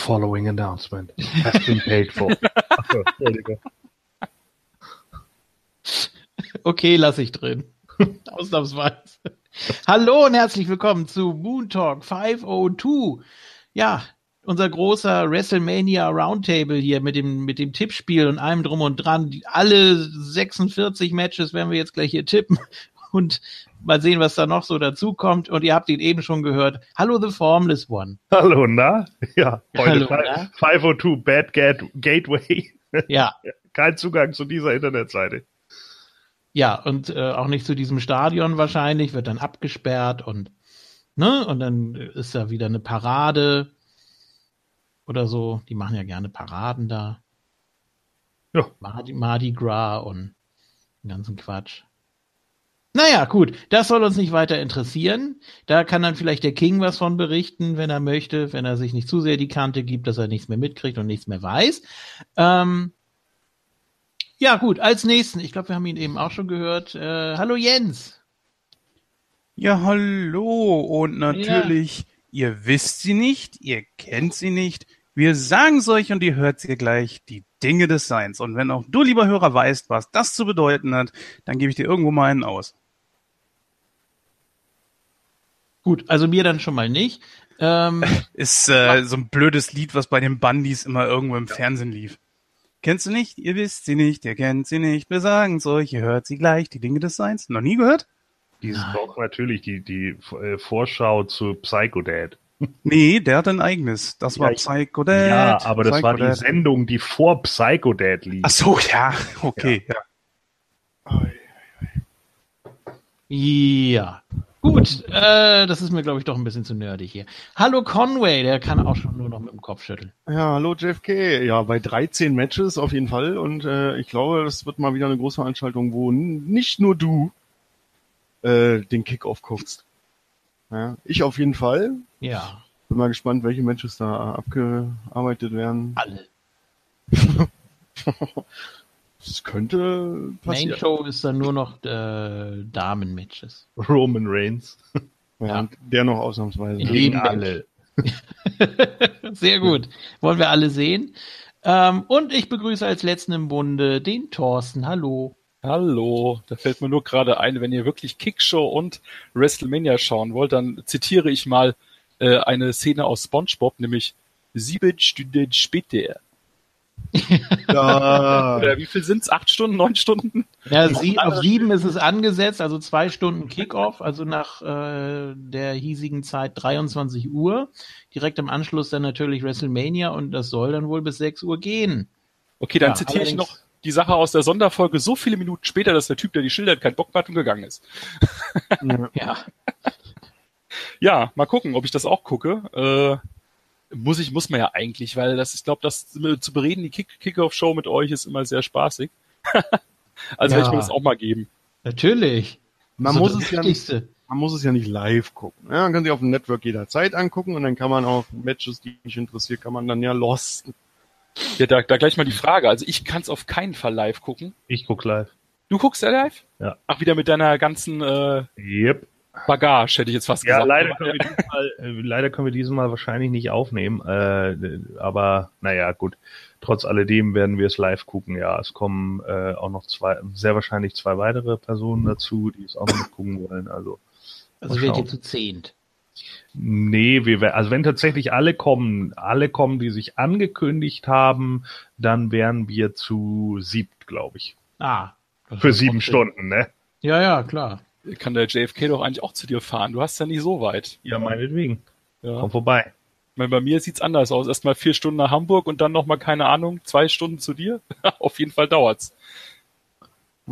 Following announcement has been paid for. Okay, lass ich drin. Ausnahmsweise. Hallo und herzlich willkommen zu Moon Talk 502. Ja, unser großer WrestleMania Roundtable hier mit dem, mit dem Tippspiel und allem drum und dran. Alle 46 Matches werden wir jetzt gleich hier tippen und mal sehen, was da noch so dazu kommt. Und ihr habt ihn eben schon gehört. Hallo, The Formless One. Hallo, na? Ja, heute Hallo, fi- na? 502 Bad Gate Gateway. Ja, Kein Zugang zu dieser Internetseite. ja, und äh, auch nicht zu diesem Stadion wahrscheinlich, wird dann abgesperrt und, ne, und dann ist da wieder eine Parade oder so. Die machen ja gerne Paraden da. Ja. Mardi, Mardi Gras und den ganzen Quatsch. Naja, gut, das soll uns nicht weiter interessieren. Da kann dann vielleicht der King was von berichten, wenn er möchte, wenn er sich nicht zu sehr die Kante gibt, dass er nichts mehr mitkriegt und nichts mehr weiß. Ähm, ja, gut, als nächsten, ich glaube, wir haben ihn eben auch schon gehört. Äh, hallo Jens. Ja, hallo. Und natürlich, ihr wisst sie nicht, ihr kennt sie nicht. Wir sagen es euch und ihr hört sie gleich, die Dinge des Seins. Und wenn auch du, lieber Hörer, weißt, was das zu bedeuten hat, dann gebe ich dir irgendwo mal einen aus. Gut, also mir dann schon mal nicht. Ähm, Ist äh, so ein blödes Lied, was bei den Bandys immer irgendwo im Fernsehen lief. Kennst du nicht? Ihr wisst sie nicht, ihr kennt sie nicht. Wir sagen es euch, ihr hört sie gleich, die Dinge des Seins. Noch nie gehört? Die ist Nein. doch natürlich die, die äh, Vorschau zu Psycho Dad. Nee, der hat ein eigenes. Das war Ja, ich- Psycho Dad. ja, aber das Psycho war die Dad. Sendung, die vor Psycho Dad lief. Ach so, ja, okay. Ja. ja. Gut, äh, das ist mir, glaube ich, doch ein bisschen zu nerdig hier. Hallo Conway, der kann auch schon nur noch mit dem Kopf schütteln. Ja, hallo JFK. Ja, bei 13 Matches auf jeden Fall. Und äh, ich glaube, das wird mal wieder eine große Veranstaltung, wo nicht nur du äh, den Kickoff guckst. Ja, ich auf jeden Fall. Ja, Bin mal gespannt, welche Matches da abgearbeitet werden. alle. Das könnte Main passieren. Show ist dann nur noch äh, Damen-Matches. Roman Reigns. Ja, und der noch ausnahmsweise. Jedem alle. Sehr gut. Wollen wir alle sehen. Ähm, und ich begrüße als letzten im Bunde den Thorsten. Hallo. Hallo, da fällt mir nur gerade ein, wenn ihr wirklich Kickshow und WrestleMania schauen wollt, dann zitiere ich mal äh, eine Szene aus SpongeBob, nämlich sieben Stunden später. Ja, Oder wie viel sind's? Acht Stunden, neun Stunden? Ja, sie, auf sieben ist es angesetzt, also zwei Stunden Kickoff, also nach äh, der hiesigen Zeit 23 Uhr. Direkt im Anschluss dann natürlich WrestleMania und das soll dann wohl bis 6 Uhr gehen. Okay, dann Ja, zitiere ich noch die Sache aus der Sonderfolge so viele Minuten später, dass der Typ, der die Schilder hat, keinen Bock mehr hat und gegangen ist. Ja. Ja, mal gucken, ob ich das auch gucke. Äh, muss ich, muss man ja eigentlich, weil das, ich glaube, das zu bereden, die Kick Kickoff-Show mit euch ist immer sehr spaßig. also werde ich Ja. mir das auch mal geben. Natürlich. man Das muss es ja nicht, man muss es ja nicht live gucken. Ja, man kann sich auf dem Network jederzeit angucken und dann kann man auch Matches, die mich interessiert, kann man dann ja losten. Ja, da, da gleich mal die Frage. Also ich kann es auf keinen Fall live gucken. Ich guck live. Du guckst ja live? Ja. Ach, wieder mit deiner ganzen äh, Yep. Bagage, hätte ich jetzt fast Ja, gesagt. leider können, wir diesmal, äh, leider können wir dieses Mal wahrscheinlich nicht aufnehmen. Äh, aber naja, gut. Trotz alledem werden wir es live gucken. Ja, es kommen äh, auch noch zwei, sehr wahrscheinlich zwei weitere Personen dazu, die es auch noch mit gucken wollen. Also Also wird ihr zu zehnt. nee, wir also wenn tatsächlich alle kommen, alle kommen, die sich angekündigt haben, dann wären wir zu siebt, glaube ich. Ah. Für sieben Stunden, ne? Ja, ja, klar. Kann der JFK doch eigentlich auch zu dir fahren. Du hast ja nicht so weit. Ja, meinetwegen. Ja. Komm vorbei. Ich meine, bei mir sieht's anders aus. Erstmal vier Stunden nach Hamburg und dann nochmal, keine Ahnung, zwei Stunden zu dir. Auf jeden Fall dauert's.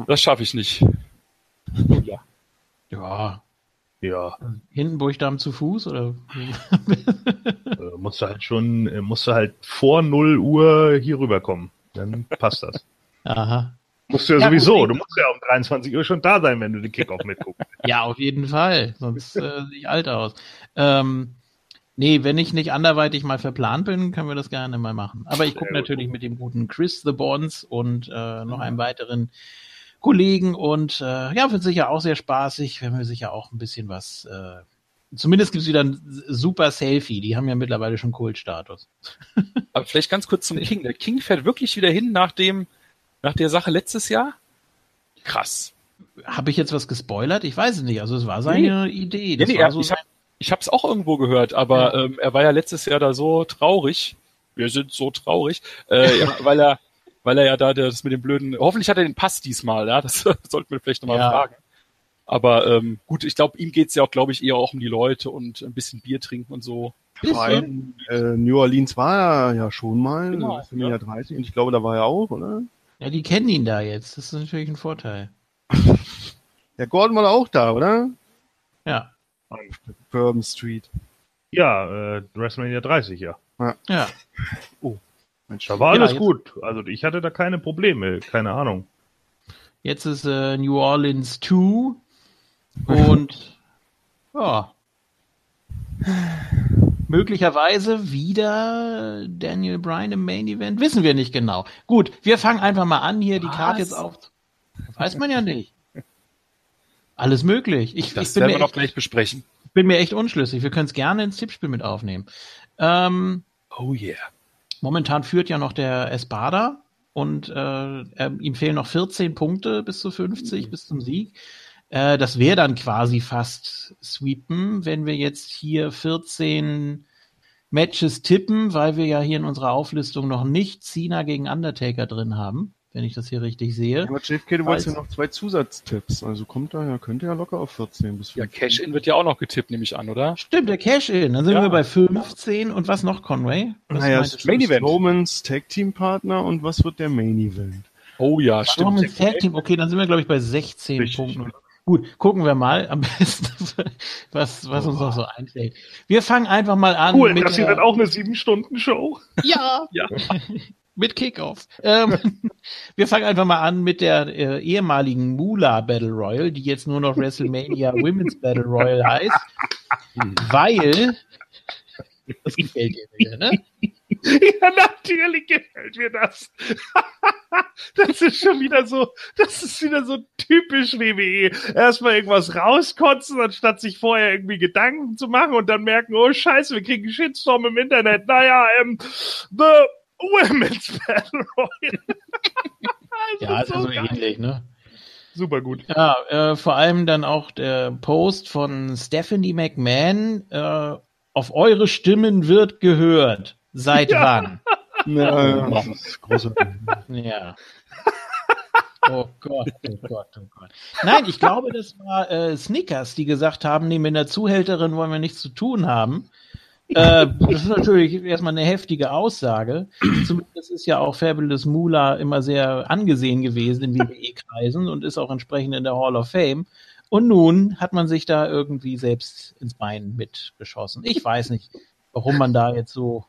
Das schaffe ich nicht. Ja. Ja. Ja, Hindenburgdamm zu Fuß oder? äh, musst du halt schon, äh, musst du halt vor 0 Uhr hier rüberkommen. Dann passt das. Aha. Musst du ja, Ja, sowieso. Du musst ja um 23 Uhr schon da sein, wenn du den Kickoff mitguckst. Ja, auf jeden Fall. Sonst äh, sehe ich alt aus. Ähm, nee, wenn ich nicht anderweitig mal verplant bin, können wir das gerne mal machen. Aber ich gucke gut. natürlich mit dem guten Chris The Bonds und äh, noch einem weiteren Kollegen und äh, ja, wird sicher auch sehr spaßig, wenn wir sicher auch ein bisschen was äh, Zumindest gibt's wieder ein super Selfie. Die haben ja mittlerweile schon Kultstatus. Aber vielleicht ganz kurz zum King. Der King fährt wirklich wieder hin nach dem, nach der Sache letztes Jahr? Krass. Habe ich jetzt was gespoilert? Ich weiß es nicht. Also es war seine Idee. Das Nee, nee, war so ich habe hab's auch irgendwo gehört, aber Ja. ähm, er war ja letztes Jahr da so traurig. Wir sind so traurig, äh, ja, weil er, weil er ja da das mit dem blöden. Hoffentlich hat er den Pass diesmal, ja. Das sollten wir vielleicht nochmal Ja. fragen. Aber ähm, gut, ich glaube, ihm geht's ja auch, glaube ich, eher auch um die Leute und ein bisschen Bier trinken und so. Allem, äh, New Orleans war er ja schon mal, Genau, das sind ja 30 und ich glaube, da war er auch, oder? Ja, die kennen ihn da jetzt. Das ist natürlich ein Vorteil. Der Gordon war auch da, oder? Ja. Bourbon Street. Ja, äh, WrestleMania 30, ja. Ja. Mensch, Da war Ja, alles jetzt- gut. Also ich hatte da keine Probleme, keine Ahnung. Jetzt ist äh, New Orleans 2 und ja. Möglicherweise wieder Daniel Bryan im Main Event, wissen wir nicht genau. Gut, wir fangen einfach mal an, hier die Was? Karte jetzt auf. Weiß man ja nicht. Alles möglich. Ich, Das ich bin, werden mir wir noch echt, gleich besprechen. bin mir echt unschlüssig. Wir können es gerne ins Tippspiel mit aufnehmen. Ähm, Oh yeah. Momentan führt ja noch der Espada und äh, ihm fehlen noch 14 Punkte bis zu 50, bis zum Sieg. Äh, das wäre dann quasi fast sweepen, wenn wir jetzt hier 14 Matches tippen, weil wir ja hier in unserer Auflistung noch nicht Cena gegen Undertaker drin haben, wenn ich das hier richtig sehe. Aber JFK, du wolltest ja noch zwei Zusatztipps. Also kommt da ja, könnte ja locker auf 14 bis Ja, 15. Cash-In wird ja auch noch getippt, nehme ich an, oder? Stimmt, der Cash-In. Dann sind Ja. wir bei 15 und was noch, Conway? Was Naja? Main Event. Romans Tag Team Partner und was wird der Main Event? Oh ja, stimmt. Strowman's Tag Team, okay, dann sind wir, glaube ich, bei 16 Richtig. Punkten. Gut, gucken wir mal am besten, was, was uns noch so einfällt. Wir fangen einfach mal an Cool, mit, das hier wird auch eine 7-Stunden-Show. ja, Ja. mit Kickoff. Ähm, wir fangen einfach mal an mit der äh, ehemaligen Mula Battle Royal, die jetzt nur noch WrestleMania Women's Battle Royal heißt, weil das gefällt dir wieder, ne? Ja, natürlich gefällt mir das. Das ist schon wieder so, das ist wieder so typisch WWE. Erstmal irgendwas rauskotzen, anstatt sich vorher irgendwie Gedanken zu machen und dann merken, oh scheiße, wir kriegen Shitstorm im Internet. Naja, ähm, the Women's Battle Royale. Ja, ist so geil. ähnlich, ne? Super gut. Ja, äh, vor allem dann auch der Post von Stephanie McMahon. Äh, auf eure Stimmen wird gehört. Seit Ja. wann? Ja, das ist großartig. Ja. Oh Gott, oh Gott, oh Gott. Nein, ich glaube, das war äh, Snickers, die gesagt haben, nee, mit einer Zuhälterin wollen wir nichts zu tun haben. Äh, das ist natürlich erstmal eine heftige Aussage. Zumindest ist ja auch Fabulous Moolah immer sehr angesehen gewesen in WWE-Kreisen und ist auch entsprechend in der Hall of Fame. Und nun hat man sich da irgendwie selbst ins Bein mitgeschossen. Ich weiß nicht, warum man da jetzt so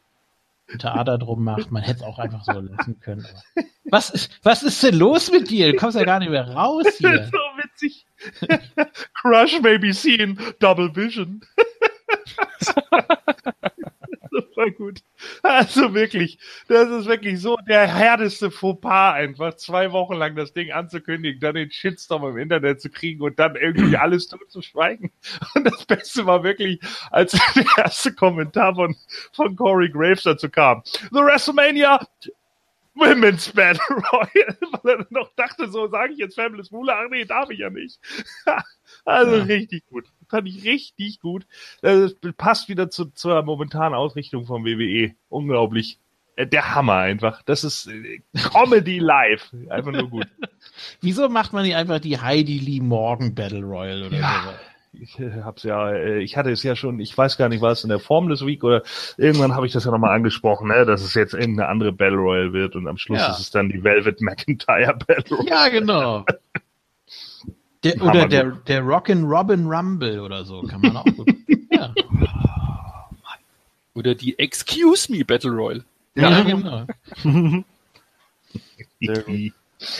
Theater drum macht. Man hätte es auch einfach so lassen können. Aber was ist, was ist denn los mit dir? Du kommst ja gar nicht mehr raus Das hier. ist so witzig. Crush may be seen, Double Vision. Super gut. Also wirklich, das ist wirklich so der härteste Fauxpas einfach, zwei Wochen lang das Ding anzukündigen, dann den Shitstorm im Internet zu kriegen und dann irgendwie alles totzuschweigen. Und das Beste war wirklich, als der erste Kommentar von, von Corey Graves dazu kam. The WrestleMania Women's Battle Royale, weil er noch dachte, so sage ich jetzt Fabulous Moolah, ach nee, darf ich ja nicht. also Ja. richtig gut. Fand ich richtig gut. Das passt wieder zu, zur momentanen Ausrichtung vom WWE. Unglaublich. Äh, Der Hammer einfach. Das ist äh, Comedy live. Einfach nur gut. Wieso macht man nicht einfach die Heidi Lee Morgan Battle Royal oder Ja. so? Ich äh, hab's ja, ich hatte es ja schon, ich weiß gar nicht, war es in der Formless Week oder irgendwann habe ich das ja nochmal angesprochen, ne, dass es jetzt irgendeine andere Battle Royale wird und am Schluss Ja. ist es dann die Velvet McIntyre Battle Royale. Ja, genau. Der, oder der, der Rockin' Robin Rumble oder so, kann man auch gut. Ja, Oder die Excuse Me Battle Royal. ja genau. Sehr gut.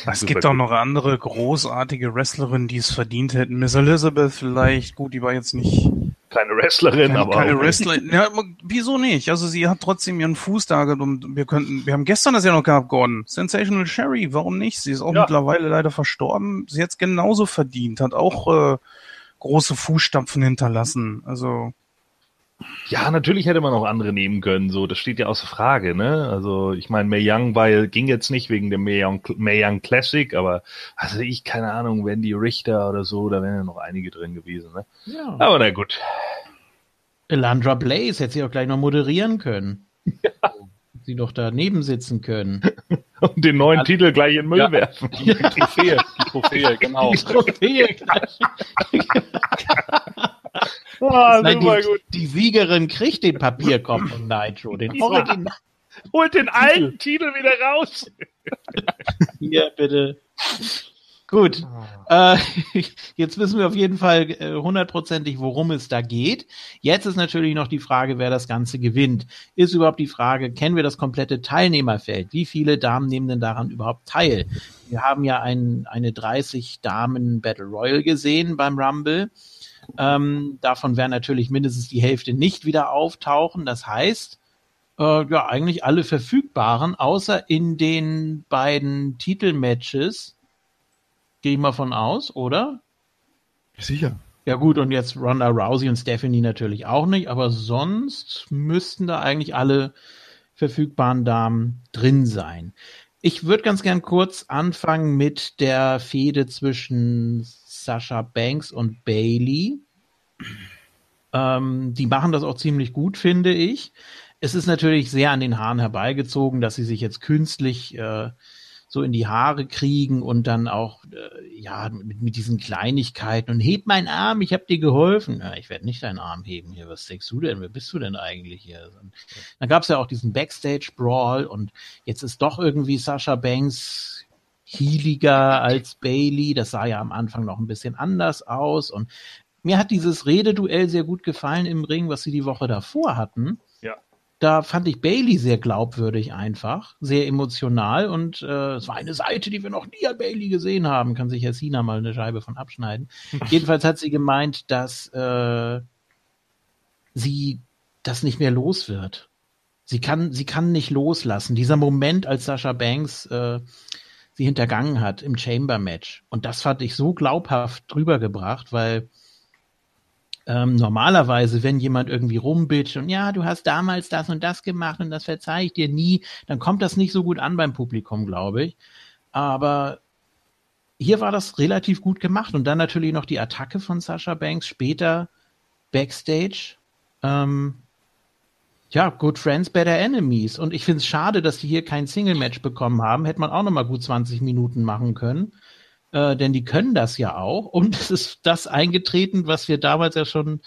Es gibt auch noch andere großartige Wrestlerinnen, die es verdient hätten. Miss Elizabeth vielleicht, gut, die war jetzt nicht Keine Wrestlerin, keine, aber keine Wrestlerin. Ja, wieso nicht? Also sie hat trotzdem ihren Fuß da und wir könnten, wir haben gestern das ja noch gehabt, Gordon. Sensational Sherry, warum nicht? Sie ist auch Ja. mittlerweile leider verstorben. Sie hat es genauso verdient, hat auch äh, große Fußstapfen hinterlassen. Also Ja, natürlich hätte man auch andere nehmen können, so, das steht ja außer Frage, ne? Also, ich meine, Mae Young weil, ging jetzt nicht wegen dem Mae Young, Mae Young Classic, aber, also ich, keine Ahnung, Wendy Richter oder so, da wären ja noch einige drin gewesen, ne? Ja. Aber na gut. Elandra Blaze hätte sie auch gleich noch moderieren können. Ja. Sie doch daneben sitzen können. Und den neuen Titel gleich in den Müll Ja. werfen. Die, die Trophäe, die Trophäe, genau. Die Trophäe gleich. Ah, Nein, die, die Siegerin kriegt den Papierkorb von Nitro. Den Original. Holt den alten Titel wieder raus. Hier, bitte. Gut. Äh, jetzt wissen wir auf jeden Fall äh, hundertprozentig, worum es da geht. Jetzt ist natürlich noch die Frage, wer das Ganze gewinnt. Ist überhaupt die Frage, kennen wir das komplette Teilnehmerfeld? Wie viele Damen nehmen denn daran überhaupt teil? Wir haben ja ein, eine 30 Damen Battle Royal gesehen beim Rumble. Ähm, davon werden natürlich mindestens die Hälfte nicht wieder auftauchen. Das heißt, äh, ja, eigentlich alle verfügbaren, außer in den beiden Titelmatches. Gehe ich mal von aus, oder? Sicher. Ja gut, und jetzt Ronda Rousey und Stephanie natürlich auch nicht, aber sonst müssten da eigentlich alle verfügbaren Damen drin sein. Ich würde ganz gern kurz anfangen mit der Fehde zwischen Sasha Banks und Bailey. Ähm, die machen das auch ziemlich gut, finde ich. Es ist natürlich sehr an den Haaren herbeigezogen, dass sie sich jetzt künstlich äh, so in die Haare kriegen und dann auch äh, ja mit, mit diesen Kleinigkeiten und heb meinen Arm, ich habe dir geholfen. Ja, ich werde nicht deinen Arm heben hier. Was denkst du denn? Wer bist du denn eigentlich hier? Und dann gab es ja auch diesen Backstage Brawl und jetzt ist doch irgendwie Sasha Banks healiger als Bailey. Das sah ja am Anfang noch ein bisschen anders aus und mir hat dieses Rededuell sehr gut gefallen im Ring, was sie die Woche davor hatten. Ja. Da fand ich Bailey sehr glaubwürdig einfach, sehr emotional und äh, es war eine Seite, die wir noch nie an Bailey gesehen haben. Kann sich Herr Sina mal eine Scheibe von abschneiden. Jedenfalls hat sie gemeint, dass äh, sie das nicht mehr los wird. Sie kann, sie kann nicht loslassen. Dieser Moment, als Sascha Banks äh, sie hintergangen hat im Chamber Match. Und das fand ich so glaubhaft drüber gebracht, weil ähm, normalerweise, wenn jemand irgendwie rumbitcht und ja, du hast damals das und das gemacht und das verzeih ich dir nie, dann kommt das nicht so gut an beim Publikum, glaube ich. Aber hier war das relativ gut gemacht und dann natürlich noch die Attacke von Sasha Banks später backstage. Ähm, ja, Good Friends, Better Enemies. Und ich finde es schade, dass die hier kein Single-Match bekommen haben. Hätte man auch noch mal gut 20 Minuten machen können. Äh, denn die können das ja auch. Und es ist das eingetreten, was wir damals ja schon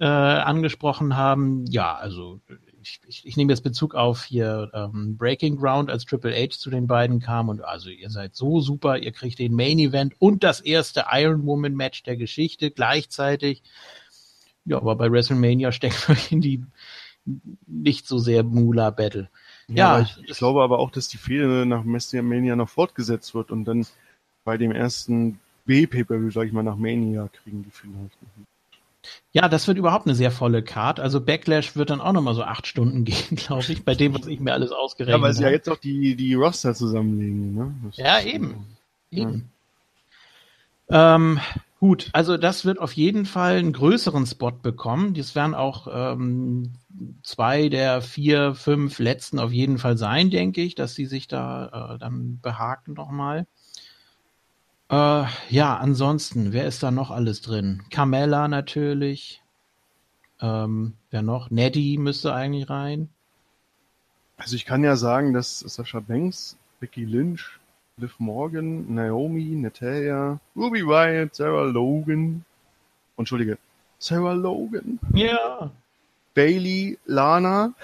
äh, angesprochen haben. Ja, also ich, ich, ich nehme jetzt Bezug auf hier ähm, Breaking Ground, als Triple H zu den beiden kam. Und also ihr seid so super, ihr kriegt den Main Event und das erste Iron Woman Match der Geschichte gleichzeitig. Ja, aber bei WrestleMania steckt man in die nicht so sehr Moolah Battle. Ja, Ja, ich, ich glaube aber auch, dass die Fehde nach Mania noch fortgesetzt wird und dann bei dem ersten B-Pay-Per-View, sag ich mal, nach Mania kriegen die vielleicht. Ja, das wird überhaupt eine sehr volle Card. Also Backlash wird dann auch nochmal so acht Stunden gehen, glaube ich, bei dem, was ich mir alles Ja, ausgerechnet weil sie ja habe. jetzt auch die, die Roster zusammenlegen, ne? Das Ja, eben. Eben. Ähm, gut, also das wird auf jeden Fall einen größeren Spot bekommen. Das werden auch ähm, zwei der vier, fünf letzten auf jeden Fall sein, denke ich, dass sie sich da äh, dann behaken nochmal. Äh, ja, ansonsten, wer ist da noch alles drin? Carmella natürlich. Ähm, wer noch? Neddy müsste eigentlich rein. Also ich kann ja sagen, dass Sascha Banks, Becky Lynch, Liv Morgan, Naomi, Natalia, Ruby Wyatt, Sarah Logan, Entschuldige, Sarah Logan, Ja. Bailey, Lana,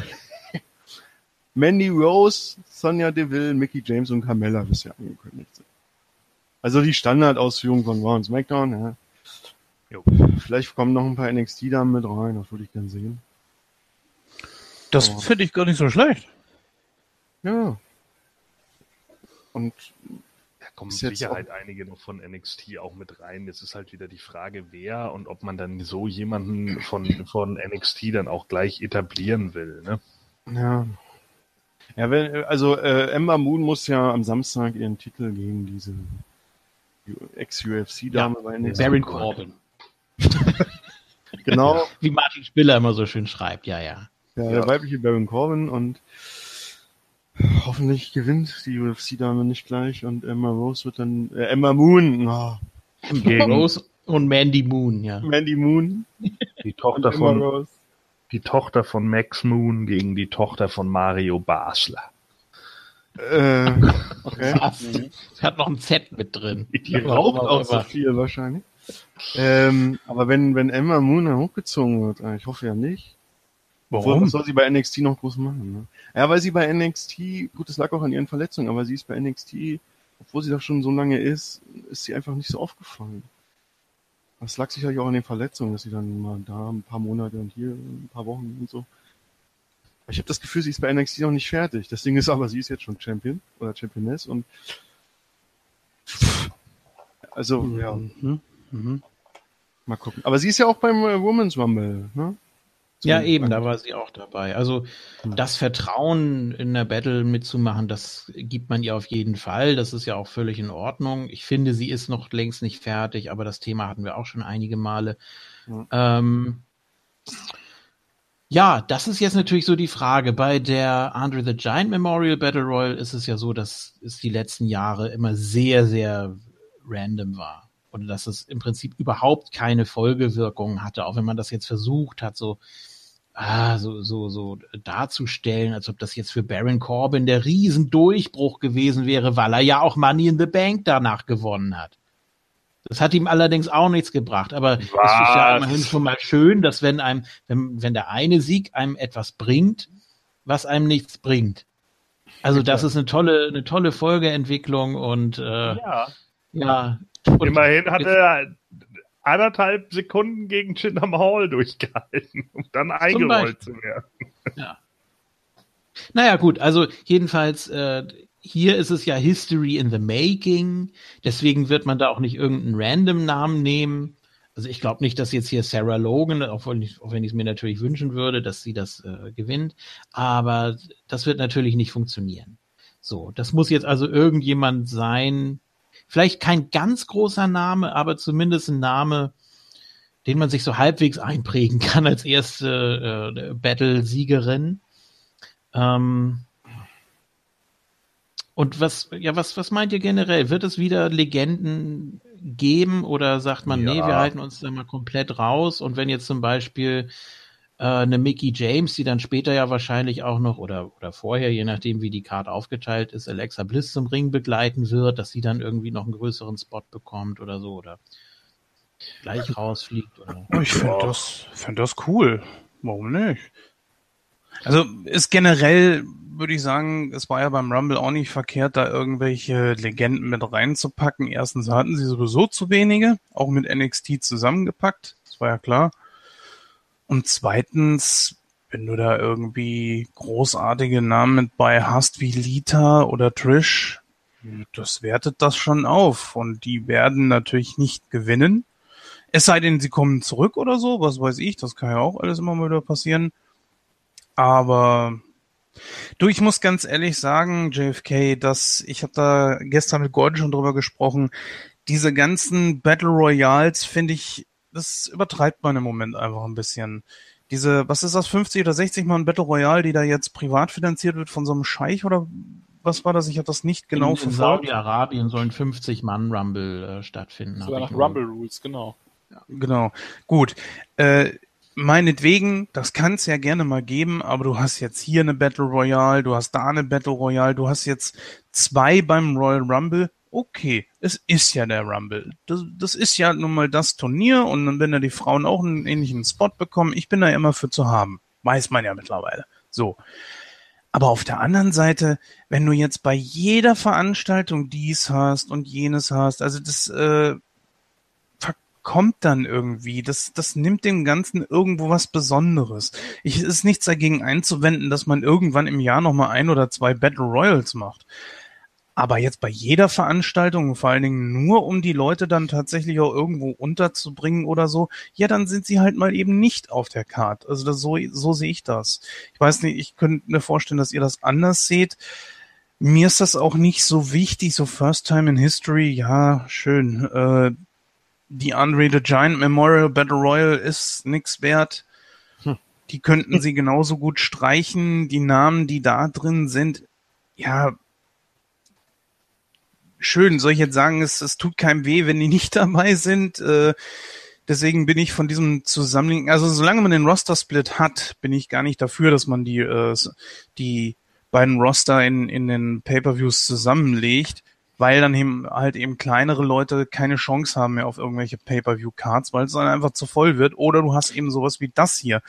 Mandy Rose, Sonja Deville, Mickey James und Carmella bisher angekündigt sind. Also die Standardausführung von Raw und SmackDown, ja. Jo. Vielleicht kommen noch ein paar NXT-Damen mit rein, das würde ich gern sehen. Das finde ich gar nicht so schlecht. Ja. Und Da kommen Ist mit jetzt Sicherheit einige noch von NXT auch mit rein. Jetzt ist halt wieder die Frage, wer und ob man dann so jemanden von, von NXT dann auch gleich etablieren will. Ne? Ja. Ja, wenn, also äh, Ember Moon muss ja am Samstag ihren Titel gegen diese Ex-UFC-Dame bei NXT. Baron. Corbin. genau. Wie Martin Spiller immer so schön schreibt, ja, ja. Ja, Ja. der weibliche Baron Corbin und hoffentlich gewinnt die UFC-Dame nicht gleich und Emma Rose wird dann, äh, Emma Moon, oh, Gegen Rose und Mandy Moon, ja. Mandy Moon die Tochter von, Rose. die Tochter von Max Moon gegen die Tochter von Mario Basler. Äh, okay. Was? Hat noch ein Z mit drin. Die raucht auch so viel wahrscheinlich. Ähm, aber wenn, wenn Emma Moon dann hochgezogen wird, äh, ich hoffe ja nicht. Was soll sie bei NXT noch groß machen? Ne? Ja, weil sie bei NXT, gut, das lag auch an ihren Verletzungen, aber sie ist bei NXT, obwohl sie da schon so lange ist, ist sie einfach nicht so aufgefallen. Das lag sicherlich auch an den Verletzungen, dass sie dann mal da ein paar Monate und hier ein paar Wochen und so. Aber Ich habe das Gefühl, sie ist bei NXT noch nicht fertig. Das Ding ist aber, sie ist jetzt schon Champion oder Championess und also ja, Mhm. Mhm. mal gucken. Aber sie ist ja auch beim äh, Women's Rumble, ne? Ja, eben, da war sie auch dabei. Also das Vertrauen in der Battle mitzumachen, das gibt man ihr auf jeden Fall. Das ist ja auch völlig in Ordnung. Ich finde, sie ist noch längst nicht fertig, aber das Thema hatten wir auch schon einige Male. Ähm, ja, das ist jetzt natürlich so die Frage. Bei der Andre the Giant Memorial Battle Royal ist es ja so, dass es die letzten Jahre immer sehr, sehr random war. Oder dass es im Prinzip überhaupt keine Folgewirkung hatte, auch wenn man das jetzt versucht hat, so, ah, so, so, so darzustellen, als ob das jetzt für Baron Corbin der Riesendurchbruch gewesen wäre, weil er ja auch Money in the Bank danach gewonnen hat. Das hat ihm allerdings auch nichts gebracht, aber es ist ja Was? immerhin schon mal schön, dass wenn einem, wenn, wenn der eine Sieg einem etwas bringt, was einem nichts bringt. Also das ist eine tolle, eine tolle Folgeentwicklung und äh, Ja. ja. Und Immerhin hat er anderthalb Sekunden gegen Jinder Mahal durchgehalten, um dann eingerollt zu werden. Naja, gut, also jedenfalls, äh, hier ist es ja History in the Making, deswegen wird man da auch nicht irgendeinen random Namen nehmen. Also ich glaube nicht, dass jetzt hier Sarah Logan, auch wenn ich auch wenn ich es mir natürlich wünschen würde, dass sie das äh, gewinnt, aber das wird natürlich nicht funktionieren. So, das muss jetzt also irgendjemand sein, vielleicht kein ganz großer Name, aber zumindest ein Name, den man sich so halbwegs einprägen kann als erste äh, Battle-Siegerin. Ähm, und was, ja, was, was meint ihr generell? Wird es wieder Legenden geben oder sagt man, nee, Ja. wir halten uns da mal komplett raus? Und wenn jetzt zum Beispiel äh, eine Mickey James, die dann später ja wahrscheinlich auch noch oder, oder vorher, je nachdem wie die Karte aufgeteilt ist, Alexa Bliss zum Ring begleiten wird, dass sie dann irgendwie noch einen größeren Spot bekommt oder so oder gleich rausfliegt oder. Oh, Ich finde das, find das cool. Warum nicht? Also ist generell, würde ich sagen, es war ja beim Rumble auch nicht verkehrt, da irgendwelche Legenden mit reinzupacken. Erstens hatten sie sowieso zu wenige, auch mit NXT zusammengepackt, das war ja klar. Und zweitens, wenn du da irgendwie großartige Namen mit bei hast wie Lita oder Trish, das wertet das schon auf. Und die werden natürlich nicht gewinnen. Es sei denn, sie kommen zurück oder so, was weiß ich, das kann ja auch alles immer mal wieder passieren. Aber du, ich muss ganz ehrlich sagen, JFK, dass ich habe da gestern mit Gordon schon drüber gesprochen. Diese ganzen Battle Royals finde ich, das übertreibt man im Moment einfach ein bisschen. Diese, was ist das, 50 oder 60 Mal ein Battle Royale, die da jetzt privat finanziert wird von so einem Scheich oder was war das? Ich habe das nicht genau in, in verfolgt. Saudi-Arabien sollen 50 Mann Rumble äh, stattfinden. Sogar nach Rumble Rules, genau. Genau. Gut. Äh, meinetwegen, das kann es ja gerne mal geben, aber du hast jetzt hier eine Battle Royale, du hast da eine Battle Royale, du hast jetzt zwei beim Royal Rumble. Okay, es ist ja der Rumble. Das, das ist ja nun mal das Turnier und dann, wenn da die Frauen auch einen ähnlichen Spot bekommen, ich bin da immer für zu haben. Weiß man ja mittlerweile. So. Aber auf der anderen Seite, wenn du jetzt bei jeder Veranstaltung dies hast und jenes hast, also das äh, verkommt dann irgendwie. Das, das nimmt dem Ganzen irgendwo was Besonderes. Ich, es ist nichts dagegen einzuwenden, dass man irgendwann im Jahr nochmal ein oder zwei Battle Royals macht. Aber jetzt bei jeder Veranstaltung, vor allen Dingen nur um die Leute dann tatsächlich auch irgendwo unterzubringen oder so, ja, dann sind sie halt mal eben nicht auf der Karte. Also das, so, so sehe ich das. Ich weiß nicht, ich könnte mir vorstellen, dass ihr das anders seht. Mir ist das auch nicht so wichtig, so First Time in History, ja, schön. Äh, die Andre the Giant Memorial Battle Royal ist nix wert. Hm. Die könnten sie genauso gut streichen. Die Namen, die da drin sind, ja, schön. Soll ich jetzt sagen, es, es tut keinem weh, wenn die nicht dabei sind? Äh, deswegen bin ich von diesem Zusammenlegen, also solange man den Roster-Split hat, bin ich gar nicht dafür, dass man die, äh, die beiden Roster in, in den Pay-Per-Views zusammenlegt weil dann eben halt eben kleinere Leute keine Chance haben mehr auf irgendwelche Pay-per-view-Cards, weil es dann einfach zu voll wird. Oder du hast eben sowas wie das hier.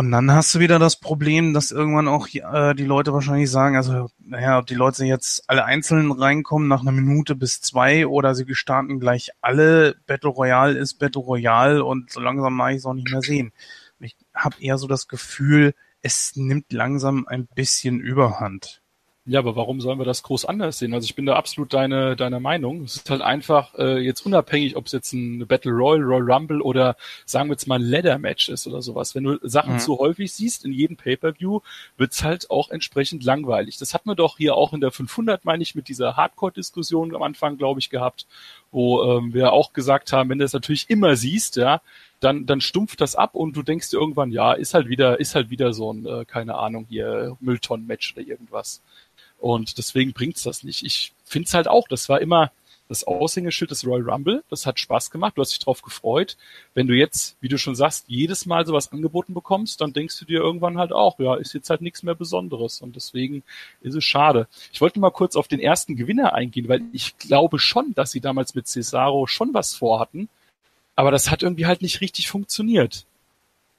Und dann hast du wieder das Problem, dass irgendwann auch äh, die Leute wahrscheinlich sagen, also naja, ob die Leute jetzt alle einzeln reinkommen nach einer Minute bis zwei oder sie starten gleich alle, Battle Royale ist Battle Royale und so langsam mag ich es auch nicht mehr sehen. Ich habe eher so das Gefühl, es nimmt langsam ein bisschen Überhand. Ja, aber warum sollen wir das groß anders sehen? Also ich bin da absolut deine, deiner Meinung. Es ist halt einfach äh, jetzt unabhängig, ob es jetzt ein Battle Royal, Royal Rumble oder sagen wir jetzt mal ein Leather Match ist oder sowas. Wenn du Sachen mhm. zu häufig siehst in jedem Pay-Per-View, wird's halt auch entsprechend langweilig. Das hatten wir doch hier auch in der 500, meine ich, mit dieser Hardcore-Diskussion am Anfang, glaube ich, gehabt, wo ähm, wir auch gesagt haben, wenn du das natürlich immer siehst, ja, dann, dann stumpft das ab und du denkst dir irgendwann, ja, ist halt wieder, ist halt wieder so ein, äh, keine Ahnung, hier Mülltonnen-Match oder irgendwas. Und deswegen bringt's das nicht. Ich finde es halt auch, das war immer das Aushängeschild des Royal Rumble. Das hat Spaß gemacht. Du hast dich drauf gefreut. Wenn du jetzt, wie du schon sagst, jedes Mal sowas angeboten bekommst, dann denkst du dir irgendwann halt auch, ja, ist jetzt halt nichts mehr Besonderes. Und deswegen ist es schade. Ich wollte mal kurz auf den ersten Gewinner eingehen, weil ich glaube schon, dass sie damals mit Cesaro schon was vorhatten. Aber das hat irgendwie halt nicht richtig funktioniert.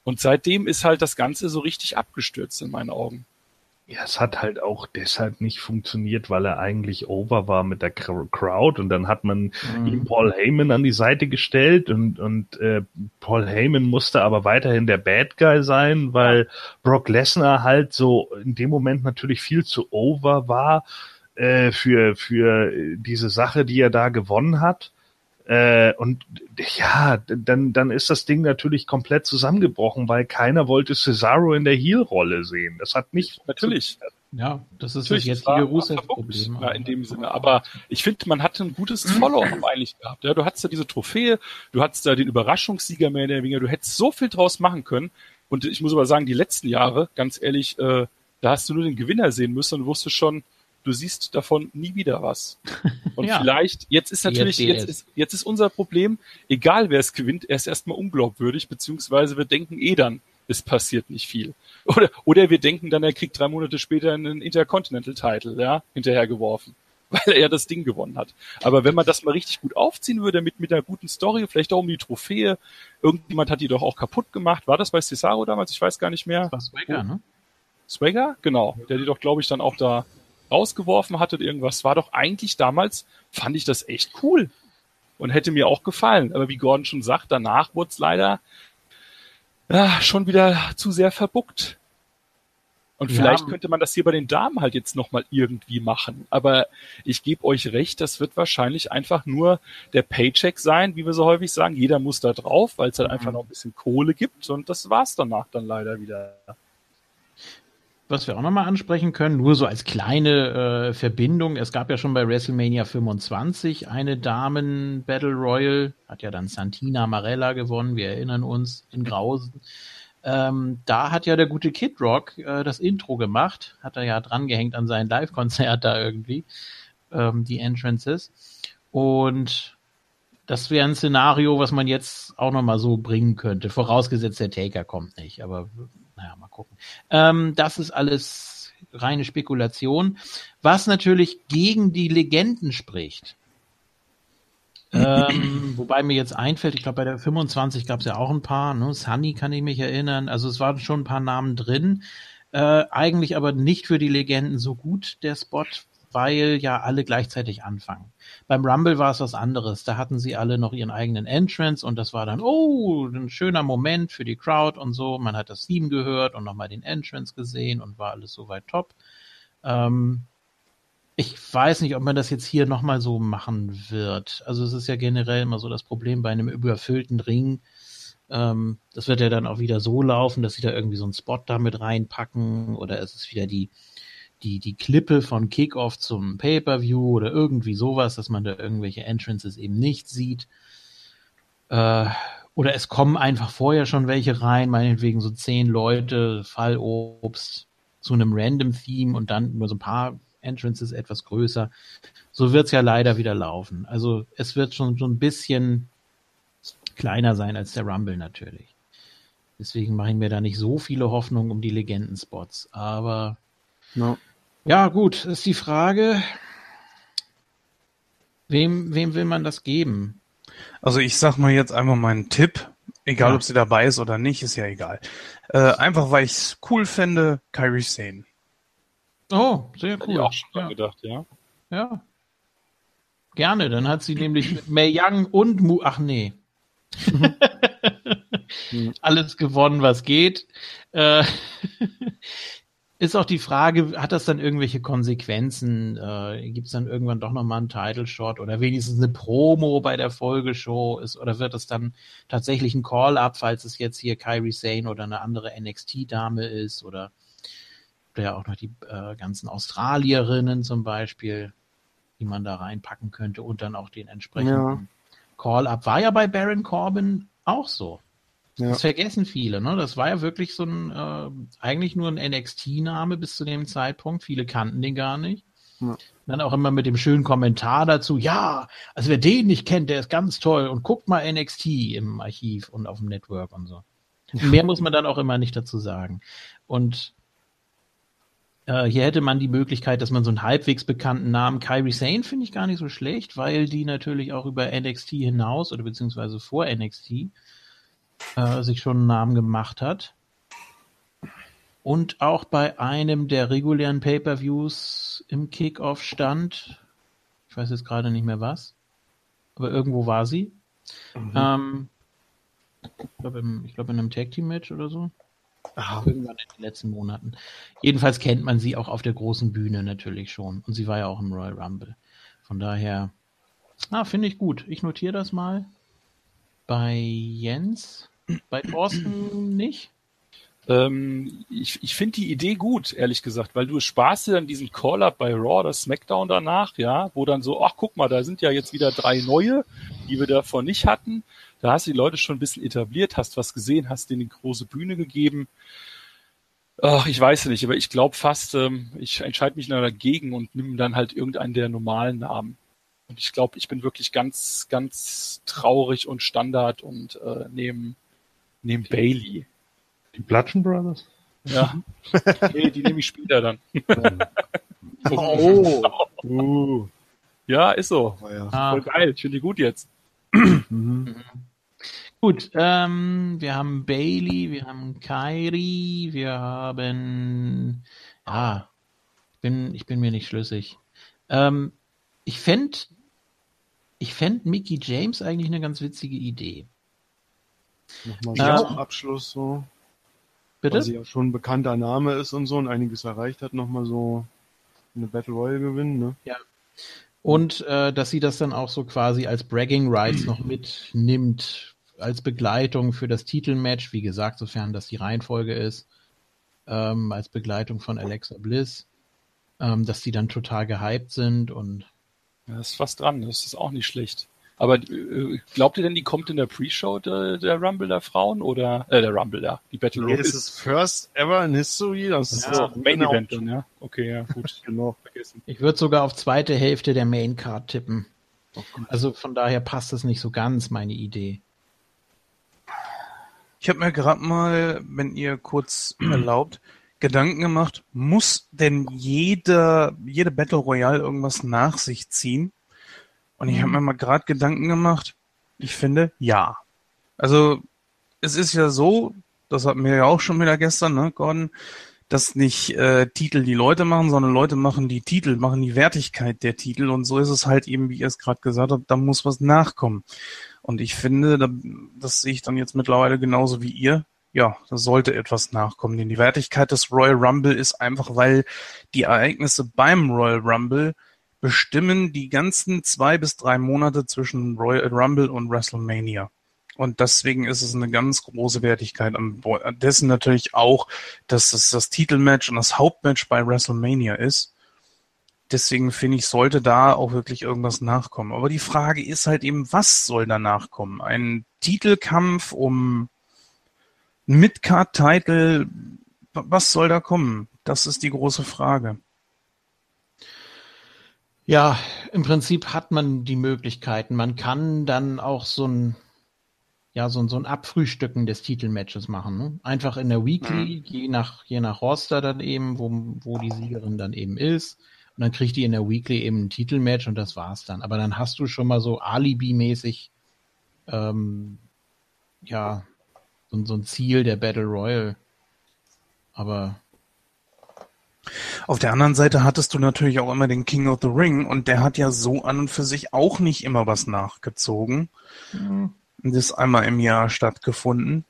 Und seitdem ist halt das Ganze so richtig abgestürzt in meinen Augen. Ja, es hat halt auch deshalb nicht funktioniert, weil er eigentlich over war mit der Crowd und dann hat man mhm. ihm Paul Heyman an die Seite gestellt und, und äh, Paul Heyman musste aber weiterhin der Bad Guy sein, weil Brock Lesnar halt so in dem Moment natürlich viel zu over war äh, für, für diese Sache, die er da gewonnen hat. Äh, und ja, dann, dann ist das Ding natürlich komplett zusammengebrochen, weil keiner wollte Cesaro in der Heel-Rolle sehen. Das hat nicht. Natürlich. Ja, das ist Natürlich, das jetzige Rusev-Problem. Ja, in dem Sinne. Aber ich finde, man hatte ein gutes Follow-up eigentlich gehabt. Ja, du hattest da diese Trophäe, du hattest da den Überraschungssieger mehr oder weniger, du hättest so viel draus machen können. Und ich muss aber sagen, die letzten Jahre, ganz ehrlich, äh, da hast du nur den Gewinner sehen müssen und wusstest schon, du siehst davon nie wieder was. Und ja. vielleicht, jetzt ist natürlich, jetzt ist, jetzt ist unser Problem, egal wer es gewinnt, er ist erstmal unglaubwürdig, beziehungsweise wir denken eh dann, es passiert nicht viel. Oder, oder wir denken dann, er kriegt drei Monate später einen Intercontinental-Title, ja, hinterhergeworfen. Weil er das Ding gewonnen hat. Aber wenn man das mal richtig gut aufziehen würde, mit, mit einer guten Story, vielleicht auch um die Trophäe, irgendjemand hat die doch auch kaputt gemacht. War das bei Cesaro damals? Ich weiß gar nicht mehr. Das war Swagger, ne? Swagger? Genau. Der die doch, glaube ich, dann auch da rausgeworfen hattet, irgendwas, war doch eigentlich damals, fand ich das echt cool und hätte mir auch gefallen. Aber wie Gordon schon sagt, danach wurde es leider ja, schon wieder zu sehr verbuckt. Und vielleicht ja. könnte man das hier bei den Damen halt jetzt nochmal irgendwie machen. Aber ich gebe euch recht, das wird wahrscheinlich einfach nur der Paycheck sein, wie wir so häufig sagen. Jeder muss da drauf, weil es halt mhm. einfach noch ein bisschen Kohle gibt. Und das war's danach dann leider wieder was wir auch nochmal ansprechen können, nur so als kleine äh, Verbindung. Es gab ja schon bei WrestleMania 25 eine Damen Battle Royal, hat ja dann Santina Marella gewonnen, wir erinnern uns, in Grausen. Ähm, da hat ja der gute Kid Rock äh, das Intro gemacht, hat er ja drangehängt an sein Live-Konzert da irgendwie, ähm, die Entrances. Und das wäre ein Szenario, was man jetzt auch nochmal so bringen könnte, vorausgesetzt der Taker kommt nicht, aber naja, mal gucken. Ähm, das ist alles reine Spekulation, was natürlich gegen die Legenden spricht. ähm, wobei mir jetzt einfällt, ich glaube bei der 25 gab es ja auch ein paar, ne? Sunny kann ich mich erinnern, also es waren schon ein paar Namen drin, äh, eigentlich aber nicht für die Legenden so gut, der Spot, weil ja alle gleichzeitig anfangen. Beim Rumble war es was anderes. Da hatten sie alle noch ihren eigenen Entrance und das war dann, oh, ein schöner Moment für die Crowd und so. Man hat das Theme gehört und nochmal den Entrance gesehen und war alles soweit top. Ähm, ich weiß nicht, ob man das jetzt hier nochmal so machen wird. Also es ist ja generell immer so das Problem bei einem überfüllten Ring. Ähm, das wird ja dann auch wieder so laufen, dass sie da irgendwie so einen Spot damit reinpacken oder es ist wieder die die, die Klippe von Kickoff zum Pay-Per-View oder irgendwie sowas, dass man da irgendwelche Entrances eben nicht sieht. Äh, oder es kommen einfach vorher schon welche rein, meinetwegen so zehn Leute, Fallobst zu einem Random Theme und dann nur so ein paar Entrances etwas größer. So wird's ja leider wieder laufen. Also es wird schon so ein bisschen kleiner sein als der Rumble natürlich. Deswegen mache ich mir da nicht so viele Hoffnungen um die Legendenspots. Aber No. Ja, gut, ist die Frage, wem, wem will man das geben? Also ich sag mal jetzt einfach meinen Tipp, egal Ja. ob sie dabei ist oder nicht, ist ja egal. Äh, einfach weil ich es cool fände, Kyrie Sane. Oh, sehr Hätte ich cool. auch schon Ja, gedacht, ja. ja. Gerne, dann hat sie nämlich mit May Young und Mu, ach nee. Alles gewonnen, was geht. Äh, ist auch die Frage, hat das dann irgendwelche Konsequenzen? Äh, Gibt es dann irgendwann doch nochmal einen Title Shot oder wenigstens eine Promo bei der Folgeshow ist? Oder wird es dann tatsächlich ein Call-Up, falls es jetzt hier Kyrie Sane oder eine andere NXT-Dame ist? Oder ja auch noch die äh, ganzen Australierinnen zum Beispiel, die man da reinpacken könnte und dann auch den entsprechenden Ja. Call-Up. War ja bei Baron Corbin auch so. Ja. Das vergessen viele, ne? Das war ja wirklich so ein, äh, eigentlich nur ein NXT-Name bis zu dem Zeitpunkt. Viele kannten den gar nicht. Ja. Dann auch immer mit dem schönen Kommentar dazu, ja, also wer den nicht kennt, der ist ganz toll und guckt mal NXT im Archiv und auf dem Network und so. Mehr muss man dann auch immer nicht dazu sagen. Und äh, hier hätte man die Möglichkeit, dass man so einen halbwegs bekannten Namen, Kyrie Sane finde ich gar nicht so schlecht, weil die natürlich auch über NXT hinaus oder beziehungsweise vor NXT äh, sich schon einen Namen gemacht hat. Und auch bei einem der regulären Pay-per-Views im Kickoff stand. Ich weiß jetzt gerade nicht mehr was. Aber irgendwo war sie. Ähm, ich glaube, glaube in einem Tag Team Match oder so. Ah, Irgendwann in den letzten Monaten. Jedenfalls kennt man sie auch auf der großen Bühne natürlich schon. Und sie war ja auch im Royal Rumble. Von daher, ah, finde ich gut. Ich notiere das mal. Bei Jens, bei Thorsten nicht. Ähm, ich ich finde die Idee gut, ehrlich gesagt, weil du sparst dir dann diesen Call-Up bei Raw oder SmackDown danach, ja, wo dann so, ach guck mal, da sind ja jetzt wieder drei neue, die wir davor nicht hatten. Da hast du die Leute schon ein bisschen etabliert, hast was gesehen, hast denen eine große Bühne gegeben. Ach, ich weiß nicht, aber ich glaube fast, ähm, ich entscheide mich dann dagegen und nimm dann halt irgendeinen der normalen Namen. Und ich glaube, ich bin wirklich ganz, ganz traurig und Standard und äh, nehme nehm Bailey. Die Bludgeon Brothers? Ja. nee, die nehme ich später dann. Oh. Uh. Ja, ist so. Oh, ja. Ah, Voll geil. Ich finde die gut jetzt. Mhm. Gut, ähm, wir haben Bailey, wir haben Kyrie, wir haben, ich bin, ich bin mir nicht schlüssig. Ähm, ich fände, ich fänd Mickey James eigentlich eine ganz witzige Idee. Nochmal Ja. so zum Abschluss so. Bitte? Weil sie ja schon ein bekannter Name ist und so und einiges erreicht hat, nochmal so eine Battle Royale gewinnen, ne? Und äh, dass sie das dann auch so quasi als Bragging Rights noch mitnimmt, als Begleitung für das Titelmatch, wie gesagt, sofern das die Reihenfolge ist, ähm, als Begleitung von Alexa Bliss, ähm, dass die dann total gehypt sind und Ja, ist was dran. Das ist auch nicht schlecht. Aber äh, glaubt ihr denn, die kommt in der Pre-Show der, der Rumble der Frauen oder äh, der Rumble da? Die Battle Nee, Royale es ist first ever in history. Das ist ja, Main Event dann, ja. Okay, ja, gut. Genau. Vergessen. ich würde sogar auf zweite Hälfte der Main Card tippen. Oh. Also von daher passt das nicht so ganz, meine Idee. Ich habe mir gerade mal, wenn ihr kurz erlaubt, Gedanken gemacht, muss denn jede, jede Battle Royale irgendwas nach sich ziehen? Und ich habe mir mal gerade Gedanken gemacht, ich finde, ja. Also es ist ja so, das hatten wir ja auch schon wieder gestern, ne, Gordon, dass nicht äh, Titel die Leute machen, sondern Leute machen die Titel, machen die Wertigkeit der Titel und so ist es halt eben, wie ihr es gerade gesagt habt, da muss was nachkommen. Und ich finde, da, das sehe ich dann jetzt mittlerweile genauso wie ihr. Ja, da sollte etwas nachkommen. Denn die Wertigkeit des Royal Rumble ist einfach, weil die Ereignisse beim Royal Rumble bestimmen die ganzen zwei bis drei Monate zwischen Royal Rumble und WrestleMania. Und deswegen ist es eine ganz große Wertigkeit am Bo- dessen natürlich auch, dass es das Titelmatch und das Hauptmatch bei WrestleMania ist. deswegen finde ich, sollte da auch wirklich irgendwas nachkommen. Aber die Frage ist halt eben, was soll da nachkommen? Ein Titelkampf um Midcard-Title, was soll da kommen? Das ist die große Frage. Ja, im Prinzip hat man die Möglichkeiten. Man kann dann auch so ein, ja, so ein, so ein Abfrühstücken des Titelmatches machen. Ne? Einfach in der Weekly, mhm. je nach, je nach Roster dann eben, wo, wo die Siegerin dann eben ist. Und dann kriegt die in der Weekly eben ein Titelmatch und das war's dann. Aber dann hast du schon mal so Alibi-mäßig, ähm, ja, so, so ein Ziel der Battle Royal. Aber auf der anderen Seite hattest du natürlich auch immer den King of the Ring und der hat ja so an und für sich auch nicht immer was nachgezogen. Mhm. Das ist einmal im Jahr stattgefunden.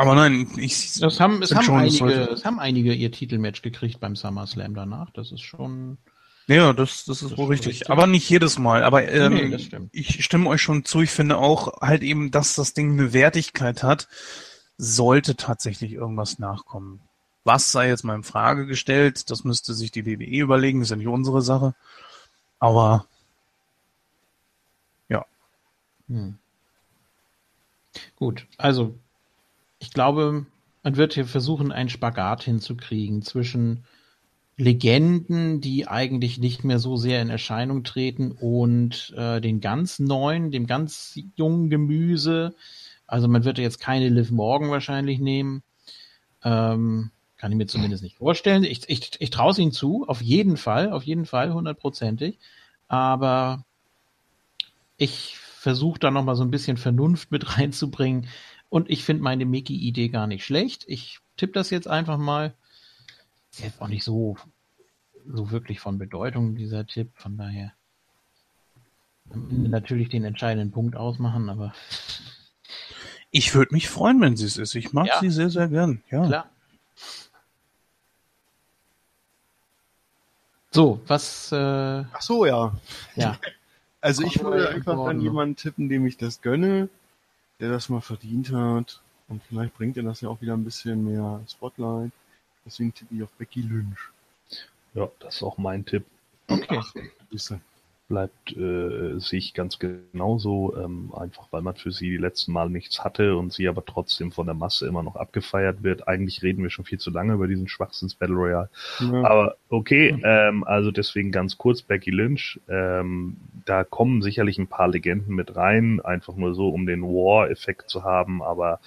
Aber nein, ich. Das haben, es haben, schon, einige, es haben einige ihr Titelmatch gekriegt beim SummerSlam danach. Das ist schon. Ja, das, das ist das wohl richtig. richtig. Aber nicht jedes Mal. Aber ähm, nee, ich stimme euch schon zu. Ich finde auch halt eben, dass das Ding eine Wertigkeit hat, sollte tatsächlich irgendwas nachkommen. Was sei jetzt mal in Frage gestellt, das müsste sich die WWE überlegen, ist ja nicht unsere Sache. Aber ja. Hm. Gut, also ich glaube, man wird hier versuchen, einen Spagat hinzukriegen zwischen Legenden, die eigentlich nicht mehr so sehr in Erscheinung treten und äh, den ganz neuen, dem ganz jungen Gemüse. Also man wird jetzt keine Liv Morgan wahrscheinlich nehmen. Ähm, kann ich mir zumindest nicht vorstellen. Ich, ich, ich traue es ihnen zu, auf jeden Fall, auf jeden Fall, hundertprozentig. Aber ich versuche da nochmal so ein bisschen Vernunft mit reinzubringen. Und ich finde meine Mickey-Idee gar nicht schlecht. Ich tippe das jetzt einfach mal. Ist jetzt auch nicht so, so wirklich von Bedeutung, dieser Tipp. Von daher natürlich den entscheidenden Punkt ausmachen, aber. Ich würde mich freuen, wenn sie es ist. Ich mag ja. sie sehr, sehr gern. Ja. Klar. So, was. Äh, Ach so, ja. Ja. Also ich würde einfach dann jemanden tippen, dem ich das gönne, der das mal verdient hat. Und vielleicht bringt er das ja auch wieder ein bisschen mehr Spotlight. Deswegen tippe ich auf Becky Lynch. Ja, das ist auch mein Tipp. Okay. Ach, bleibt äh, sich ganz genauso, ähm, einfach weil man für sie die letzten Mal nichts hatte und sie aber trotzdem von der Masse immer noch abgefeiert wird. Eigentlich reden wir schon viel zu lange über diesen Schwachsinns Battle Royale. Ja. Aber okay, ähm, also deswegen ganz kurz Becky Lynch. Ähm, da kommen sicherlich ein paar Legenden mit rein, einfach nur so, um den War-Effekt zu haben, aber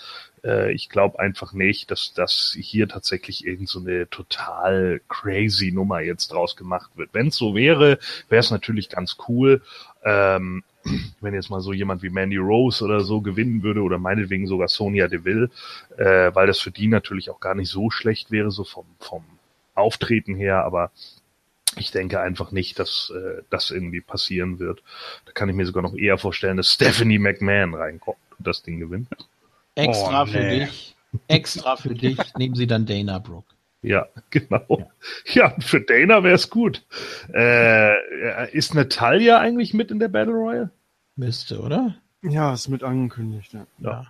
äh, ich glaube einfach nicht, dass das hier tatsächlich irgend so eine total crazy Nummer jetzt draus gemacht wird. Wenn es so wäre, wäre es natürlich ganz cool. Ähm, wenn jetzt mal so jemand wie Mandy Rose oder so gewinnen würde oder meinetwegen sogar Sonia Deville, äh, weil das für die natürlich auch gar nicht so schlecht wäre, so vom, vom Auftreten her, aber ich denke einfach nicht, dass äh, das irgendwie passieren wird. Da kann ich mir sogar noch eher vorstellen, dass Stephanie McMahon reinkommt und das Ding gewinnt. Extra oh, für nee. dich. Extra für dich nehmen sie dann Dana Brooke. Ja, genau. Ja, ja für Dana wäre es gut. Äh, ist Natalia eigentlich mit in der Battle Royale? Müsste, oder? Ja, ist mit angekündigt. Ja. ja.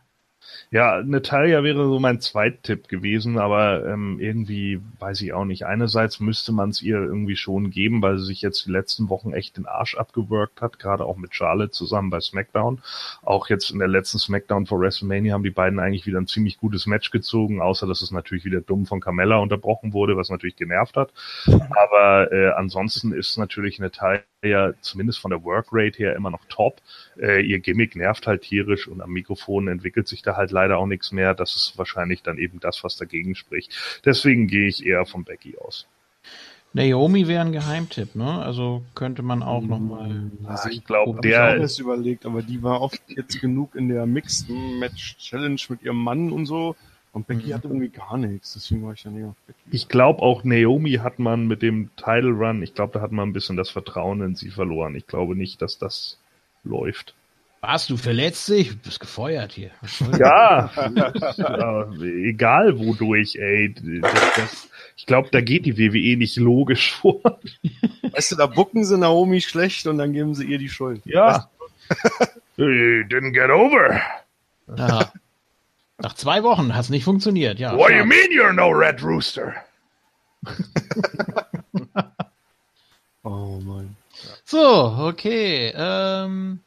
Ja, Natalia wäre so mein Zweittipp gewesen, aber ähm, irgendwie weiß ich auch nicht. Einerseits müsste man es ihr irgendwie schon geben, weil sie sich jetzt die letzten Wochen echt den Arsch abgewirkt hat, gerade auch mit Charlotte zusammen bei SmackDown. Auch jetzt in der letzten SmackDown vor WrestleMania haben die beiden eigentlich wieder ein ziemlich gutes Match gezogen, außer dass es natürlich wieder dumm von Carmella unterbrochen wurde, was natürlich genervt hat. Aber äh, ansonsten ist natürlich Natalia ja zumindest von der Workrate her immer noch top. Äh, ihr Gimmick nervt halt tierisch und am Mikrofon entwickelt sich da halt leider auch nichts mehr. Das ist wahrscheinlich dann eben das, was dagegen spricht. Deswegen gehe ich eher von Becky aus. Naomi wäre ein Geheimtipp, ne? Also könnte man auch noch mal. Also ich glaube, der. Ich auch überlegt, aber die war oft jetzt genug in der Mixed Match Challenge mit ihrem Mann und so. Und Becky mhm. hat irgendwie gar nichts, deswegen war ich dann eher auf Becky. Ich glaube auch Naomi hat man mit dem Title Run, ich glaube, da hat man ein bisschen das Vertrauen in sie verloren. Ich glaube nicht, dass das läuft. Warst du verletzt dich? Du bist gefeuert hier. Ja, ja, egal wodurch, ey. Das, das, ich glaube, da geht die WWE nicht logisch vor. Weißt du, da bucken sie Naomi schlecht und dann geben sie ihr die Schuld. Ja. didn't get over. Ja. Nach zwei Wochen hat es nicht funktioniert, ja. What do you mean you're no Red Rooster? Oh Mann. So, okay. Ähm,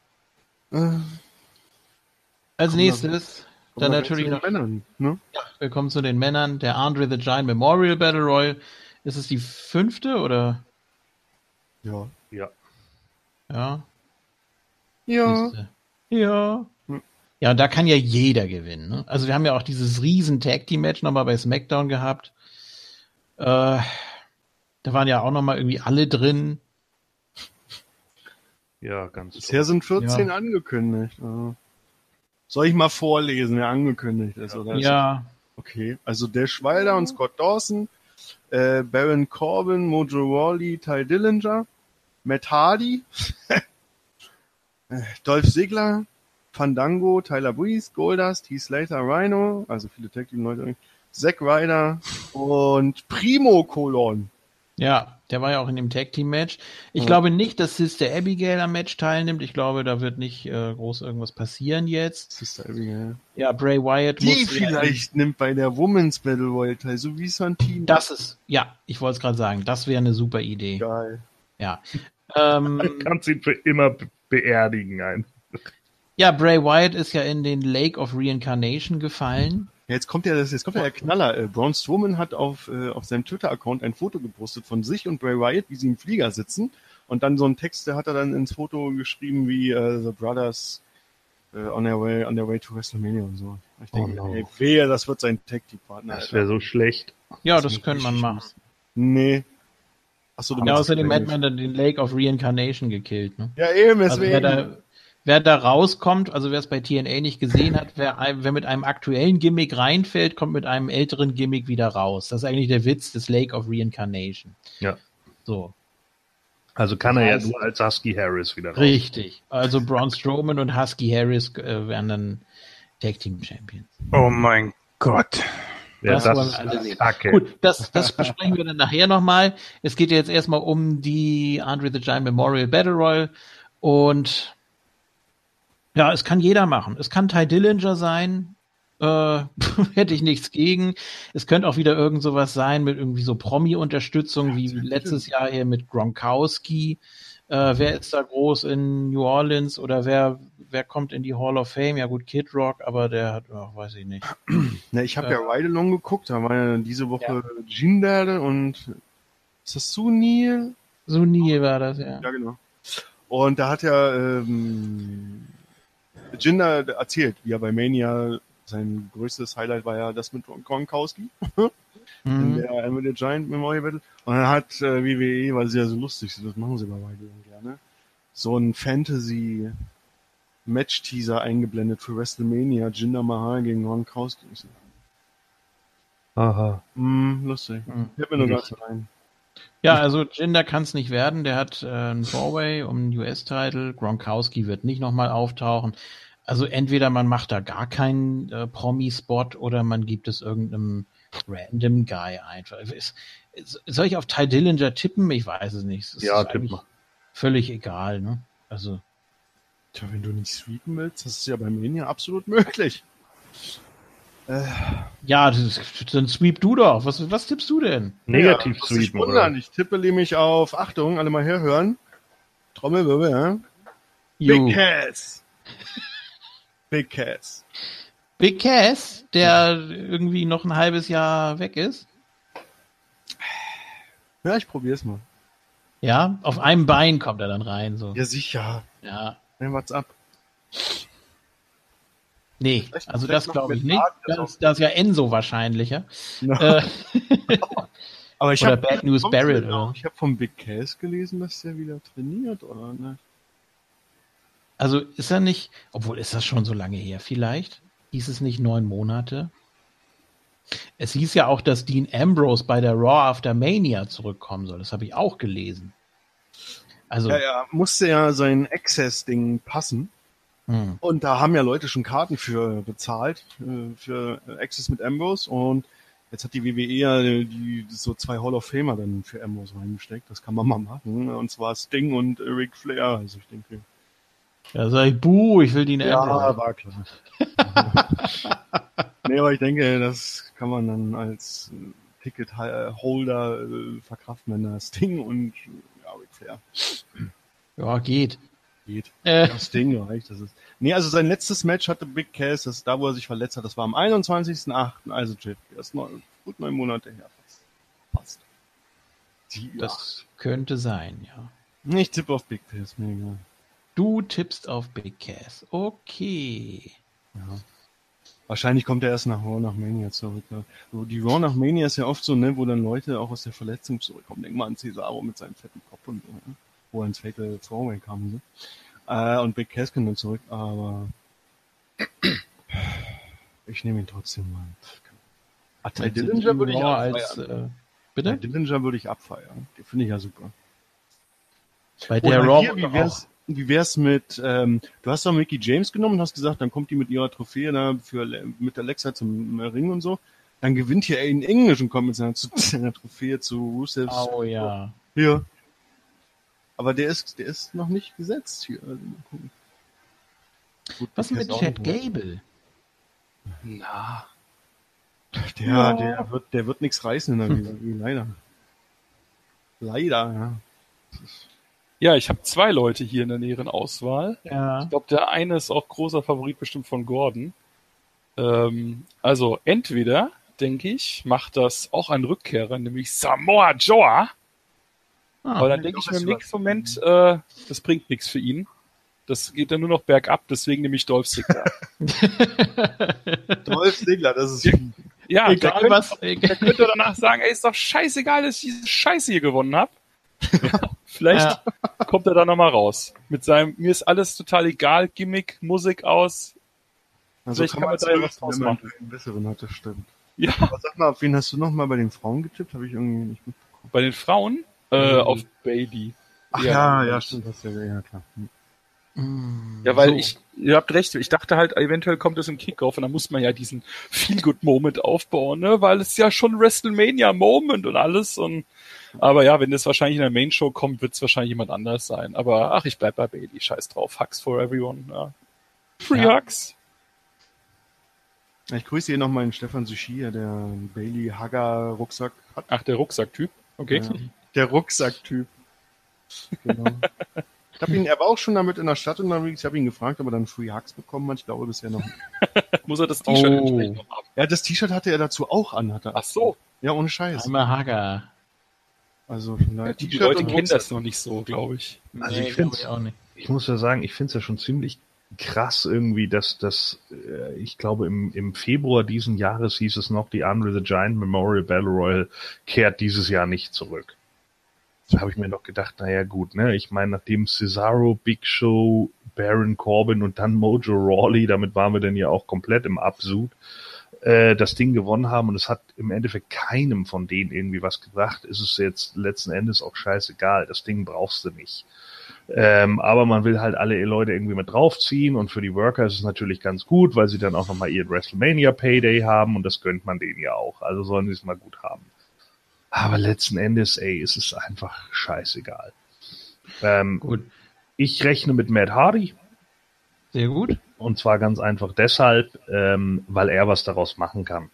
Äh, als nächstes dann kommen wir natürlich zu den noch. Männern, ne? Wir kommen zu den Männern. Der Andre the Giant Memorial Battle Royal. Ist es die fünfte oder? Ja. Ja. Ja. Ja. Siehste. Ja. Ja, und da kann ja jeder gewinnen. Ne? Also wir haben ja auch dieses riesen Tag Team Match nochmal bei SmackDown gehabt. Äh, da waren ja auch nochmal irgendwie alle drin. Ja, ganz Bisher sind 14 Ja. angekündigt. Also, soll ich mal vorlesen, wer angekündigt ist? Oder ist Ja. Okay, also Dash Wilder und Scott Dawson, äh, Baron Corbin, Mojo Rawley, Ty Dillinger, Matt Hardy, äh, Dolph Ziggler, Fandango, Tyler Breeze, Goldust, Heath Slater, Rhino, also viele Tag Team Leute, Zack Ryder und Primo Colon. Ja, der war ja auch in dem Tag Team Match. Ich Ja. glaube nicht, dass Sister Abigail am Match teilnimmt. Ich glaube, da wird nicht äh, groß irgendwas passieren jetzt. Sister Abigail. Ja, Bray Wyatt Die muss ja- vielleicht nimmt bei der Women's Battle Royale teil, so wie Santino. Das ist, ja, ich wollte es gerade sagen, das wäre eine super Idee. geil. Ja. Ähm, Kannst ihn für immer be- beerdigen ein. Ja, Bray Wyatt ist ja in den Lake of Reincarnation gefallen. Ja, jetzt kommt ja das, jetzt kommt ja der Knaller. Äh, Braun Strowman hat auf, äh, auf seinem Twitter-Account ein Foto gepostet von sich und Bray Wyatt, wie sie im Flieger sitzen. Und dann so ein Text, der hat er dann ins Foto geschrieben wie äh, The Brothers äh, on their way on their way to WrestleMania und so. Ich denke, Oh no. ey, wehe, das wird sein Tag Team Partner. Das wäre so schlecht. Ja, Das das könnte man machen. Nee. Achso, du Ja, außerdem hat man dann den Lake of Reincarnation gekillt. Ne? Ja, eben, Also deswegen. da, wer da rauskommt, also wer es bei TNA nicht gesehen hat, wer, wer mit einem aktuellen Gimmick reinfällt, kommt mit einem älteren Gimmick wieder raus. Das ist eigentlich der Witz des Lake of Reincarnation. Ja. So, Also kann er ja heißt- nur als Husky Harris wieder raus. richtig. Also Braun Strowman und Husky Harris äh, werden dann Tag Team Champions. Oh mein Gott. Ja, Das das, wollen ist wir alle sehen. Kacke. Gut, das, das besprechen wir dann nachher nochmal. Es geht ja jetzt erstmal um die Andre the Giant Memorial Battle Royal und ja, es kann jeder machen. Es kann Ty Dillinger sein, äh, hätte ich nichts gegen. Es könnte auch wieder irgend sowas sein mit irgendwie so Promi-Unterstützung wie letztes Jahr hier mit Gronkowski. Äh, wer ist da groß in New Orleans oder wer, wer kommt in die Hall of Fame? Ja gut, Kid Rock, aber der hat, ach, weiß ich nicht. Ne, ich habe Äh, ja Ride Along geguckt, da war ja diese Woche Jinder und ist das Sunil? So nie war das, ja. Ja, genau. Und da hat ja ähm, Jinder erzählt, wie er bei Mania sein größtes Highlight war ja das mit Gronkowski in Mhm. der Emily Giant Memorial Battle. Und dann hat äh, WWE, weil sie ja so lustig sind, das machen sie bei Along gerne, so ein Fantasy Match-Teaser eingeblendet für WrestleMania, Jinder Mahal gegen Gronkowski. Aha. mm, lustig. Mhm. Ich hab mir nur Nicht. ganz rein. Ja, also Jinder kann es nicht werden. Der hat äh, einen Four-Way um einen US-Title. Gronkowski wird nicht nochmal auftauchen. Also entweder man macht da gar keinen äh, Promi-Spot oder man gibt es irgendeinem random Guy einfach. Ist, soll ich auf Ty Dillinger tippen? Ich weiß es nicht. Es Ja, tipp mal. Völlig egal, ne? Also, Tja, wenn du nicht sweepen willst, das ist ja bei Mania absolut möglich. Äh, ja, das, dann sweep du doch. Was, was tippst du denn? Negativ ja, sweepen, wundern. oder? Ich tippe nämlich auf, Achtung, alle mal herhören. Trommelwirbel, ja? You. Big Cass. Big Cass. Big Cass, der irgendwie noch ein halbes Jahr weg ist. Ja, ich probier's mal. Ja, auf einem Bein kommt er dann rein, so. Ja, sicher. Ja. Nehmen wir's ab. Nee, Vielleicht- also vielleicht das glaube ich nicht. Art, das Das, das ist ja Enzo wahrscheinlicher. Ja. Äh, Aber ich oder hab, Bad News auch? oder? Ich habe vom Big Cass gelesen, dass der wieder trainiert, oder? Ne? Also ist er nicht, obwohl ist das schon so lange her vielleicht? Hieß es nicht neun Monate? Es hieß ja auch, dass Dean Ambrose bei der Raw After Mania zurückkommen soll. Das habe ich auch gelesen. Also, Ja, ja, musste ja sein Access-Ding passen. Hm. Und da haben ja Leute schon Karten für bezahlt, äh, für Access mit Ambrose. Und jetzt hat die WWE ja die, so zwei Hall of Famer dann für Ambrose reingesteckt. Das kann man mal machen. Und zwar Sting und Ric Flair. Also ich denke, da sag ich, buh, ich will Dean Ambrose. war klar. nee, aber ich denke, das kann man dann als äh, Ticket-Holder äh, verkraften, wenn da Sting und ja, Ric fair. Ja, geht. Geht. Äh, Das Ding reicht. Das ist. Nee, also sein letztes Match hatte Big Cass, das da, wo er sich verletzt hat. Das war am 21.08. Also Jeff, erst neun, gut neun Monate her. Fast. Fast. Die, das könnte sein, ja. Ich tippe auf Big Cass, mir egal. Du tippst auf Big Cass. Okay. Ja. Wahrscheinlich kommt er erst nach Raw nach Mania zurück. So, die Raw nach Mania ist ja oft so, ne, wo dann Leute auch aus der Verletzung zurückkommen. Denk mal an Cesaro mit seinem fetten Kopf und so, ne? Wo er ins Fatal Four-Way kam. und So. Äh, und Big Cass dann zurück, aber ich nehme ihn trotzdem mal. Ty Dillinger würde ich als, äh, Ty bitte? Dillinger würde ich abfeiern. Den finde ich ja super. Bei der Raw hier, wie wär's, wie wär's mit, ähm, du hast doch Mickey James genommen und hast gesagt, dann kommt die mit ihrer Trophäe da für, mit Alexa zum Ring und so. Dann gewinnt hier Aiden English und kommt mit seiner, zu, seiner Trophäe zu Rusevs. Oh ja. Hier. Aber der ist, der ist noch nicht gesetzt hier. Also, mal gucken. Gut, Was mit Chad Gable? Na, Der, der wird, der wird nichts reißen in der WWE, leider. Leider, ja. ja, ich habe zwei Leute hier in der näheren Auswahl. Ja. Ich glaube, der eine ist auch großer Favorit bestimmt von Gordon. Ähm, also entweder, denke ich, macht das auch ein Rückkehrer, nämlich Samoa Joa. Aber Ah, dann denke ich mir im nächsten Moment, äh, das bringt nichts für ihn. Das geht dann nur noch bergab, deswegen nehme ich Dolph Ziggler. Dolph Ziggler, das ist Ja, egal könnte, was. der könnte danach sagen, ey, ist doch scheißegal, dass ich diese Scheiße hier gewonnen habe. Vielleicht kommt er da nochmal raus. Mit seinem, mir ist alles total egal, Gimmick, Musik aus. Also Vielleicht kann kann man man da da ja was draus man machen. einen besseren hat, das stimmt. Ja, Aber sag mal, auf wen hast du noch mal bei den Frauen getippt? Habe ich irgendwie nicht mitbekommen. bei den Frauen äh, auf Bailey. Ach Ja. ja, ja, stimmt, hast ja, ja klar. Mm, Ja, weil so. ich, ihr habt recht, ich dachte halt, eventuell kommt es im Kickoff und dann muss man ja diesen Feel-Good-Moment aufbauen, ne, weil es ja schon WrestleMania-Moment und alles und, aber ja, wenn das wahrscheinlich in der Main-Show kommt, wird es wahrscheinlich jemand anders sein, aber ach, ich bleib bei Bailey, scheiß drauf, Hugs for everyone, ja. Free Ja. Hugs. Ich grüße hier nochmal den Stefan Sushi, der einen Bailey Hugger Rucksack hat. Ach, der Rucksack-Typ, okay. Ja. Der Rucksack-Typ. Genau. Ich hab ihn, er war auch schon damit in der Stadt unterwegs. Ich habe ihn gefragt, ob er dann Free Hugs bekommen hat. Ich glaube bisher noch. nicht. Muss er das T-Shirt Oh. entsprechend noch haben. Ja, das T-Shirt hatte er dazu auch an, hat er. Ach so, Ja, ohne Scheiß. Einmal Hager. Also daher die T-Shirt Leute kennen das noch nicht so, glaube ich. Also Nee, ich find's- auch nicht. ich muss ja sagen, ich finde es ja schon ziemlich krass irgendwie, dass das, äh, ich glaube im, im Februar diesen Jahres hieß es noch, die Andre the Giant Memorial Battle Royal kehrt dieses Jahr nicht zurück. Da habe ich mir noch gedacht, naja gut, ne, ich meine, nachdem Cesaro, Big Show, Baron Corbin und dann Mojo Rawley, damit waren wir dann ja auch komplett im Absud, äh, das Ding gewonnen haben und es hat im Endeffekt keinem von denen irgendwie was gebracht, ist es jetzt letzten Endes auch scheißegal. Das Ding brauchst du nicht. Ähm, aber man will halt alle Leute irgendwie mit draufziehen und für die Worker ist es natürlich ganz gut, weil sie dann auch nochmal ihren WrestleMania Payday haben und das gönnt man denen ja auch. Also sollen sie es mal gut haben. Aber letzten Endes, ey, ist es einfach scheißegal. Ähm, Gut. ich rechne mit Matt Hardy Sehr gut. und zwar ganz einfach deshalb, ähm, weil er was daraus machen kann.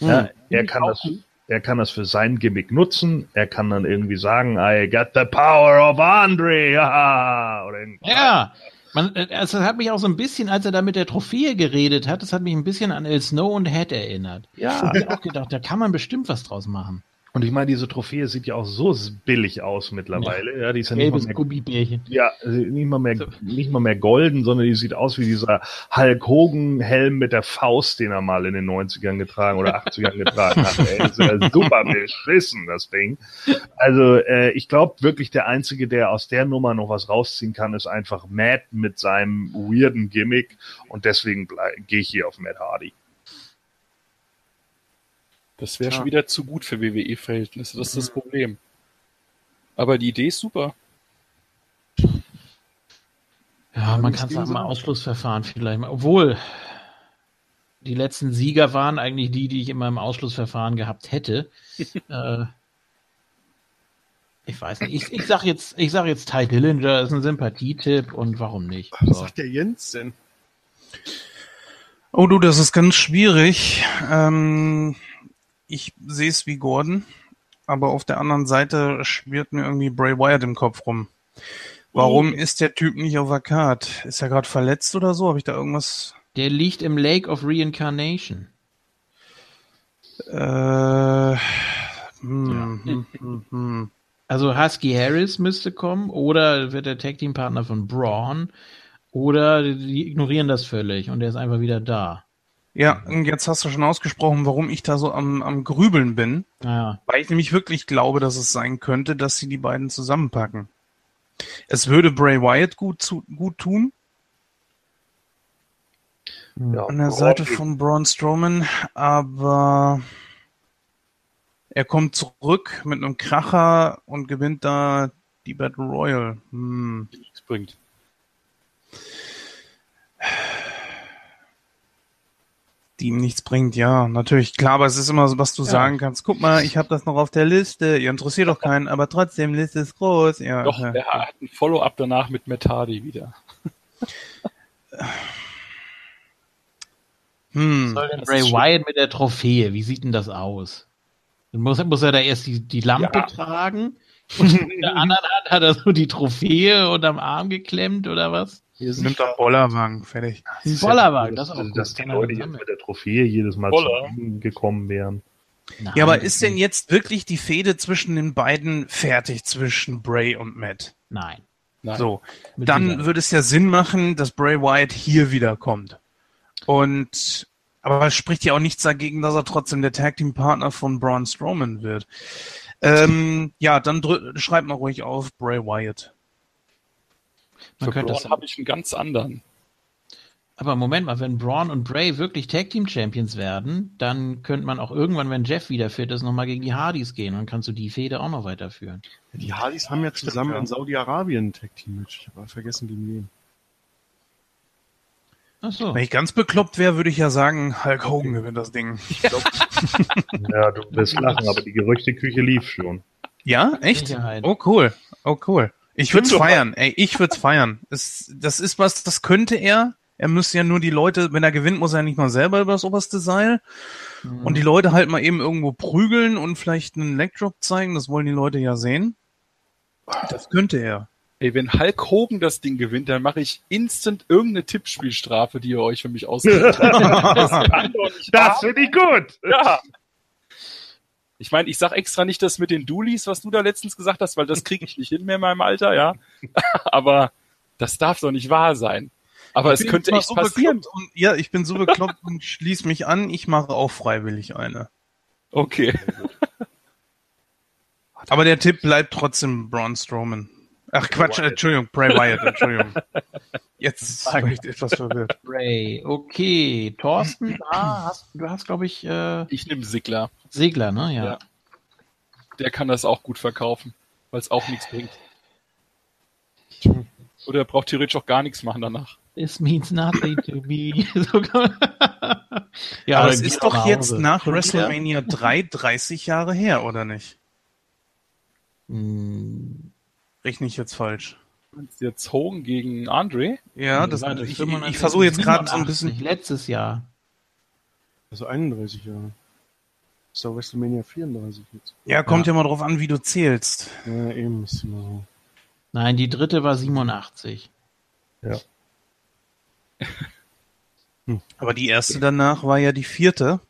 Ja, er kann das, er kann das für sein Gimmick nutzen. Er kann dann irgendwie sagen, I got the power of Andre. Ja, Ja. Man, äh, also das hat mich auch so ein bisschen, als er da mit der Trophäe geredet hat, das hat mich ein bisschen an El Snow und Head erinnert. ja. Ich auch gedacht, da kann man bestimmt was draus machen. Und ich meine, diese Trophäe sieht ja auch so billig aus mittlerweile. Ja, die ist ja nicht mal mehr, Gummibärchen. ja, nicht mal mehr, nicht mal mehr golden, sondern die sieht aus wie dieser Hulk Hogan Helm mit der Faust, den er mal in den 90ern getragen oder 80ern getragen hat. Ey, ist ja super beschissen, das Ding. Also, äh, ich glaube wirklich, der einzige, der aus der Nummer noch was rausziehen kann, ist einfach Matt mit seinem weirden Gimmick und deswegen gehe ich hier auf Matt Hardy. Das wäre Ja. schon wieder zu gut für WWE-Verhältnisse, das ist das Problem. Aber die Idee ist super. Ja, man kann es auch mal Ausschlussverfahren vielleicht mal. Obwohl, die letzten Sieger waren eigentlich die, die ich immer im Ausschlussverfahren gehabt hätte. äh, ich weiß nicht. Ich, ich sag jetzt, ich sag jetzt Ty Dillinger ist ein Sympathietipp und warum nicht? Was So. sagt der Jens denn? Oh du, das ist ganz schwierig. Ähm, ich sehe es wie Gordon. aber auf der anderen Seite schwirrt mir irgendwie Bray Wyatt im Kopf rum. Warum Oh. ist der Typ nicht auf der Card? Ist er gerade verletzt oder so? Habe ich da irgendwas? Der liegt im Lake of Reincarnation. Äh, hm, hm, hm, hm. Also Husky Harris müsste kommen oder wird der Tag Team Partner von Braun oder die ignorieren das völlig und der ist einfach wieder da. Ja, und jetzt hast du schon ausgesprochen, warum ich da so am, am Grübeln bin. Naja, Weil ich nämlich wirklich glaube, dass es sein könnte, dass sie die beiden zusammenpacken. Es würde Bray Wyatt gut, zu, gut tun, Ja, an der Seite von Braun Strowman, aber er kommt zurück mit einem Kracher und gewinnt da die Battle Royal. Hm. nichts bringt. Die ihm nichts bringt, ja, natürlich. Klar, aber es ist immer so, was du Ja. sagen kannst. Guck mal, ich habe das noch auf der Liste. Ihr interessiert doch keinen, aber trotzdem, Liste ist groß. Ja, Doch, ja. er hat ein Follow-up danach mit Hardy wieder. Hm. soll denn ist Wyatt mit der Trophäe? Wie sieht denn das aus? Dann muss, muss er da erst die, die Lampe Ja. tragen und in der anderen Hand hat er so die Trophäe unterm Arm geklemmt oder was? Nimmt er Bollerwagen, fertig. Ein Bollerwagen, das ist auch gut. dass die Leute jetzt mit der Trophäe jedes Mal Boller. gekommen wären. Nein, Ja, aber ist denn jetzt wirklich die Fehde zwischen den beiden fertig, zwischen Bray und Matt? Nein. Nein. So, Mit dann Sicherheit. würde es ja Sinn machen, dass Bray Wyatt hier wiederkommt. Und aber es spricht ja auch nichts dagegen, dass er trotzdem der Tag Team Partner von Braun Strowman wird. Ähm, ja, dann schreibt mal ruhig auf Bray Wyatt. Man Für Braun habe ich einen ganz anderen. aber Moment mal, wenn Braun und Bray wirklich Tag Team Champions werden, dann könnte man auch irgendwann, wenn Jeff wieder fit ist, nochmal gegen die Hardys gehen und dann kannst du die Fehde auch noch weiterführen. Die Hardys haben ja zusammen ja. in Saudi-Arabien ein Tag-Team-Match. Ich habe aber vergessen, gegen wen. Ach so. Wenn ich ganz bekloppt wäre, würde ich ja sagen, Hulk Hogan gewinnt das Ding. Ja, du wirst lachen, aber die Gerüchteküche lief schon. Ja, echt? Sicherheit. Oh cool, oh cool. Ich würde feiern, ey, ich würde feiern. Es, das ist was, das könnte er. Er müsste ja nur die Leute, wenn er gewinnt, muss er nicht mal selber über das oberste Seil. Mhm. Und die Leute halt mal eben irgendwo prügeln und vielleicht einen Legdrop zeigen. Das wollen die Leute ja sehen. Das könnte er. Ey, wenn Hulk Hogan das Ding gewinnt, dann mache ich instant irgendeine Tippspielstrafe, die ihr euch für mich ausgedacht habt. Das Das finde ich gut. Ja. Ich meine, ich sag extra nicht das mit den Dulis, was du da letztens gesagt hast, weil das kriege ich nicht hin mehr in meinem Alter, ja. Aber das darf doch nicht wahr sein. Aber es Ich bin könnte echt so passieren. Und, ja, ich bin so bekloppt und schließ mich an. Ich mache auch freiwillig eine. Okay. Aber der Tipp bleibt trotzdem Braun Strowman. Ach Quatsch, Wyatt. Entschuldigung, Bray Wyatt, Entschuldigung. Jetzt war ich etwas verwirrt. Bray. Okay. Thorsten, ah, hast, du hast, glaube ich, äh, Ich nehme Sigler. Segler, ne? Ja. Ja. Der kann das auch gut verkaufen, weil es auch nichts bringt. Oder er braucht theoretisch auch gar nichts machen danach. This means nothing to me. Ja, Aber es ist doch jetzt nach? WrestleMania 3 30 Jahre her, oder nicht? Hm, Rechne ich jetzt falsch. Jetzt Hogan gegen Andre? Ja, das, nein, ich, ich, 95, ich versuche jetzt gerade so ein 87, bisschen. Letztes Jahr. Also 31 Jahre. Ist doch WrestleMania 34 jetzt. Ja, kommt ja, mal drauf an, wie du zählst. Ja, eben, ist immer so. Nein, die dritte war 87. Aber die erste danach war ja die vierte.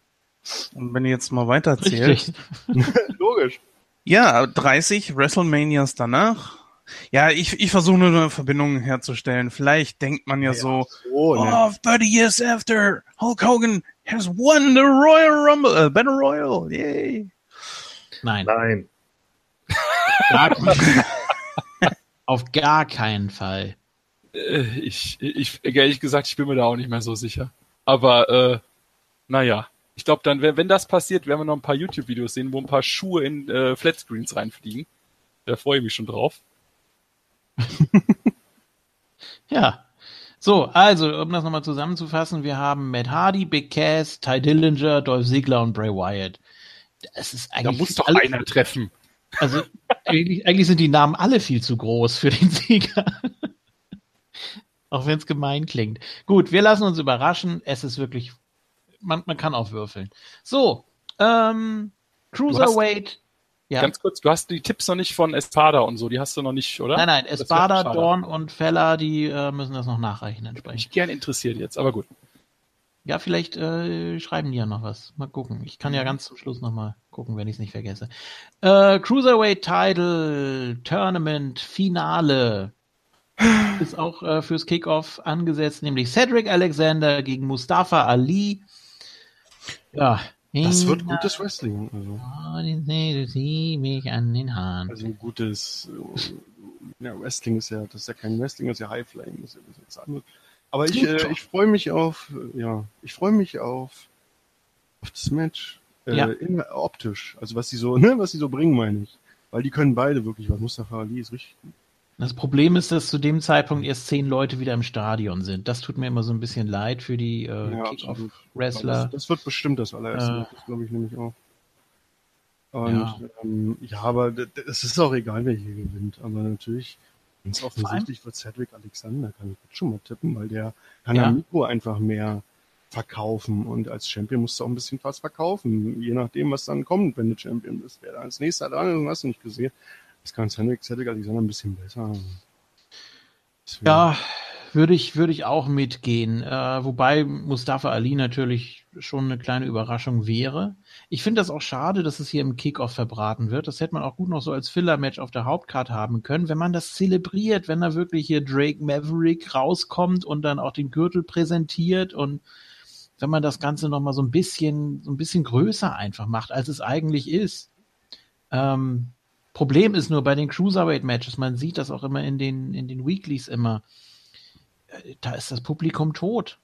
Und wenn du jetzt mal weiter zählst. Richtig. Logisch. Ja, 30 WrestleManias danach. Ja, ich, ich versuche nur eine Verbindung herzustellen. Vielleicht denkt man ja, so, So, ne. oh, 30 years after Hulk Hogan has won the Royal Rumble, äh, Battle Royal, yay. Nein, Nein. gar auf gar keinen Fall. Äh, Ich, ich, ehrlich gesagt, ich bin mir da auch nicht mehr so sicher. Aber, äh, naja. Ich glaube dann, wenn, wenn das passiert, werden wir noch ein paar YouTube-Videos sehen, wo ein paar Schuhe in äh, Flatscreens reinfliegen. Da freue ich mich schon drauf. Ja. So, also, um das nochmal zusammenzufassen, wir haben Matt Hardy, Big Cass, Ty Dillinger, Dolph Ziggler und Bray Wyatt. Das ist Da eigentlich muss doch alles- einer treffen. Also eigentlich, eigentlich sind die Namen alle viel zu groß für den Sieger. auch wenn es gemein klingt. Gut, wir lassen uns überraschen. Es ist wirklich, man, man kann auch würfeln. So, ähm, Cruiserweight. Ja. Ganz kurz, du hast die Tipps noch nicht von Espada und so, die hast du noch nicht, oder? Nein, nein, Espada. Dorn und Feller, die äh, müssen das noch nachreichen entsprechend. Mich gern interessiert jetzt, aber gut. Ja, vielleicht äh, schreiben die ja noch was. Mal gucken. Ich kann ja Mhm. ganz zum Schluss noch mal gucken, wenn ich es nicht vergesse. Äh, Cruiserweight Title Tournament Finale ist auch äh, fürs Kickoff angesetzt, nämlich Cedric Alexander gegen Mustafa Ali. Ja. Das wird gutes Wrestling. Also, Also. Sie mich an den Haaren. also ein gutes äh, ja, Wrestling ist ja, das ist ja kein Wrestling, das ist ja High Flame, das ist ja was anderes. Aber ich, äh, ich freue mich auf, äh, ja, ich freue mich auf, auf das Match. Äh, Ja. in, optisch. Also was sie so, ne, was sie so bringen, meine ich. Weil die können beide wirklich was. Mustafa Ali ist richtig gut. Das Problem ist, dass zu dem Zeitpunkt erst zehn Leute wieder im Stadion sind. Das tut mir immer so ein bisschen leid für die äh, Ja. Kickoff-Wrestler. Das, das wird bestimmt das allererste Äh. Das glaube ich nämlich auch. Und Ja. ähm, ja aber es ist auch egal, wer hier gewinnt. Aber natürlich, ganz offensichtlich wird Cedric Alexander, kann ich jetzt schon mal tippen, weil der kann Ja. am Mikro einfach mehr verkaufen und als Champion musst du auch ein bisschen was verkaufen, je nachdem, was dann kommt, wenn du Champion bist. Wer da als nächster dran ist, hast du nicht gesehen. Das kann Cedric, Cedric Alexander ein bisschen besser. Deswegen- Ja, würde ich, würde ich auch mitgehen. Äh, wobei Mustafa Ali natürlich schon eine kleine Überraschung wäre. Ich finde das auch schade, dass es hier im Kickoff verbraten wird. Das hätte man auch gut noch so als Filler-Match auf der Hauptcard haben können, wenn man das zelebriert, wenn da wirklich hier Drake Maverick rauskommt und dann auch den Gürtel präsentiert und wenn man das Ganze noch mal so ein bisschen, so ein bisschen größer einfach macht, als es eigentlich ist. Ähm, Problem ist nur bei den Cruiserweight-Matches, man sieht das auch immer in den, in den Weeklies immer, äh, da ist das Publikum tot.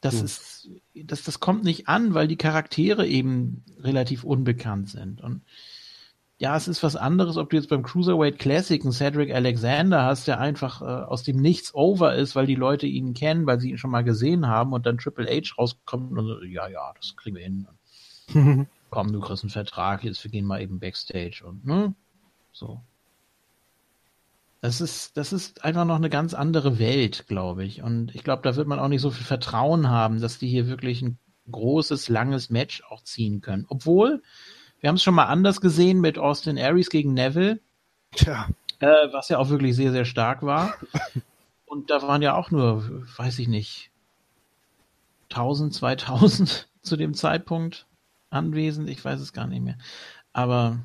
Das Hm. ist, das, das kommt nicht an, weil die Charaktere eben relativ unbekannt sind. Und ja, es ist was anderes, ob du jetzt beim Cruiserweight Classic einen Cedric Alexander hast, der einfach äh, aus dem Nichts over ist, weil die Leute ihn kennen, weil sie ihn schon mal gesehen haben und dann Triple H rauskommt und so, ja, ja, das kriegen wir hin. Komm, du kriegst einen Vertrag, jetzt wir gehen mal eben Backstage und, ne? So. Das ist, das ist einfach noch eine ganz andere Welt, glaube ich. Und ich glaube, da wird man auch nicht so viel Vertrauen haben, dass die hier wirklich ein großes, langes Match auch ziehen können. Obwohl, wir haben es schon mal anders gesehen mit Austin Aries gegen Neville, Tja, äh, was ja auch wirklich sehr, sehr stark war. Und da waren ja auch nur, weiß ich nicht, 1000, 2000 zu dem Zeitpunkt anwesend. Ich weiß es gar nicht mehr. Aber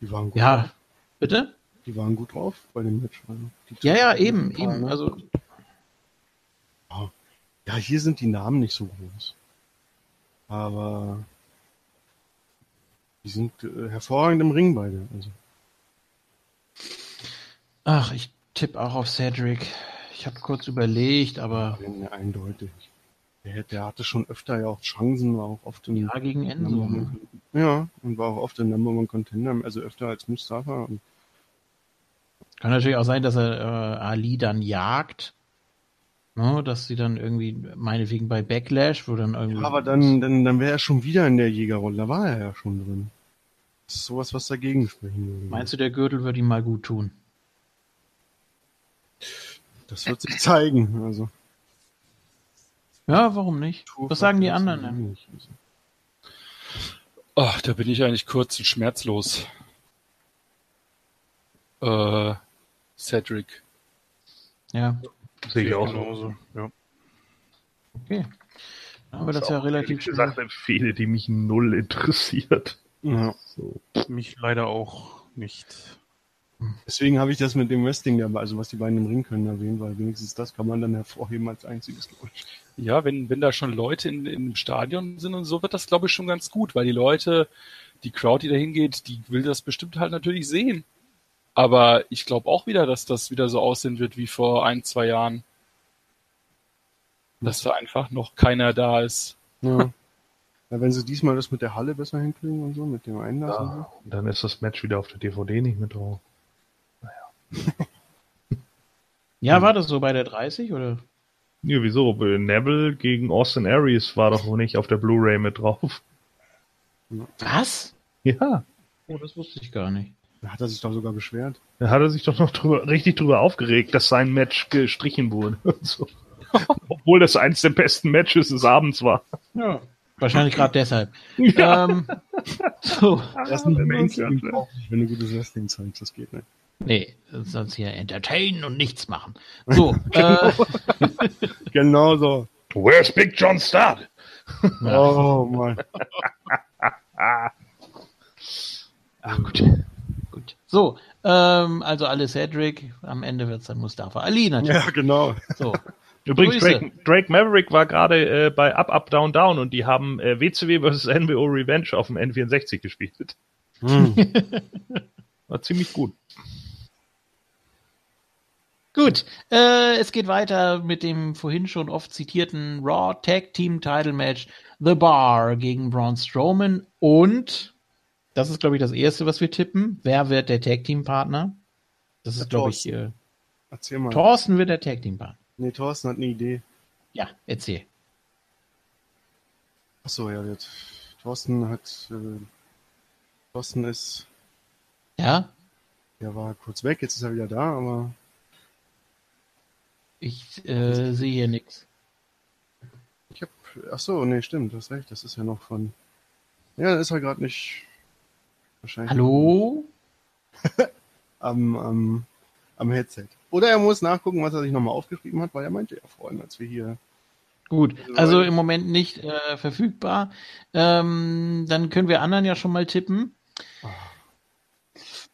die waren gut, ja, bitte? die waren gut drauf bei dem Match. Die Ja, ja, eben, Ja, eben. ne? Also, Ja, hier sind die Namen nicht so groß. Aber die sind äh, hervorragend im Ring beide. Also, ach, ich tippe auch auf Cedric. Ich habe kurz überlegt, aber ja, eindeutig. Der, der hatte schon öfter ja auch Chancen, war auch oft im ja, gegen Enzo. Number Ne? One- Ja, und war auch oft im Number One Contender, also öfter als Mustafa. Und Kann natürlich auch sein, dass er äh, Ali dann jagt. Ne, dass sie dann irgendwie, meinetwegen bei Backlash, wo dann irgendwie. ja, aber dann, dann, dann wäre er schon wieder in der Jägerrolle. Da war er ja schon drin. Das ist sowas, was dagegen sprechen würde. Meinst du, der Gürtel wird ihm mal gut tun? Das wird sich zeigen. Also, Ja, warum nicht? Was sagen die anderen denn? Oh, da bin ich eigentlich kurz und schmerzlos. Äh, Cedric. Ja, Sehe ich auch so. genauso. Ja. okay. Dann haben wir das ja auch, relativ schnell. gesagt eine Fehde, die mich null interessiert. ja. So. Mich leider auch nicht. Deswegen habe ich das mit dem Wrestling dabei, also was die beiden im Ring können, erwähnt, weil wenigstens das kann man dann hervorheben als einziges, glaube ich. Ja, wenn, wenn da schon Leute in, in dem Stadion sind und so, wird das, glaube ich, schon ganz gut, weil die Leute, die Crowd, die da hingeht, die will das bestimmt halt natürlich sehen. Aber ich glaube auch wieder, dass das wieder so aussehen wird wie vor ein, zwei Jahren. Dass da einfach noch keiner da ist. Ja. ja. Wenn sie diesmal das mit der Halle besser hinkriegen und so, mit dem Einlass und so. Ja, und dann ist das Match wieder auf der DVD nicht mit drauf. Ja, war das so bei der 30 oder? Ja, wieso? Neville gegen Austin Aries war doch nicht auf der Blu-ray mit drauf. Was? Ja, Oh, das wusste ich gar nicht. Da hat er sich doch sogar beschwert. da hat er sich doch noch drüber, richtig drüber aufgeregt, dass sein Match gestrichen wurde. Und so. Obwohl das eins der besten Matches des Abends war. Ja. Wahrscheinlich gerade deshalb. Ähm, so. Das ist ist auch nicht, wenn du gutes Wrestling zeigst, das geht nicht. Nee, sonst hier entertainen und nichts machen. So, äh, Genau so. Where's Big John Studd? Oh Mann. ach gut. gut. So, ähm, also alle Cedric, am Ende wird's dann Mustafa Ali natürlich. Ja, genau. So. Übrigens. Drake, Drake Maverick war gerade äh, bei Up, Up, Down, Down und die haben äh, WCW vs. NWO Revenge auf dem N64 gespielt. Hm. War ziemlich gut. Gut, äh, es geht weiter mit dem vorhin schon oft zitierten Raw Tag Team Title Match The Bar gegen Braun Strowman und das ist glaube ich das erste, was wir tippen. Wer wird der Tag Team Partner? Das ist glaube ich Thorsten. äh, Erzähl mal. Thorsten wird der Tag Team Partner. Nee, Thorsten hat eine Idee. Ja, erzähl. Achso, ja, jetzt. Thorsten hat. Äh, Thorsten ist. Ja, Der war kurz weg, jetzt ist er wieder da, aber. Ich äh, sehe hier nichts. Ich hab. Achso, nee, stimmt, du hast recht, das ist ja noch von. Ja, ist er gerade nicht. Wahrscheinlich. Hallo? Am, am, am Headset. Oder er muss nachgucken, was er sich nochmal aufgeschrieben hat, weil er meinte ja vorhin, als wir hier. Gut, also im Moment nicht äh, verfügbar. Ähm, dann können wir anderen ja schon mal tippen.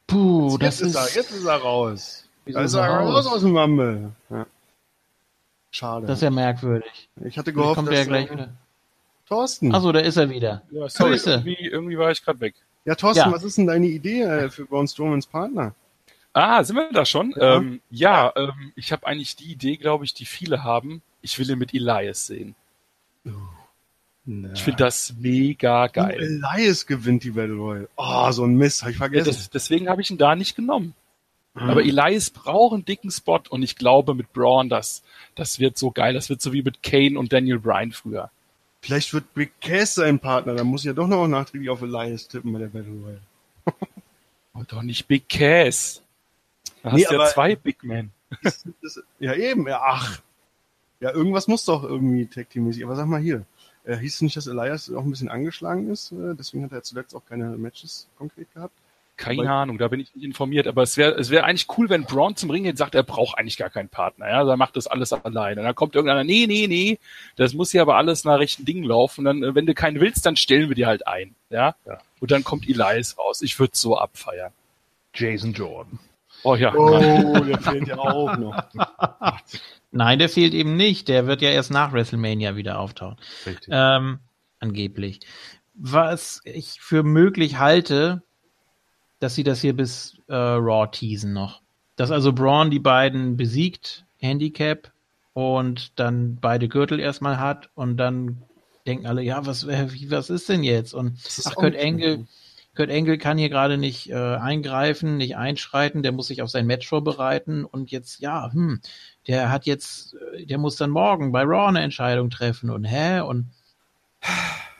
Puh, das jetzt ist, er, jetzt ist er raus. Wieso Da ist er raus raus? aus dem Mumble. Ja. Schade. das ist ja merkwürdig. ich hatte gehofft, kommt dass er ja gleich äh, wieder. Thorsten. Achso, da ist er wieder. Ja, sorry, irgendwie, irgendwie war ich gerade weg. Ja, Thorsten, Ja. was ist denn deine Idee äh, für Braun Strowmans Partner? Ah, sind wir da schon? Ja. Ja, ähm, ja ähm, ich habe eigentlich die Idee, glaube ich, die viele haben. Ich will ihn mit Elias sehen. Ich finde das mega geil. Elias gewinnt die Battle Royale. Oh, so ein Mist, hab ich Ja, vergessen. das, deswegen habe ich ihn da nicht genommen. Mhm. Aber Elias braucht einen dicken Spot und ich glaube mit Braun, das, das wird so geil. Das wird so wie mit Kane und Daniel Bryan früher. Vielleicht wird Big Cass sein Partner, dann muss ich ja doch noch nachträglich auf Elias tippen bei der Battle Royale. Und Oh, doch nicht Big Cass. Da Nee, hast du ja zwei Big Men. Ja, eben, ja, ach. Ja, irgendwas muss doch irgendwie Tag Team-mäßig. Aber sag mal hier, äh, hieß es nicht, dass Elias auch ein bisschen angeschlagen ist? Äh, deswegen hat er zuletzt auch keine Matches konkret gehabt. Keine Weil- Ahnung, da bin ich nicht informiert. Aber es wäre es wäre eigentlich cool, wenn Braun zum Ring geht und sagt, er braucht eigentlich gar keinen Partner. Ja, er macht das alles alleine. Und dann kommt irgendeiner, nee, nee, nee, das muss hier aber alles nach rechten Dingen laufen. Und dann, äh, wenn du keinen willst, dann stellen wir dir halt ein. Ja. Ja. Und dann kommt Elias raus. Ich würde so abfeiern. Jason Jordan. Oh ja. Oh, der fehlt ja auch noch. Nein, der fehlt eben nicht. Der wird ja erst nach WrestleMania wieder auftauchen. Richtig. Ähm, angeblich. Was ich für möglich halte, dass sie das hier bis äh, Raw teasen noch. Dass also Braun die beiden besiegt, Handicap, und dann beide Gürtel erstmal hat und dann denken alle, ja, was, was ist denn jetzt? Und ach, Kurt Engel, Kurt Engel kann hier gerade nicht äh, eingreifen, nicht einschreiten, der muss sich auf sein Match vorbereiten und jetzt, ja, hm, der hat jetzt, äh, der muss dann morgen bei Raw eine Entscheidung treffen und hä? Und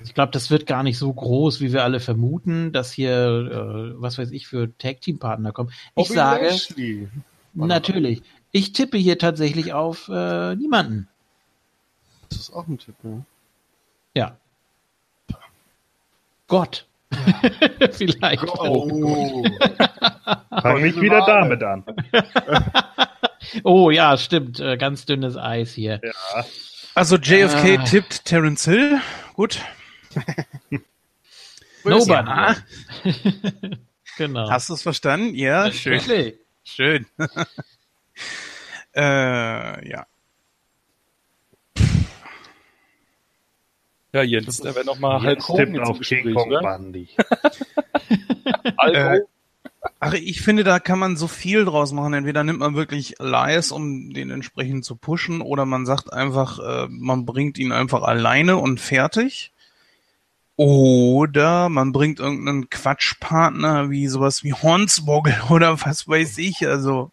ich glaube, das wird gar nicht so groß, wie wir alle vermuten, dass hier, äh, was weiß ich, für Tag-Team-Partner kommen. Ich Bobby sage, Lashley. natürlich, ich tippe hier tatsächlich auf äh, niemanden. Das ist auch ein Tipp, ja. Ja. Gott. Vielleicht. Oh. Fang nicht wieder damit an. Oh ja, stimmt. Äh, ganz dünnes Eis hier. Ja. Also JFK Ah. tippt Terence Hill. Gut. Nobody. Ja. genau. Hast du es verstanden? Ja, schön. Schön. äh, ja. Ja, Jens, da wäre nochmal Hulk Jetzt Hogan auf King Kong? Bundy. Hulk Äh, Hogan. Ach, ich finde, da kann man so viel draus machen. Entweder nimmt man wirklich Elias, um den entsprechend zu pushen, oder man sagt einfach, äh, man bringt ihn einfach alleine und fertig. Oder man bringt irgendeinen Quatschpartner wie sowas wie Hornswoggle oder was weiß ich. Also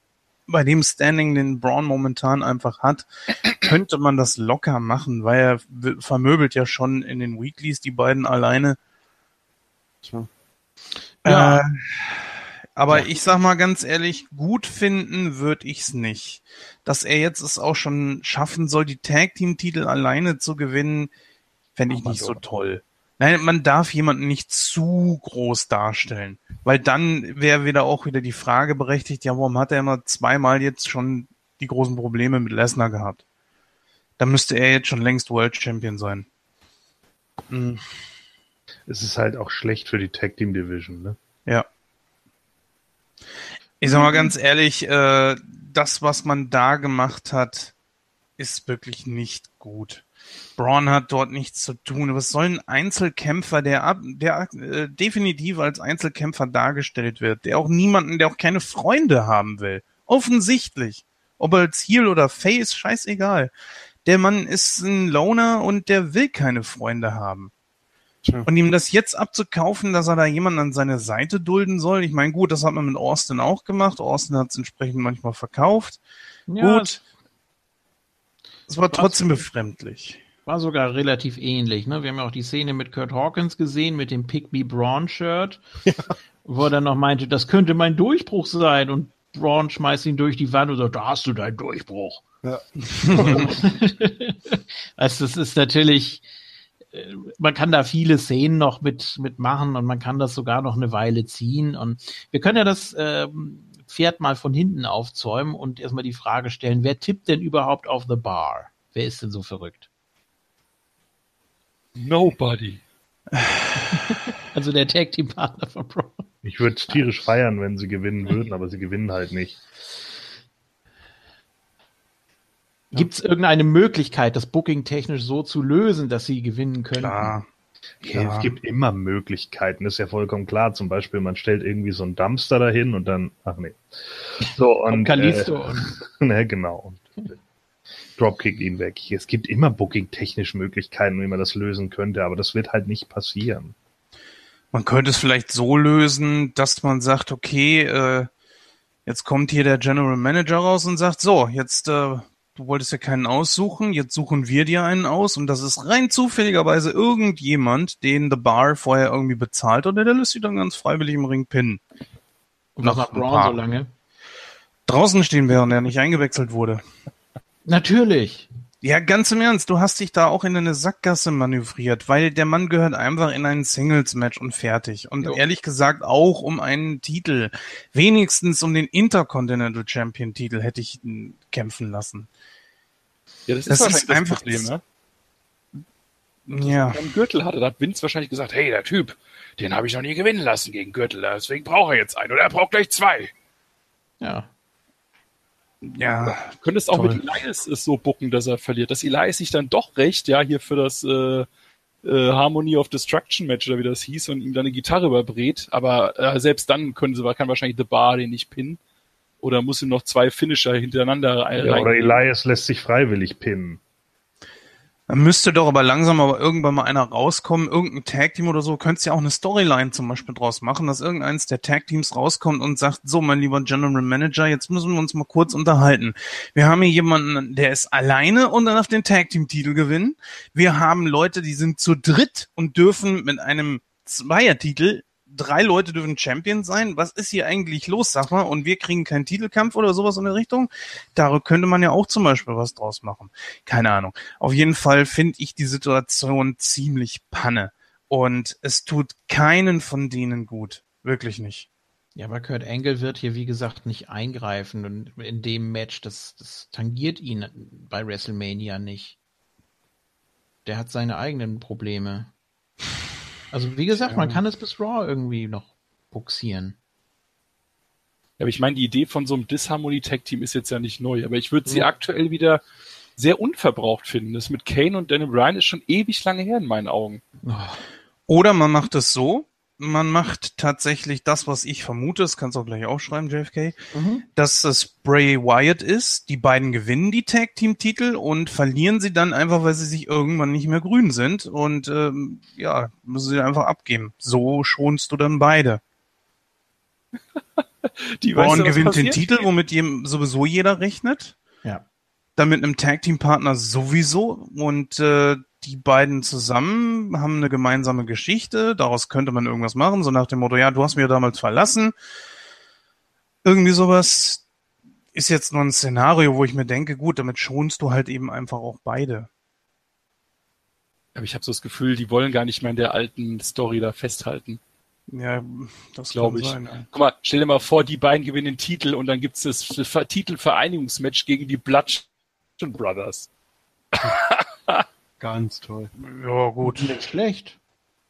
bei dem Standing, den Braun momentan einfach hat, könnte man das locker machen, weil er vermöbelt ja schon in den Weeklies die beiden alleine. Tja. Ja. Äh, aber ich sag mal ganz ehrlich, gut finden würde ich's nicht. Dass er jetzt es auch schon schaffen soll, die Tag Team Titel alleine zu gewinnen, Fände ich nicht so toll. Nein, man darf jemanden nicht zu groß darstellen, weil dann wäre wieder auch wieder die Frage berechtigt, ja, warum hat er immer zweimal jetzt schon die großen Probleme mit Lesnar gehabt? Da müsste er jetzt schon längst World Champion sein. Hm. Es ist halt auch schlecht für die Tag Team Division, ne? Ja. Ich sag mal ganz ehrlich, äh, das, was man da gemacht hat, ist wirklich nicht gut. Braun hat dort nichts zu tun. Was soll ein Einzelkämpfer, der, der äh, definitiv als Einzelkämpfer dargestellt wird, der auch niemanden, der auch keine Freunde haben will. Offensichtlich. Ob als Heel oder Face, scheißegal. Der Mann ist ein Loner und der will keine Freunde haben. Tja. Und ihm das jetzt abzukaufen, dass er da jemanden an seine Seite dulden soll, ich meine, gut, das hat man mit Austin auch gemacht. Austin hat es entsprechend manchmal verkauft. Ja, gut. Es war trotzdem befremdlich. War sogar relativ ähnlich. Ne? Wir haben ja auch die Szene mit Kurt Hawkins gesehen, mit dem Pick Me Braun Shirt, ja. wo er dann noch meinte, das könnte mein Durchbruch sein. Und Braun schmeißt ihn durch die Wand und sagt, da hast du deinen Durchbruch. Ja. also das ist natürlich, man kann da viele Szenen noch mit, mit machen und man kann das sogar noch eine Weile ziehen. Und wir können ja das ähm, Pferd mal von hinten aufzäumen und erstmal die Frage stellen, wer tippt denn überhaupt auf The Bar? Wer ist denn so verrückt? Nobody. also der Tag Team Partner von Braun. Ich würde es tierisch feiern, wenn sie gewinnen würden, aber sie gewinnen halt nicht. Gibt es irgendeine Möglichkeit, das Booking technisch so zu lösen, dass sie gewinnen können? Klar. Ja. Es gibt immer Möglichkeiten, ist ja vollkommen klar. Zum Beispiel, man stellt irgendwie so einen Dumpster dahin und dann, ach nee. So, und, und Kalisto. Äh, ne, genau. Und, Dropkick ihn weg. Es gibt immer booking-technisch Möglichkeiten, wie man das lösen könnte, aber das wird halt nicht passieren. Man könnte es vielleicht so lösen, dass man sagt, okay, äh, jetzt kommt hier der General Manager raus und sagt, so, jetzt äh, du wolltest ja keinen aussuchen, jetzt suchen wir dir einen aus und das ist rein zufälligerweise irgendjemand, den The Bar vorher irgendwie bezahlt oder der lässt sich dann ganz freiwillig im Ring pinnen. Und nach, nach Braun so lange? Draußen stehen, während er nicht eingewechselt wurde. Natürlich. Ja, ganz im Ernst, du hast dich da auch in eine Sackgasse manövriert, weil der Mann gehört einfach in ein Singles-Match und fertig. Und jo. ehrlich gesagt auch um einen Titel. Wenigstens um den Intercontinental Champion-Titel hätte ich ihn kämpfen lassen. Ja, das, das ist, ist einfach das Problem, ne? Ja. Wenn Gürtel hatte, da hat Vince wahrscheinlich gesagt, hey, der Typ, den habe ich noch nie gewinnen lassen gegen Gürtel, deswegen braucht er jetzt einen oder er braucht gleich zwei. Ja. Ja. Du könntest auch toll. mit Elias es so bucken, dass er verliert. Dass Elias sich dann doch recht, ja, hier für das äh, äh, Harmony of Destruction Match oder wie das hieß und ihm dann eine Gitarre überbrät. Aber äh, selbst dann können sie, kann wahrscheinlich The Bar den nicht pinnen. Oder muss ihm noch zwei Finisher hintereinander ja, Oder Elias lässt sich freiwillig pinnen. Da müsste doch aber langsam aber irgendwann mal einer rauskommen, irgendein Tag-Team oder so, könntest ja auch eine Storyline zum Beispiel draus machen, dass irgendeins der Tag-Teams rauskommt und sagt, so, mein lieber General Manager, jetzt müssen wir uns mal kurz unterhalten. Wir haben hier jemanden, der ist alleine und dann auf den Tag-Team-Titel gewinnen. Wir haben Leute, die sind zu dritt und dürfen mit einem Zweiertitel drei Leute dürfen Champion sein. Was ist hier eigentlich los, sag mal? Und wir kriegen keinen Titelkampf oder sowas in der Richtung. Da könnte man ja auch zum Beispiel was draus machen. Keine Ahnung. Auf jeden Fall finde ich die Situation ziemlich panne. Und es tut keinen von denen gut. Wirklich nicht. Ja, aber Kurt Angle wird hier, wie gesagt, nicht eingreifen. Und in dem Match, das, das tangiert ihn bei WrestleMania nicht. Der hat seine eigenen Probleme. Also wie gesagt, man kann es bis Raw irgendwie noch buxieren. Ja, aber ich meine, die Idee von so einem Disharmony-Tag-Team ist jetzt ja nicht neu, aber ich würde sie ja. aktuell wieder sehr unverbraucht finden. Das mit Kane und Daniel Bryan ist schon ewig lange her in meinen Augen. Oder man macht es so, man macht tatsächlich das, was ich vermute, das kannst du auch gleich aufschreiben, JFK, mhm. dass es Bray Wyatt ist. Die beiden gewinnen die Tag Team Titel und verlieren sie dann einfach, weil sie sich irgendwann nicht mehr grün sind und ähm, ja, müssen sie einfach abgeben. So schonst du dann beide. die Braun gewinnt den Titel, womit jedem, sowieso jeder rechnet. Ja. Dann mit einem Tag Team Partner sowieso und äh, die beiden zusammen haben eine gemeinsame Geschichte, daraus könnte man irgendwas machen, so nach dem Motto, ja, du hast mir damals verlassen. Irgendwie sowas ist jetzt nur ein Szenario, wo ich mir denke, gut, damit schonst du halt eben einfach auch beide. Aber ich habe so das Gefühl, die wollen gar nicht mehr in der alten Story da festhalten. Ja, das Glaube ich. sein. ja. Guck mal, stell dir mal vor, die beiden gewinnen den Titel und dann gibt's das Ver- Titelvereinigungsmatch gegen die Bloodshed Brothers. Ganz toll. Ja, gut. Nicht schlecht.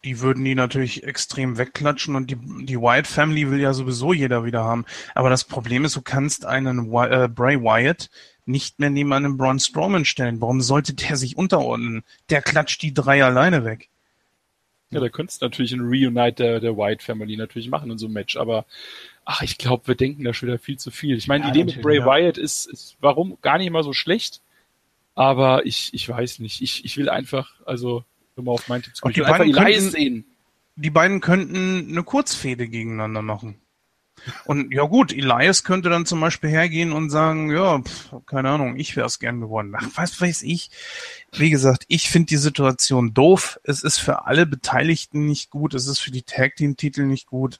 Die würden die natürlich extrem wegklatschen und die, die Wyatt Family will ja sowieso jeder wieder haben. Aber das Problem ist, du kannst einen Wy- äh, Bray Wyatt nicht mehr neben einen Braun Strowman stellen. Warum sollte der sich unterordnen? Der klatscht die drei alleine weg. Ja, da könntest du natürlich ein Reunite der, der White Family natürlich machen in so einem Match, aber ach, ich glaube, wir denken da schon wieder viel zu viel. Ich meine, Ja, die Idee mit Bray ja. Wyatt ist, ist warum gar nicht mal so schlecht, aber ich, ich weiß nicht. Ich, ich will einfach, also, um mal auf meinen Tipp zu Und kommen, die beiden Elias könnten- sehen. Die beiden könnten eine Kurzfehde gegeneinander machen. Und ja gut, Elias könnte dann zum Beispiel hergehen und sagen, ja, pf, keine Ahnung, ich wäre es gern geworden. Ach, was weiß ich. Wie gesagt, ich finde die Situation doof. Es ist für alle Beteiligten nicht gut. Es ist für die Tag Team Titel nicht gut.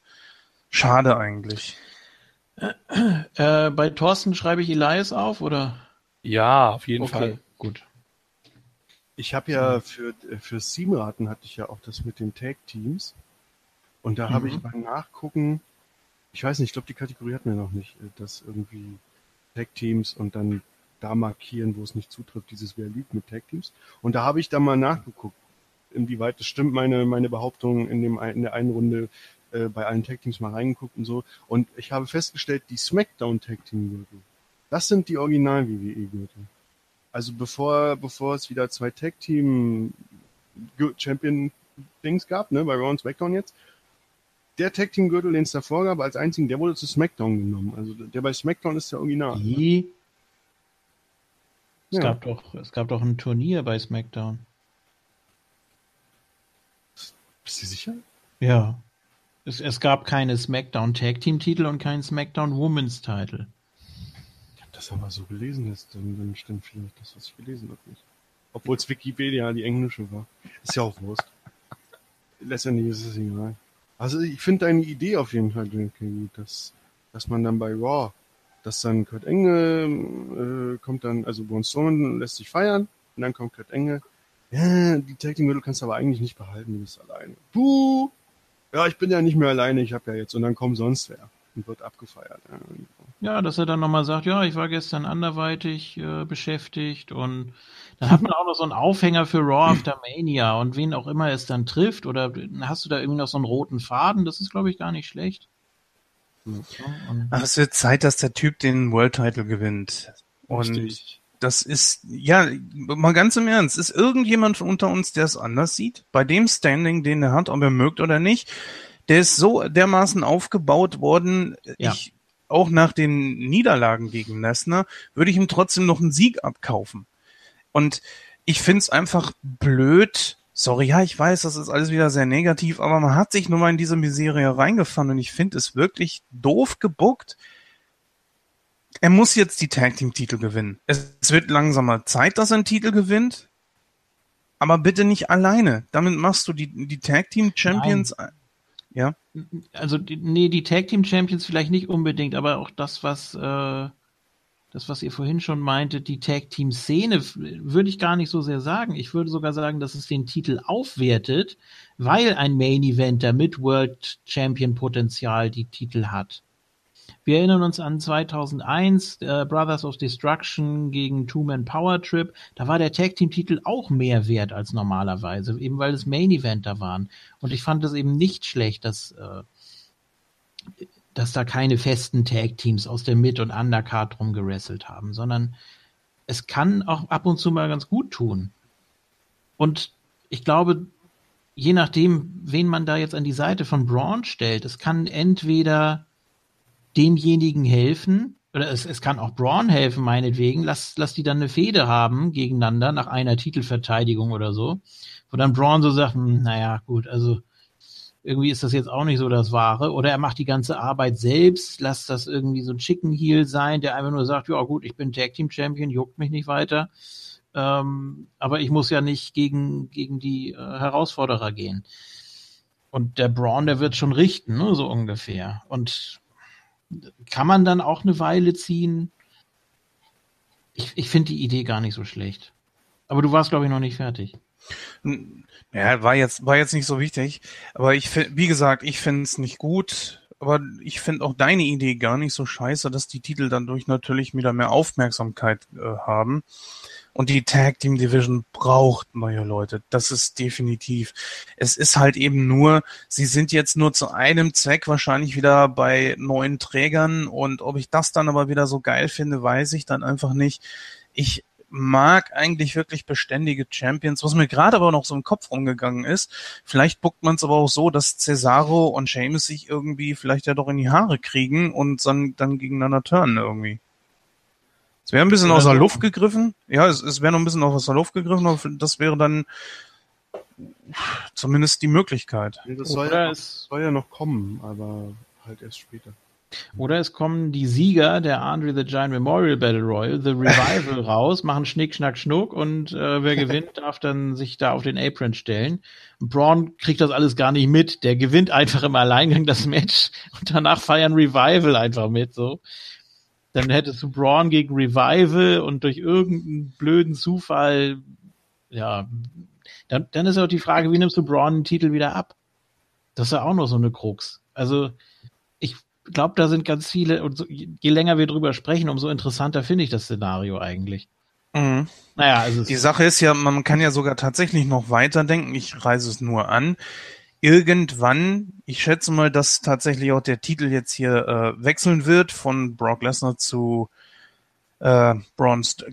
Schade eigentlich. Äh, bei Thorsten schreibe ich Elias auf, oder? Ja, auf jeden Okay, Fall. Gut. Ich habe ja für, für Simraten hatte ich ja auch das mit den Tag-Teams. Und da habe Mhm. ich beim Nachgucken, ich weiß nicht, ich glaube, die Kategorie hatten wir noch nicht, äh, dass irgendwie Tag-Teams und dann da markieren, wo es nicht zutrifft, dieses Wer liegt mit Tag-Teams. Und da habe ich dann mal nachgeguckt, inwieweit das stimmt, meine, meine Behauptung in, dem, in der einen Runde äh, bei allen Tag-Teams mal reingeguckt und so. Und ich habe festgestellt, die Smackdown-Tag-Team-Gürtel, das sind die Original-WWE-Gürtel. Also bevor, bevor es wieder zwei Tag Team Champion Dings gab, ne, bei Raw und SmackDown jetzt, der Tag Team Gürtel, den es davor gab, als einzigen, der wurde zu SmackDown genommen. Also der bei SmackDown ist der Original. Wie? Es, Ja. gab doch, es gab doch ein Turnier bei SmackDown. Bist du sicher? Ja. Es, es gab keine SmackDown Tag Team Titel und keinen SmackDown Women's Titel. Das aber so gelesen, dass dann, dann stimmt vielleicht das, was ich gelesen habe, nicht. Obwohl es Wikipedia die englische war. Ist ja auch Wurst. Letztendlich ist es egal. Also ich finde deine Idee auf jeden Fall gut, dass, dass man dann bei Raw, dass dann Kurt Engel äh, kommt dann, also Braun Strowman lässt sich feiern und dann kommt Kurt Engel. Ja, die Team Gürtel kannst du aber eigentlich nicht behalten, du bist alleine. Puh! Ja, ich bin ja nicht mehr alleine, ich habe ja jetzt und dann kommt sonst wer und wird abgefeiert. Ja. Ja, dass er dann nochmal sagt, ja, ich war gestern anderweitig äh, beschäftigt und dann hat man auch noch so einen Aufhänger für Raw After Mania und wen auch immer es dann trifft oder hast du da irgendwie noch so einen roten Faden, das ist glaube ich gar nicht schlecht. Und Ach, es wird Zeit, dass der Typ den World Title gewinnt. Und Richtig. das ist, ja, mal ganz im Ernst, ist irgendjemand unter uns, der es anders sieht? Bei dem Standing, den er hat, ob er mögt oder nicht, der ist so dermaßen aufgebaut worden, Ja. ich, auch nach den Niederlagen gegen Lesnar, würde ich ihm trotzdem noch einen Sieg abkaufen. Und ich find's einfach blöd. Sorry, ja, ich weiß, das ist alles wieder sehr negativ, aber man hat sich nun mal in diese Miserie reingefahren und ich finde es wirklich doof gebuckt. Er muss jetzt die Tag Team Titel gewinnen. Es, es wird langsamer Zeit, dass er einen Titel gewinnt. Aber bitte nicht alleine. Damit machst du die, die Tag Team Champions. Ja. also nee, die Tag Team Champions vielleicht nicht unbedingt, aber auch das, was äh, das, was ihr vorhin schon meintet, die Tag Team Szene, würde ich gar nicht so sehr sagen. Ich würde sogar sagen, dass es den Titel aufwertet, weil ein Main Eventer mit World Champion Potenzial die Titel hat. Wir erinnern uns an 2001, äh, Brothers of Destruction gegen Two-Man Power Trip. Da war der Tag Team Titel auch mehr wert als normalerweise, eben weil es Main Eventer waren. Und ich fand es eben nicht schlecht, dass, äh, dass da keine festen Tag Teams aus der Mid- und Undercard rumgerasselt haben, sondern es kann auch ab und zu mal ganz gut tun. Und ich glaube, je nachdem, wen man da jetzt an die Seite von Braun stellt, es kann entweder demjenigen helfen, oder es, es kann auch Braun helfen, meinetwegen, lass, lass die dann eine Fehde haben gegeneinander nach einer Titelverteidigung oder so, wo dann Braun so sagt, hm, naja, gut, also irgendwie ist das jetzt auch nicht so das Wahre. Oder er macht die ganze Arbeit selbst, lasst das irgendwie so ein Chicken Heel sein, der einfach nur sagt, ja gut, ich bin Tag Team Champion, juckt mich nicht weiter. Ähm, aber ich muss ja nicht gegen, gegen die äh, Herausforderer gehen. Und der Braun, der wird schon richten, ne, so ungefähr. Und kann man dann auch eine Weile ziehen? Ich, ich finde die Idee gar nicht so schlecht. Aber du warst, glaube ich, noch nicht fertig. Ja, war jetzt, war jetzt nicht so wichtig. Aber ich finde, wie gesagt, ich finde es nicht gut. Aber ich finde auch deine Idee gar nicht so scheiße, dass die Titel dann durch natürlich wieder mehr Aufmerksamkeit äh, haben. Und die Tag Team Division braucht neue Leute. Das ist definitiv. Es ist halt eben nur, sie sind jetzt nur zu einem Zweck wahrscheinlich wieder bei neuen Trägern. Und ob ich das dann aber wieder so geil finde, weiß ich dann einfach nicht. Ich mag eigentlich wirklich beständige Champions, was mir gerade aber noch so im Kopf rumgegangen ist. Vielleicht buckt man es aber auch so, dass Cesaro und Sheamus sich irgendwie vielleicht ja doch in die Haare kriegen und dann, dann gegeneinander turnen irgendwie. Es wäre ein bisschen aus der Luft gegriffen. Ja, es, es wäre noch ein bisschen aus der Luft gegriffen, aber das wäre dann zumindest die Möglichkeit. Das soll Oder ja, noch, es- soll ja noch kommen, aber halt erst später. Oder es kommen die Sieger der Andre the Giant Memorial Battle Royal, The Revival, raus, machen Schnick, Schnack, Schnuck und äh, wer gewinnt, darf dann sich da auf den Apron stellen. Und Braun kriegt das alles gar nicht mit. Der gewinnt einfach im Alleingang das Match und danach feiern Revival einfach mit, so. Dann hättest du Braun gegen Revival und durch irgendeinen blöden Zufall, ja, dann, dann ist auch die Frage, wie nimmst du Braun den Titel wieder ab? Das ist ja auch noch so eine Krux. Also, ich glaube, da sind ganz viele, und so, je länger wir drüber sprechen, umso interessanter finde ich das Szenario eigentlich. Mhm. Naja, also Die Sache ist ja, man kann ja sogar tatsächlich noch weiterdenken. Ich reise es nur an. Irgendwann, ich schätze mal, dass tatsächlich auch der Titel jetzt hier äh, wechseln wird von Brock Lesnar zu äh, Braun, St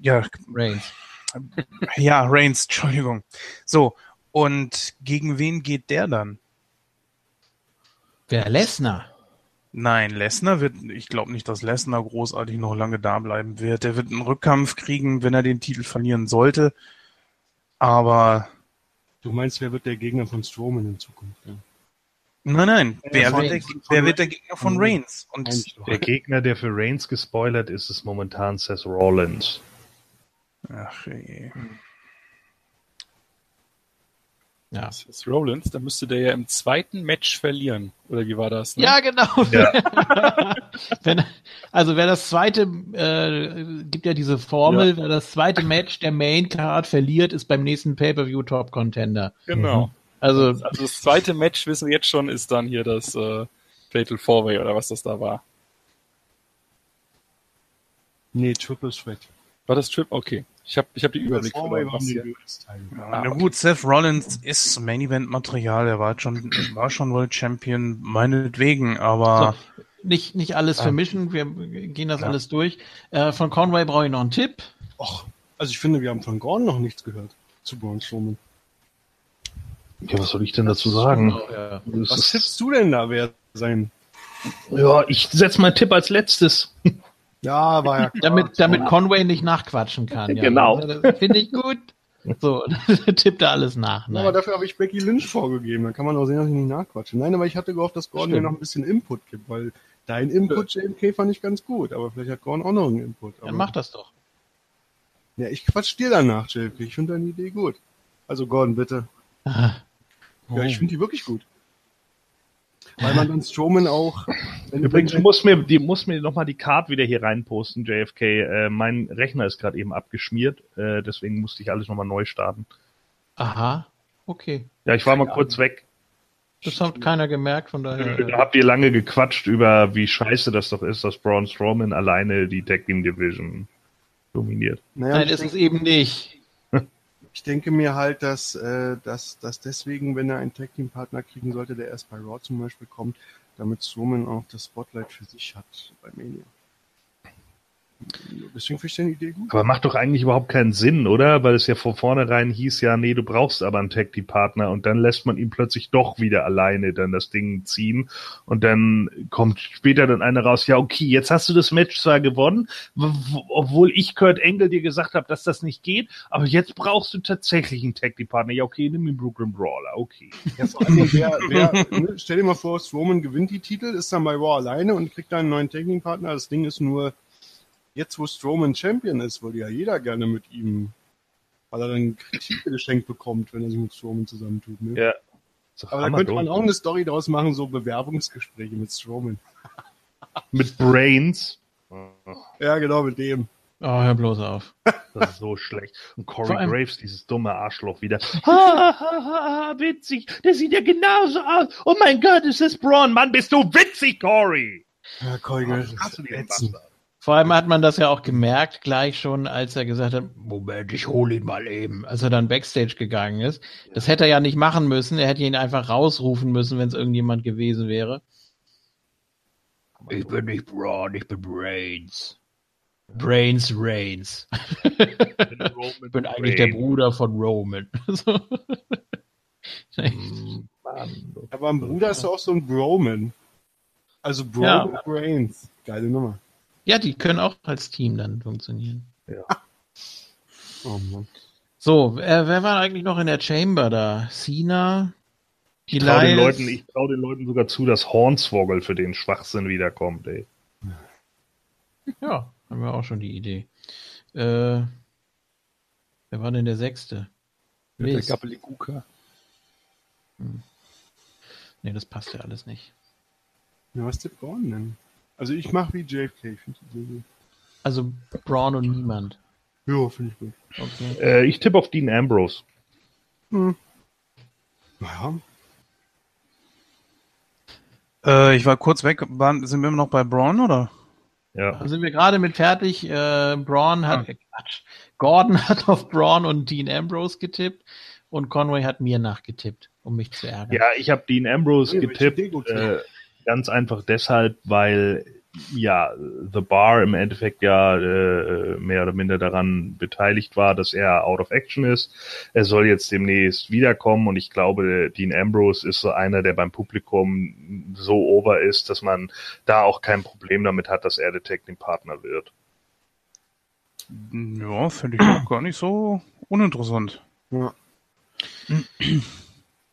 ja, Reigns. ja, Reigns, Entschuldigung. So, und gegen wen geht der dann? Wer Lesnar? Nein, Lesnar wird, ich glaube nicht, dass Lesnar großartig noch lange da bleiben wird. Der wird einen Rückkampf kriegen, wenn er den Titel verlieren sollte. Aber Du meinst, wer wird der Gegner von Strowman in Zukunft? Ja. Nein, nein. Ja, wer, wird der, wer wird der Gegner von Reigns? Und. Der Gegner, der für Reigns gespoilert ist, ist momentan Seth Rollins. ach, je. Ja. Das ist Rollins, da müsste der ja im zweiten Match verlieren. Oder wie war das? Ne? Ja, genau. Ja. Wenn, also wer das zweite, äh, gibt ja diese Formel, wer das zweite Match der Main Card verliert, ist beim nächsten Pay-Per-View Top Contender. Genau. Also, Also das zweite Match, wissen wir jetzt schon, ist dann hier das äh, Fatal Four Way oder was das da war. Nee, Triple Threat. War das Trip? Okay. Ich habe ich hab die Überblick verloren. Was hier. Ja, na gut, Seth Rollins ist Main Event Material. Er war schon, war schon World Champion, meinetwegen, aber so, nicht, nicht alles vermischen, wir gehen das Ja. alles durch. Äh, von Conway brauche ich noch einen Tipp. Och, also ich finde, wir haben von Gordon noch nichts gehört zu Braun Strowman. Ja, was soll ich denn dazu sagen? Ja. Was tippst du denn da, wer sein? Ja, ich setze meinen Tipp als letztes. Ja, war ja klar. Damit, damit Conway nicht nachquatschen kann. Ja. Genau. Das Finde ich gut. So, tippt er alles nach. Ja, aber Nein. dafür habe ich Becky Lynch vorgegeben. Da kann man auch sehen, dass ich nicht nachquatsche. Nein, aber ich hatte gehofft, dass Gordon mir noch ein bisschen Input gibt, weil dein Input, JMK, fand ich ganz gut. Aber vielleicht hat Gordon auch noch einen Input. Aber, Dann mach das doch. Ja, ich quatsch dir danach, JMK. Ich finde deine Idee gut. Also Gordon, bitte. Ah, Ja, ich finde die wirklich gut. Weil man dann Strowman auch... Wenn, Übrigens, du wenn, musst mir, die musst mir nochmal die Card wieder hier reinposten, JFK. Äh, mein Rechner ist gerade eben abgeschmiert, äh, deswegen musste ich alles nochmal neu starten. Aha, okay. Ja, ich war mal kurz weg. Das hat keiner gemerkt, von daher. Da habt ihr lange gequatscht über, wie scheiße das doch ist, dass Braun Strowman alleine die Tag Team Division dominiert. naja, Nein, ist es eben nicht. Ich denke mir halt, dass, äh, dass, dass deswegen, wenn er einen Tag-Team-Partner kriegen sollte, der erst bei Raw zum Beispiel kommt, damit Strowman auch das Spotlight für sich hat bei Mania. Deswegen finde ich deine Idee gut. Aber macht doch eigentlich überhaupt keinen Sinn, oder? Weil es ja von vornherein hieß ja, nee, du brauchst aber einen Tag Team Partner und dann lässt man ihn plötzlich doch wieder alleine dann das Ding ziehen und dann kommt später dann einer raus, ja, okay, jetzt hast du das Match zwar gewonnen, obwohl ich Kurt Engel dir gesagt habe, dass das nicht geht, aber jetzt brauchst du tatsächlich einen Tag Team Partner. Ja, okay, nimm den Brooklyn Brawler, okay. Ja, vor allem, wer, wer, ne, stell dir mal vor, Strowman gewinnt die Titel, ist dann bei Raw alleine und kriegt dann einen neuen Tag-Team-Partner. Das Ding ist nur, jetzt wo Strowman Champion ist, würde ja jeder gerne mit ihm, weil er dann Titel geschenkt bekommt, wenn er sich mit Strowman zusammentut. Ne? Ja. Aber da könnte man auch eine Story daraus machen, so Bewerbungsgespräche mit Strowman. mit Brains. Ja, genau, mit dem. Oh, hör bloß auf. Das ist so schlecht. Und Corey allem- Graves, dieses dumme Arschloch wieder. Ha, ha, ha, ha, witzig. Der sieht ja genauso aus. Oh mein Gott, ist das Braun. Mann, bist du witzig, Corey. Ja, Keugel, das Hast du ist den ätzend. Bastard? Vor allem hat man das ja auch gemerkt, gleich schon, als er gesagt hat, Moment, ich hole ihn mal eben, als er dann Backstage gegangen ist. Das hätte er ja nicht machen müssen, er hätte ihn einfach rausrufen müssen, wenn es irgendjemand gewesen wäre. Ich bin nicht Braun, ich bin Brains. Brains Reigns. Ich bin eigentlich der Bruder von Roman. So. Mann. Aber ein Bruder ist doch auch so ein Broman. Also Bro Ja. Brains. Geile Nummer. Ja, die können auch als Team dann funktionieren. Oh Mann. So, äh, wer war eigentlich noch in der Chamber da? Cena? Ich trau den? Leuten, ich trau den Leuten sogar zu, dass Hornswoggle für den Schwachsinn wiederkommt, ey. Ja, haben wir auch schon die Idee. Äh, wer war denn der Sechste? Der Miz. Gabbeliguka. Nee, das passt ja alles nicht. Ja, was tippt Braun denn? Also ich mach wie JFK. Ich die Also Braun und niemand. Ja, finde ich gut. Okay. Äh, ich tippe auf Dean Ambrose. Naja, Äh, ich war kurz weg. Waren, sind wir immer noch bei Braun oder? Ja. Da sind wir gerade mit fertig. Äh, Braun hat, äh, Quatsch. Gordon hat auf Braun und Dean Ambrose getippt und Conway hat mir nachgetippt, um mich zu ärgern. Ja, ich habe Dean Ambrose Nee, getippt, äh, ganz einfach deshalb, weil ja The Bar im Endeffekt ja äh, mehr oder minder daran beteiligt war, dass er out of action ist. Er soll jetzt demnächst wiederkommen und ich glaube, Dean Ambrose ist so einer, der beim Publikum so over ist, dass man da auch kein Problem damit hat, dass er der Team Partner wird. Ja, finde ich auch gar nicht so uninteressant. ja.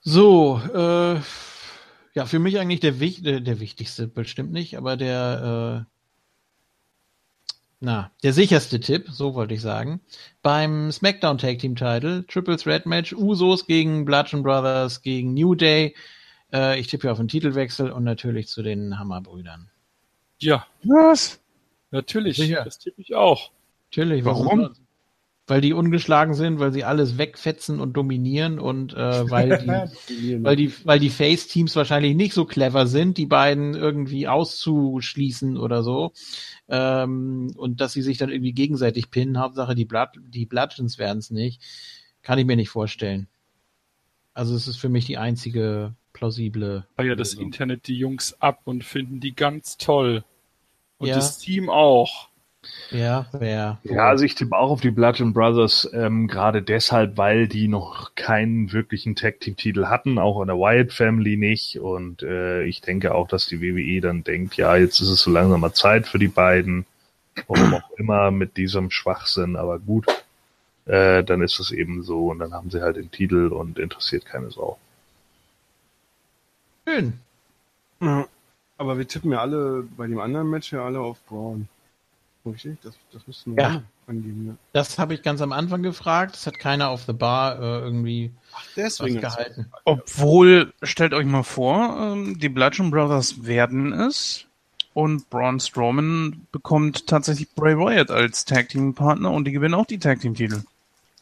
So, äh, ja, für mich eigentlich der, der, der wichtigste, bestimmt nicht, aber der, äh, na, der sicherste Tipp, so wollte ich sagen. Beim SmackDown Tag Team Title, Triple Threat Match, Usos gegen Bludgeon Brothers gegen New Day. Äh, ich tippe auf einen Titelwechsel und natürlich zu den Hammerbrüdern. Ja, Was? natürlich. Sicher. Das tippe ich auch. Natürlich, warum? Warum? Weil die ungeschlagen sind, weil sie alles wegfetzen und dominieren und äh, weil die weil die, weil die Face-Teams wahrscheinlich nicht so clever sind, die beiden irgendwie auszuschließen oder so. Ähm, und dass sie sich dann irgendwie gegenseitig pinnen. Hauptsache, die, Blood, die Bludgeons werden es nicht. Kann ich mir nicht vorstellen. Also es ist für mich die einzige plausible. Feiert das Lösung. Internet die Jungs ab und finden die ganz toll. Und Ja. das Team auch. Ja, wer. Ja, also ich tippe auch auf die Bludgeon Brothers, ähm, gerade deshalb, weil die noch keinen wirklichen Tag-Team-Titel hatten, auch in der Wyatt Family nicht. Und äh, ich denke auch, dass die WWE dann denkt, ja, jetzt ist es so langsam mal Zeit für die beiden. Warum auch immer mit diesem Schwachsinn, aber gut. Äh, dann ist es eben so und dann haben sie halt den Titel und interessiert keine Sau. Schön. Ja. Aber wir tippen ja alle bei dem anderen Match ja alle auf Braun. Richtig? Das, das müssten wir Ja. angeben. Ja. Das habe ich ganz am Anfang gefragt. Das hat keiner auf the bar äh, irgendwie Ach, deswegen. gehalten. Obwohl, stellt euch mal vor, ähm, die Bludgeon Brothers werden es und Braun Strowman bekommt tatsächlich Bray Wyatt als Tag Team Partner und die gewinnen auch die Tag Team Titel.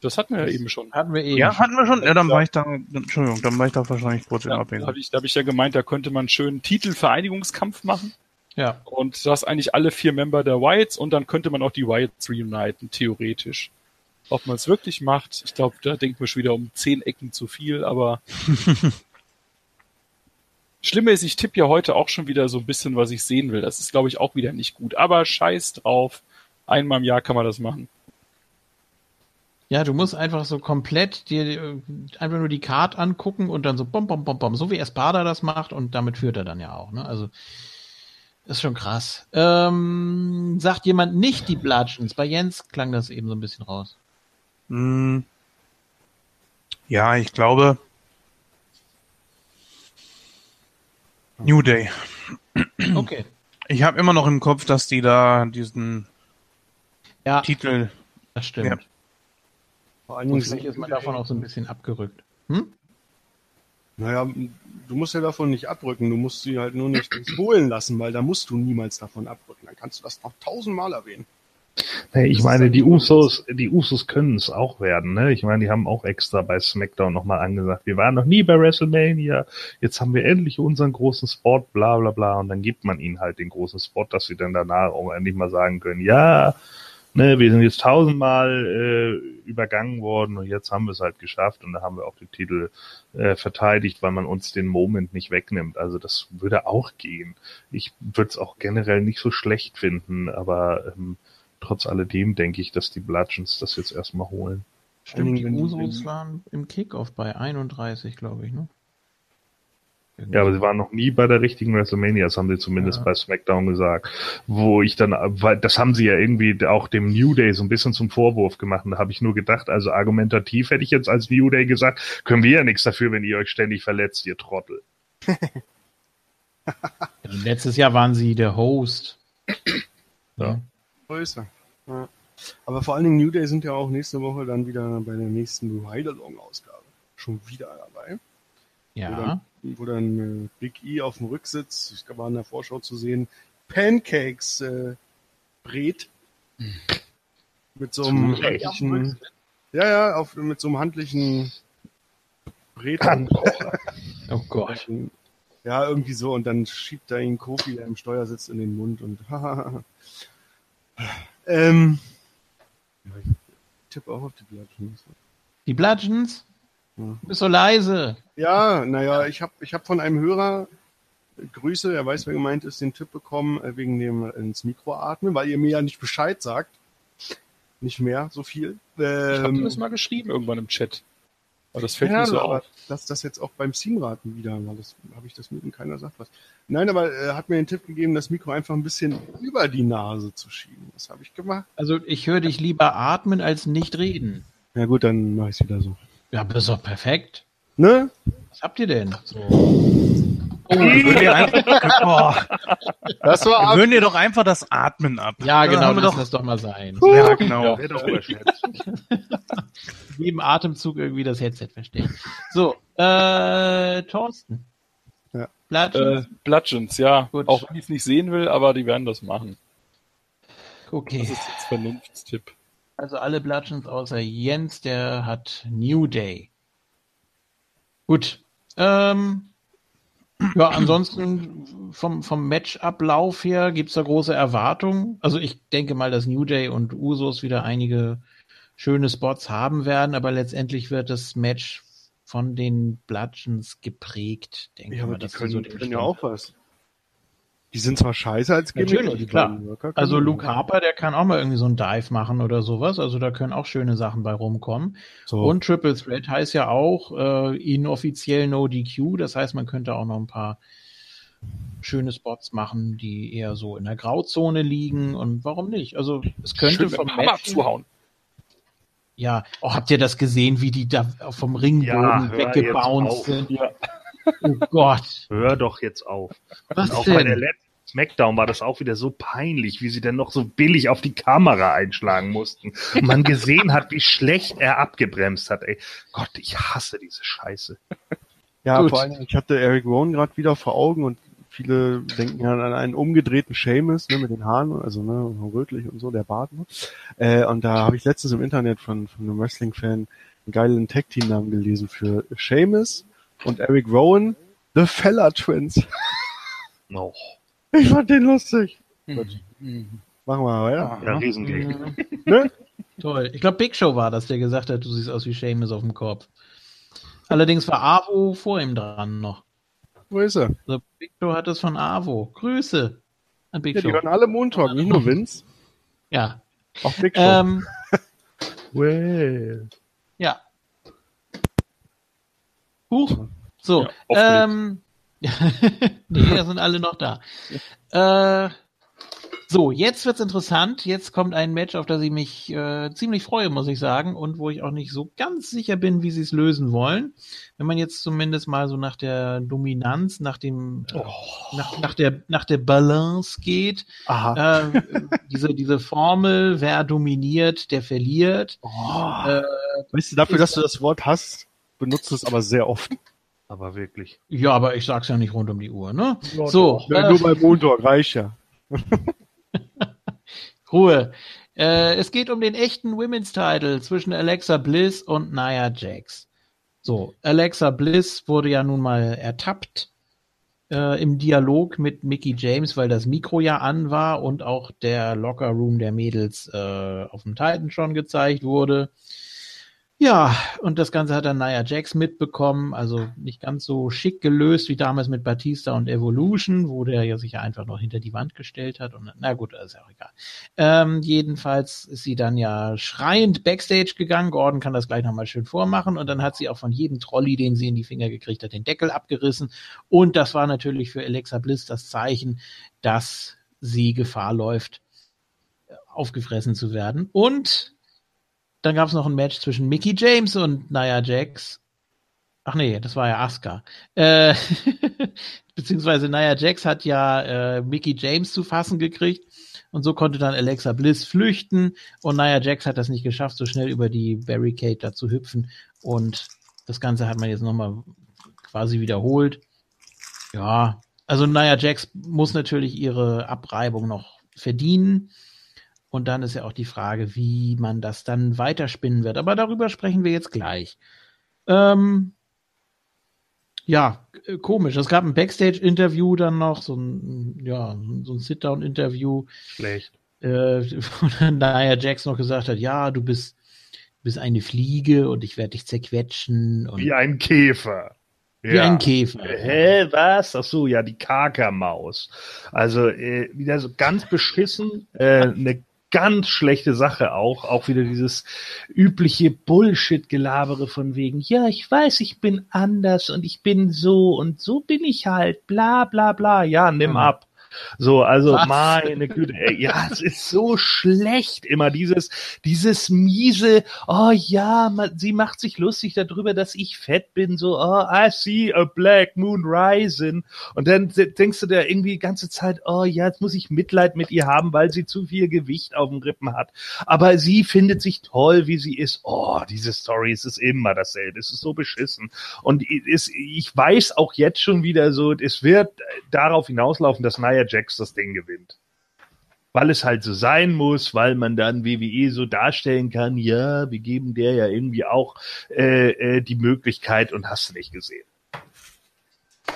Das hatten wir ja eben schon. Hatten wir eben. Ja, hatten wir schon. Ja, dann war ich da, Entschuldigung, dann war ich da wahrscheinlich kurz in Ja, da habe ich, da hab ich ja gemeint, da könnte man einen schönen Titelvereinigungskampf machen. Ja. Und du hast eigentlich alle vier Member der Wyatts und dann könnte man auch die Wyatts reuniten, theoretisch. Ob man es wirklich macht, ich glaube, da denkt man schon wieder um zehn Ecken zu viel, aber Schlimme ist, ich tippe ja heute auch schon wieder so ein bisschen, was ich sehen will. Das ist, glaube ich, auch wieder nicht gut. Aber scheiß drauf. Einmal im Jahr kann man das machen. Ja, du musst einfach so komplett dir äh, einfach nur die Card angucken und dann so bom, bom, bom, bom, so wie Espada das macht und damit führt er dann ja auch, ne? Also, ist schon krass. Ähm, sagt jemand nicht die Bludgeons? Bei Jens klang das eben so ein bisschen raus. Hm. Ja, ich glaube. New Day. Okay. Ich habe immer noch im Kopf, dass die da diesen Ja, Titel. das stimmt. Ja. Vor allen Und Dingen ist man davon auch so ein bisschen abgerückt. Hm? Naja, du musst ja davon nicht abrücken, du musst sie halt nur nicht holen lassen, weil da musst du niemals davon abrücken. Dann kannst du das noch tausendmal erwähnen. Nee, ich Das meine, ist die Usos, die Usos können es auch werden, ne? Ich meine, die haben auch extra bei SmackDown nochmal angesagt, wir waren noch nie bei WrestleMania, jetzt haben wir endlich unseren großen Spot, bla bla bla, und dann gibt man ihnen halt den großen Spot, dass sie dann danach auch endlich mal sagen können, ja, ne, wir sind jetzt tausendmal äh, übergangen worden und jetzt haben wir es halt geschafft und da haben wir auch den Titel äh, verteidigt, weil man uns den Moment nicht wegnimmt. Also das würde auch gehen. Ich würde es auch generell nicht so schlecht finden, aber ähm, trotz alledem denke ich, dass die Bludgeons das jetzt erstmal holen. Stimmt, die Usos waren im Kickoff bei 31, glaube ich, ne? Ja, aber sie waren noch nie bei der richtigen WrestleMania, das haben sie zumindest Ja. bei SmackDown gesagt. Wo ich dann, weil das haben sie ja irgendwie auch dem New Day so ein bisschen zum Vorwurf gemacht. Und da habe ich nur gedacht, also argumentativ hätte ich jetzt als New Day gesagt, können wir ja nichts dafür, wenn ihr euch ständig verletzt, ihr Trottel. Letztes Jahr waren sie der Host. Ja. Größer. Ja. Aber vor allen Dingen New Day sind ja auch nächste Woche dann wieder bei der nächsten Ride-Along-Ausgabe. Schon wieder dabei. Ja. Wo dann äh, Big E auf dem Rücksitz, ich war in der Vorschau zu sehen, Pancakes äh, brät. Mit so einem handlichen, ja, ja, auf, mit so einem handlichen Brät. Handkocher. Oh Gott. Ja, irgendwie so. Und dann schiebt er ihn Kofi, der im Steuer sitzt, in den Mund und ähm, ja, ich tippe auch auf die Bludgeons. Die Bludgeons? Du bist so leise. Ja, naja, ich habe ich hab von einem Hörer äh, Grüße, er weiß, wer gemeint ist, den Tipp bekommen, äh, wegen dem äh, ins Mikro atmen, weil ihr mir ja nicht Bescheid sagt. Nicht mehr so viel. Ich habe Ähm, das mal geschrieben irgendwann im Chat. Aber das fällt ja, mir so aber auf. dass das jetzt auch beim Teamraten wieder, weil das habe ich das mit und keiner sagt was. Nein, aber er hat mir den Tipp gegeben, das Mikro einfach ein bisschen über die Nase zu schieben. Das habe ich gemacht. Also ich höre dich lieber atmen als nicht reden. Ja gut, dann mache ich es wieder so. Ja, bist doch perfekt. Ne? Was habt ihr denn? So. Gewöhn dir, einfach, boah, Das war gewöhn dir doch einfach das Atmen ab. Ja, genau, wir lass doch, das doch mal sein. ja, genau. Jedem Atemzug irgendwie das Headset verstehen. So, äh, Thorsten. Ja. Bludgeons? Äh, Bludgeons, ja. Gut. Auch wenn ich es nicht sehen will, aber die werden das machen. okay. Das ist jetzt Vernunftstipp. Also alle Bludgeons außer Jens, der hat New Day. Gut. Ähm, ja, ansonsten vom, vom Matchablauf her gibt's da große Erwartungen. Also ich denke mal, dass New Day und Usos wieder einige schöne Spots haben werden, aber letztendlich wird das Match von den Bludgeons geprägt, denke Ja, ich aber mal. die können, so können ja auch was. Die sind zwar scheiße als Gimmick, Natürlich, klar. Also. Luke Harper, der kann auch mal irgendwie so einen Dive machen oder sowas. Also da können auch schöne Sachen bei rumkommen. So. Und Triple Threat heißt ja auch äh, inoffiziell No DQ. Das heißt, man könnte auch noch ein paar schöne Spots machen, die eher so in der Grauzone liegen. Und warum nicht? Also es könnte Schön vom Hammer zuhauen. ja, oh, habt ihr das gesehen, wie die da vom Ringboden Ja, weggebounced jetzt auf. Oh Gott. Hör doch jetzt auf. Was Und auch bei der denn? letzten Smackdown war das auch wieder so peinlich, wie sie dann noch so billig auf die Kamera einschlagen mussten. Und man gesehen hat, wie schlecht er abgebremst hat. Ey, Gott, ich hasse diese Scheiße. Ja, Gut. vor allem, ich hatte Eric Rowan gerade wieder vor Augen und viele denken ja an einen umgedrehten Seamus, ne, mit den Haaren, also ne, rötlich und so, der Bart. Ne? Äh, und da habe ich letztens im Internet von, von einem Wrestling-Fan einen geilen Tag-Team-Namen gelesen für Seamus und Eric Rowan, The Fella Twins. Oh, Ich fand den lustig. Mhm. Machen wir mal weiter. ja, Riesengag. Mhm. Ne? Toll. Ich glaube, Big Show war das, der gesagt hat, du siehst aus wie Seamus auf dem Kopf. Allerdings war Avo vor ihm dran noch. Wo ist er? Also Big Show hat es von Avo. Grüße an Big Ja, die Show. hören alle Montag, nicht nur Vince, Ja. auch Big Show. Ähm, Well. ja. Huch. So. Ja, ähm, nee, da sind alle noch da. Äh, so, jetzt wird's interessant. Jetzt kommt ein Match, auf das ich mich äh, ziemlich freue, muss ich sagen, und wo ich auch nicht so ganz sicher bin, wie sie es lösen wollen. Wenn man jetzt zumindest mal so nach der Dominanz, nach dem, äh, nach, nach der, nach der Balance geht, Aha. äh, diese, diese Formel, wer dominiert, der verliert. Oh. Äh, weißt du, dafür, dass du das Wort hast, benutzt es aber sehr oft. Aber wirklich. ja, aber ich sag's ja nicht rund um die Uhr, ne? so, Ja, äh, nur bei Montag reicht ja. Ruhe. Äh, es geht um den echten Women's Title zwischen Alexa Bliss und Nia Jax. So, Alexa Bliss wurde ja nun mal ertappt äh, im Dialog mit Mickey James, weil das Mikro ja an war und auch der Locker Room der Mädels äh, auf dem Titan schon gezeigt wurde. Ja, und das Ganze hat dann Nia Jax mitbekommen, also nicht ganz so schick gelöst wie damals mit Batista und Evolution, wo der ja sich einfach noch hinter die Wand gestellt hat. Und na gut, ist ja auch egal. Ähm, jedenfalls ist sie dann ja schreiend backstage gegangen. Gordon kann das gleich nochmal schön vormachen. Und dann hat sie auch von jedem Trolley, den sie in die Finger gekriegt hat, den Deckel abgerissen. Und das war natürlich für Alexa Bliss das Zeichen, dass sie Gefahr läuft, aufgefressen zu werden. Und dann gab es noch ein Match zwischen Mickey James und Nia Jax. Ach nee, das war ja Asuka. Äh, beziehungsweise Nia Jax hat ja äh, Mickey James zu fassen gekriegt. Und so konnte dann Alexa Bliss flüchten. Und Nia Jax hat das nicht geschafft, so schnell über die Barricade da zu hüpfen. Und das Ganze hat man jetzt nochmal quasi wiederholt. Ja, also Nia Jax muss natürlich ihre Abreibung noch verdienen. Und dann ist ja auch die Frage, wie man das dann weiterspinnen wird. Aber darüber sprechen wir jetzt gleich. Ähm, ja, äh, komisch. Es gab ein Backstage-Interview dann noch, so ein, ja, so ein Sit-Down-Interview. Schlecht. Äh, wo dann Nia Jax noch gesagt hat, ja, du bist, bist eine Fliege und ich werde dich zerquetschen. Und Wie ein Käfer. wie ein Käfer. Hä, was? Ach so, ja, die Kakermaus. Also äh, wieder so ganz beschissen, äh, eine ganz schlechte Sache auch, auch wieder dieses übliche Bullshit-Gelabere von wegen, ja, ich weiß, ich bin anders und ich bin so und so bin ich halt, bla bla bla, ja, nimm Hm. ab. So, also Was? meine Güte, ey, ja, es ist so schlecht immer dieses, dieses miese, oh ja, ma, sie macht sich lustig darüber, dass ich fett bin, so, oh, I see a black moon rising. Und dann de- denkst du dir irgendwie die ganze Zeit, oh ja, jetzt muss ich Mitleid mit ihr haben, weil sie zu viel Gewicht auf dem Rippen hat. Aber sie findet sich toll, wie sie ist. Oh, diese Story, es ist immer dasselbe. Es ist so beschissen. Und es, ich weiß auch jetzt schon wieder so, es wird darauf hinauslaufen, dass Nia Jax das Ding gewinnt. Weil es halt so sein muss, weil man dann WWE so darstellen kann, ja, wir geben der ja irgendwie auch äh, äh, die Möglichkeit und hast du nicht gesehen.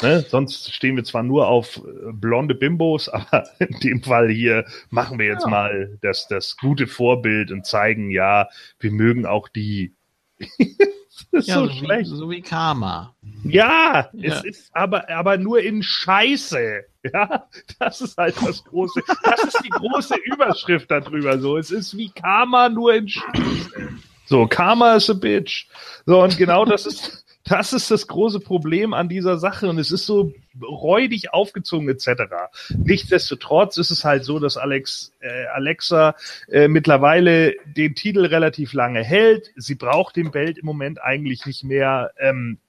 Ne? Sonst stehen wir zwar nur auf äh, blonde Bimbos, aber in dem Fall hier machen wir jetzt Ja. mal das, das gute Vorbild und zeigen, ja, wir mögen auch die. das ist Ja, so, so, wie, schlecht. so wie Karma. Ja, Ja. es ist aber, aber nur in Scheiße. Ja, das ist halt das große, das ist die große Überschrift darüber. So, es ist wie Karma nur in Scheiße. So, Karma is a bitch. So, und genau das ist, das ist das große Problem an dieser Sache. Und es ist so räudig aufgezogen etc. Nichtsdestotrotz ist es halt so, dass Alex, äh, Alexa äh, mittlerweile den Titel relativ lange hält. Sie braucht den Belt im Moment eigentlich nicht mehr. Ähm,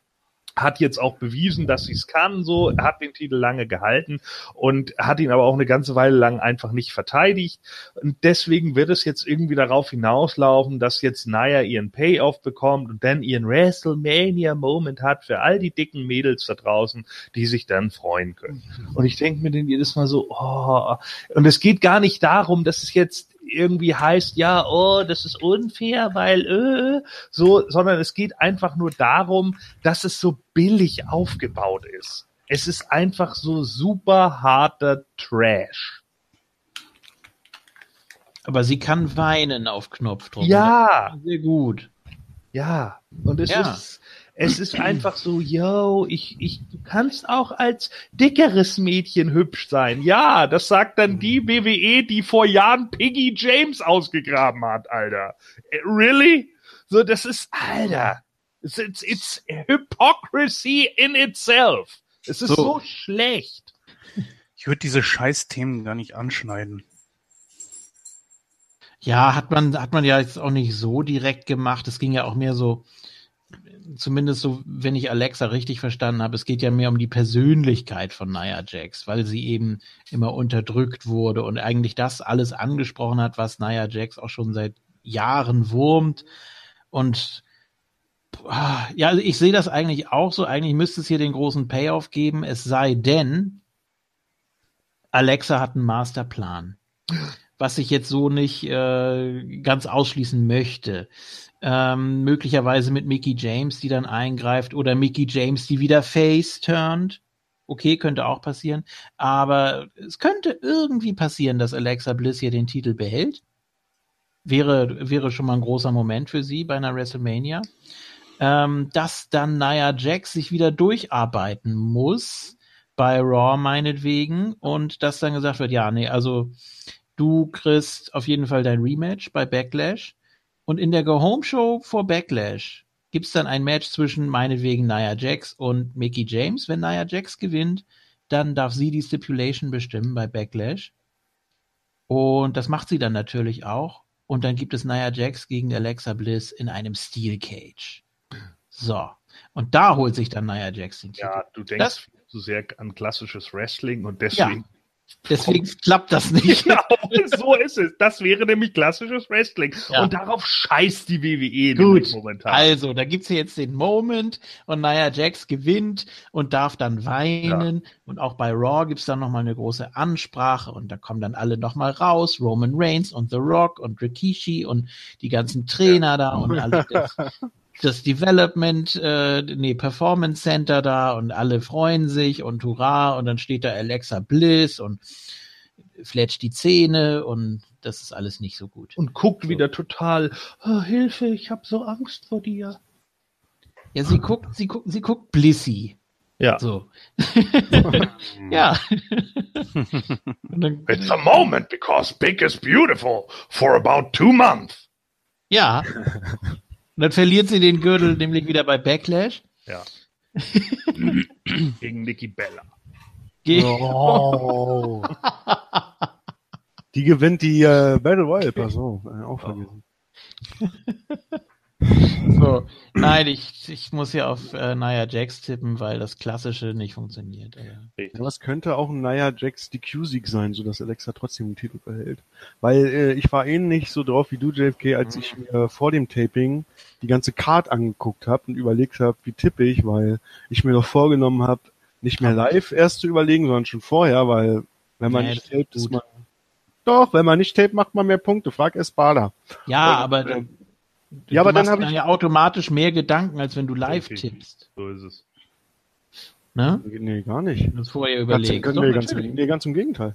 hat jetzt auch bewiesen, dass sie es kann, so, hat den Titel lange gehalten und hat ihn aber auch eine ganze Weile lang einfach nicht verteidigt. Und deswegen wird es jetzt irgendwie darauf hinauslaufen, dass jetzt Naya ihren Payoff bekommt und dann ihren WrestleMania-Moment hat für all die dicken Mädels da draußen, die sich dann freuen können. Und ich denke mir dann jedes Mal so, oh, und es geht gar nicht darum, dass es jetzt irgendwie heißt, ja, oh, das ist unfair, weil, äh, so, sondern es geht einfach nur darum, dass es so billig aufgebaut ist. Es ist einfach so super harter Trash. Aber sie kann weinen auf Knopfdruck. Ja, Sehr gut. ja. Und es Ja. ist, es ist einfach so, yo, ich, ich, du kannst auch als dickeres Mädchen hübsch sein. Ja, das sagt dann die WWE, die vor Jahren Piggy James ausgegraben hat, Alter. Äh, Really? So, das ist, Alter. It's, it's, it's hypocrisy in itself. Es ist So. so schlecht. Ich würde diese Scheißthemen gar nicht anschneiden. Ja, hat man, hat man ja jetzt auch nicht so direkt gemacht. Es ging ja auch mehr so, zumindest so, wenn ich Alexa richtig verstanden habe, es geht ja mehr um die Persönlichkeit von Nia Jax, weil sie eben immer unterdrückt wurde und eigentlich das alles angesprochen hat, was Nia Jax auch schon seit Jahren wurmt. Und ah, ja, also ich sehe das eigentlich auch so. Eigentlich müsste es hier den großen Payoff geben, es sei denn, Alexa hat einen Masterplan. was ich jetzt so nicht äh, ganz ausschließen möchte. Ähm, möglicherweise mit Mickey James, die dann eingreift, oder Mickey James, die wieder face turnt. Okay, könnte auch passieren. Aber es könnte irgendwie passieren, dass Alexa Bliss hier den Titel behält. Wäre, wäre schon mal ein großer Moment für sie bei einer WrestleMania. Ähm, dass dann Nia Jax sich wieder durcharbeiten muss bei Raw meinetwegen und dass dann gesagt wird, ja, nee, also du kriegst auf jeden Fall dein Rematch bei Backlash und in der Go-Home-Show vor Backlash gibt's dann ein Match zwischen meinetwegen Nia Jax und Mickey James. Wenn Nia Jax gewinnt, dann darf sie die Stipulation bestimmen bei Backlash. Und das macht sie dann natürlich auch. Und dann gibt es Nia Jax gegen Alexa Bliss in einem Steel Cage. So. Und da holt sich dann Nia Jax den Titel. Ja, du denkst Das- viel zu sehr an klassisches Wrestling und deswegen. Deswegen klappt das nicht. Genau, so ist es. Das wäre nämlich klassisches Wrestling. Ja. Und darauf scheißt die WWE Gut, momentan. also da gibt's hier jetzt den Moment und Nia Jax gewinnt und darf dann weinen und auch bei Raw gibt's dann nochmal eine große Ansprache und da kommen dann alle nochmal raus, Roman Reigns und The Rock und Rikishi und die ganzen Trainer da und alle das, Development, äh, nee, Performance Center da und alle freuen sich und hurra und dann steht da Alexa Bliss und fletscht die Zähne und das ist alles nicht so gut. und guckt wieder total, oh, Hilfe, ich habe so Angst vor dir. Ja, sie guckt, sie guckt, sie guckt Blissy. Ja. So. ja. Dann, It's a moment because big is beautiful for about two months. ja. Und dann verliert sie den Gürtel nämlich wieder bei Backlash. Ja. Gegen Nikki Bella. Ge Oh. Die gewinnt die äh, Battle Royale, pass auf, äh, auch vergessen. so. Nein, ich, ich muss hier auf äh, Nia Jax tippen, weil das Klassische nicht funktioniert. Aber. Ja, aber es könnte auch ein Nia Jax DQ-Sieg sein, sodass Alexa trotzdem den Titel behält. Weil äh, ich war ähnlich so drauf wie du, JFK, als ich mir vor dem Taping die ganze Card angeguckt habe und überlegt habe, wie tippe ich, weil ich mir doch vorgenommen habe, nicht mehr live erst zu überlegen, sondern schon vorher, weil wenn man Nee, nicht tapet, ist man... Doch, wenn man nicht tapet, macht man mehr Punkte. Frag Espada. Ja, Und, aber äh, ja, aber du dann dann ja automatisch mehr Gedanken, als wenn du live Richtig. tippst. So ist es. Ne? Nee, gar nicht. Es vorher Ganz, überlegst. können Doch, ganz, nee, ganz im Gegenteil.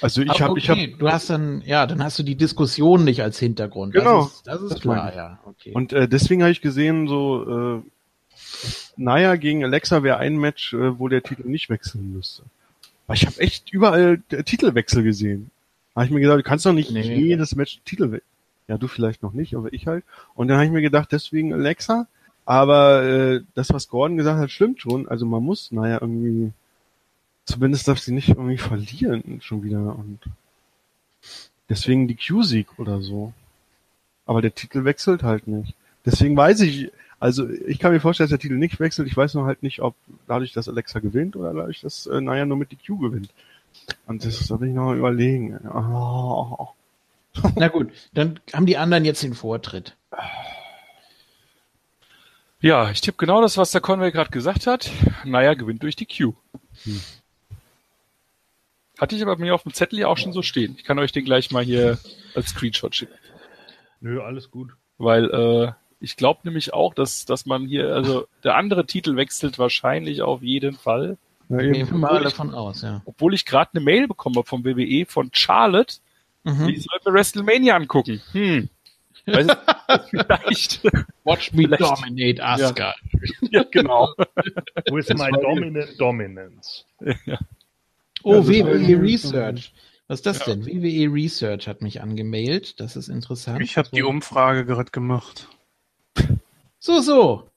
Also ich habe, okay, ich habe du hast dann, ja, dann hast du die Diskussion nicht als Hintergrund. Genau, Das ist, das ist das klar, ja. Okay. Und äh, deswegen habe ich gesehen, so äh, Naya gegen Alexa wäre ein Match, äh, wo der Titel nicht wechseln müsste. Aber ich habe echt überall der Titelwechsel gesehen. Habe ich mir gedacht, du kannst doch nicht Nee. jedes Match Titel wechseln. Ja, du vielleicht noch nicht, aber ich halt. Und dann habe ich mir gedacht, deswegen Alexa. Aber äh, das, was Gordon gesagt hat, stimmt schon. Also man muss Naya irgendwie, zumindest darf sie nicht irgendwie verlieren schon wieder. Und deswegen die Q-Sieg oder so. Aber der Titel wechselt halt nicht. Deswegen weiß ich, also ich kann mir vorstellen, dass der Titel nicht wechselt. Ich weiß nur halt nicht, ob dadurch, dass Alexa gewinnt oder dadurch, dass äh, Naya nur mit die Q gewinnt. Und das soll ich noch mal überlegen. Oh. Na gut, dann haben die anderen jetzt den Vortritt. Ja, ich tippe genau das, was der Conway gerade gesagt hat. Naja, gewinnt durch die Q. Hatte ich aber bei mir auf dem Zettel ja auch schon so stehen. Ich kann euch den gleich mal hier als Screenshot schicken. Nö, alles gut. Weil äh, ich glaube nämlich auch, dass, dass man hier, also der andere Titel wechselt wahrscheinlich auf jeden Fall. Ja, eben. wir mal davon aus, ja. Obwohl ich gerade eine Mail bekommen habe vom WWE von Charlotte, Mhm. die soll mir WrestleMania angucken. Hm. Weiß ich, vielleicht. Watch me Vielleicht- dominate Asuka. ja, genau. With my dominant dominance. Oh, Ja, war WWE Research. Was ist das denn? WWE Research hat mich angemailt. Das ist interessant. Ich habe die Umfrage gerade gemacht. So, so.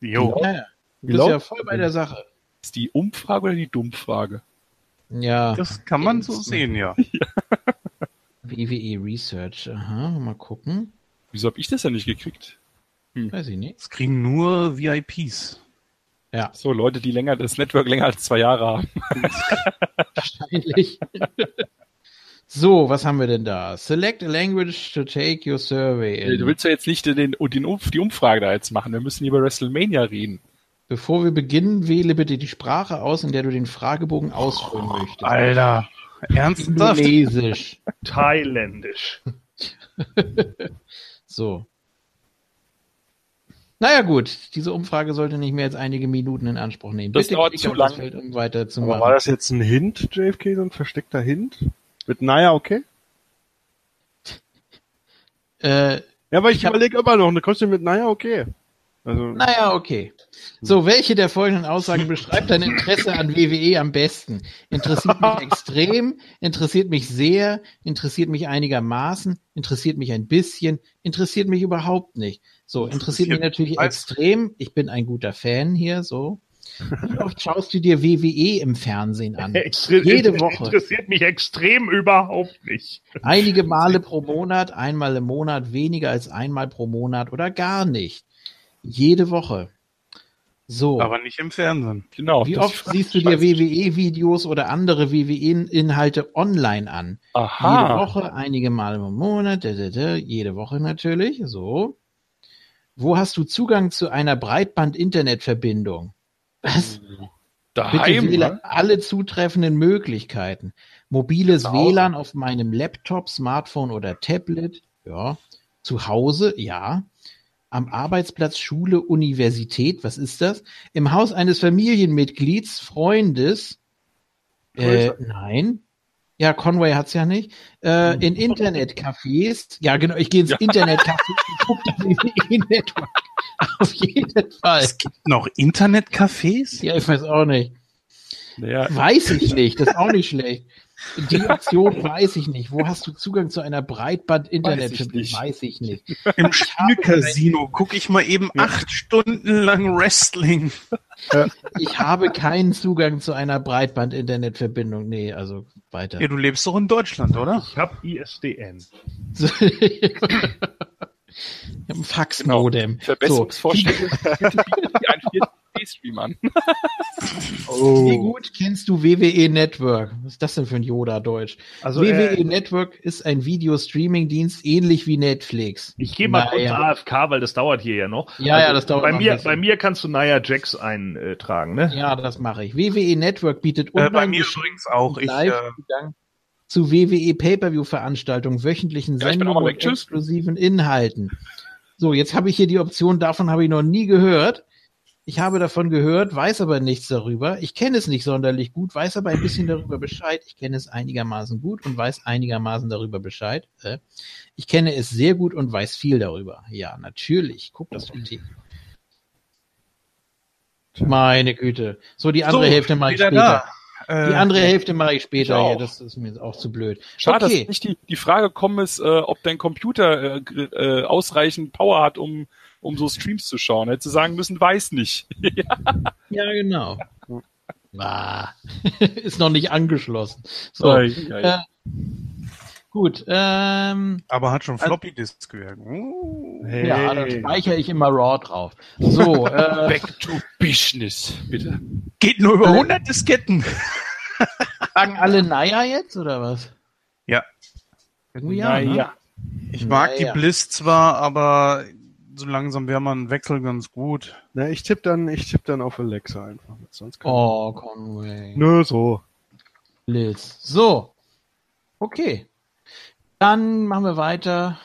Jo. Ja, ja. Du bist ja voll bei der Sache. Ist die Umfrage oder die Dummfrage? Ja. Das kann man so sehen, ja. WWE Research. Aha, mal gucken. Wieso habe ich das ja nicht gekriegt? Weiß ich nicht. Es kriegen nur VIPs. Ja, So, Leute, die länger das Network länger als zwei Jahre haben. wahrscheinlich. so, was haben wir denn da? Select a language to take your survey in. Du willst ja jetzt nicht den, den, Umf- die Umfrage da jetzt machen. Wir müssen über WrestleMania reden. Bevor wir beginnen, wähle bitte die Sprache aus, in der du den Fragebogen ausfüllen möchtest. Alter. Ernsthaft? Indonesisch. Thailändisch. So. Naja gut, diese Umfrage sollte nicht mehr als einige Minuten in Anspruch nehmen. Das dauert zu lang. Feld, um weiter zu Aber machen. war das jetzt ein Hint, JFK, so ein versteckter Hint? Mit naja, okay? äh, Ja, weil ich, Ich überlege immer noch, eine Kostüm mit naja, okay. Also, naja, okay. So, welche der folgenden Aussagen beschreibt dein Interesse an WWE am besten? Interessiert mich extrem, interessiert mich sehr, interessiert mich einigermaßen, interessiert mich ein bisschen, interessiert mich überhaupt nicht. So, interessiert mich natürlich extrem. Ich bin ein guter Fan hier, so. Wie oft schaust du dir WWE im Fernsehen an? Extre- Jede Woche. Interessiert mich extrem überhaupt nicht. Einige Male pro Monat, einmal im Monat, weniger als einmal pro Monat oder gar nicht. Jede Woche. So. Aber nicht im Fernsehen. Genau. Wie das- oft siehst du dir WWE-Videos oder andere WWE-Inhalte online an? Jede Aha. Woche, einige Male im Monat, da, da, da, jede Woche natürlich, so. Wo hast du Zugang zu einer Breitband-Internetverbindung? Was? Bitte Daheim. wähle ne? alle zutreffenden Möglichkeiten. Mobiles Hause? WLAN auf meinem Laptop, Smartphone oder Tablet, ja. Zu Hause, ja. Am Arbeitsplatz, Schule, Universität, was ist das? Im Haus eines Familienmitglieds, Freundes, äh, nein. Ja, Conway hat's ja nicht. Äh, in Internetcafés, ja genau, ich gehe ins Internetcafé und gucke das WWE-Network. Auf jeden Fall. Es gibt noch Internetcafés? Ja, ich weiß auch nicht. Naja, Weiß ich nicht, das ist auch nicht schlecht. Die Option weiß ich nicht. Wo hast du Zugang zu einer breitband internet Weiß ich nicht. Weiß ich nicht. Im Spielcasino gucke ich mal eben acht Stunden lang Wrestling. Ich habe keinen Zugang zu einer Breitband-Internetverbindung. Nee, also weiter. Ja, du lebst doch in Deutschland, oder? Ich habe ISDN. So. ich habe ein Faxmodem. Genau. Verbesserungsvorschläge. Die 4G-Stream an. Wie gut kennst du WWE Network? Was ist das denn für ein Yoda-Deutsch? Also WWE äh, Network ist ein Videostreaming-Dienst ähnlich wie Netflix. ich gehe mal kurz Naja. AFK, weil das dauert hier ja noch. Also Ja, ja, das dauert bei mir, bisschen. bei mir kannst du Naya Jax eintragen, ne? Ja, das mache ich. WWE Network bietet Äh, bei online mir übrigens auch. Ich, äh, Live-Zugang zu WWE Pay-Per-View-Veranstaltungen, wöchentlichen Ja, Sendungen und exklusiven Inhalten. So, jetzt habe ich hier die Option, davon habe ich noch nie gehört. Ich habe davon gehört, weiß aber nichts darüber. Ich kenne es nicht sonderlich gut, weiß aber ein bisschen darüber Bescheid. Ich kenne es einigermaßen gut und weiß einigermaßen darüber Bescheid. Äh, Ich kenne es sehr gut und weiß viel darüber. Ja, natürlich. Guck das Team. Meine Güte. So, die andere so, Hälfte mache ich später. da. Die Äh, andere Hälfte mache ich später. ich. Ja, das ist mir jetzt auch zu blöd. Schade, okay. dass nicht die, die Frage gekommen ist, äh, ob dein Computer äh, äh, ausreichend Power hat, um, um so Streams zu schauen. Hätte sie sagen müssen, weiß nicht. Ja, genau. Ah, ist noch nicht angeschlossen. So, Ei, äh, gut. Ähm, aber hat schon Floppy Disk gewirkt. Uh. hey. Ja, da speichere ich immer RAW drauf. So, äh, Back to Business, bitte. Geht nur über Äh, 100 Disketten. sagen alle Naja jetzt oder was? Ja. Irgendwie ja. Ne? Naja. Ich mag Naja. die Bliss zwar, aber so langsam wäre man ein Wechsel ganz gut. Na, ich tippe dann, ich tipp dann auf Alexa einfach. Sonst kann Oh, Conway. Nö, so. Liz. So. Okay. Dann machen wir weiter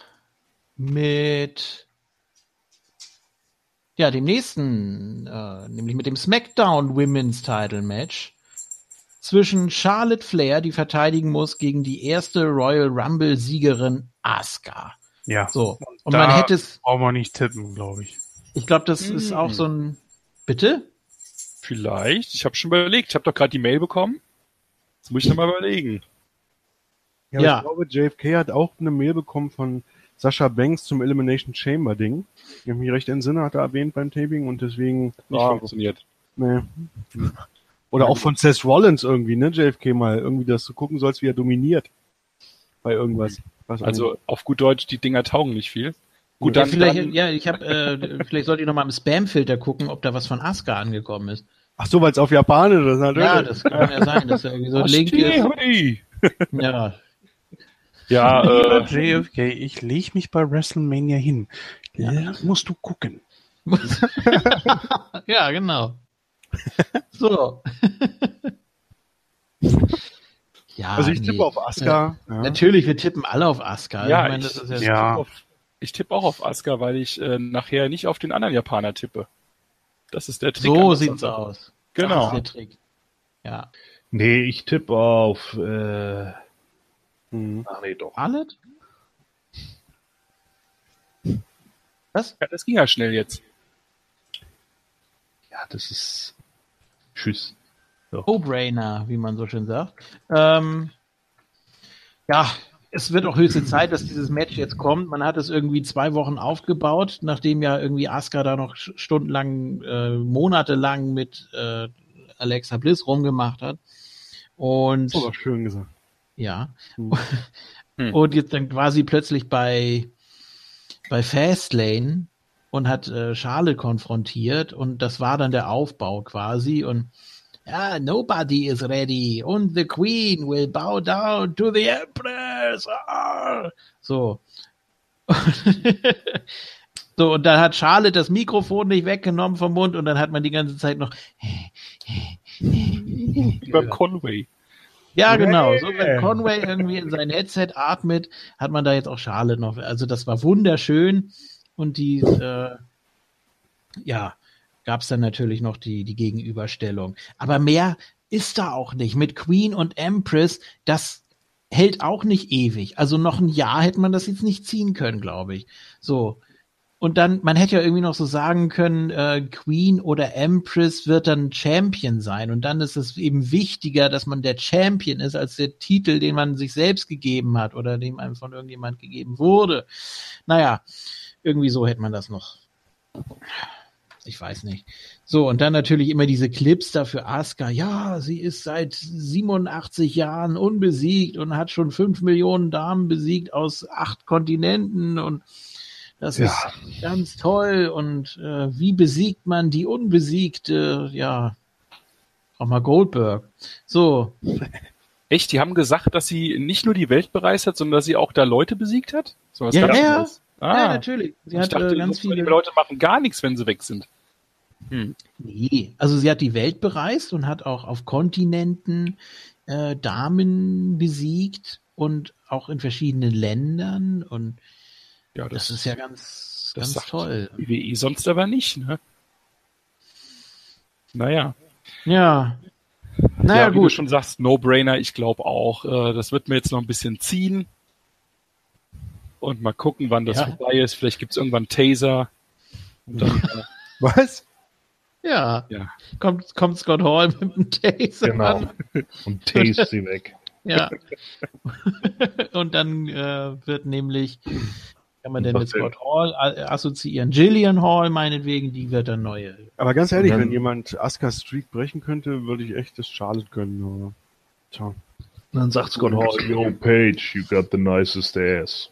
mit ja, dem nächsten, äh, nämlich mit dem SmackDown Women's Title Match zwischen Charlotte Flair, die verteidigen muss, gegen die erste Royal Rumble Siegerin Asuka. Ja. So. Und Da man hätte es, Brauchen wir nicht tippen, glaube ich. ich glaube, das ist auch so ein, bitte? Vielleicht. Ich habe schon überlegt. Ich habe doch gerade die Mail bekommen. Jetzt muss ich noch mal überlegen. Ja, Ja. ich glaube, JFK hat auch eine Mail bekommen von Sascha Banks zum Elimination Chamber Ding. Ich mich recht entsinne, hat er erwähnt beim Taping und deswegen Nicht Ah, funktioniert. nee. Oder auch von Seth Rollins irgendwie, ne, JFK mal, irgendwie, dass du gucken sollst, wie er dominiert. Bei irgendwas. Was Also auf gut Deutsch, die Dinger taugen nicht viel. Gut, Ja, dann, vielleicht, dann ja, ich habe, äh, vielleicht sollte ich noch mal im Spam-Filter gucken, ob da was von Asuka angekommen ist. Ach so, weil es auf Japanisch ist, natürlich. Ja, das kann ja sein, dass er irgendwie so ein Link ist. Ja, Ja, äh, JFK, ich leg mich bei WrestleMania hin. Ja. Musst du gucken. ja, genau. So. Ja, Also ich nee. tippe auf Asuka. Ja. Natürlich, wir tippen alle auf Asuka. Ja, ich meine, ich- das ist ja, Ja. tippe auf, ich tippe auch auf Asuka, weil ich äh, nachher nicht auf den anderen Japaner tippe. Das ist der Trick. so sieht's aus. Genau. Das ist der Trick. Ja. Nee, ich tippe auf. Äh, Mhm. ach nee, doch. Charlotte? Was? Ja, das ging ja schnell jetzt. Ja, das ist. Tschüss. No-Brainer, wie man so schön sagt. Ähm, ja, es wird auch höchste Zeit, dass dieses Match jetzt kommt. Man hat es irgendwie zwei Wochen aufgebaut, nachdem ja irgendwie Asuka da noch stundenlang, äh, monatelang mit äh, Alexa Bliss rumgemacht hat. Und Das war schön gesagt. ja. Hm. Und jetzt dann quasi plötzlich bei, bei Fastlane und hat äh, Charlotte konfrontiert und das war dann der Aufbau quasi und ja, nobody is ready und the Queen will bow down to the Empress. Ah! So. so, und dann hat Charlotte das Mikrofon nicht weggenommen vom Mund und dann hat man die ganze Zeit noch beim Conway. Ja, genau. So, wenn Conway irgendwie in sein Headset atmet, hat man da jetzt auch Charlotte noch. Also das war wunderschön. Und die, äh, ja, gab es dann natürlich noch die, die Gegenüberstellung. Aber mehr ist da auch nicht. Mit Queen und Empress, das hält auch nicht ewig. Also noch ein Jahr hätte man das jetzt nicht ziehen können, glaube ich. So. Und dann, man hätte ja irgendwie noch so sagen können, äh, Queen oder Empress wird dann Champion sein. Und dann ist es eben wichtiger, dass man der Champion ist, als der Titel, den man sich selbst gegeben hat oder dem einem von irgendjemand gegeben wurde. Naja, irgendwie so hätte man das noch. Ich weiß nicht. So, und dann natürlich immer diese Clips da für Asuka. Ja, sie ist seit 87 Jahren unbesiegt und hat schon fünf Millionen Damen besiegt aus acht Kontinenten und das Ja. ist ganz toll. Und äh, wie besiegt man die Unbesiegte? Ja, auch mal Goldberg. So, Echt, die haben gesagt, dass sie nicht nur die Welt bereist hat, sondern dass sie auch da Leute besiegt hat? So was Ja, ganz ja. Neues. ja, Ah, natürlich. Sie ich hat dachte, äh, ganz die viele. Leute machen gar nichts, wenn sie weg sind. Nee, also sie hat die Welt bereist und hat auch auf Kontinenten äh, Damen besiegt und auch in verschiedenen Ländern und Ja, das, ist ja ganz, das ganz sagt toll. WWE sonst aber nicht, ne? Naja. Ja. Naja, ja, wie du gut. schon sagst, No-Brainer, ich glaube auch. Äh, das wird mir jetzt noch ein bisschen ziehen. Und mal gucken, wann das Ja. vorbei ist. Vielleicht gibt's irgendwann einen Taser. Und dann, äh, Was? Ja. ja. Kommt, kommt Scott Hall mit dem Taser Genau. an. Und taste sie weg. Ja. und dann äh, wird nämlich, kann man denn mit denn? Scott Hall assoziieren? Gillian Hall meinetwegen, die wird dann neue. Aber ganz ehrlich, dann- wenn jemand Askas Streak brechen könnte, würde ich echt das Charlotte gönnen. Aber, tja. Und dann sagt Scott Hall, yo, Paige, you got the nicest ass.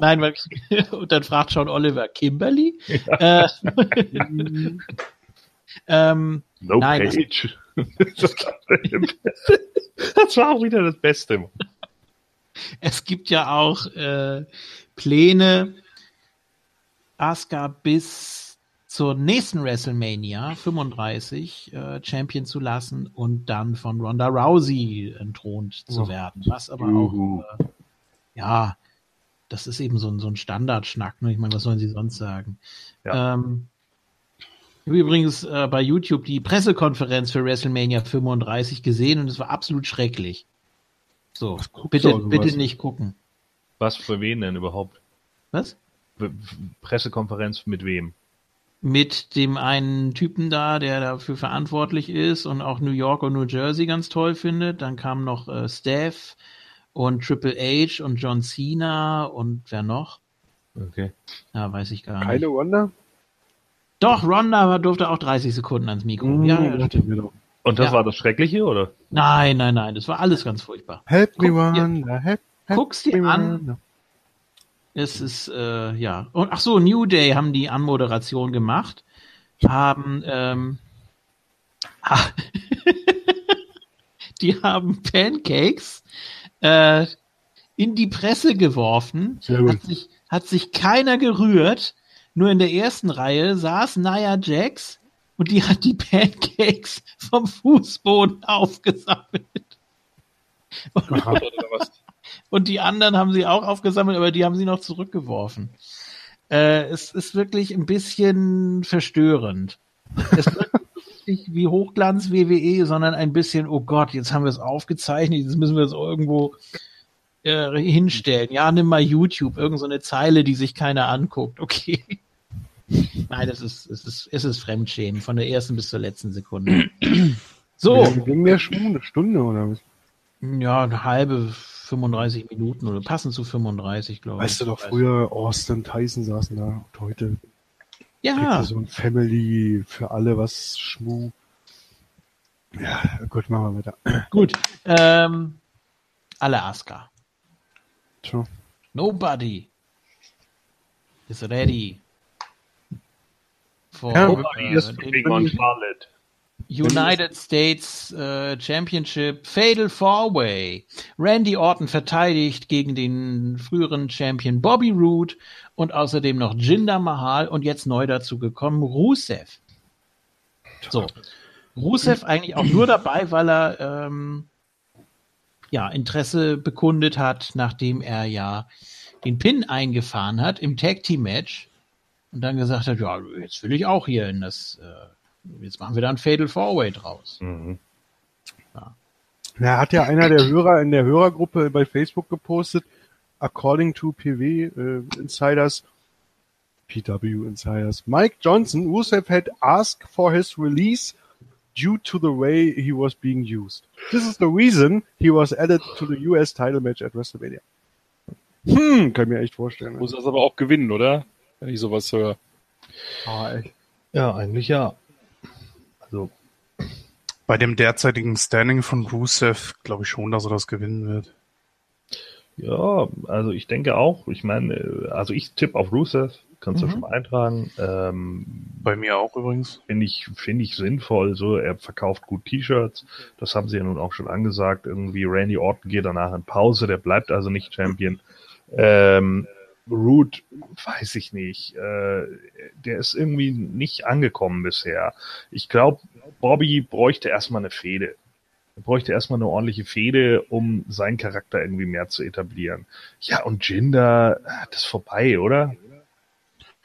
Nein, weil, und dann fragt schon Oliver Kimberly. Äh, ähm, No Nein, das- Paige. Das, das war auch wieder das Beste. es gibt ja auch äh, Pläne, Asuka bis zur nächsten WrestleMania 35 äh, Champion zu lassen und dann von Ronda Rousey entthront zu Oh. werden. Was aber auch, äh, ja, das ist eben so ein, so ein Standardschnack. Ne? Ich meine, was sollen sie sonst sagen? Ja. Ähm, ich habe übrigens äh, bei YouTube die Pressekonferenz für WrestleMania 35 gesehen und es war absolut schrecklich. So, bitte, bitte nicht gucken. Was für wen denn überhaupt? Was? W- Pressekonferenz mit wem? Mit dem einen Typen da, der dafür verantwortlich ist und auch New York und New Jersey ganz toll findet. Dann kam noch äh, Steph und Triple H und John Cena und wer noch? Okay. Ja, weiß ich gar nicht. Keine Wonder? Doch, Ronda durfte auch 30 Sekunden ans Mikro. ja, ja, stimmt. Genau. Und das Ja. war das Schreckliche, oder? Nein, nein, nein, das war alles ganz furchtbar. Help me, Guck dir- Wanda. Help, help Guck's dir me, an. Es ist, äh, ja. Und ach so, New Day haben die Anmoderation gemacht. Haben, ähm, ah, die haben Pancakes äh, in die Presse geworfen. Hat sich, hat sich keiner gerührt. Nur in der ersten Reihe saß Nia Jax und die hat die Pancakes vom Fußboden aufgesammelt. Und, die anderen haben sie auch aufgesammelt, aber die haben sie noch zurückgeworfen. Äh, es ist wirklich ein bisschen verstörend. Es wird nicht wie Hochglanz WWE, sondern ein bisschen, oh Gott, jetzt haben wir es aufgezeichnet, jetzt müssen wir es irgendwo äh, hinstellen. Ja, nimm mal YouTube, irgend so eine Zeile, die sich keiner anguckt. Okay. Nein, es ist, es ist, es ist Fremdschämen von der ersten bis zur letzten Sekunde. So, Wie ging der Schwung? Eine Stunde oder was? ja, eine halbe 35 Minuten oder passen zu 35, glaube ich. Weißt du doch, früher Austin Tyson saßen da und heute Ja, so ein Family für alle was Schmu. Ja, gut, machen wir weiter. gut. Ähm, Alaska. Tja. Nobody is ready for Ja, uh, Big Man Charlotte. United States äh, Championship Fatal Four Way. Randy Orton verteidigt gegen den früheren Champion Bobby Roode und außerdem noch Jinder Mahal und jetzt neu dazu gekommen Rusev. So. Rusev eigentlich auch nur dabei, weil er ähm, ja Interesse bekundet hat, nachdem er ja den Pin eingefahren hat im Tag Team Match und dann gesagt hat, ja, jetzt will ich auch hier in das äh, jetzt machen wir da ein Fatal Four Way draus. Mhm. Na, hat ja einer der Hörer in der Hörergruppe bei Facebook gepostet, according to PW äh, Insiders, PW Insiders, Mike Johnson, Rusev had asked for his release due to the way he was being used. This is the reason he was added to the US title match at WrestleMania. Hm, kann ich mir echt vorstellen. Muss das aber auch gewinnen, oder? Wenn ich sowas höre. Ah. Ja, eigentlich ja. Bei dem derzeitigen Standing von Rusev glaube ich schon, dass er das gewinnen wird. ja, also ich denke auch, ich meine, äh, also ich tippe auf Rusev, kannst du Mhm. schon mal eintragen. Ähm, Bei mir auch übrigens. finde ich, finde ich sinnvoll. So, er verkauft gut T-Shirts. Das haben sie ja nun auch schon angesagt. Irgendwie Randy Orton geht danach in Pause. Der bleibt also nicht Champion. Ähm, Root, weiß ich nicht. Äh, der ist irgendwie nicht angekommen bisher. Ich glaube, Bobby bräuchte erstmal eine Fehde. Er bräuchte erstmal eine ordentliche Fehde, um seinen Charakter irgendwie mehr zu etablieren. Ja, und Jinder, äh, das ist vorbei, oder?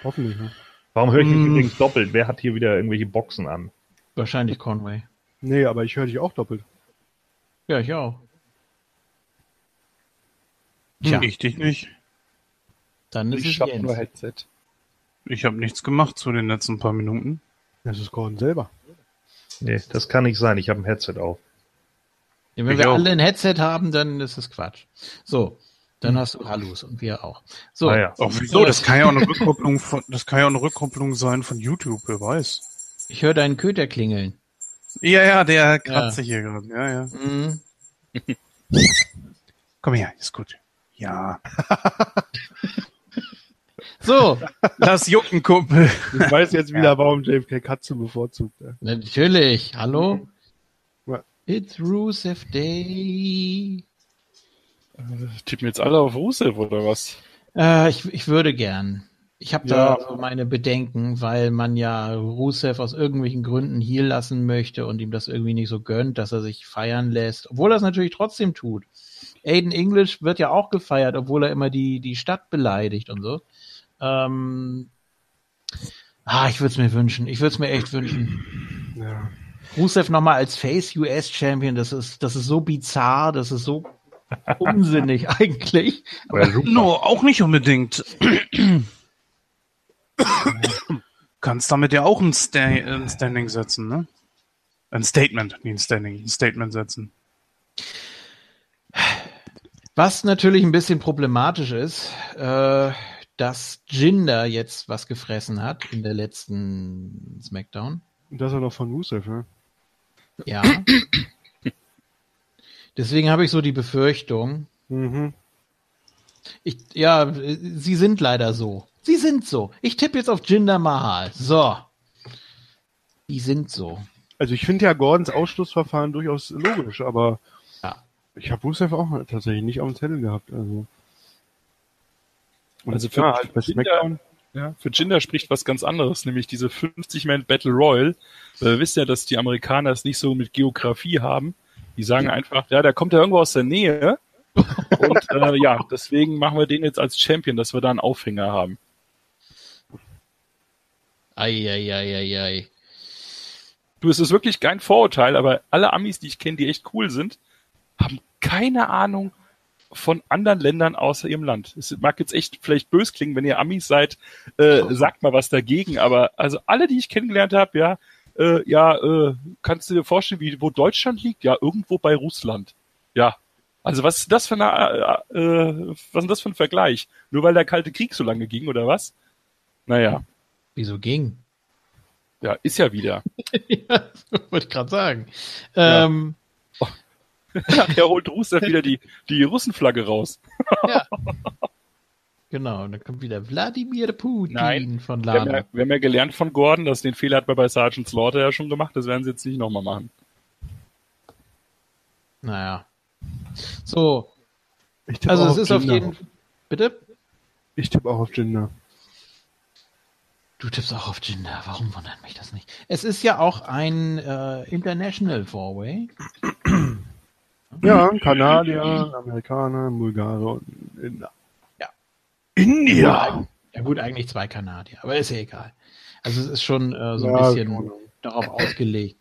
Hoffentlich, ne? Warum höre ich mich Mm. übrigens doppelt? Wer hat hier wieder irgendwelche Boxen an? Wahrscheinlich Conway. Nee, aber ich höre dich auch doppelt. Ja, ich auch. Tja, Ich dich nicht. dann ist Ich es Jens. nur Headset. Ich habe nichts gemacht zu den letzten paar Minuten. Das ist Gordon selber. Nee, das kann nicht sein. Ich habe ein Headset auf. Ja, wenn Ich wir auch. alle ein Headset haben, dann ist es Quatsch. So, dann hast du Hallus und wir auch. So, Ah ja. Auch wieso? Das kann ja auch eine Rückkopplung von, das kann ja auch eine Rückkopplung sein von YouTube, wer weiß. ich höre deinen Köter klingeln. Ja, ja, der kratzt sich hier gerade. Ja, ja. Mhm. Komm her, ist gut. Ja. So, Lass jucken, Kumpel. Ich weiß jetzt wieder, warum JFK Katze bevorzugt. ja. natürlich. Hallo? Ja. It's Rusev Day. Tippen jetzt alle auf Rusev oder was? Äh, ich, ich würde gern. Ich habe Ja. da so meine Bedenken, weil man ja Rusev aus irgendwelchen Gründen hier lassen möchte und ihm das irgendwie nicht so gönnt, dass er sich feiern lässt, obwohl er es natürlich trotzdem tut. Aiden English wird ja auch gefeiert, obwohl er immer die, die Stadt beleidigt und so. Ähm, ah, ich würde es mir wünschen. Ich würde es mir echt wünschen. Ja. Rusev nochmal als Face US Champion, das ist, das ist so bizarr, das ist so unsinnig eigentlich. No, auch nicht unbedingt. Kannst damit ja auch ein, Sta ein Standing setzen, ne? Ein Statement, nicht ein Standing, ein Statement setzen. Was natürlich ein bisschen problematisch ist, äh, dass Jinder jetzt was gefressen hat in der letzten Smackdown. Das auch noch von Rusev, ja. Ja. Deswegen habe ich so die Befürchtung, Mhm. ich, ja, sie sind leider so. Sie sind so. Ich tippe jetzt auf Jinder Mahal. So. Die sind so. Also ich finde ja Gordons Ausschlussverfahren durchaus logisch, aber Ja. ich habe Rusev auch tatsächlich nicht auf dem Zettel gehabt. Also, Also für- ja, halt für Jinder- SmackDown. Ja, für Jinder spricht was ganz anderes, nämlich diese 50-Man Battle Royal. Äh, wisst ja, dass die Amerikaner es nicht so mit Geografie haben. Die sagen einfach, ja, der kommt ja irgendwo aus der Nähe. Und äh, ja, deswegen machen wir den jetzt als Champion, dass wir da einen Aufhänger haben. Eieieiei. Du, es ist wirklich kein Vorurteil, aber alle Amis, die ich kenne, die echt cool sind, haben keine Ahnung von anderen Ländern außer ihrem Land. Es mag jetzt echt vielleicht bös klingen, wenn ihr Amis seid, äh, sagt mal was dagegen, aber also alle, die ich kennengelernt habe, ja, äh, ja, äh, kannst du dir vorstellen, wie wo Deutschland liegt? Ja, irgendwo bei Russland. Ja. Also was ist das für eine, äh, äh, was ist das für ein Vergleich? Nur weil der Kalte Krieg so lange ging, oder was? Naja, Wieso ging? ja, ist ja wieder. ja, wollte ich gerade sagen. Ja. Er holt Rusev wieder die, die Russenflagge raus. ja. Genau, und dann kommt wieder Wladimir Putin Nein, von Wir haben, Lana. ja, wir haben ja gelernt von Gordon, dass den Fehler hat man bei Sergeant Slaughter ja schon gemacht, das werden sie jetzt nicht nochmal machen. Naja. So, also es ist auf Jinder. jeden Bitte? Ich tippe auch auf Jinder. Du tippst auch auf Jinder, warum wundert mich das nicht? Es ist ja auch ein äh, International Four-Way. Ja, Kanadier, Amerikaner, Bulgare und Inder. Ja. India! Ja gut, eigentlich zwei Kanadier, aber ist ja egal. Also es ist schon äh, so ein Ja, bisschen genau. darauf ausgelegt.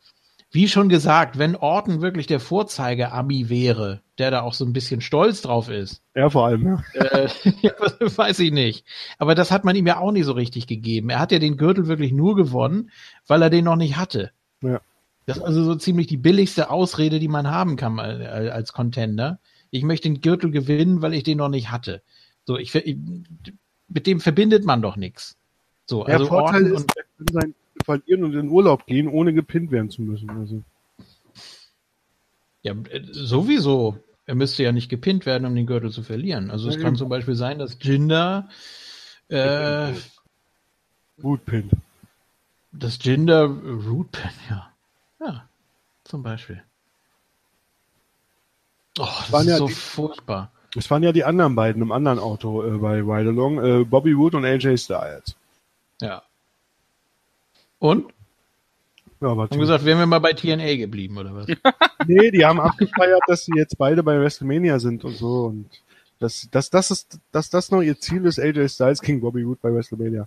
Wie schon gesagt, wenn Orton wirklich der Vorzeige-Ami wäre, der da auch so ein bisschen stolz drauf ist, Ja, vor allem, ja. äh, ja, weiß ich nicht. Aber das hat man ihm ja auch nicht so richtig gegeben. Er hat ja den Gürtel wirklich nur gewonnen, weil er den noch nicht hatte. Ja. Das ist also so ziemlich die billigste Ausrede, die man haben kann äh, als Contender. Ich möchte den Gürtel gewinnen, weil ich den noch nicht hatte. So, ich, mit dem verbindet man doch nichts. So, Der also Vorteil ist, er kann sein verlieren und in Urlaub gehen, ohne gepinnt werden zu müssen. Also, ja, äh, sowieso. Er müsste ja nicht gepinnt werden, um den Gürtel zu verlieren. Also es Ja, kann eben. zum Beispiel sein, dass Jinder äh, gut pinnt. Das Gender Root Pen, ja. Ja, zum Beispiel. Oh, das waren ist ja so die- furchtbar. Es waren ja die anderen beiden im anderen Auto äh, bei Ride Along, äh, Bobby Wood und AJ Styles. Ja. Und? Ja, aber Haben gesagt, wären wir mal bei TNA geblieben, oder was? nee, die haben abgefeiert, dass sie jetzt beide bei WrestleMania sind und so und dass, dass, das ist, dass das noch ihr Ziel ist, AJ Styles gegen Bobby Wood bei WrestleMania.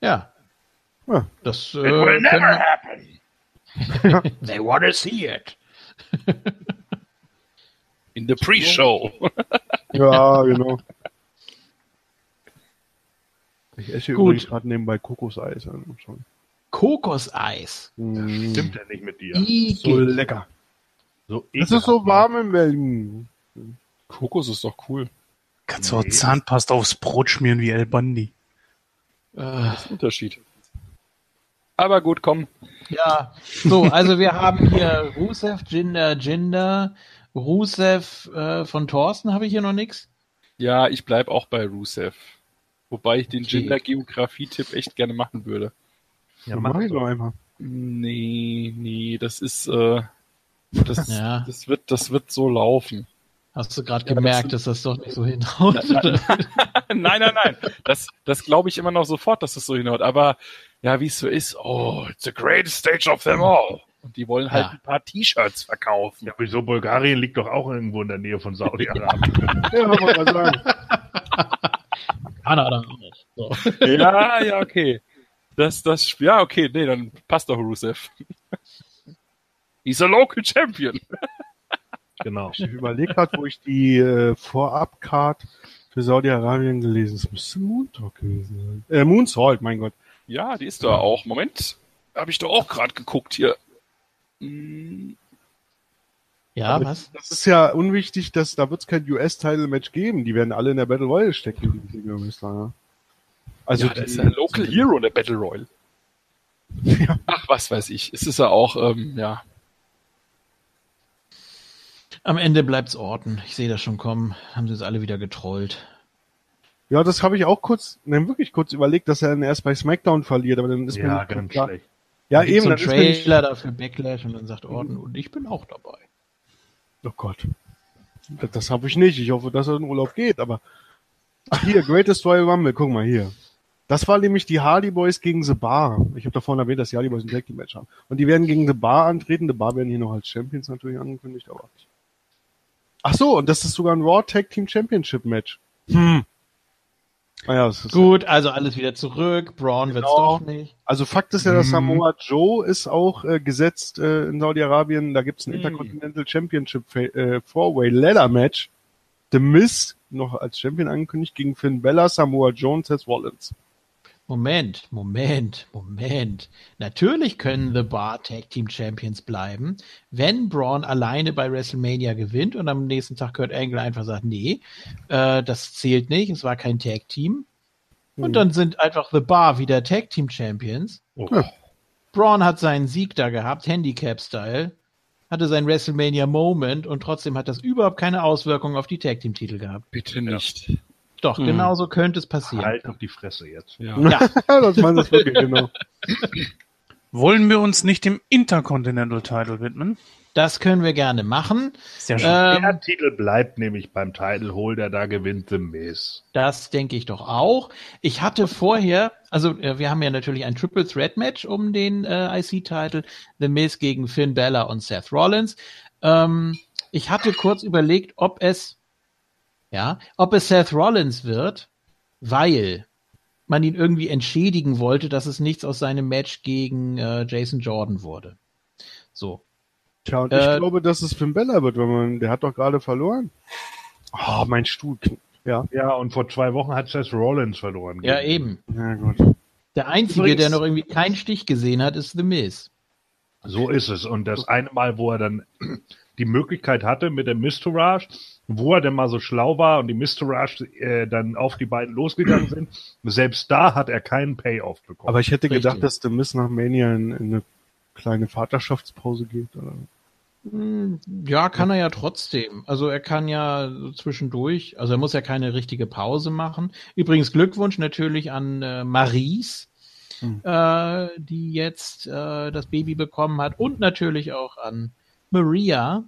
Ja. Ja. Das äh, können- They wanna see it. In the Pre-Show. Ja, genau. Ich esse hier Gut. übrigens gerade nebenbei Kokoseis. an. Schon. Kokoseis. Mm. Stimmt ja nicht mit dir. So lecker. So Es ist so warm in Belgien. Kokos ist doch cool. Kannst du auch Zahnpasta aufs Brot schmieren wie El Bandi. Äh, Das ist ein Unterschied. Aber gut, komm. ja, so, also wir haben hier Rusev, Jinder, Jinder, Rusev äh, von Thorsten habe ich hier noch nix. Ja, ich bleib auch bei Rusev. Wobei ich den Okay. Gender-Geografie-Tipp echt gerne machen würde. Ja, mach mach ich doch doch. einfach. Nee, nee, das ist, äh, das, Ja. das wird, das wird so laufen. Hast du gerade Ja, gemerkt, das dass das doch nicht so hinhaut? nein, nein, nein, nein. Das, das glaube ich immer noch sofort, dass das so hinhaut. Aber ja, wie es so ist, oh, it's the greatest stage of them all. Und die wollen halt Ja. ein paar T-Shirts verkaufen. Ja, wieso Bulgarien liegt doch auch irgendwo in der Nähe von Saudi-Arabien. Ja, wollte mal sagen. Kanada auch. So. Ja, ja, okay. Das, das, ja, okay, nee, dann passt doch Rusev. He's a local champion. Genau. Ich überlege gerade, wo ich die äh, Vorab-Card für Saudi-Arabien gelesen habe. Es müsste Moontalk gewesen sein. Äh, Moonsault, mein Gott. Ja, die ist da auch. Moment, habe ich doch auch gerade geguckt hier. Hm, Ja, Aber was? Das ist ja unwichtig, dass da wird es kein US-Title-Match geben. Die werden alle in der Battle Royale stecken, die. Ja. Also ja, das ist die, ja ein Local Hero in der Battle Royale. Ja. Ach, was weiß ich. Es ist ja auch, ähm, ja. Am Ende bleibt's Orten. Ich sehe das schon kommen. Haben sie es alle wieder getrollt. ja, das habe ich auch kurz, nein, wirklich kurz überlegt, dass er dann erst bei SmackDown verliert, aber dann ist mir Ja, nicht ganz klar. schlecht. Ja, Dann eben, so ist mir nicht, Trailer dafür Backlash und dann sagt Orton, und ich bin auch dabei. Oh Gott. Das, habe ich nicht. Ich hoffe, dass er in Urlaub geht, aber Ach hier, Greatest Royal Rumble, guck mal hier. Das war nämlich die Hardy Boys gegen The Bar. Ich habe davon erwähnt, dass die Hardy Boys ein Tag Team Match haben. Und die werden gegen The Bar antreten. The Bar werden hier noch als Champions natürlich angekündigt, aber. Ach so, und das ist sogar ein Raw Tag Team Championship Match. Hm. Ah ja, das ist Gut, also alles wieder zurück. Braun wird's Genau. doch nicht. Also Fakt ist ja, dass Mhm. Samoa Joe ist auch äh, gesetzt äh, in Saudi-Arabien. Da gibt's ein Mhm. Intercontinental Championship äh, Four-Way Ladder Match. The Miz noch als Champion angekündigt gegen Finn Bella, Samoa Joe und Seth Rollins. Moment, Moment, Moment. Natürlich können The Bar Tag Team Champions bleiben, wenn Braun alleine bei WrestleMania gewinnt und am nächsten Tag Kurt Angle einfach sagt, nee, äh, das zählt nicht, es war kein Tag Team. Und Mhm. dann sind einfach The Bar wieder Tag Team Champions. Oh. Ja. Braun hat seinen Sieg da gehabt, Handicap-Style, hatte seinen WrestleMania Moment und trotzdem hat das überhaupt keine Auswirkungen auf die Tag Team Titel gehabt. Bitte nicht. Doch, Mhm. genauso könnte es passieren. Halt auf die Fresse jetzt. Ja. Ja, das meint das wirklich, genau. Wollen wir uns nicht dem Intercontinental Title widmen? das können wir gerne machen. Sehr schön. Ähm, Der Titel bleibt nämlich beim Title Holder, da gewinnt The Miz. Das denke ich doch auch. Ich hatte vorher, also äh, wir haben ja natürlich ein Triple Threat Match um den äh, IC-Titel, The Miz gegen Finn Bella und Seth Rollins. Ähm, ich hatte kurz überlegt, ob es, ja, ob es Seth Rollins wird, weil man ihn irgendwie entschädigen wollte, dass es nichts aus seinem Match gegen äh, Jason Jordan wurde. So. Tja, und Äh, ich glaube, dass es Finn Bella wird, weil man, der hat doch gerade verloren. Oh, mein Stuhl. Ja, Ja, und vor zwei Wochen hat Seth Rollins verloren. Ja, eben. ja gut. Der Einzige, Übrigens- der noch irgendwie keinen Stich gesehen hat, ist The Miz. So ist es. Und das eine Mal, wo er dann die Möglichkeit hatte mit dem Mistourage, wo er denn mal so schlau war und die Mistourage äh, dann auf die beiden losgegangen sind, selbst da hat er keinen Payoff bekommen. Aber ich hätte Richtig. gedacht, dass der Miss nach Mania in, in eine kleine Vaterschaftspause geht. Oder? Hm, Ja, kann er ja trotzdem. Also er kann ja zwischendurch, also er muss ja keine richtige Pause machen. Übrigens Glückwunsch natürlich an äh, Maries, Hm. äh, die jetzt äh, das Baby bekommen hat und natürlich auch an Maria.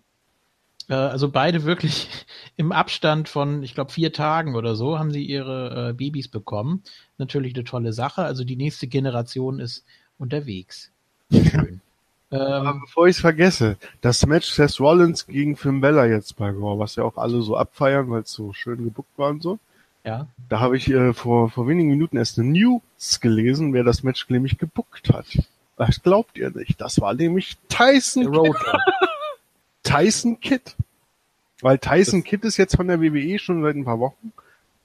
Äh, also beide wirklich im Abstand von, ich glaube, vier Tagen oder so haben sie ihre äh, Babys bekommen. Natürlich eine tolle Sache. Also die nächste Generation ist unterwegs. Sehr schön. Aber ähm, bevor ich es vergesse, das Match Seth Rollins gegen Finn Bella jetzt bei Raw, was ja auch alle so abfeiern, weil es so schön gebuckt war und so. ja. Da habe ich äh, vor, vor wenigen Minuten erst eine News gelesen, wer das Match nämlich gebuckt hat. Das glaubt ihr nicht. Das war nämlich Tyson. Tyson Kidd. Weil Tyson Kidd ist jetzt von der WWE schon seit ein paar Wochen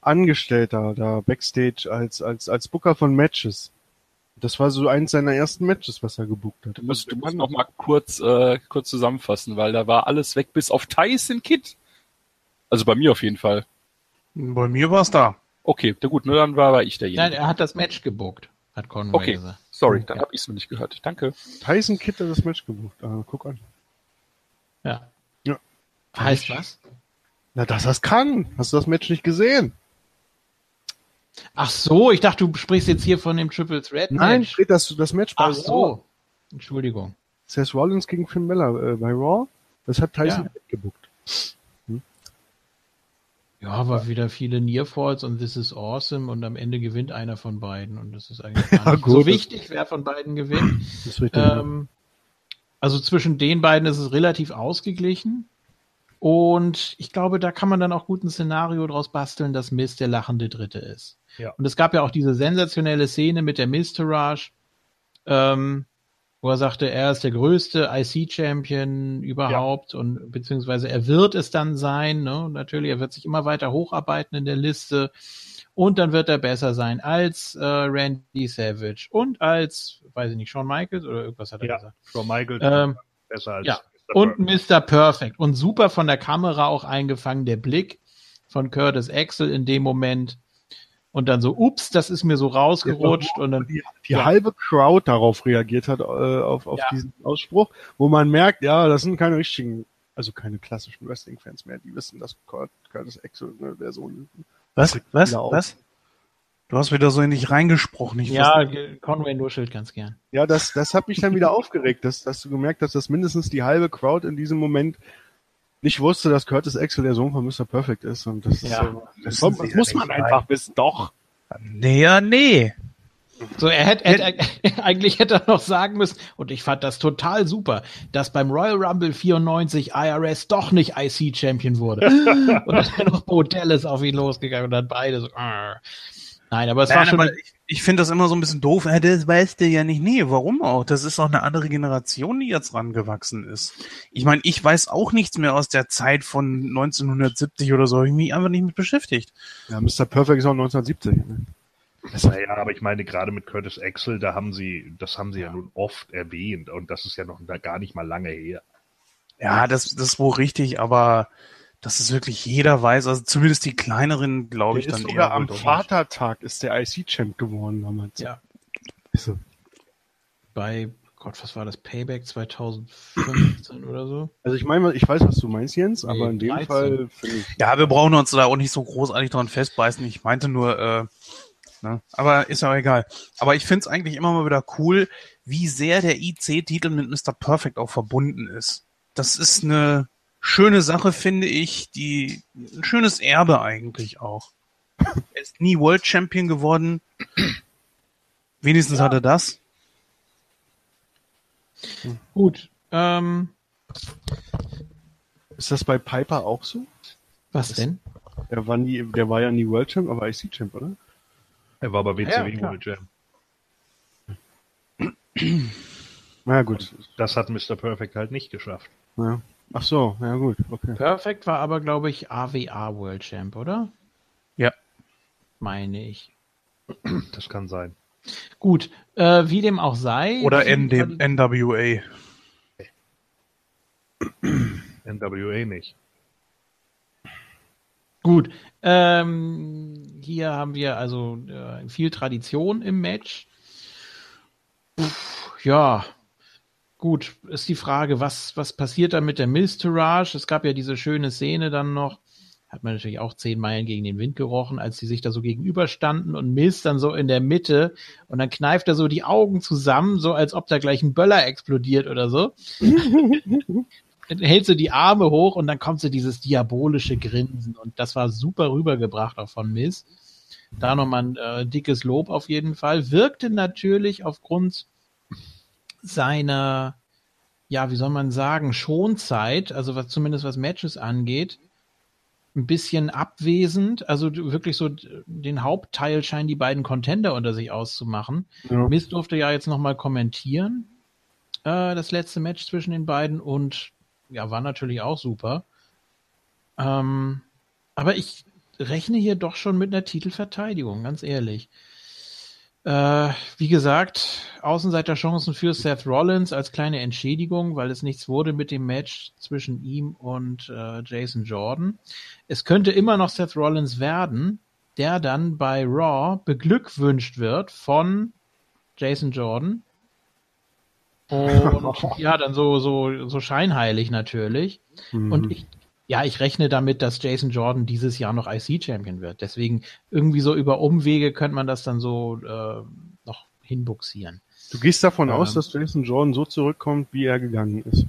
Angestellter da backstage als, als, als Booker von Matches. Das war so eins seiner ersten Matches, was er gebuckt hat. Du musst, du musst noch mal kurz, äh, kurz zusammenfassen, weil da war alles weg bis auf Tyson Kidd. Also bei mir auf jeden Fall. Bei mir war es da. Okay, na gut, nur dann war, war ich Nein, derjenige. er hat das Match gebuckt, hat Conway Okay, gesagt. sorry, dann Ja. habe ich es noch nicht gehört. Danke. Tyson Kidd hat das Match gebucht. Ah, guck an. Ja. Ja. Heißt was? Na, dass das kann. Hast du das Match nicht gesehen? Ach so, ich dachte, du sprichst jetzt hier von dem Triple Threat Nein, Match. steht das, das Match bei Ach Raw. so. Entschuldigung. Seth Rollins gegen Finn Bella äh, bei Raw. Das hat Tyson Ja. Kidd gebucht. Ja, war wieder viele Nearfalls und This is awesome und am Ende gewinnt einer von beiden und das ist eigentlich gar Ja, so wichtig, wer von beiden gewinnt. Das ist richtig. Ähm, also zwischen den beiden ist es relativ ausgeglichen. Und ich glaube, da kann man dann auch gut ein Szenario draus basteln, dass Mist der lachende Dritte ist. Ja. Und es gab ja auch diese sensationelle Szene mit der Mistourage, ähm, wo er sagte, er ist der größte IC-Champion überhaupt und beziehungsweise er wird es dann sein. Ne? Natürlich, er wird sich immer weiter hocharbeiten in der Liste und dann wird er besser sein als äh, Randy Savage und als, weiß ich nicht, Shawn Michaels oder irgendwas hat er Ja. gesagt. Shawn Michaels Ähm, besser als ja. Mr. und. Mr. Perfect. Und super von der Kamera auch eingefangen, der Blick von Curtis Axel in dem Moment. Und dann so, ups, das ist mir so rausgerutscht. Und dann, die, die ja. halbe Crowd darauf reagiert hat, äh, auf, auf Ja. diesen Ausspruch, wo man merkt, ja, das sind keine richtigen, also keine klassischen Wrestling-Fans mehr, die wissen, dass Curtis Axel, ne, der Sohn. Was? Was? Auf. Was? Du hast wieder so in dich reingesprochen. Ich ja, Conway nuschelt ganz gern. Ja, das, das hat mich dann wieder aufgeregt, dass, dass du gemerkt hast, dass mindestens die halbe Crowd in diesem Moment nicht wusste, dass Curtis Axel der Sohn von Mr. Perfect ist. Und das, Ja. ist, das, das, das muss man einfach wissen. Doch. Nee, ja, nee. So, er hätte, hätte eigentlich hätte er noch sagen müssen, und ich fand das total super, dass beim Royal Rumble 94 IRS doch nicht IC Champion wurde. und dann noch Bo Dallas auf ihn losgegangen und dann beide so. Arr. Nein, aber es war Nein, schon. aber ich, ich finde das immer so ein bisschen doof. Ja, das weißt du ja nicht. Nee, warum auch? Das ist doch eine andere Generation, die jetzt rangewachsen ist. Ich meine, ich weiß auch nichts mehr aus der Zeit von 1970 oder so. Hab ich mich einfach nicht mit beschäftigt. Ja, Mr. Perfect ist auch 1970. Ne? Naja, aber ich meine, gerade mit Curtis Axel, da haben sie, das haben sie ja nun oft erwähnt und das ist ja noch gar nicht mal lange her. Ja, das, das ist wohl richtig, aber dass es wirklich jeder weiß, also zumindest die kleineren, glaube ich, ist dann sogar eher am. Vatertag ist der IC-Champ geworden damals. Ja. So. bei, Gott, was war das? Payback 2015 oder so? Also ich meine, ich weiß, was du meinst, Jens, aber Nee, in dem 13. Fall finde ich. Ja, wir brauchen uns da auch nicht so großartig dran festbeißen. Ich meinte nur, äh, ne? aber ist ja auch egal. Aber ich finde es eigentlich immer mal wieder cool, wie sehr der IC-Titel mit Mr. Perfect auch verbunden ist. Das ist eine schöne Sache, finde ich, die ein schönes Erbe eigentlich auch. Er ist nie World Champion geworden. Wenigstens hat er das. Gut. Ähm, Ist das bei Piper auch so? was denn? Der war, nie, der war ja nie World Champ, aber IC-Champ, oder? Er war bei WCW Ja. World Jam. Na ja, gut. Das hat Mr. Perfect halt nicht geschafft. Ja. Ach so, ja gut, okay. Perfect war aber, glaube ich, AWA World Champ, oder? Ja. Meine ich. Das kann sein. Gut, äh, wie dem auch sei. Oder ND, NWA. NWA nicht. Gut, ähm, hier haben wir also äh, viel Tradition im Match. Uff, ja, gut, ist die Frage, was, was passiert da mit der Mistourage? Es gab ja diese schöne Szene dann noch, hat man natürlich auch zehn Meilen gegen den Wind gerochen, als sie sich da so gegenüberstanden und Miz dann so in der Mitte und dann kneift er so die Augen zusammen, so als ob da gleich ein Böller explodiert oder so. Hält sie die Arme hoch und dann kommt so dieses diabolische Grinsen und das war super rübergebracht auch von Miss. Da nochmal ein äh, dickes Lob auf jeden Fall. Wirkte natürlich aufgrund seiner, ja, wie soll man sagen, Schonzeit, also was zumindest was Matches angeht, ein bisschen abwesend. Also wirklich so den Hauptteil scheinen die beiden Contender unter sich auszumachen. Ja. Miss durfte ja jetzt nochmal kommentieren, äh, das letzte Match zwischen den beiden und ja, war natürlich auch super. Ähm, aber ich rechne hier doch schon mit einer Titelverteidigung, ganz ehrlich. Äh, wie gesagt, Außenseiterchancen für Seth Rollins als kleine Entschädigung, weil es nichts wurde mit dem Match zwischen ihm und äh, Jason Jordan. Es könnte immer noch Seth Rollins werden, der dann bei Raw beglückwünscht wird von Jason Jordan. Und ja, dann so, so, so scheinheilig natürlich. Mhm. Und ich, ja, ich rechne damit, dass Jason Jordan dieses Jahr noch IC-Champion wird. Deswegen irgendwie so über Umwege könnte man das dann so äh, noch hinbuxieren. Du gehst davon Ähm. aus, dass Jason Jordan so zurückkommt, wie er gegangen ist.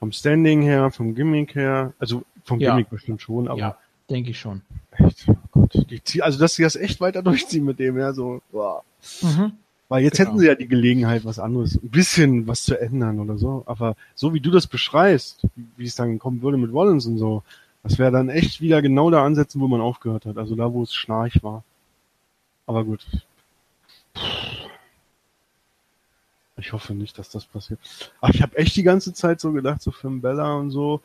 Vom Standing her, vom Gimmick her, also vom Ja. Gimmick bestimmt schon, aber ja, denke ich schon. echt, oh Gott, die, also dass sie das echt weiter durchziehen mit dem, ja, so, boah. Mhm. Weil jetzt Genau. hätten sie ja die Gelegenheit, was anderes, ein bisschen was zu ändern oder so. Aber so wie du das beschreibst, wie- es dann kommen würde mit Rollins und so, das wäre dann echt wieder genau da ansetzen, wo man aufgehört hat. Also da, wo es schnarch war. Aber gut. Ich hoffe nicht, dass das passiert. Ach, ich habe echt die ganze Zeit so gedacht, so Finn Bella und so,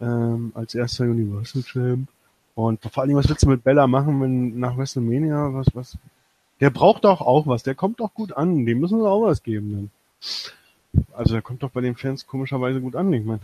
ähm, als erster Universal Champ. Und vor allem, was willst du mit Bella machen, wenn nach WrestleMania, was, was, der braucht doch auch was, der kommt doch gut an, dem müssen wir auch was geben dann. Also der kommt doch bei den Fans komischerweise gut an, ich meine.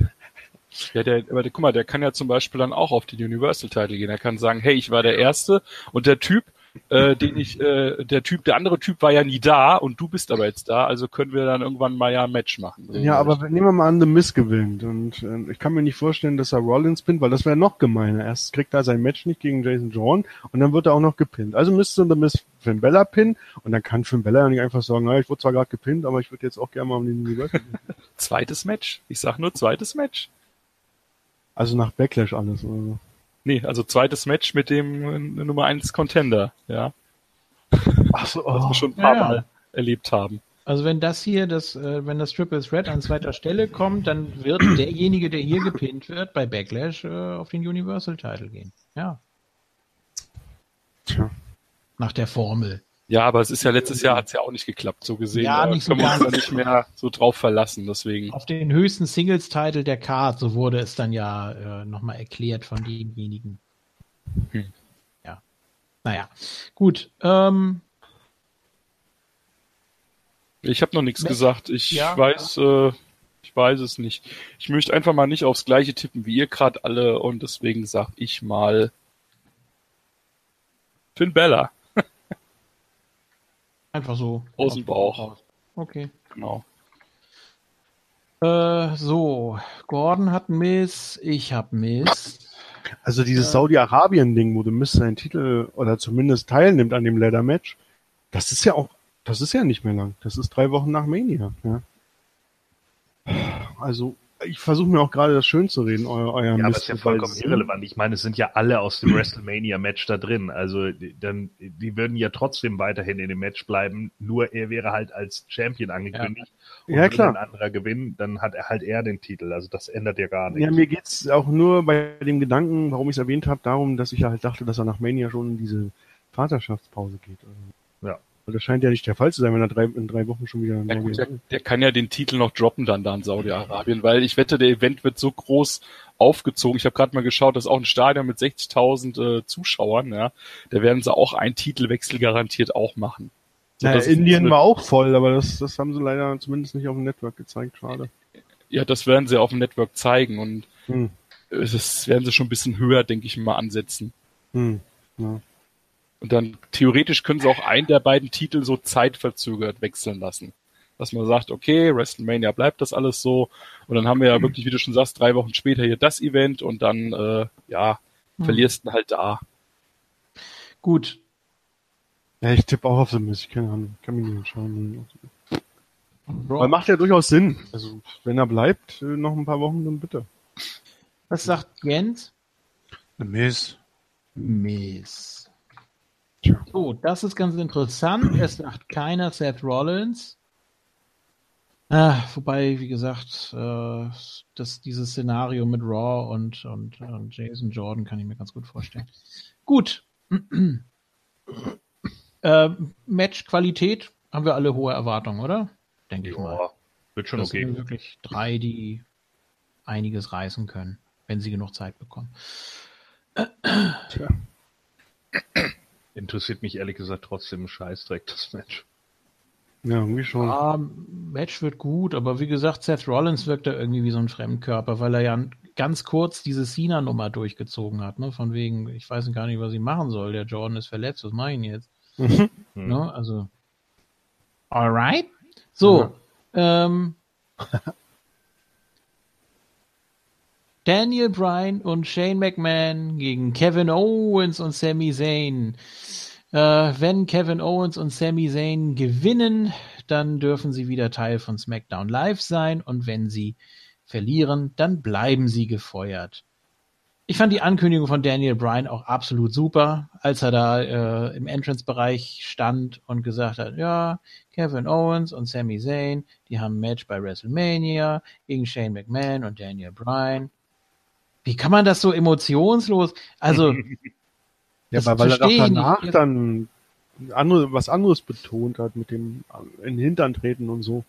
Ja, der, aber der, guck mal, der kann ja zum Beispiel dann auch auf die Universal-Title gehen. Er kann sagen, hey, ich war der Erste und der Typ, äh, den ich, äh, der Typ, der andere Typ war ja nie da und du bist aber jetzt da, also können wir dann irgendwann mal ja ein Match machen. So Ja, aber nehmen wir mal an, The Miz gewinnt. Und äh, ich kann mir nicht vorstellen, dass er Rollins pinnt, weil das wäre noch gemeiner. Erst kriegt er sein Match nicht gegen Jason Jordan und dann wird er auch noch gepinnt. Also müsste The Miz Finn Bella pinnen und dann kann Finn Bella ja nicht einfach sagen, na, ich wurde zwar gerade gepinnt, aber ich würde jetzt auch gerne mal um den Universal. zweites Match. Ich sag nur zweites Match. Also nach Backlash alles, oder so. Nee, also zweites Match mit dem äh, Nummer 1 Contender, ja. Ach so, Was oh. wir schon ein paar ja. Mal erlebt haben. Also wenn das hier, das, äh, wenn das Triple Threat an zweiter Stelle kommt, dann wird derjenige, der hier gepinnt wird, bei Backlash äh, auf den Universal Title gehen. Ja, Tja. nach der Formel. Ja, aber es ist ja letztes Jahr hat's ja auch nicht geklappt, so gesehen. Ja, Da nicht so können wir uns da nicht mehr so drauf verlassen, deswegen. Auf den höchsten Singles-Title der Card, so wurde es dann ja äh, nochmal erklärt von demjenigen. Hm. Ja. Naja, gut. Ähm, Ich habe noch nichts gesagt. Ich Ja. weiß, äh, ich weiß es nicht. Ich möchte einfach mal nicht aufs gleiche tippen wie ihr gerade alle und deswegen sag ich mal Finn Bella. Einfach so. Aus dem Bauch. Okay. Genau. Äh, so, Gordon hat Miss, ich hab Miss. Also dieses Saudi-Arabien-Ding, wo du Miss seinen Titel oder zumindest teilnimmt an dem Leather-Match, das ist ja auch, das ist ja nicht mehr lang. Das ist drei Wochen nach Mania. Ja. Also ich versuche mir auch gerade das schön zu reden, euer, euer Ja, aber Mist, ist ja vollkommen es- irrelevant. Ich meine, es sind ja alle aus dem WrestleMania-Match da drin. Also die- dann, die würden ja trotzdem weiterhin in dem Match bleiben. Nur er wäre halt als Champion angekündigt. Und Ja, klar. ein anderer gewinnen, dann hat er halt er den Titel. Also das ändert ja gar nichts. Ja, mir geht's auch nur bei dem Gedanken, warum ich es erwähnt habe, darum, dass ich ja halt dachte, dass er nach Mania schon in diese Vaterschaftspause geht. Ja. Das scheint ja nicht der Fall zu sein, wenn er drei, in drei Wochen schon wieder Ja, neu gut, der, der kann ja den Titel noch droppen dann da in Saudi-Arabien, weil ich wette, der Event wird so groß aufgezogen. Ich habe gerade mal geschaut, das ist auch ein Stadion mit 60.000 äh, Zuschauern. Ja, da werden sie auch einen Titelwechsel garantiert auch machen. So, Ja, das ist Indien war auch voll, aber das, das haben sie leider zumindest nicht auf dem Network gezeigt. Schade. Ja, das werden sie auf dem Network zeigen und Hm. das werden sie schon ein bisschen höher, denke ich mal, ansetzen. Hm. Ja. Und dann theoretisch können sie auch einen der beiden Titel so zeitverzögert wechseln lassen. Dass man sagt, okay, WrestleMania bleibt das alles so. Und dann haben wir ja wirklich, wie du schon sagst, drei Wochen später hier das Event und dann, äh, ja, Hm. verlierst du halt da. Gut. ja, ich tippe auch auf The Miz. Ich keine Ahnung. Kann mich nicht entscheiden. Aber macht ja durchaus Sinn. Also, wenn er bleibt, äh, noch ein paar Wochen, dann bitte. Was sagt Jens? The Miz. Miss. Tja. So, das ist ganz interessant. Es sagt keiner Seth Rollins. Ah, wobei, wie gesagt, äh, das, dieses Szenario mit Raw und, und, und Jason Jordan kann ich mir ganz gut vorstellen. Gut. äh, Matchqualität haben wir alle hohe Erwartungen, oder? Denke ich mal. Wird schon Das okay. sind wirklich drei, die einiges reißen können, wenn sie genug Zeit bekommen. Interessiert mich ehrlich gesagt trotzdem ein Scheißdreck, das Match. Ja, irgendwie schon. Ah, Match wird gut, aber wie gesagt, Seth Rollins wirkt da irgendwie wie so ein Fremdkörper, weil er ja ganz kurz diese Cena-Nummer durchgezogen hat, ne? Von wegen, ich weiß gar nicht, was ich machen soll. Der Jordan ist verletzt, was mache ich denn jetzt? Hm. Ne? Also. Alright. So. Ähm, Daniel Bryan und Shane McMahon gegen Kevin Owens und Sami Zayn. Äh, wenn Kevin Owens und Sami Zayn gewinnen, dann dürfen sie wieder Teil von SmackDown Live sein und wenn sie verlieren, dann bleiben sie gefeuert. Ich fand die Ankündigung von Daniel Bryan auch absolut super, als er da äh, im Entrance-Bereich stand und gesagt hat, ja, Kevin Owens und Sami Zayn, die haben ein Match bei WrestleMania gegen Shane McMahon und Daniel Bryan. Wie kann man das so emotionslos? Also, Ja, aber weil er doch danach nicht. dann andere, was anderes betont hat mit dem äh, in den Hintern treten und so.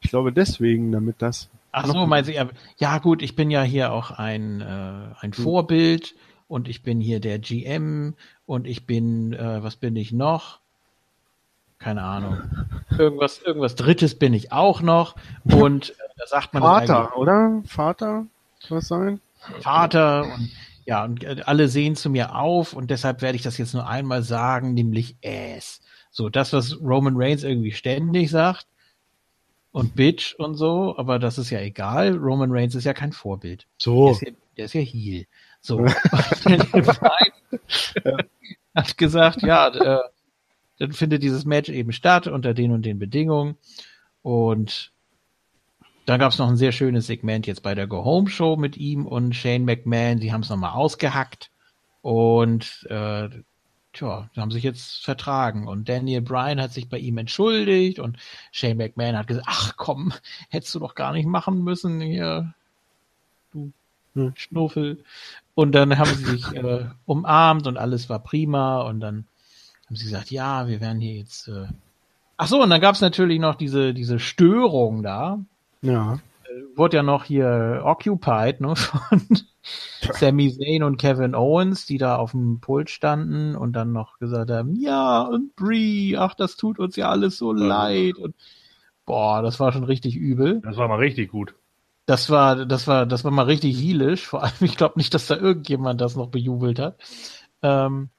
Ich glaube deswegen, damit das. ach so, meinst du, ja, ja gut, ich bin ja hier auch ein, äh, ein Vorbild und ich bin hier der GM und ich bin, äh, was bin ich noch? Keine Ahnung. Irgendwas, irgendwas Drittes bin ich auch noch und äh, da sagt man Vater, oder? Vater? Was sein? Vater und ja, und äh, alle sehen zu mir auf und deshalb werde ich das jetzt nur einmal sagen, nämlich es. So, das, was Roman Reigns irgendwie ständig sagt und Bitch und so, aber das ist ja egal. Roman Reigns ist ja kein Vorbild. Der So. ist ja, der ist ja Heel. So. Hat gesagt, ja, äh, dann findet dieses Match eben statt unter den und den Bedingungen und Dann gab es noch ein sehr schönes Segment jetzt bei der Go Home Show mit ihm und Shane McMahon. Die haben es nochmal ausgehackt und äh, tja, haben sich jetzt vertragen. Und Daniel Bryan hat sich bei ihm entschuldigt und Shane McMahon hat gesagt, ach komm, hättest du doch gar nicht machen müssen hier, du Hm. Schnuffel. Und dann haben sie sich äh, umarmt und alles war prima und dann haben sie gesagt, ja, wir werden hier jetzt. Äh Ach so, und dann gab es natürlich noch diese diese Störung da. Ja. Wurde ja noch hier occupied ne, von Sami Zayn und Kevin Owens, die da auf dem Pult standen und dann noch gesagt haben, ja und Brie, ach das tut uns ja alles so leid und boah, das war schon richtig übel. Das war mal richtig gut. Das war, das war, das war mal richtig heelisch. Vor allem, ich glaube nicht, dass da irgendjemand das noch bejubelt hat. Ähm,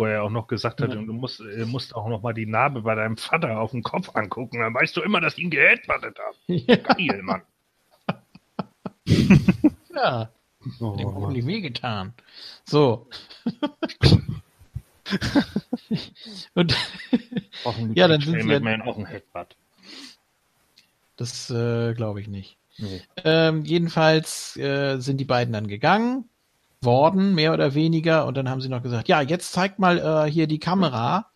Wo er auch noch gesagt hat, Ja. und du musst, äh, musst auch noch mal die Narbe bei deinem Vater auf dem Kopf angucken. Dann weißt du immer, dass ihn geheadbuttet haben. ja, Geil, Mann. ja, Oh, dem hoffentlich wehgetan. So. Und Ja, dann sind sie ja- auch ein Headbutt. das äh, glaube ich nicht. Ähm, jedenfalls äh, sind die beiden dann gegangen worden, mehr oder weniger, und dann haben sie noch gesagt, ja, jetzt zeigt mal äh, hier die Kamera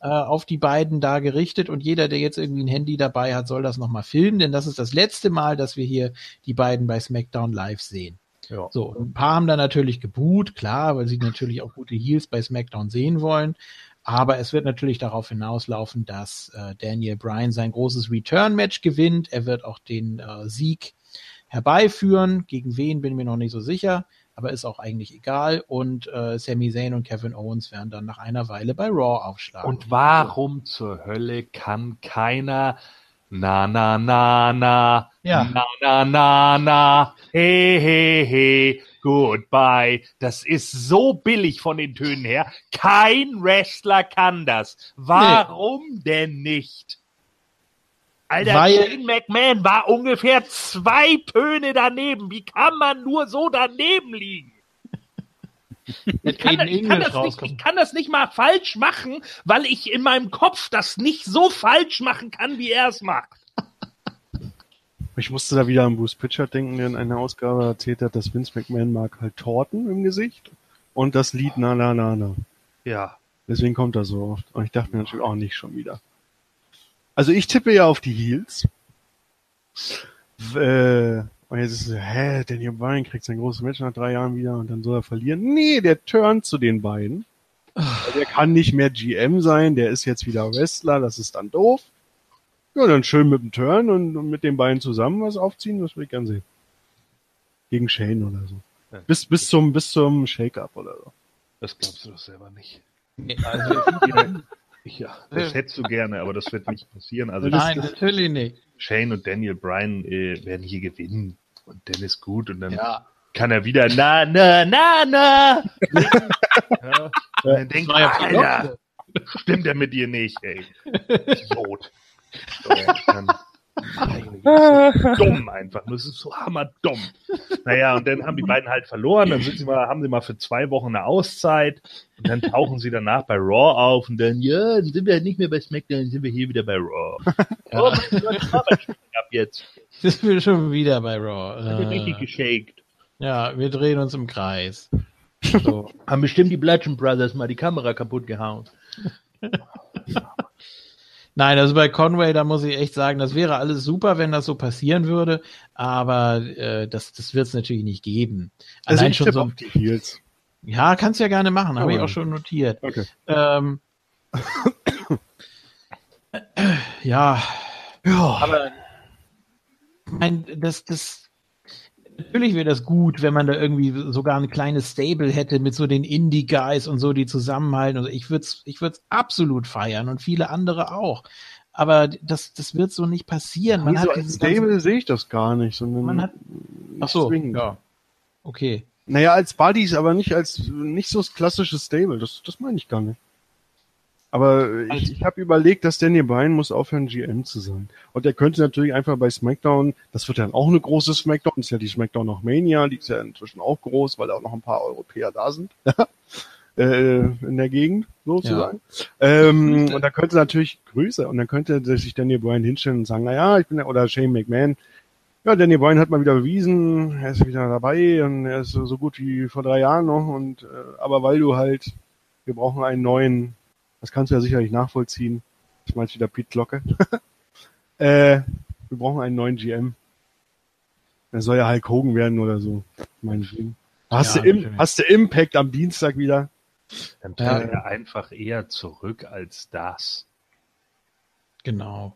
äh, auf die beiden da gerichtet und jeder, der jetzt irgendwie ein Handy dabei hat, soll das nochmal filmen, denn das ist das letzte Mal, dass wir hier die beiden bei SmackDown live sehen. Ja. So, ein paar haben da natürlich geboot, klar, weil sie natürlich auch gute Heels bei SmackDown sehen wollen. Aber es wird natürlich darauf hinauslaufen, dass äh, Daniel Bryan sein großes Return-Match gewinnt. Er wird auch den äh, Sieg herbeiführen. Gegen wen bin ich mir noch nicht so sicher, aber ist auch eigentlich egal. Und äh, Sami Zayn und Kevin Owens werden dann nach einer Weile bei Raw aufschlagen. Und warum zur Hölle kann keiner na na na na Ja. na na na na he he he goodbye. Das ist so billig von den Tönen her. Kein Wrestler kann das. Warum denn nicht? Alter, Weil- Shane McMahon war ungefähr zwei Töne daneben. Wie kann man nur so daneben liegen? Ich kann, ich, kann nicht, ich kann das nicht mal falsch machen, weil ich in meinem Kopf das nicht so falsch machen kann, wie er es macht. Ich musste da wieder an Bruce Pritchard denken, der in einer Ausgabe erzählt hat, dass Vince McMahon mag halt Torten im Gesicht und das Lied Na Na Na Na. Ja. Deswegen kommt er so oft. Und ich dachte mir natürlich auch nicht schon wieder. Also ich tippe ja auf die Heels. Äh, und jetzt ist es, so, hä, Daniel Bryan kriegt sein großes Match nach drei Jahren wieder und dann soll er verlieren. Nee, der turnt zu den beiden. Weil Der kann nicht mehr GM sein, der ist jetzt wieder Wrestler, das ist dann doof. Ja, dann schön mit dem Turn und, und mit den beiden zusammen was aufziehen, das will ich gern sehen. Gegen Shane oder so. Ja. Bis, bis zum, bis zum Shake-Up oder so. Das glaubst du doch selber nicht. Nee, Also, ich, ja, das hättest du gerne, aber das wird nicht passieren. Also das, Nein, natürlich nicht. Shane und Daniel Bryan äh, werden hier gewinnen. Und dann ist gut. Und dann Ja. kann er wieder na, na, na, na. ja. Und dann denkt ja er, die Alter, stimmt er mit dir nicht, ey. Idiot. So, dann, so dumm einfach. nur. Das ist so hammerdumm. Naja, und dann haben die beiden halt verloren. Dann sind sie mal, haben sie mal für zwei Wochen eine Auszeit. Und dann tauchen sie danach bei Raw auf. Und dann, ja, dann sind wir halt nicht mehr bei SmackDown, dann sind wir hier wieder bei Raw. Oh mein Gott, Arbeitsspiel ab jetzt. Sind wir schon wieder bei Raw. Ich bin richtig Äh, geshaked. ja, wir drehen uns im Kreis. So. Haben bestimmt die Bludgeon Brothers mal die Kamera kaputt gehauen. Nein, also bei Conway, da muss ich echt sagen, das wäre alles super, wenn das so passieren würde, aber äh, das, das wird es natürlich nicht geben. Also Allein schon so auf ein, die Heels. Ja, kannst ja gerne machen, habe ich Ja. auch schon notiert. Okay. Ähm, ja, Ja. aber mein, das, das, natürlich wäre das gut, wenn man da irgendwie sogar ein kleines Stable hätte mit so den Indie-Guys und so, die zusammenhalten. Also ich würde es ich würd's absolut feiern und viele andere auch. Aber das, das wird so nicht passieren. Man Man hat so als Stable sehe ich das gar nicht, sondern Man hat- Ach so, zwingend. ja. Okay. Naja, als Buddies, aber nicht als nicht so das klassische Stable. Das, das meine ich gar nicht. Aber ich, ich habe überlegt, dass Daniel Bryan muss aufhören, GM zu sein. Und er könnte natürlich einfach bei SmackDown, das wird dann auch eine große SmackDown, ist ja die SmackDown noch Mania, die ist ja inzwischen auch groß, weil auch noch ein paar Europäer da sind. äh, in der Gegend, sozusagen. Ähm, und da könnte natürlich größer und dann könnte sich Daniel Bryan hinstellen und sagen, na ja, ich bin ja, oder Shane McMahon, Ja, Danny Bryan hat mal wieder bewiesen, er ist wieder dabei und er ist so so gut wie vor drei Jahren noch. Und äh, aber weil du halt, wir brauchen einen neuen, das kannst du ja sicherlich nachvollziehen. Ich meine wieder Pete Glocke. äh, wir brauchen einen neuen GM. Er soll ja Hulk Hogan werden oder so, meinetwegen. Hast, Ja, du, im, hast du Impact am Dienstag wieder? Dann Ja. tritt er einfach eher zurück als das. Genau.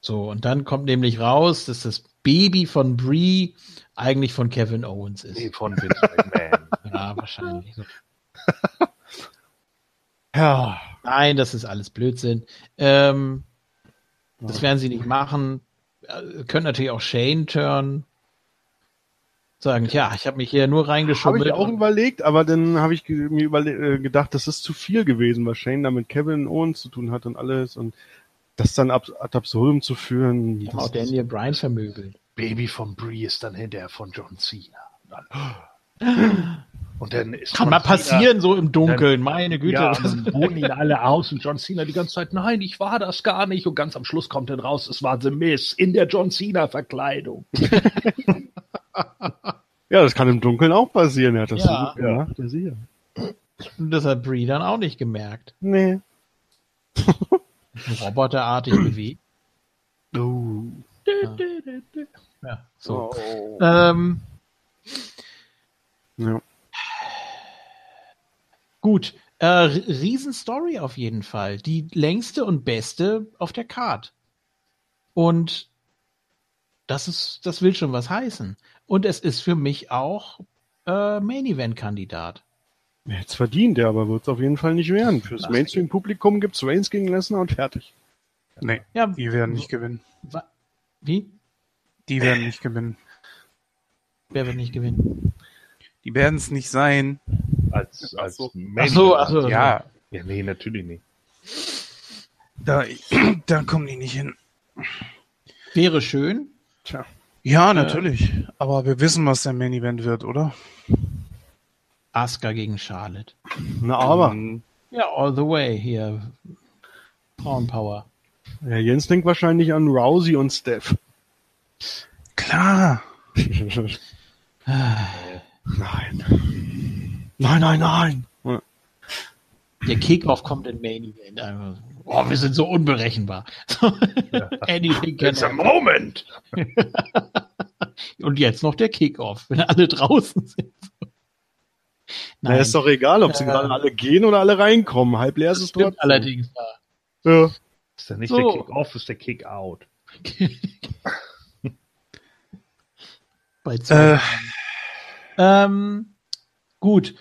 So, und dann kommt nämlich raus, dass das Baby von Brie eigentlich von Kevin Owens ist. Nee, von Vince McMahon. Ja, wahrscheinlich. Ja. Nein, das ist alles Blödsinn. Ähm, das werden sie nicht machen. Äh, Können natürlich auch Shane turn. Sagen, tja, ich habe mich hier nur Habe reingeschummelt. ich auch überlegt, aber dann habe ich mir äh, gedacht, das ist zu viel gewesen, was Shane da mit Kevin Owens zu tun hat und alles und das dann ab, ad absurdum zu führen. Das auch Daniel Bryan vermöbelt. Baby von Brie ist dann hinterher von John Cena. Und dann, und dann ist Kann mal passieren, so im Dunkeln, meine Güte. Ja, dann bohnen ihn alle aus und John Cena die ganze Zeit, nein, ich war das gar nicht. Und ganz am Schluss kommt dann raus, es war The Miss in der John Cena-Verkleidung. Ja, das kann im Dunkeln auch passieren. Er hat das Ja. so gut gemacht, ja sicher. Und das hat Brie dann auch nicht gemerkt. Nee. Roboterartig bewegt. Oh. Ja, so. Oh. Ähm, Ja. Gut. Äh, Riesenstory auf jeden Fall. Die längste und beste auf der Card. Und das ist, das will schon was heißen. Und es ist für mich auch äh, Main Event Kandidat. Jetzt verdient er, aber wird es auf jeden Fall nicht werden. Fürs Mainstream-Publikum gibt's Reigns gegen Lesnar und fertig. Nee, Ja, die werden nicht gewinnen. wa- wie? Die werden nicht gewinnen. Wer wird nicht gewinnen? Die werden es nicht sein. Als, als so. Main Ach so, ach so. Ja, Ja, nee, natürlich nicht. da, da kommen die nicht hin. Wäre schön. Tja. Ja, natürlich. Aber wir wissen, was der Main Event wird, oder? Asuka gegen Charlotte. Na aber. Mhm. Ja, all the way hier. Frauenpower. Ja, Jens denkt wahrscheinlich an Rousey und Steph. Klar. Nein. Nein, nein, nein. Ja. Der Kickoff kommt in Main Event. Oh, wir sind so unberechenbar. Anything can It's a happen. moment! Und jetzt noch der Kickoff, wenn alle draußen sind. Na, Nein, ist doch egal, ob sie Äh. gerade alle gehen oder alle reinkommen. Halb leer ist es dort. allerdings. Ja. Ist ja nicht So. der Kick-Off, ist der Kick-Out. Bei zwei. Äh, Ähm, gut.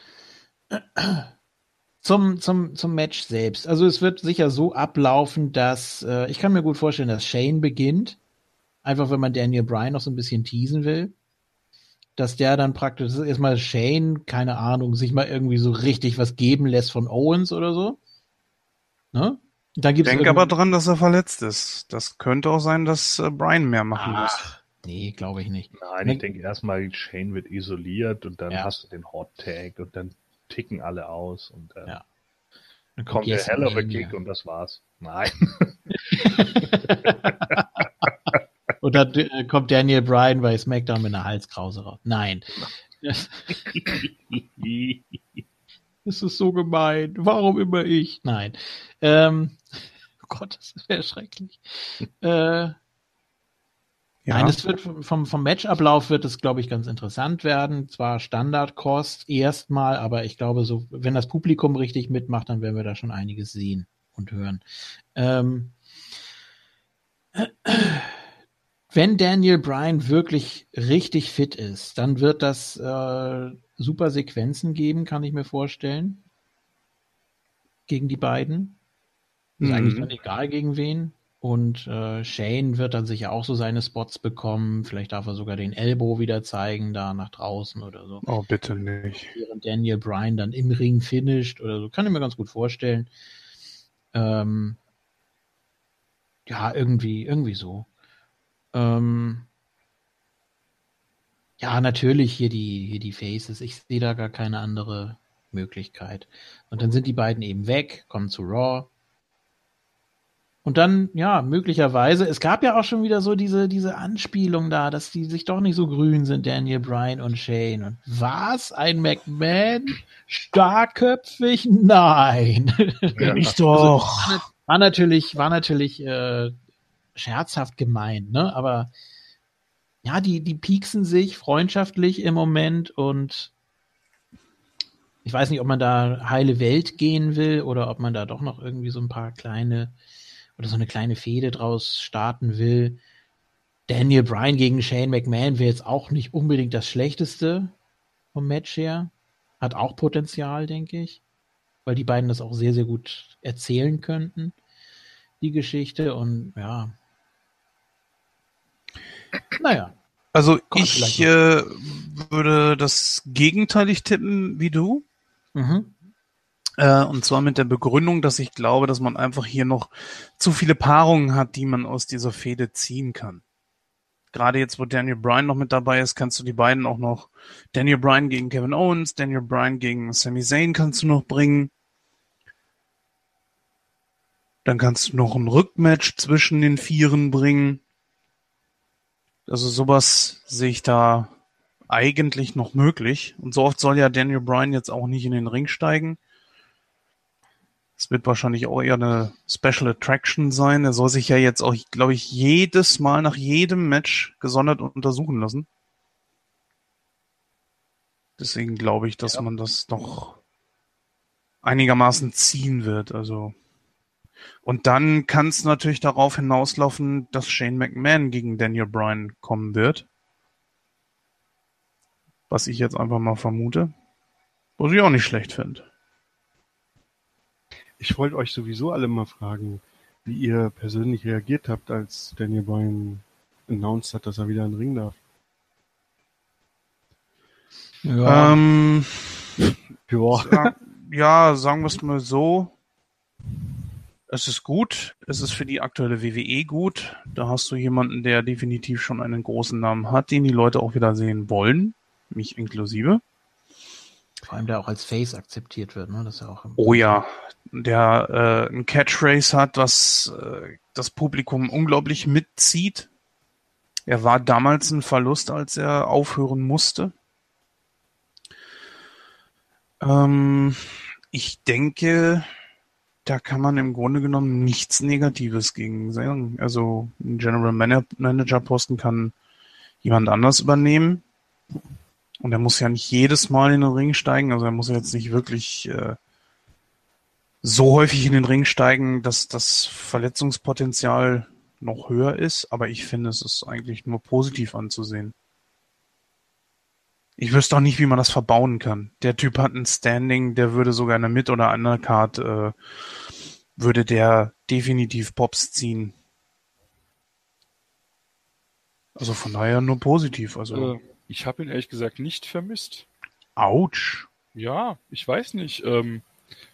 Zum, zum, zum Match selbst. Also es wird sicher so ablaufen, dass äh, ich kann mir gut vorstellen, dass Shane beginnt. Einfach wenn man Daniel Bryan noch so ein bisschen teasen will. Dass der dann praktisch das ist erstmal Shane, keine Ahnung, sich mal irgendwie so richtig was geben lässt von Owens oder so. Ne? Dann gibt's denk aber dran, dass er verletzt ist. Das könnte auch sein, dass äh, Brian mehr machen muss. Ach, nee, glaube ich nicht. Nein, ich denke erstmal, Shane wird isoliert und dann Ja. hast du den Hot Tag und dann ticken alle aus und dann Ja. Dann kommt der Hell of a. Kick und das war's. Nein. Und dann äh, kommt Daniel Bryan bei SmackDown mit einer Halskrause raus. Nein. Das ist so gemein. Warum immer ich? Nein. Ähm, oh Gott, das wäre schrecklich. Äh, Ja. Nein, es wird vom, vom, Matchablauf wird es, glaube ich, ganz interessant werden. Zwar Standardkost erstmal, aber ich glaube, so, wenn das Publikum richtig mitmacht, dann werden wir da schon einiges sehen und hören. Ähm, wenn Daniel Bryan wirklich richtig fit ist, dann wird das äh, super Sequenzen geben, kann ich mir vorstellen. Gegen die beiden. Ist Mhm. eigentlich dann egal gegen wen. Und äh, Shane wird dann sicher auch so seine Spots bekommen. Vielleicht darf er sogar den Elbow wieder zeigen, da nach draußen oder so. Oh, bitte nicht. Während Daniel Bryan dann im Ring finisht oder so. Kann ich mir ganz gut vorstellen. Ähm, ja, irgendwie, irgendwie so. Ähm, ja, natürlich hier die, hier die Faces. Ich sehe da gar keine andere Möglichkeit. Und dann sind die beiden eben weg, kommen zu Raw. Und dann, ja, möglicherweise, es gab ja auch schon wieder so diese, diese Anspielung da, dass die sich doch nicht so grün sind, Daniel Bryan und Shane. Und was? Ein McMahon? Starkköpfig? Nein. Ja. nicht doch. Also, war natürlich, war natürlich äh, scherzhaft gemeint, ne? Aber ja, die, die pieksen sich freundschaftlich im Moment und ich weiß nicht, ob man da heile Welt gehen will oder ob man da doch noch irgendwie so ein paar kleine oder so eine kleine Fehde draus starten will. Daniel Bryan gegen Shane McMahon wäre jetzt auch nicht unbedingt das Schlechteste vom Match her. Hat auch Potenzial, denke ich, weil die beiden das auch sehr, sehr gut erzählen könnten, die Geschichte. Und ja. Naja. Also ich äh, würde das gegenteilig tippen wie du. Mhm. Äh, und zwar mit der Begründung, dass ich glaube, dass man einfach hier noch zu viele Paarungen hat, die man aus dieser Fehde ziehen kann. Gerade jetzt, wo Daniel Bryan noch mit dabei ist, kannst du die beiden auch noch Daniel Bryan gegen Kevin Owens, Daniel Bryan gegen Sami Zayn kannst du noch bringen. Dann kannst du noch ein Rückmatch zwischen den Vieren bringen. Also sowas sehe ich da eigentlich noch möglich. Und so oft soll ja Daniel Bryan jetzt auch nicht in den Ring steigen. Es wird wahrscheinlich auch eher eine Special Attraction sein. Er soll sich ja jetzt auch, glaube ich, jedes Mal nach jedem Match gesondert untersuchen lassen. Deswegen glaube ich, dass ja. man das noch einigermaßen ziehen wird. Also und dann kann es natürlich darauf hinauslaufen, dass Shane McMahon gegen Daniel Bryan kommen wird. Was ich jetzt einfach mal vermute. Was ich auch nicht schlecht finde. Ich wollte euch sowieso alle mal fragen, wie ihr persönlich reagiert habt, als Daniel Bryan announced hat, dass er wieder in den Ring darf. Ja. Ähm, ja. ja, sagen wir es mal so. Es ist gut. Es ist für die aktuelle WWE gut. Da hast du jemanden, der definitiv schon einen großen Namen hat, den die Leute auch wieder sehen wollen. Mich inklusive. Vor allem der auch als Face akzeptiert wird, ne? Das ist ja auch oh ja, der äh, ein Catchphrase hat, was äh, das Publikum unglaublich mitzieht. Er war damals ein Verlust, als er aufhören musste. Ähm, ich denke, da kann man im Grunde genommen nichts Negatives gegen sagen. Also ein General Manager Posten kann jemand anders übernehmen. Und er muss ja nicht jedes Mal in den Ring steigen. Also er muss jetzt nicht wirklich äh, so häufig in den Ring steigen, dass das Verletzungspotenzial noch höher ist. Aber ich finde, es ist eigentlich nur positiv anzusehen. Ich wüsste auch nicht, wie man das verbauen kann. Der Typ hat ein Standing, der würde sogar eine Mit- oder Undercard, äh, würde der definitiv Pops ziehen. Also von daher nur positiv. Also äh, ich habe ihn ehrlich gesagt nicht vermisst. Autsch. Ja, ich weiß nicht. Ähm,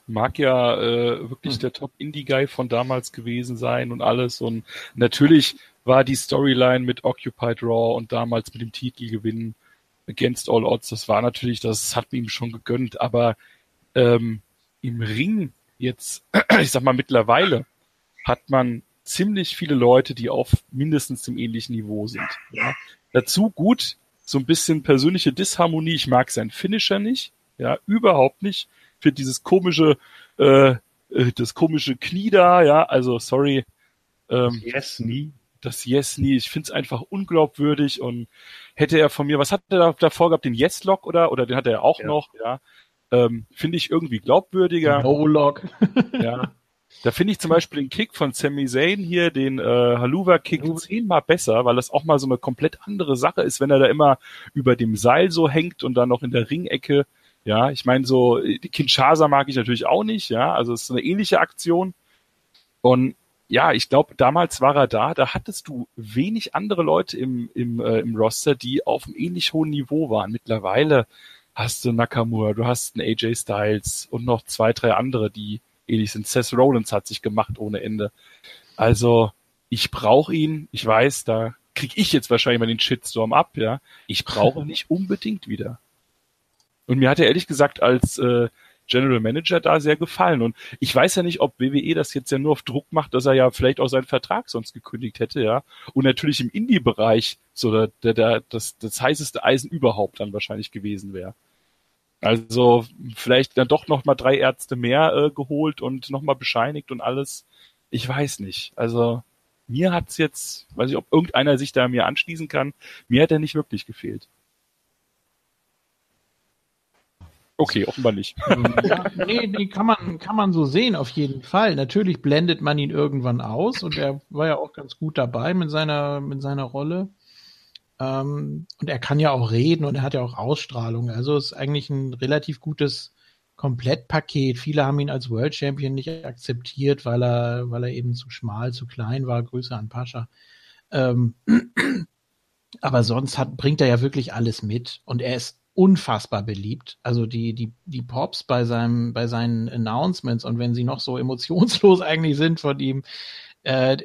mag ja äh, wirklich hm. der Top-Indie-Guy von damals gewesen sein und alles. Und natürlich war die Storyline mit Occupied Raw und damals mit dem Titel gewinnen Against All Odds, das war natürlich, das hat ihm schon gegönnt, aber ähm, im Ring jetzt, ich sag mal mittlerweile, hat man ziemlich viele Leute, die auf mindestens dem ähnlichen Niveau sind. Ja. Dazu gut, so ein bisschen persönliche Disharmonie. Ich mag seinen Finisher nicht, ja, überhaupt nicht. Für dieses komische, äh, äh, das komische Knie da, ja, also sorry. Ähm, yes, nie. Das Yes nie. Ich finde es einfach unglaubwürdig und hätte er von mir, was hat er da davor gehabt, den Yes-Lock oder, oder den hat er auch ja. noch, ja. Ähm, finde ich irgendwie glaubwürdiger. No-Lock. ja. Da finde ich zum Beispiel den Kick von Sami Zayn hier, den äh, Haluva-Kick, zehnmal besser, weil das auch mal so eine komplett andere Sache ist, wenn er da immer über dem Seil so hängt und dann noch in der Ringecke. Ja, ich meine so, die Kinshasa mag ich natürlich auch nicht, ja, also es ist eine ähnliche Aktion. Und ja, ich glaube, damals war er da, da hattest du wenig andere Leute im, im, äh, im Roster, die auf einem ähnlich hohen Niveau waren. Mittlerweile hast du Nakamura, du hast einen AJ Styles und noch zwei, drei andere, die ähnlich sind. Seth Rollins hat sich gemacht ohne Ende. Also ich brauche ihn. Ich weiß, da krieg ich jetzt wahrscheinlich mal den Shitstorm ab, ja. Ich brauche ihn nicht unbedingt wieder. Und mir hat er ehrlich gesagt, als äh, General Manager da sehr gefallen. Und ich weiß ja nicht, ob WWE das jetzt ja nur auf Druck macht, dass er ja vielleicht auch seinen Vertrag sonst gekündigt hätte, ja. Und natürlich im Indie-Bereich so der, der, der, das, das heißeste Eisen überhaupt dann wahrscheinlich gewesen wäre. Also vielleicht dann doch noch mal drei Ärzte mehr äh, geholt und noch mal bescheinigt und alles. Ich weiß nicht. Also mir hat's jetzt, weiß ich, ob irgendeiner sich da mir anschließen kann. Mir hat er nicht wirklich gefehlt. Okay, offenbar nicht. Ja, nee, nee, kann man, kann man so sehen, auf jeden Fall. Natürlich blendet man ihn irgendwann aus und er war ja auch ganz gut dabei mit seiner, mit seiner Rolle. Ähm, und er kann ja auch reden und er hat ja auch Ausstrahlung. Also ist eigentlich ein relativ gutes Komplettpaket. Viele haben ihn als World Champion nicht akzeptiert, weil er, weil er eben zu schmal, zu klein war. Grüße an Pascha. Ähm, aber sonst hat, bringt er ja wirklich alles mit und er ist unfassbar beliebt. Also die, die, die Pops bei seinem, bei seinen Announcements und wenn sie noch so emotionslos eigentlich sind von ihm, äh,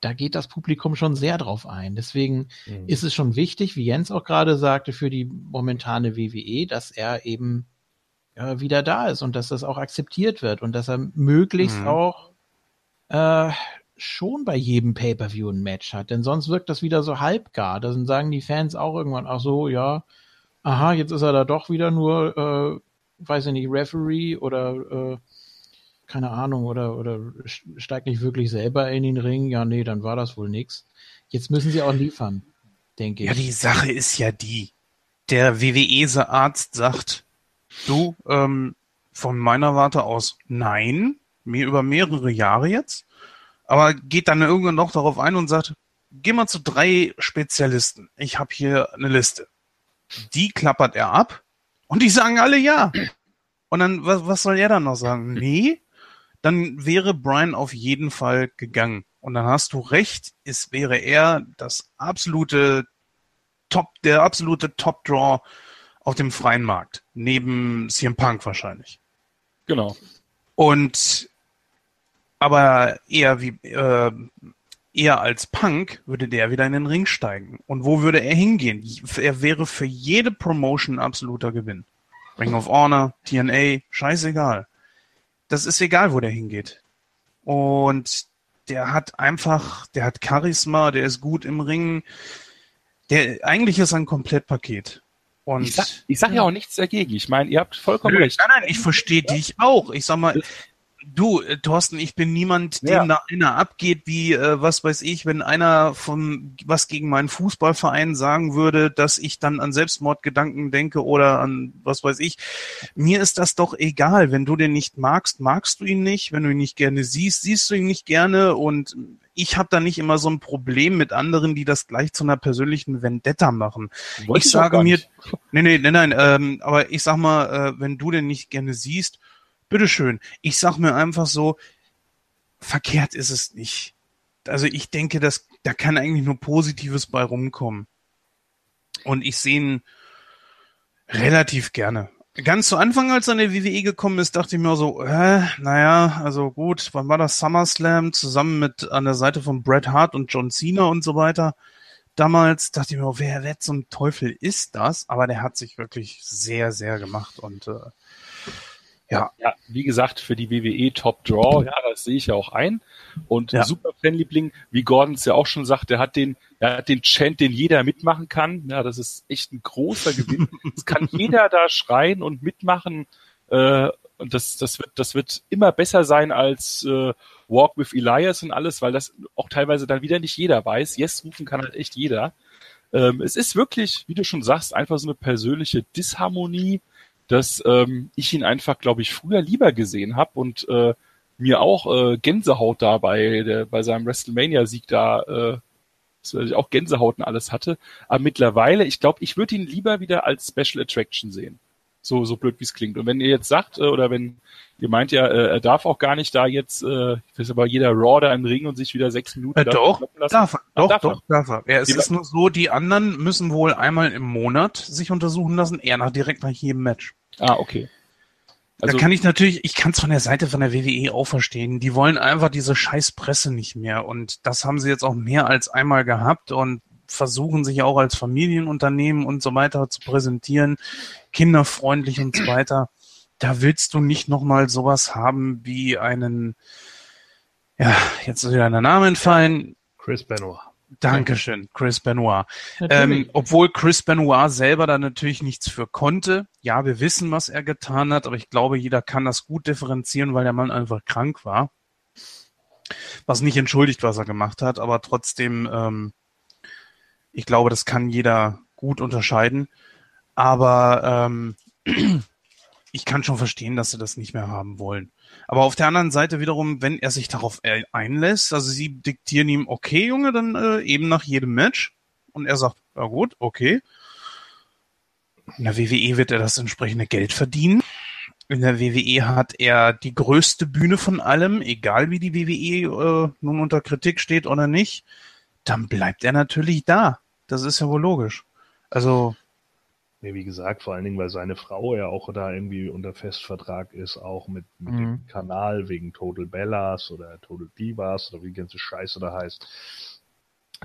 da geht das Publikum schon sehr drauf ein. Deswegen mhm. ist es schon wichtig, wie Jens auch gerade sagte, für die momentane WWE, dass er eben äh, wieder da ist und dass das auch akzeptiert wird und dass er möglichst mhm. auch äh, schon bei jedem Pay-per-View ein Match hat. Denn sonst wirkt das wieder so halbgar. Dann sagen die Fans auch irgendwann, ach so, ja, aha, jetzt ist er da doch wieder nur, äh, weiß ich nicht, Referee oder äh, keine Ahnung, oder, oder steigt nicht wirklich selber in den Ring, ja, nee, dann war das wohl nix. Jetzt müssen sie auch liefern, denke ich. Ja, die Sache ist ja die, der WWE-Arzt sagt, du, ähm, von meiner Warte aus, nein, mir über mehrere Jahre jetzt, aber geht dann irgendwann noch darauf ein und sagt, geh mal zu drei Spezialisten. Ich habe hier eine Liste. Die klappert er ab und die sagen alle ja. Und dann, was, was soll er dann noch sagen? Nee, dann wäre Brian auf jeden Fall gegangen. Und dann hast du recht, es wäre er das absolute Top, der absolute Top-Draw auf dem freien Markt. Neben CM Punk wahrscheinlich. Genau. Und aber eher wie äh, eher als Punk würde der wieder in den Ring steigen. Und wo würde er hingehen? Er wäre für jede Promotion absoluter Gewinn. Ring of Honor, TNA, scheißegal das ist egal, wo der hingeht. Und der hat einfach, der hat Charisma, der ist gut im Ring. Der eigentlich ist ein Komplettpaket. Und ich sag, ich sag ja. ja auch nichts dagegen. Ich meine, ihr habt vollkommen Nö, recht. Nein, nein, ich verstehe dich auch. Ich sag mal, Du, äh, Thorsten, ich bin niemand, dem ja. da einer abgeht, wie, äh, was weiß ich, wenn einer von was gegen meinen Fußballverein sagen würde, dass ich dann an Selbstmordgedanken denke oder an was weiß ich. Mir ist das doch egal. Wenn du den nicht magst, magst du ihn nicht. Wenn du ihn nicht gerne siehst, siehst du ihn nicht gerne. Und ich habe da nicht immer so ein Problem mit anderen, die das gleich zu einer persönlichen Vendetta machen. Wollte ich sage mir, nee, nee, nein, nein, ähm, aber ich sag mal, äh, wenn du den nicht gerne siehst, bitteschön. Ich sag mir einfach so, verkehrt ist es nicht. Also ich denke, dass da kann eigentlich nur Positives bei rumkommen. Und ich sehe ihn relativ gerne. Ganz zu Anfang, als er in der WWE gekommen ist, dachte ich mir so, äh, naja, also gut, wann war das SummerSlam zusammen mit an der Seite von Bret Hart und John Cena und so weiter. Damals dachte ich mir, wer, wer zum Teufel ist das? Aber der hat sich wirklich sehr, sehr gemacht und äh, ja. ja, wie gesagt, für die WWE Top Draw, ja, das sehe ich ja auch ein. Und ja. super Fanliebling, wie Gordon es ja auch schon sagt, der hat den, er hat den Chant, den jeder mitmachen kann. Ja, das ist echt ein großer Gewinn. Es kann jeder da schreien und mitmachen. Äh, und das, das wird, das wird immer besser sein als äh, Walk with Elias und alles, weil das auch teilweise dann wieder nicht jeder weiß. Yes rufen kann halt echt jeder. Ähm, es ist wirklich, wie du schon sagst, einfach so eine persönliche Disharmonie dass ähm, ich ihn einfach, glaube ich, früher lieber gesehen habe und äh, mir auch äh, Gänsehaut da bei, der, bei seinem WrestleMania-Sieg da, äh, dass ich auch Gänsehaut und alles hatte. Aber mittlerweile, ich glaube, ich würde ihn lieber wieder als Special Attraction sehen. So, so blöd wie es klingt. Und wenn ihr jetzt sagt, äh, oder wenn ihr meint ja, äh, er darf auch gar nicht da jetzt, äh, ich weiß aber jeder Raw da im Ring und sich wieder sechs Minuten äh, doch, darf er. Doch, darf doch, darf er. Ja, es ist nur so, die anderen müssen wohl einmal im Monat sich untersuchen lassen, er nach direkt nach jedem Match. Ah, okay. Also, da kann ich natürlich, ich kann es von der Seite von der WWE auch verstehen. Die wollen einfach diese scheiß Presse nicht mehr. Und das haben sie jetzt auch mehr als einmal gehabt und versuchen sich auch als Familienunternehmen und so weiter zu präsentieren, kinderfreundlich und so weiter da willst du nicht nochmal sowas haben wie einen, ja, jetzt ist wieder der Name entfallen. Chris Benoit. Dankeschön, Chris Benoit. Ähm, obwohl Chris Benoit selber da natürlich nichts für konnte. Ja, wir wissen, was er getan hat, aber ich glaube, jeder kann das gut differenzieren, weil der Mann einfach krank war. Was nicht entschuldigt, was er gemacht hat, aber trotzdem, ähm, ich glaube, das kann jeder gut unterscheiden. Aber ähm, ich kann schon verstehen, dass sie das nicht mehr haben wollen. Aber auf der anderen Seite wiederum, wenn er sich darauf äh, einlässt, also sie diktieren ihm, okay, Junge, dann äh, eben nach jedem Match. Und er sagt, ja gut, okay. In der WWE wird er das entsprechende Geld verdienen. In der WWE hat er die größte Bühne von allem, egal wie die WWE äh, nun unter Kritik steht oder nicht. Dann bleibt er natürlich da. Das ist ja wohl logisch. Also, Nee, wie gesagt, vor allen Dingen, weil seine Frau ja auch da irgendwie unter Festvertrag ist, auch mit, mit Mhm. dem Kanal wegen Total Bellas oder Total Divas oder wie die ganze Scheiße da heißt.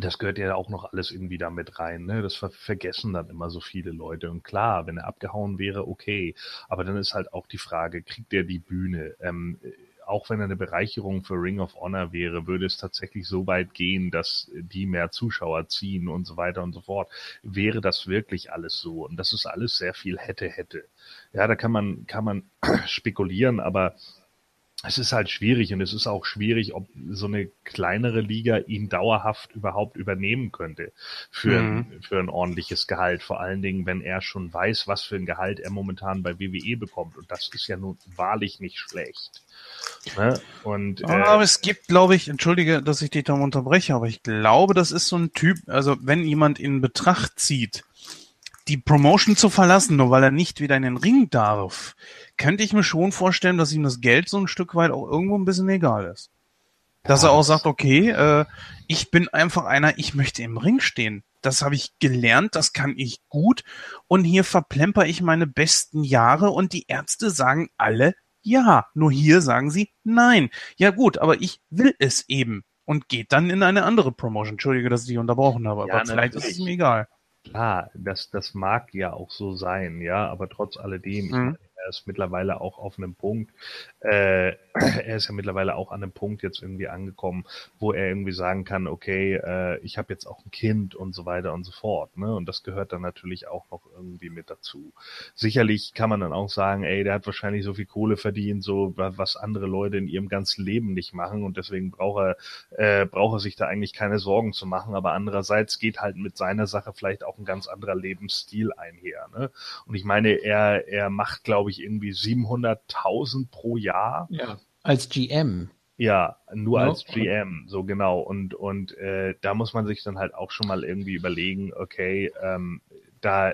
Das gehört ja auch noch alles irgendwie da mit rein. Ne? Das ver vergessen dann immer so viele Leute. Und klar, wenn er abgehauen wäre, okay. Aber dann ist halt auch die Frage, kriegt er die Bühne? Ähm, auch wenn er eine Bereicherung für Ring of Honor wäre, würde es tatsächlich so weit gehen, dass die mehr Zuschauer ziehen und so weiter und so fort. Wäre das wirklich alles so? Und das ist alles sehr viel hätte, hätte. Ja, da kann man, kann man spekulieren, aber es ist halt schwierig und es ist auch schwierig, ob so eine kleinere Liga ihn dauerhaft überhaupt übernehmen könnte für, Mhm. ein, für ein ordentliches Gehalt. Vor allen Dingen, wenn er schon weiß, was für ein Gehalt er momentan bei WWE bekommt. Und das ist ja nun wahrlich nicht schlecht. Ne? Und äh, aber es gibt, glaube ich, entschuldige, dass ich dich da unterbreche, aber ich glaube, das ist so ein Typ, also wenn jemand in Betracht zieht, die Promotion zu verlassen, nur weil er nicht wieder in den Ring darf, könnte ich mir schon vorstellen, dass ihm das Geld so ein Stück weit auch irgendwo ein bisschen egal ist. Dass er auch sagt, okay, äh, ich bin einfach einer, ich möchte im Ring stehen. Das habe ich gelernt, das kann ich gut und hier verplemper ich meine besten Jahre und die Ärzte sagen alle ja, nur hier sagen sie nein. Ja gut, aber ich will es eben und geht dann in eine andere Promotion. Entschuldige, dass ich dich unterbrochen habe, Ja, aber vielleicht ist es ihm egal. Klar, das, das mag ja auch so sein, ja, aber trotz alledem, ich Mhm. meine, er ist mittlerweile auch auf einem Punkt, äh, er ist ja mittlerweile auch an einem Punkt jetzt irgendwie angekommen, wo er irgendwie sagen kann, okay, äh, ich habe jetzt auch ein Kind und so weiter und so fort, ne? Und das gehört dann natürlich auch noch irgendwie mit dazu. Sicherlich kann man dann auch sagen, ey, der hat wahrscheinlich so viel Kohle verdient, so wa- was andere Leute in ihrem ganzen Leben nicht machen und deswegen braucht er, äh, braucht er sich da eigentlich keine Sorgen zu machen. Aber andererseits geht halt mit seiner Sache vielleicht auch ein ganz anderer Lebensstil einher. Ne? Und ich meine, er, er macht, glaube ich, irgendwie 700.000 pro Jahr. ja. Als GM. Ja, nur Ja. als GM, so genau. Und, und äh, da muss man sich dann halt auch schon mal irgendwie überlegen, okay, ähm, da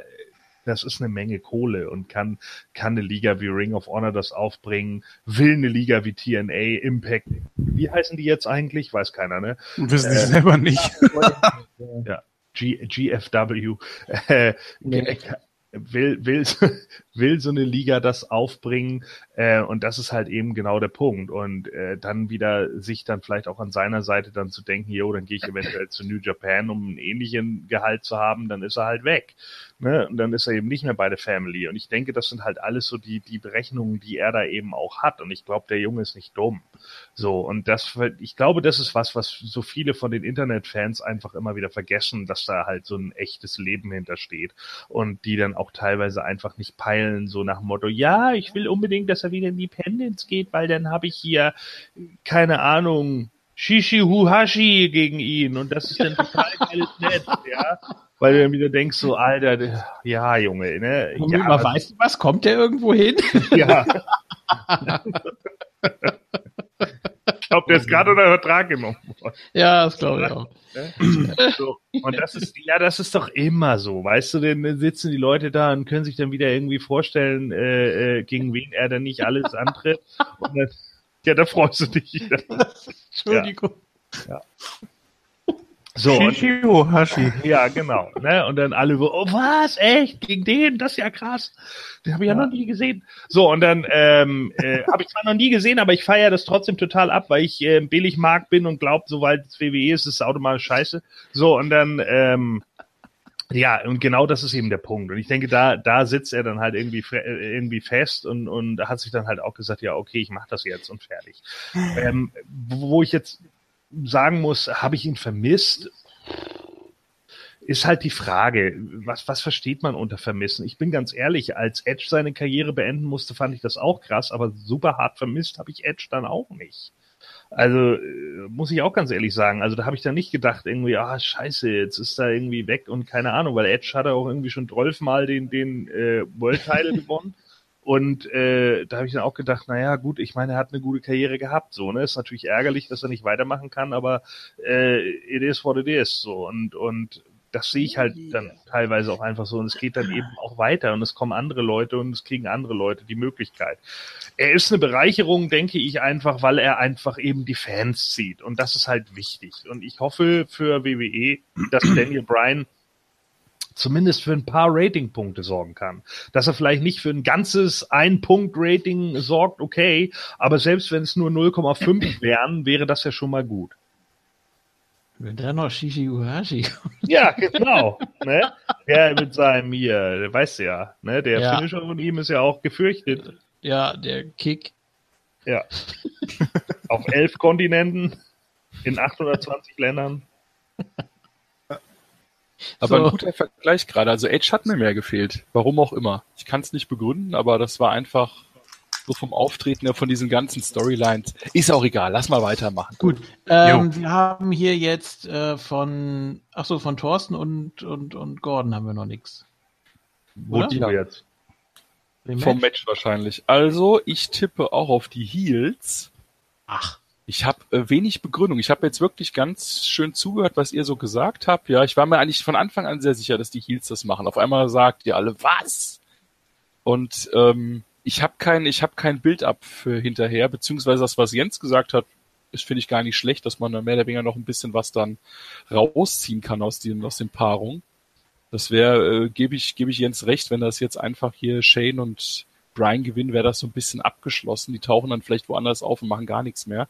das ist eine Menge Kohle und kann, kann eine Liga wie Ring of Honor das aufbringen, will eine Liga wie TNA, Impact, wie heißen die jetzt eigentlich? Weiß keiner, ne? Wissen Äh, sie selber nicht. ja, G, GFW, äh, Nee. Will, will, will so eine Liga das aufbringen äh, und das ist halt eben genau der Punkt und äh, dann wieder sich dann vielleicht auch an seiner Seite dann zu denken, jo, dann gehe ich eventuell zu New Japan, um einen ähnlichen Gehalt zu haben, dann ist er halt weg. Ne? Und dann ist er eben nicht mehr bei der Family und ich denke, das sind halt alles so die, die Berechnungen, die er da eben auch hat und ich glaube, der Junge ist nicht dumm. So, und das, ich glaube, das ist was, was so viele von den Internetfans einfach immer wieder vergessen, dass da halt so ein echtes Leben hintersteht und die dann auch teilweise einfach nicht peilen, so nach dem Motto, ja, ich will unbedingt, dass er wieder in die Pendants geht, weil dann habe ich hier, keine Ahnung, Shishi Huhashi gegen ihn und das ist dann total geiles Netz, ja. Weil du dann wieder denkst, so, Alter, ja, Junge, ne? Ja, mal, weißt du was? Kommt der irgendwo hin? ja. ich glaube, der ist gerade unter Vertrag genommen worden. ja, das glaube ich auch. So. Und das ist, ja, das ist doch immer so, weißt du, dann sitzen die Leute da und können sich dann wieder irgendwie vorstellen, äh, äh, gegen wen er dann nicht alles antritt. Und dann, ja, da freust du dich. Entschuldigung. So, Shishio Hashi. ja, genau. Ne? Und dann alle so, oh was, echt, gegen den, das ist ja krass. Den habe ich ja. Ja. noch nie gesehen. So, und dann ähm, äh, habe ich zwar noch nie gesehen, aber ich feiere das trotzdem total ab, weil ich äh, billig Mark bin und glaube, sobald es WWE ist, ist es automatisch scheiße. So, und dann ähm, Ja, und genau das ist eben der Punkt. Und ich denke, da, da sitzt er dann halt irgendwie, äh, irgendwie fest und, und hat sich dann halt auch gesagt, ja, okay, ich mache das jetzt und fertig. Ähm, wo ich jetzt sagen muss, habe ich ihn vermisst? Ist halt die Frage, was, was versteht man unter vermissen? Ich bin ganz ehrlich, als Edge seine Karriere beenden musste, fand ich das auch krass, aber super hart vermisst habe ich Edge dann auch nicht. Also äh, muss ich auch ganz ehrlich sagen, also da habe ich dann nicht gedacht irgendwie, ah scheiße, jetzt ist er irgendwie weg und keine Ahnung, weil Edge hat auch irgendwie schon zwölfmal den den äh, World Title gewonnen und äh, da habe ich dann auch gedacht, naja gut, ich meine, er hat eine gute Karriere gehabt, so ne, ist natürlich ärgerlich, dass er nicht weitermachen kann, aber äh, it is what it is, so. Und und das sehe ich halt dann teilweise auch einfach so. Und es geht dann eben auch weiter und es kommen andere Leute und es kriegen andere Leute die Möglichkeit. Er ist eine Bereicherung, denke ich einfach, weil er einfach eben die Fans zieht. Und das ist halt wichtig. Und ich hoffe für WWE, dass Daniel Bryan zumindest für ein paar Ratingpunkte sorgen kann. Dass er vielleicht nicht für ein ganzes Ein-Punkt-Rating sorgt, okay, aber selbst wenn es nur 0,5 wären, wäre das ja schon mal gut. Wenn da noch Shishi Uhashi. Ja, genau. ne? Der mit seinem hier, der weißt du ja, ne? Der Ja. Finisher von ihm ist ja auch gefürchtet. Ja, der Kick. Ja. Auf elf Kontinenten, in 820 Ländern. Aber So. ein guter Vergleich gerade. Also Edge hat mir mehr gefehlt. Warum auch immer. Ich kann es nicht begründen, aber das war einfach so vom Auftreten her von diesen ganzen Storylines. Ist auch egal. Lass mal weitermachen. Gut. Ähm, wir haben hier jetzt äh, von, ach so, von Thorsten und, und, und Gordon haben wir noch nichts. Wo die Ja. jetzt? Dem Vom Match? Match wahrscheinlich. Also, ich tippe auch auf die Heels. Ach. Ich habe äh, wenig Begründung. Ich habe jetzt wirklich ganz schön zugehört, was ihr so gesagt habt. Ja, ich war mir eigentlich von Anfang an sehr sicher, dass die Heels das machen. Auf einmal sagt ihr alle, was? Und ähm, ich habe kein, ich habe kein Bild ab für hinterher, beziehungsweise das, was Jens gesagt hat, ist finde ich gar nicht schlecht, dass man da mehr oder weniger noch ein bisschen was dann rausziehen kann aus den aus den Paarungen. Das wäre, äh, gebe ich, gebe ich Jens recht, wenn das jetzt einfach hier Shane und Brian gewinnen, wäre das so ein bisschen abgeschlossen. Die tauchen dann vielleicht woanders auf und machen gar nichts mehr.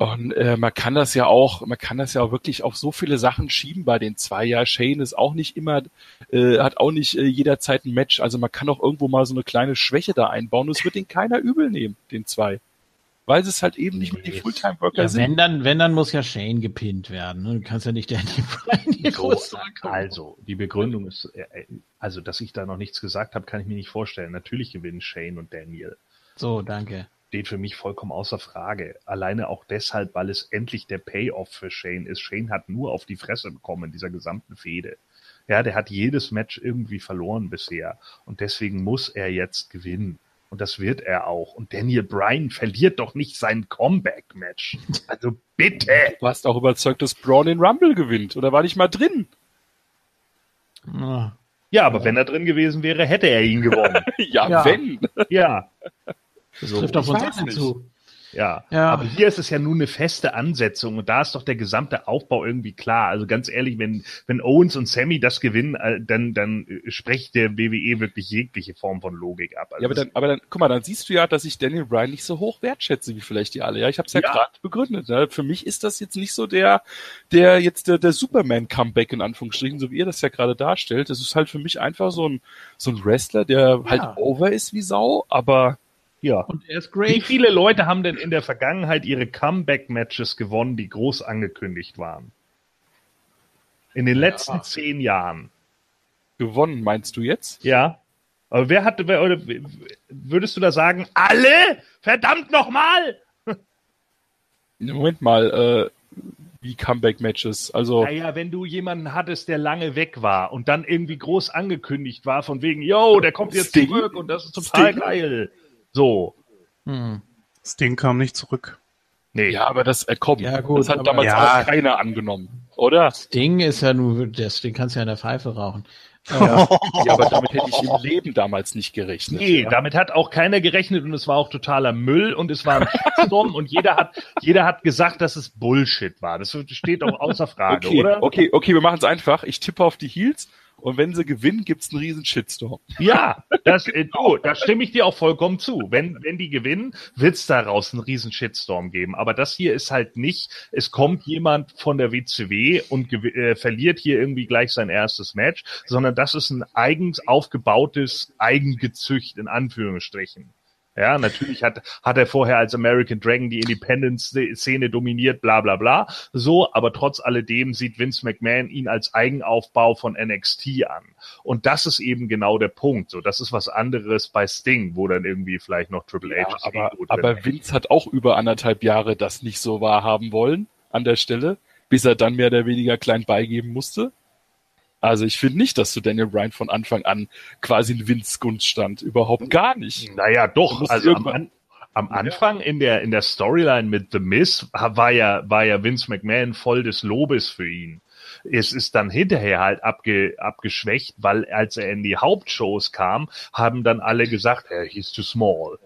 Und äh, man kann das ja auch, man kann das ja auch wirklich auf so viele Sachen schieben bei den zwei. Ja, Shane ist auch nicht immer, äh, hat auch nicht äh, jederzeit ein Match. Also man kann auch irgendwo mal so eine kleine Schwäche da einbauen. Es wird den keiner übel nehmen, den zwei. Weil es halt eben nicht mehr die Fulltime-Worker Ja, sind. wenn dann, wenn dann muss ja Shane gepinnt werden. ne? Du kannst ja nicht Danny Bryan hier So, groß also, die Begründung ist, äh, äh, also, dass ich da noch nichts gesagt habe, kann ich mir nicht vorstellen. Natürlich gewinnen Shane und Daniel. So, danke. Steht für mich vollkommen außer Frage. Alleine auch deshalb, weil es endlich der Payoff für Shane ist. Shane hat nur auf die Fresse bekommen in dieser gesamten Fehde. Ja, der hat jedes Match irgendwie verloren bisher. Und deswegen muss er jetzt gewinnen. Und das wird er auch. Und Daniel Bryan verliert doch nicht sein Comeback-Match. Also bitte. Du warst auch überzeugt, dass Braun den Rumble gewinnt. Oder war nicht mal drin? Ah. Ja, aber wenn er drin gewesen wäre, hätte er ihn gewonnen. ja, Ja. wenn. ja. Das So, trifft auf uns alle zu. Ja. Ja. aber hier ist es ja nur eine feste Ansetzung und da ist doch der gesamte Aufbau irgendwie klar. Also ganz ehrlich, wenn, wenn Owens und Sammy das gewinnen, äh, dann, dann äh, spricht der WWE wirklich jegliche Form von Logik ab. Also Ja, aber dann, aber dann, guck mal, dann siehst du ja, dass ich Daniel Bryan nicht so hoch wertschätze wie vielleicht die alle. Ja, ich habe es ja, Ja. gerade begründet. Ne? Für mich ist das jetzt nicht so der, der jetzt der, der Superman-Comeback in Anführungsstrichen, so wie ihr das ja gerade darstellt. Das ist halt für mich einfach so ein so ein Wrestler, der halt over ist wie Sau, aber ja. Und er ist Wie great. viele Leute haben denn in der Vergangenheit ihre Comeback-Matches gewonnen, die groß angekündigt waren? In den letzten zehn Jahren. gewonnen, meinst du jetzt? Ja. Aber wer hatte, wer, oder würdest du da sagen, alle? Verdammt nochmal! Moment mal, äh, wie Comeback-Matches. Also Naja, wenn du jemanden hattest, der lange weg war und dann irgendwie groß angekündigt war, von wegen, yo, der kommt jetzt Sting? zurück und das ist total Sting? geil. So. Hm. Sting kam nicht zurück. Nee. ja, aber das äh, komm, Ja, gut, das hat damals Ja. auch keiner angenommen, oder? Ding ist ja nur, das, den kannst du ja in der Pfeife rauchen. Ja, aber damit hätte ich im Leben damals nicht gerechnet. Nee, ja. damit hat auch keiner gerechnet und es war auch totaler Müll und es war ein Shitstorm und jeder hat, jeder hat gesagt, dass es Bullshit war. Das steht auch außer Frage, okay, oder? okay, okay, wir machen es einfach. Ich tippe auf die Heels und wenn sie gewinnen, gibt's einen riesen Shitstorm. Ja, das, äh, du, da stimme ich dir auch vollkommen zu. Wenn, wenn die gewinnen, wird's daraus einen riesen Shitstorm geben. Aber das hier ist halt nicht, es kommt jemand von der WCW und äh, verliert hier irgendwie gleich sein erstes Match, sondern das ist ein eigens aufgebautes Eigengezücht in Anführungsstrichen. Ja, natürlich hat, hat er vorher als American Dragon die Independence-Szene dominiert, bla bla bla. So, aber trotz alledem sieht Vince McMahon ihn als Eigenaufbau von NXT an. Und das ist eben genau der Punkt. So, das ist was anderes bei Sting, wo dann irgendwie vielleicht noch Triple H Ja, ist aber, aber. Vince hat auch über anderthalb Jahre das nicht so wahrhaben wollen an der Stelle, bis er dann mehr oder weniger klein beigeben musste. Also ich finde nicht, dass du Daniel Bryan von Anfang an quasi in Vince Gunst stand. Überhaupt gar nicht. Naja, doch. Also am, irgendwann- An am Anfang in der, in der Storyline mit The Miz war ja, war ja Vince McMahon voll des Lobes für ihn. Es ist dann hinterher halt abge, abgeschwächt, weil als er in die Hauptshows kam, haben dann alle gesagt, hey, he's too small.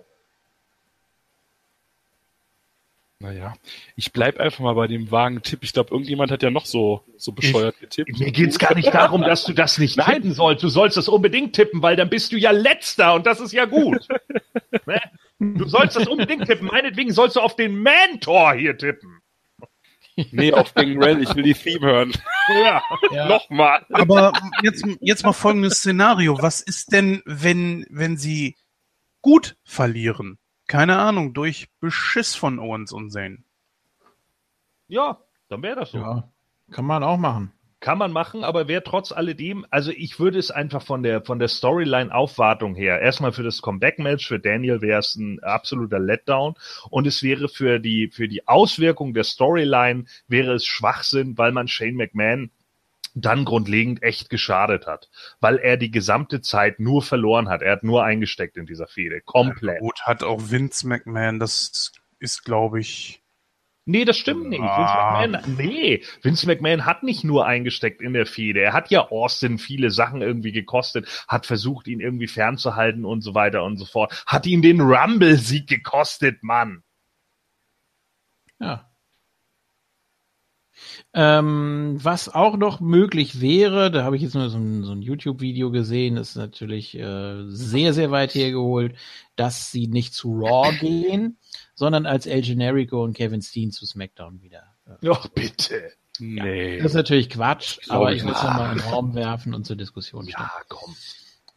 Naja, ich bleib einfach mal bei dem vagen Tipp. Ich glaube, irgendjemand hat ja noch so, so bescheuert getippt. Mir geht's gar nicht darum, dass du das nicht Nein. tippen sollst. Du sollst das unbedingt tippen, weil dann bist du ja letzter und das ist ja gut. ne? Du sollst das unbedingt tippen. Meinetwegen sollst du auf den Mentor hier tippen. Nee, auf Gangrel, ich will die Theme hören. Ja. Ja. Nochmal. Aber jetzt, jetzt mal folgendes Szenario. Was ist denn, wenn, wenn sie gut verlieren? Keine Ahnung, durch Beschiss von Owens und Zane. Ja, dann wäre das so. ja, kann man auch machen. Kann man machen, aber wer trotz alledem, also ich würde es einfach von der von der Storyline-Aufwartung her, erstmal für das Comeback-Match für Daniel wäre es ein absoluter Letdown und es wäre für die für die Auswirkung der Storyline wäre es Schwachsinn, weil man Shane McMahon dann grundlegend echt geschadet hat, weil er die gesamte Zeit nur verloren hat. Er hat nur eingesteckt in dieser Fehde, komplett. Gut, hat auch Vince McMahon, das ist, glaube ich, Nee, das stimmt nicht. Ah. Vince McMahon, nee, Vince McMahon hat nicht nur eingesteckt in der Fehde. Er hat ja Austin viele Sachen irgendwie gekostet, hat versucht, ihn irgendwie fernzuhalten und so weiter und so fort. Hat ihm den Rumble-Sieg gekostet, Mann. Ja. Ähm, was auch noch möglich wäre, da habe ich jetzt nur so ein, so ein YouTube-Video gesehen, ist natürlich äh, sehr, sehr weit hergeholt, dass sie nicht zu Raw gehen, sondern als El Generico und Kevin Steen zu SmackDown wieder. Äh, Ach, bitte. Nee. Das ist natürlich Quatsch, Glaub aber ich ich will es nochmal in den Raum werfen und zur Diskussion stellen. Ja, komm.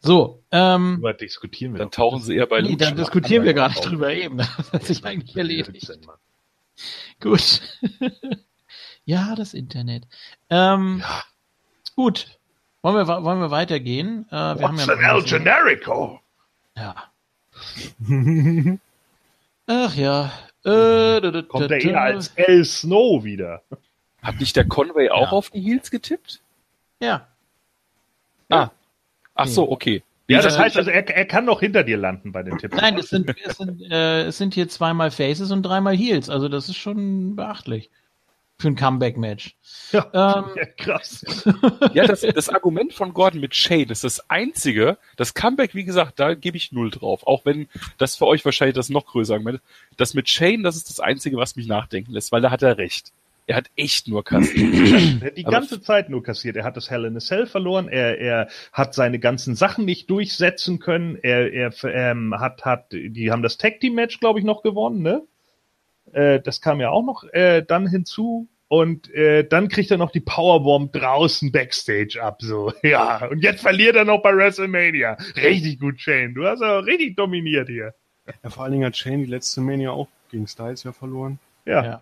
So, ähm, Darüber diskutieren wir Dann doch. tauchen sie eher bei nee, dann diskutieren wir gar nicht drüber eben. Das hat sich eigentlich erledigt. Gut. Ja, das Internet. Ähm, Ja. Gut. Wollen wir, wollen wir weitergehen? Äh, wir haben What's ja an El Generico? ja. Ach ja. Äh, Kommt er eher als El Snow wieder? Hat nicht der Conway auch Ja. auf die Heels getippt? Ja. Ah. Ach so, okay. Ja, das heißt also, er, er kann noch hinter dir landen bei den Tipps. Nein, es sind, es sind, äh, es sind hier zweimal Faces und dreimal Heels. Also das ist schon beachtlich. Für ein Comeback-Match. Ja. Ähm, Ja, krass. Ja, das, das Argument von Gordon mit Shane ist das einzige. Das Comeback, wie gesagt, da gebe ich null drauf. Auch wenn das für euch wahrscheinlich das noch größere Argument ist. Das mit Shane, das ist das einzige, was mich nachdenken lässt, weil da hat er recht. Er hat echt nur kassiert. Er hat die Aber- ganze Zeit nur kassiert. Er hat das Hell in a Cell verloren. Er, er hat seine ganzen Sachen nicht durchsetzen können. Er, er ähm, hat, hat, die haben das Tag Team Match, glaube ich, noch gewonnen, ne? Äh, das kam ja auch noch äh, dann hinzu. Und äh, dann kriegt er noch die Powerbomb draußen Backstage ab, so. Ja, und jetzt verliert er noch bei WrestleMania. Richtig gut, Shane. Du hast ja richtig dominiert hier. Ja, vor allen Dingen hat Shane die letzte Mania auch gegen Styles ja verloren. Ja. ja.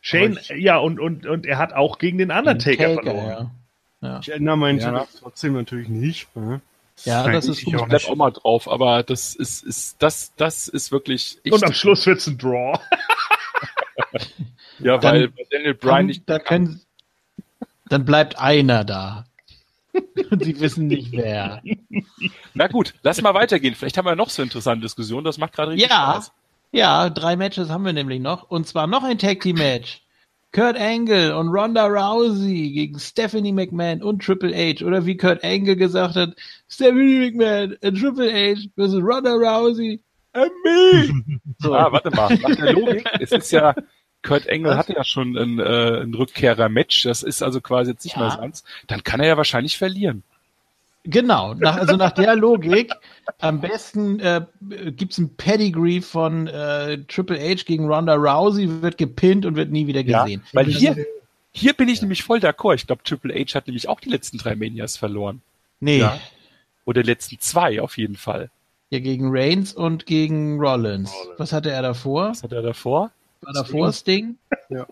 Shane, ich- ja, und, und, und er hat auch gegen den Undertaker verloren. ja. Ja. Ich erinnere meinen Ja. Trotzdem natürlich nicht. Ne? Ja, das ist ich gut. auch Ich bleib auch mal drauf, aber das ist, ist, das, das ist wirklich echt, Und am Schluss wird's ein Draw. ja, Dann- weil Daniel Bryan Dann, nicht da können, dann bleibt einer da. Und sie wissen nicht wer. Na gut, lass mal weitergehen. Vielleicht haben wir noch so eine interessante Diskussion. Das macht gerade richtig Ja, Spaß. ja, drei Matches haben wir nämlich noch. Und zwar noch ein Tag Team Match. Kurt Angle und Ronda Rousey gegen Stephanie McMahon und Triple H. Oder wie Kurt Angle gesagt hat, Stephanie McMahon und Triple H versus Ronda Rousey and me. So, Ah, warte mal. Nach der Logik, es ist ja Kurt Engel Was? hatte ja schon ein, äh, ein Rückkehrer-Match, das ist also quasi jetzt nicht Ja. mehr seins, dann kann er ja wahrscheinlich verlieren. Genau, nach, also nach der Logik, am besten äh, gibt's ein Pedigree von äh, Triple H gegen Ronda Rousey, wird gepinnt und wird nie wieder gesehen. Weil hier, hier bin ich nämlich voll d'accord. Ich glaube, Triple H hat nämlich auch die letzten drei Manias verloren. Nee, Ja. ja. Oder die letzten zwei auf jeden Fall. gegen Reigns und gegen Rollins. Rollins. Was hatte er davor? Was hat er davor? War davor Sting? Ja,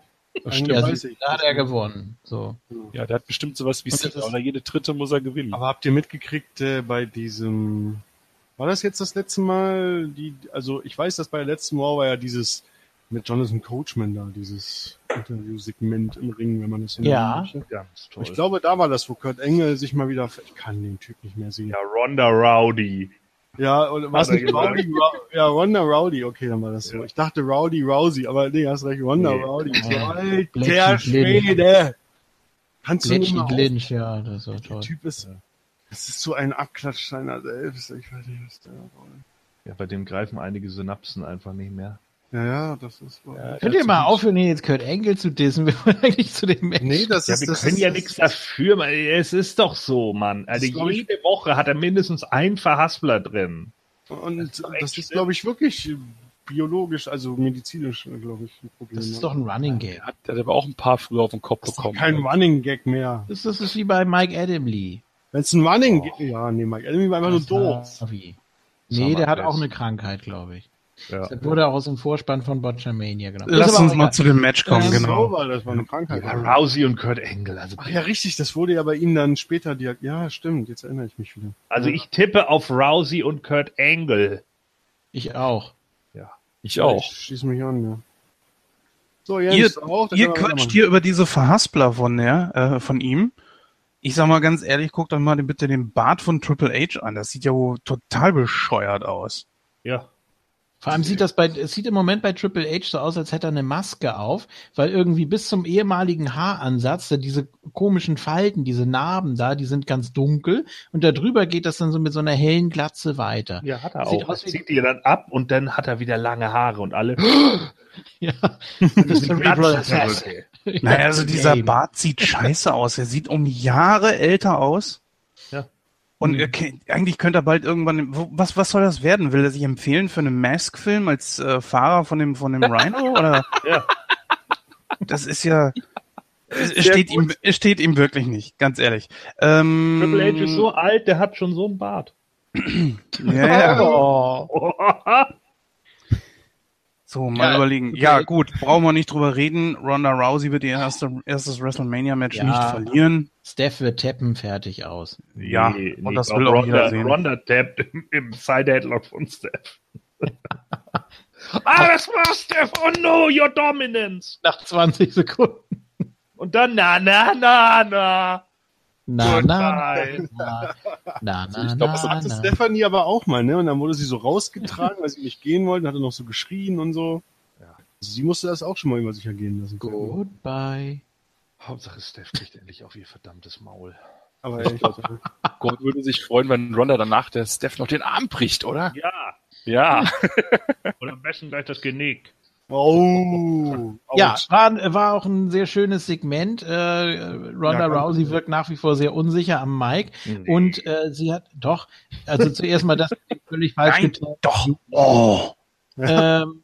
weiß sie- ich. da hat er gewonnen. So. Ja, der hat bestimmt sowas wie das ist- oder jede dritte muss er gewinnen. Aber habt ihr mitgekriegt äh, bei diesem, war das jetzt das letzte Mal, die, also ich weiß, dass bei der letzten War war ja dieses mit Jonathan Coachman da, dieses Interview-Segment im Ring, wenn man das so Ja. möchte. Ganz toll. Ich glaube, da war das, wo Kurt Engel sich mal wieder, ich kann den Typ nicht mehr sehen. ja, Ronda Rowdy. Ja, oder was nicht Rowdy? Ro ja, Ronda Rowdy, okay, dann war das so. Ja. Ich dachte Rowdy Rousey, aber nee, hast recht, Ronda Nee. Rowdy. So, Ja. alter Schwede! Kannst du mal auf- Glinch, ja, das war Der toll. Typ ist, das ist so ein Abklatsch seiner selbst. Ich weiß nicht, was der soll. Ja, bei dem greifen einige Synapsen einfach nicht mehr. Ja, ja, das ist wahr. Ja, Könnt ihr mal aufhören, hier jetzt Kurt Engel zu dissen? Wir wollen eigentlich zu dem Match. Nee, das Ja, ist, wir das können ist, ja das nichts ist- dafür, Mann. Es ist doch so, Mann. Also glaub ich- jede Woche hat er mindestens einen Verhaspler drin. Und Das ist ist, glaube ich, wirklich biologisch, also medizinisch, glaube ich, ein Problem. Das ist doch ein Running Gag. Er hat, der hat aber auch ein paar früher auf den Kopf Das ist bekommen. kein Running Gag mehr. Das ist, das ist wie bei Mike Adamley. Wenn es ein Running Gag, ja, nee, Mike Enemy war einfach nur doof. Nee, der hat auch eine Krankheit, glaube ich. Ja. Das wurde auch aus dem Vorspann von Botchamania genommen. Lass uns auch mal egal. zu dem Match kommen, Ähm, genau. War das war eine Krankheit. ja, Rousey und Kurt Engel. Also, Ach ja, richtig, das wurde ja bei ihm dann später diag Ja, stimmt, jetzt erinnere ich mich wieder. also ich tippe auf Rousey und Kurt Engel. Ich auch. Ich auch. Ich schließe mich an, ja. So, Ihr, Jens, auch, ihr können wir quatscht hier über diese Verhaspler von, der, äh, von ihm. Ich sag mal ganz ehrlich, guckt euch mal bitte den Bart von Triple H an. Das sieht ja wohl total bescheuert aus. Ja. Vor allem sieht das bei, es sieht im Moment bei Triple H so aus, als hätte er eine Maske auf, weil irgendwie bis zum ehemaligen Haaransatz, da diese komischen Falten, diese Narben da, die sind ganz dunkel und darüber geht das dann so mit so einer hellen Glatze weiter. Ja, hat er Sieht auch. aus zieht ihr dann ab und dann hat er wieder lange Haare und alle. Ja. Das Assassin. Naja, also dieser. Bart sieht scheiße aus. Er sieht um Jahre älter aus. Und er, ke- eigentlich könnte er bald irgendwann, was, was soll das werden? Will er sich empfehlen für einen Mask-Film als äh, Fahrer von dem, von dem Rhino? Oder? Ja. Das ist ja, es, steht ihm, es steht ihm wirklich nicht, ganz ehrlich. Ähm, Triple H ist so alt, der hat schon so einen Bart. Ja, ja. Oh. So, mal Ja, überlegen. okay. Ja, gut, brauchen wir nicht drüber reden. Ronda Rousey wird ihr erste, erstes WrestleMania-Match Ja. nicht verlieren. Steph wird tappen, fertig aus. Ja, Nee, und nee, das will auch jeder Ronda, sehen. Ronda tappt im, im Side-Headlock von Steph. ah, das war Steph. Oh no, your dominance. Nach 20 Sekunden. Und dann na, na, na, na. Na, na, na, na, na, Ich glaube, das hatte na. Stephanie aber auch mal, ne? Und dann wurde sie so rausgetragen, weil sie nicht gehen wollte, hatte noch so geschrien und so. Ja. Also sie musste das auch schon mal über sich ergehen lassen. Goodbye. Hauptsache Steph kriegt endlich auf ihr verdammtes Maul. Aber echt, also, Gott würde sich freuen, wenn Ronda danach der Steph noch den Arm bricht, oder? Ja. Ja. Oder am besten gleich das Genick. oh, Ja, war, war auch ein sehr schönes Segment. Äh, Ronda Ja, Rousey wirkt nach wie vor sehr unsicher am Mic. Nee. Und äh, sie hat doch, also zuerst mal das völlig falsch Nein, getan. doch. Oh. ähm,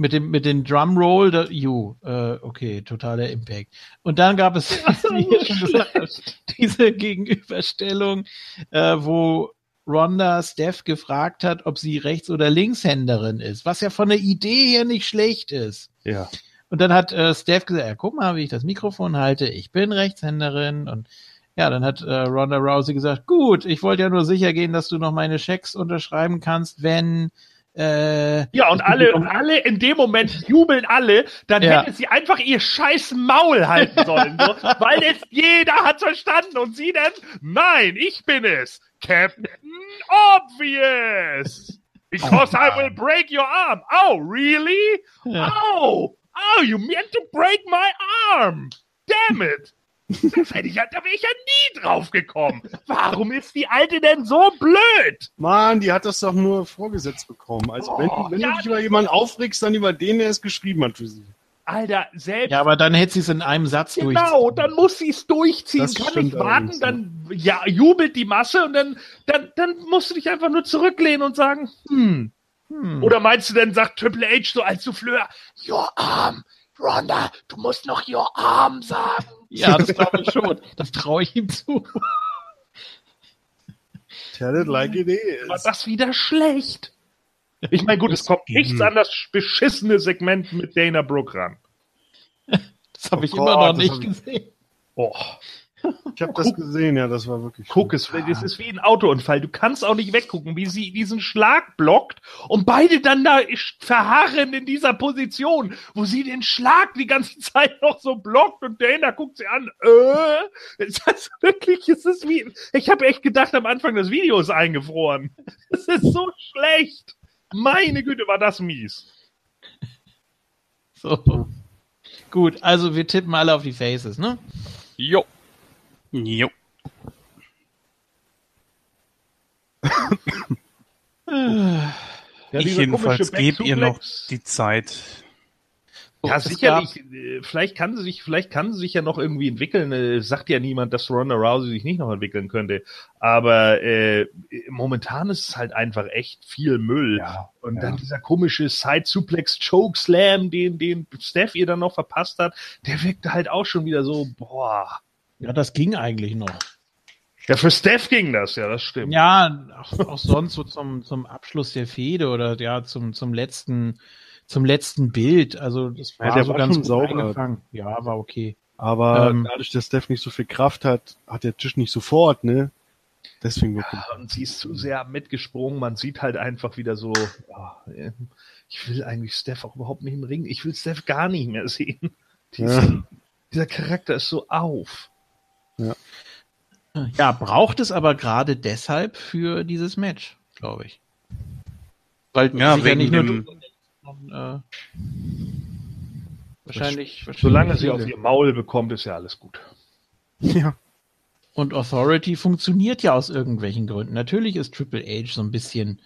mit dem mit dem Drumroll, da, you, äh, okay, totaler Impact. Und dann gab es diese Gegenüberstellung, äh, wo Ronda Steph gefragt hat, ob sie Rechts- oder Linkshänderin ist, was ja von der Idee her nicht schlecht ist. Ja. Und dann hat äh, Steph gesagt, ja, guck mal, wie ich das Mikrofon halte, ich bin Rechtshänderin und ja, dann hat äh, Ronda Rousey gesagt, gut, ich wollte ja nur sicher gehen, dass du noch meine Schecks unterschreiben kannst, wenn äh, Ja, und alle, und alle in dem Moment jubeln alle, dann Ja. hätte sie einfach ihr scheiß Maul halten sollen, so, weil es jeder hat verstanden und sie dann, nein, ich bin es, Captain Obvious, because I will break your arm. Oh, really? Ja. Oh, oh, you meant to break my arm. Damn it. Das hätte ich ja, da wäre ich ja nie drauf gekommen. Warum ist die Alte denn so blöd? Mann, die hat das doch nur vorgesetzt bekommen. Also wenn, Oh, wenn ja, du dich über jemanden aufregst, dann über den, der es geschrieben hat für sie. Alter, selbst. Ja, aber dann hätte sie es in einem Satz durch. Genau, dann muss sie es durchziehen. Das Kann nicht warten, dann ja, jubelt die Masse und dann, dann, dann musst du dich einfach nur zurücklehnen und sagen, hm. Hm. Oder meinst du denn, sagt Triple H so als Souffleur, your arm, Ronda, du musst noch your arm sagen. Ja, das glaube ich schon. Das traue ich ihm zu. Tell it like it War is. das wieder schlecht? Ich meine, gut, es kommt nichts Mhm. an das beschissene Segment mit Dana Brooke ran. Das habe Oh ich Gott, immer noch nicht gesehen. Oh, Ich habe das gesehen, ja, das war wirklich. guck es, das ist wie ein Autounfall. Du kannst auch nicht weggucken, wie sie diesen Schlag blockt und beide dann da verharren in dieser Position, wo sie den Schlag die ganze Zeit noch so blockt und Dana guckt sie an. Äh, ist das wirklich, ist es wie, ich habe echt gedacht am Anfang, das Video ist eingefroren. Das ist so schlecht. Meine Güte, war das mies. So. Gut, also wir tippen alle auf die Faces, ne? Jo. Jo. Ja, ich jedenfalls gebe ihr noch die Zeit. Ja, Es sicherlich. äh, Vielleicht kann sie sich, vielleicht kann sie sich ja noch irgendwie entwickeln. Äh, Sagt ja niemand, dass Ronda Rousey sich nicht noch entwickeln könnte. Aber äh, momentan ist es halt einfach echt viel Müll. Ja, Und ja. dann dieser komische Side Suplex Choke Slam, den den Steph ihr dann noch verpasst hat, der wirkte halt auch schon wieder so, boah. Ja, das ging eigentlich noch. Ja, für Steph ging das, ja, das stimmt. Ja, auch, auch sonst so zum, zum Abschluss der Fehde oder ja, zum, zum letzten, zum letzten Bild. Also das Ja, war der so war ganz schon gut sauber. eingefangen. Ja, war okay. Aber Ähm, dadurch, dass Steph nicht so viel Kraft hat, hat der Tisch nicht sofort, ne? Deswegen wird Ja, Und sie ist zu sehr mitgesprungen. Man sieht halt einfach wieder so, äh, ich will eigentlich Steph auch überhaupt nicht im Ring. Ich will Steph gar nicht mehr sehen. Dieser, Ja. dieser Charakter ist so auf. Ja, braucht es aber gerade deshalb für dieses Match, glaube ich. Weil Ja, wegen nicht nur dem- sondern, äh, wahrscheinlich, wahrscheinlich Solange sie auf ihr Maul bekommt, ist ja alles gut. ja. Und Authority funktioniert ja aus irgendwelchen Gründen. Natürlich ist Triple H so ein bisschen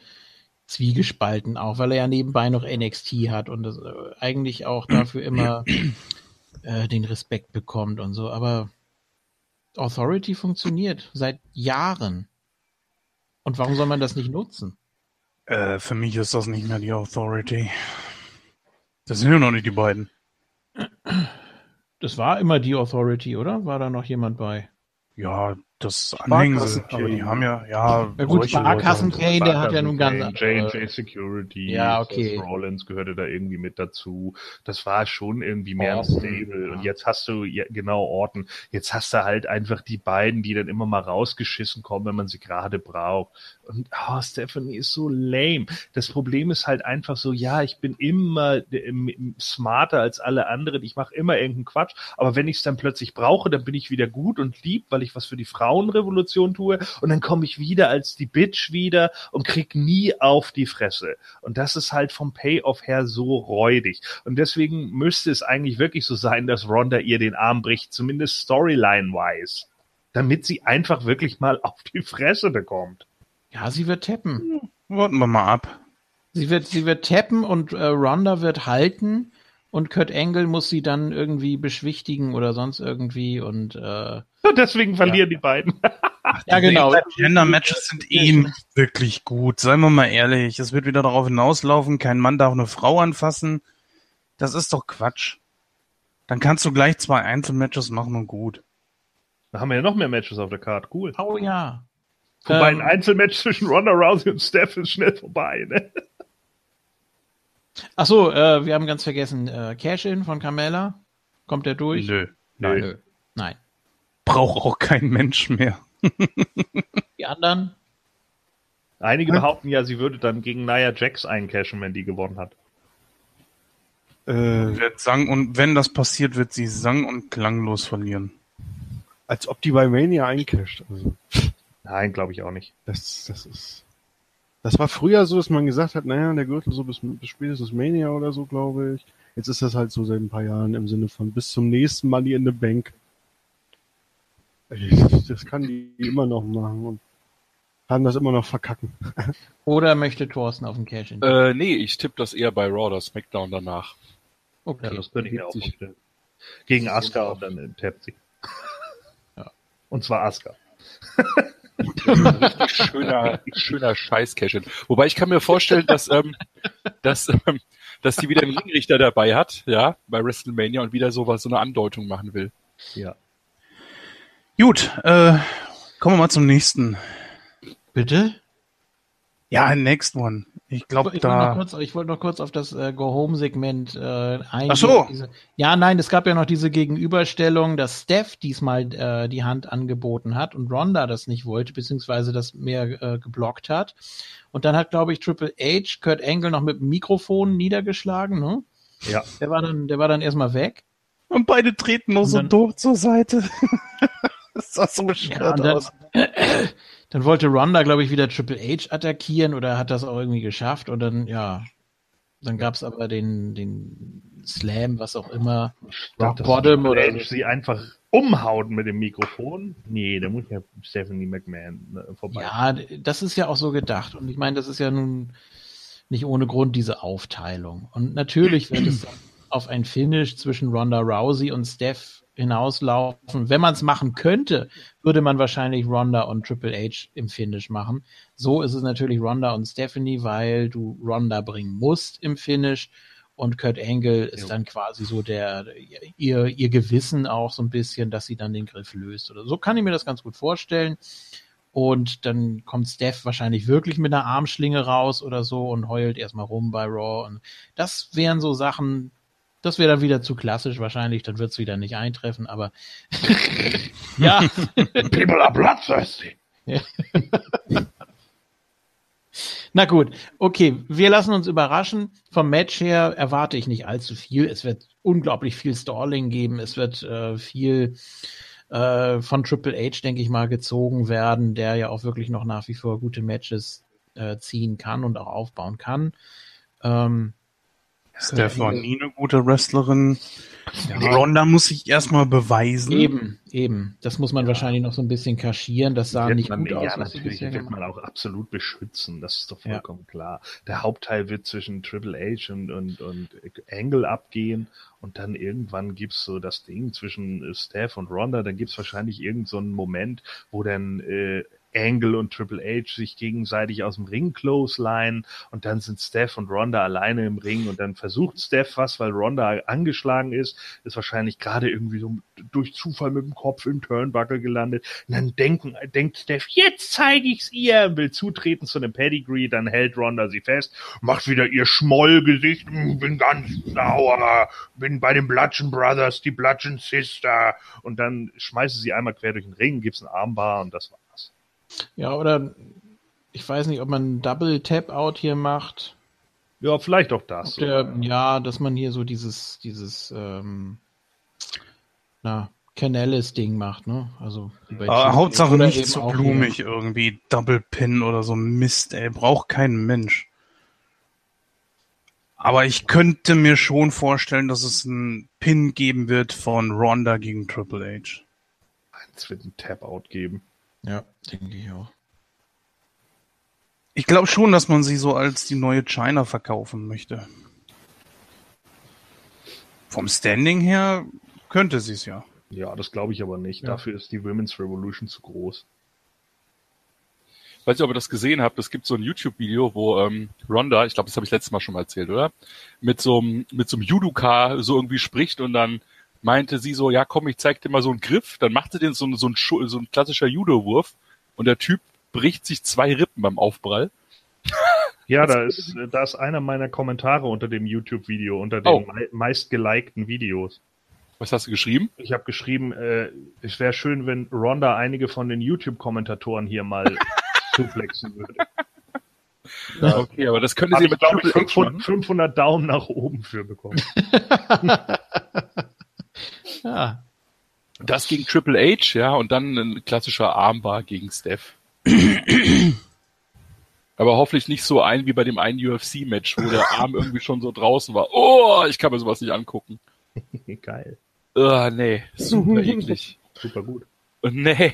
zwiegespalten, auch weil er ja nebenbei noch NXT hat und das, äh, eigentlich auch dafür immer äh, den Respekt bekommt und so. Aber Authority funktioniert seit Jahren. Und warum soll man das nicht nutzen? Äh, für mich ist das nicht mehr die Authority. Das sind ja noch nicht die beiden. Das war immer die Authority, oder? War da noch jemand bei? Ja, das Anhängsel, aber die haben ja, ja, Ja gut, Sparkassen. Kane, der hat ja nun ganz J&J Security, Ja, okay. Seth Rollins gehörte da irgendwie mit dazu. Das war schon irgendwie mehr ein Orton, Stable. ja. Und jetzt hast du, ja, genau, Orten. Jetzt hast du halt einfach die beiden, die dann immer mal rausgeschissen kommen, wenn man sie gerade braucht. Und oh, Stephanie ist so lame. Das Problem ist halt einfach so, ja, ich bin immer ähm, smarter als alle anderen. Ich mache immer irgendeinen Quatsch. Aber wenn ich es dann plötzlich brauche, dann bin ich wieder gut und lieb, weil ich was für die Frauenrevolution tue. Und dann komme ich wieder als die Bitch wieder und krieg nie auf die Fresse. Und das ist halt vom Payoff her so räudig. Und deswegen müsste es eigentlich wirklich so sein, dass Ronda ihr den Arm bricht, zumindest storyline-wise. Damit sie einfach wirklich mal auf die Fresse bekommt. Ja, sie wird tappen. Warten wir mal ab. Sie wird, sie wird tappen und äh, Ronda wird halten und Kurt Angle muss sie dann irgendwie beschwichtigen oder sonst irgendwie und äh, deswegen verlieren die beiden. ja genau. Gender-Matches sind eh nicht wirklich gut. Seien wir mal ehrlich. Es wird wieder darauf hinauslaufen, kein Mann darf eine Frau anfassen. Das ist doch Quatsch. Dann kannst du gleich zwei Einzelmatches machen und gut. Da haben wir ja noch mehr Matches auf der Karte. Cool. Oh ja. Wobei Ähm, ein Einzelmatch zwischen Ronda Rousey und Steph ist schnell vorbei. Ne? Ach so, äh, wir haben ganz vergessen äh, Cash-In von Carmella. Kommt der durch? Nö. Nein. Nö. Nein. Braucht auch kein Mensch mehr. Die anderen? Einige behaupten ja, sie würde dann gegen Nia Jax eincashen, wenn die gewonnen hat. Äh, Wird sang und wenn das passiert, wird sie sang und klanglos verlieren. als ob die bei Mania eincasht. Also, Nein, glaube ich auch nicht. das, das ist. Das war früher so, dass man gesagt hat, naja, der Gürtel so bis, bis spätestens Mania oder so, glaube ich. Jetzt ist das halt so seit ein paar Jahren im Sinne von bis zum nächsten Money in the Bank. Das kann die immer noch machen und kann das immer noch verkacken. Oder möchte Thorsten auf den Cash-In? Äh, nee, ich tippe das eher bei Raw oder SmackDown danach. Okay. Ja, das könnte ich mir auch vorstellen. Gegen Asuka und dann tappt sie. Ja. Und zwar Asuka. richtig schöner, schöner Scheiß-Cash. Wobei ich kann mir vorstellen, dass, ähm, dass, ähm, dass die wieder einen Ringrichter dabei hat, ja, bei WrestleMania und wieder sowas, so eine Andeutung machen will. Ja. Gut, äh, kommen wir mal zum nächsten. Bitte? Ja, next one. Ich Ich glaube, wollte noch, da. kurz- ich wollte noch kurz auf das äh, Go-Home-Segment äh, eingehen. Ach so. Diese, ja, nein, es gab ja noch diese Gegenüberstellung, dass Steph diesmal äh, die Hand angeboten hat und Ronda das nicht wollte, beziehungsweise das mehr äh, geblockt hat. Und dann hat, glaube ich, Triple H Kurt Angle noch mit dem Mikrofon niedergeschlagen. Ne? Ja. Der war dann, der war dann erstmal weg. Und beide treten noch Und so doof zur Seite. das sah so Ja, bescheuert dann, aus. dann wollte Ronda, glaube ich, wieder Triple H attackieren oder hat das auch irgendwie geschafft und dann, ja, dann gab's aber den, den Slam, was auch immer. Rock Bottom oder H sie einfach umhaut mit dem Mikrofon. Nee, da muss ja Stephanie McMahon ne, vorbei. Ja, das ist ja auch so gedacht. Und ich meine, das ist ja nun nicht ohne Grund diese Aufteilung. Und natürlich wird es auf ein Finish zwischen Ronda Rousey und Steph hinauslaufen. Wenn man es machen könnte, würde man wahrscheinlich Ronda und Triple H im Finish machen. So ist es natürlich Ronda und Stephanie, weil du Ronda bringen musst im Finish. Und Kurt Angle ist Jo. dann quasi so der, ihr, ihr Gewissen auch so ein bisschen, dass sie dann den Griff löst oder so kann ich mir das ganz gut vorstellen. Und dann kommt Steph wahrscheinlich wirklich mit einer Armschlinge raus oder so und heult erstmal rum bei Raw. Und das wären so Sachen, das wäre dann wieder zu klassisch wahrscheinlich, dann wird es wieder nicht eintreffen, aber ja, People are bloodthirsty. na gut, okay, wir lassen uns überraschen. Vom Match her erwarte ich nicht allzu viel. Es wird unglaublich viel Stalling geben, es wird äh, viel äh, von Triple H, denke ich mal, gezogen werden, der ja auch wirklich noch nach wie vor gute Matches äh, ziehen kann und auch aufbauen kann. Ähm, Steph war nie eine gute Wrestlerin. Ronda muss sich erstmal beweisen. Eben, eben. Das muss man wahrscheinlich noch so ein bisschen kaschieren. Das sah nicht man, gut aus. ja, natürlich wird gemacht man auch absolut beschützen. Das ist doch Ja. vollkommen klar. Der Hauptteil wird zwischen Triple H und, und, und Angle abgehen und dann irgendwann gibt's so das Ding zwischen äh, Steph und Ronda. Dann gibt's wahrscheinlich irgend so einen Moment, wo dann äh, Angle und Triple H sich gegenseitig aus dem Ring clothesline und dann sind Steph und Ronda alleine im Ring und dann versucht Steph was, weil Ronda angeschlagen ist, ist wahrscheinlich gerade irgendwie so durch Zufall mit dem Kopf im Turnbuckle gelandet. Und dann denken, denkt Steph, jetzt zeige ich's ihr, will zutreten zu einem Pedigree, dann hält Ronda sie fest, macht wieder ihr Schmollgesicht, "Hm, bin ganz sauer, bin bei den Bludgeon Brothers, die Bludgeon Sister und dann schmeißt sie sie einmal quer durch den Ring, gibt's ein Armbar und das war's. Ja, oder ich weiß nicht, ob man Double Tap Out hier macht. Ja, vielleicht auch das. Der, ja, dass man hier so dieses, dieses, ähm, na, Canales-Ding macht, ne? Also Chief Hauptsache nicht eben so blumig irgendwie. Double Pin oder so Mist, ey. Braucht kein Mensch. Aber ich könnte mir schon vorstellen, dass es einen Pin geben wird von Ronda gegen Triple H. Es wird ein Tap-Out geben. Ja, denke ich auch. Ich glaube schon, dass man sie so als die neue China verkaufen möchte. Vom Standing her könnte sie es ja. Ja, das glaube ich aber nicht. Ja. Dafür ist die Women's Revolution zu groß. Weiß nicht, ob ihr das gesehen habt, es gibt so ein YouTube-Video, wo ähm, Ronda, ich glaube, das habe ich letztes Mal schon mal erzählt, oder? Mit so einem mit so einem Judoka so irgendwie spricht und dann meinte sie so, ja komm, ich zeig dir mal so einen Griff. Dann machte den so, ein- so, ein, so ein klassischer Judo-Wurf und der Typ bricht sich zwei Rippen beim Aufprall. Ja, da ist, da ist einer meiner Kommentare unter dem YouTube-Video, unter den Oh. mei meist gelikten Videos. Was hast du geschrieben? Ich habe geschrieben, äh, es wäre schön, wenn Ronda einige von den YouTube-Kommentatoren hier mal zuplexen würde. Ja, okay, aber das könnte sie mit ich, Triple H 500, machen. 500 Daumen nach oben für bekommen. Ja, Das gegen Triple H, ja, und dann ein klassischer Armbar gegen Steph. Aber hoffentlich nicht so ein wie bei dem einen UFC-Match, wo der Arm irgendwie schon so draußen war. Oh, ich kann mir sowas nicht angucken. Geil. Oh, nee, super eklig. Super gut. Oh, nee.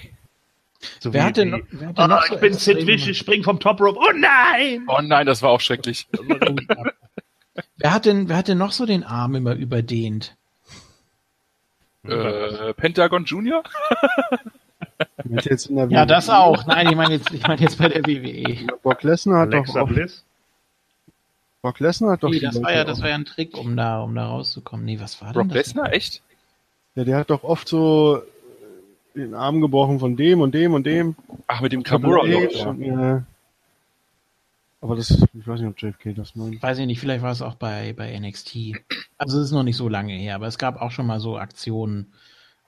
So Wer hat denn noch- wer hat denn Ah, noch so ich bin Sid Vicious, spring vom Top Rope. Oh nein! Oh nein, das war auch schrecklich. Wer hat denn, wer hat denn noch so den Arm immer überdehnt? Äh, Pentagon Junior? Mit jetzt in der Ja, das auch. Nein, ich meine jetzt, ich meine jetzt bei der WWE. Brock Lesnar hat Alexa doch auch, Bliss. Brock Lesnar hat doch Nee, das war ja, das war ja ein Trick, um da, um da rauszukommen. Nee, was war denn Brock? Lesnar, echt? Ja, der hat doch oft so äh, den Arm gebrochen von dem und dem und dem. Ach, mit dem Kamura Ja. Aber das, ich weiß nicht, ob JFK das meint. Weiß ich nicht, vielleicht war es auch bei, bei NXT. Also es ist noch nicht so lange her, aber es gab auch schon mal so Aktionen,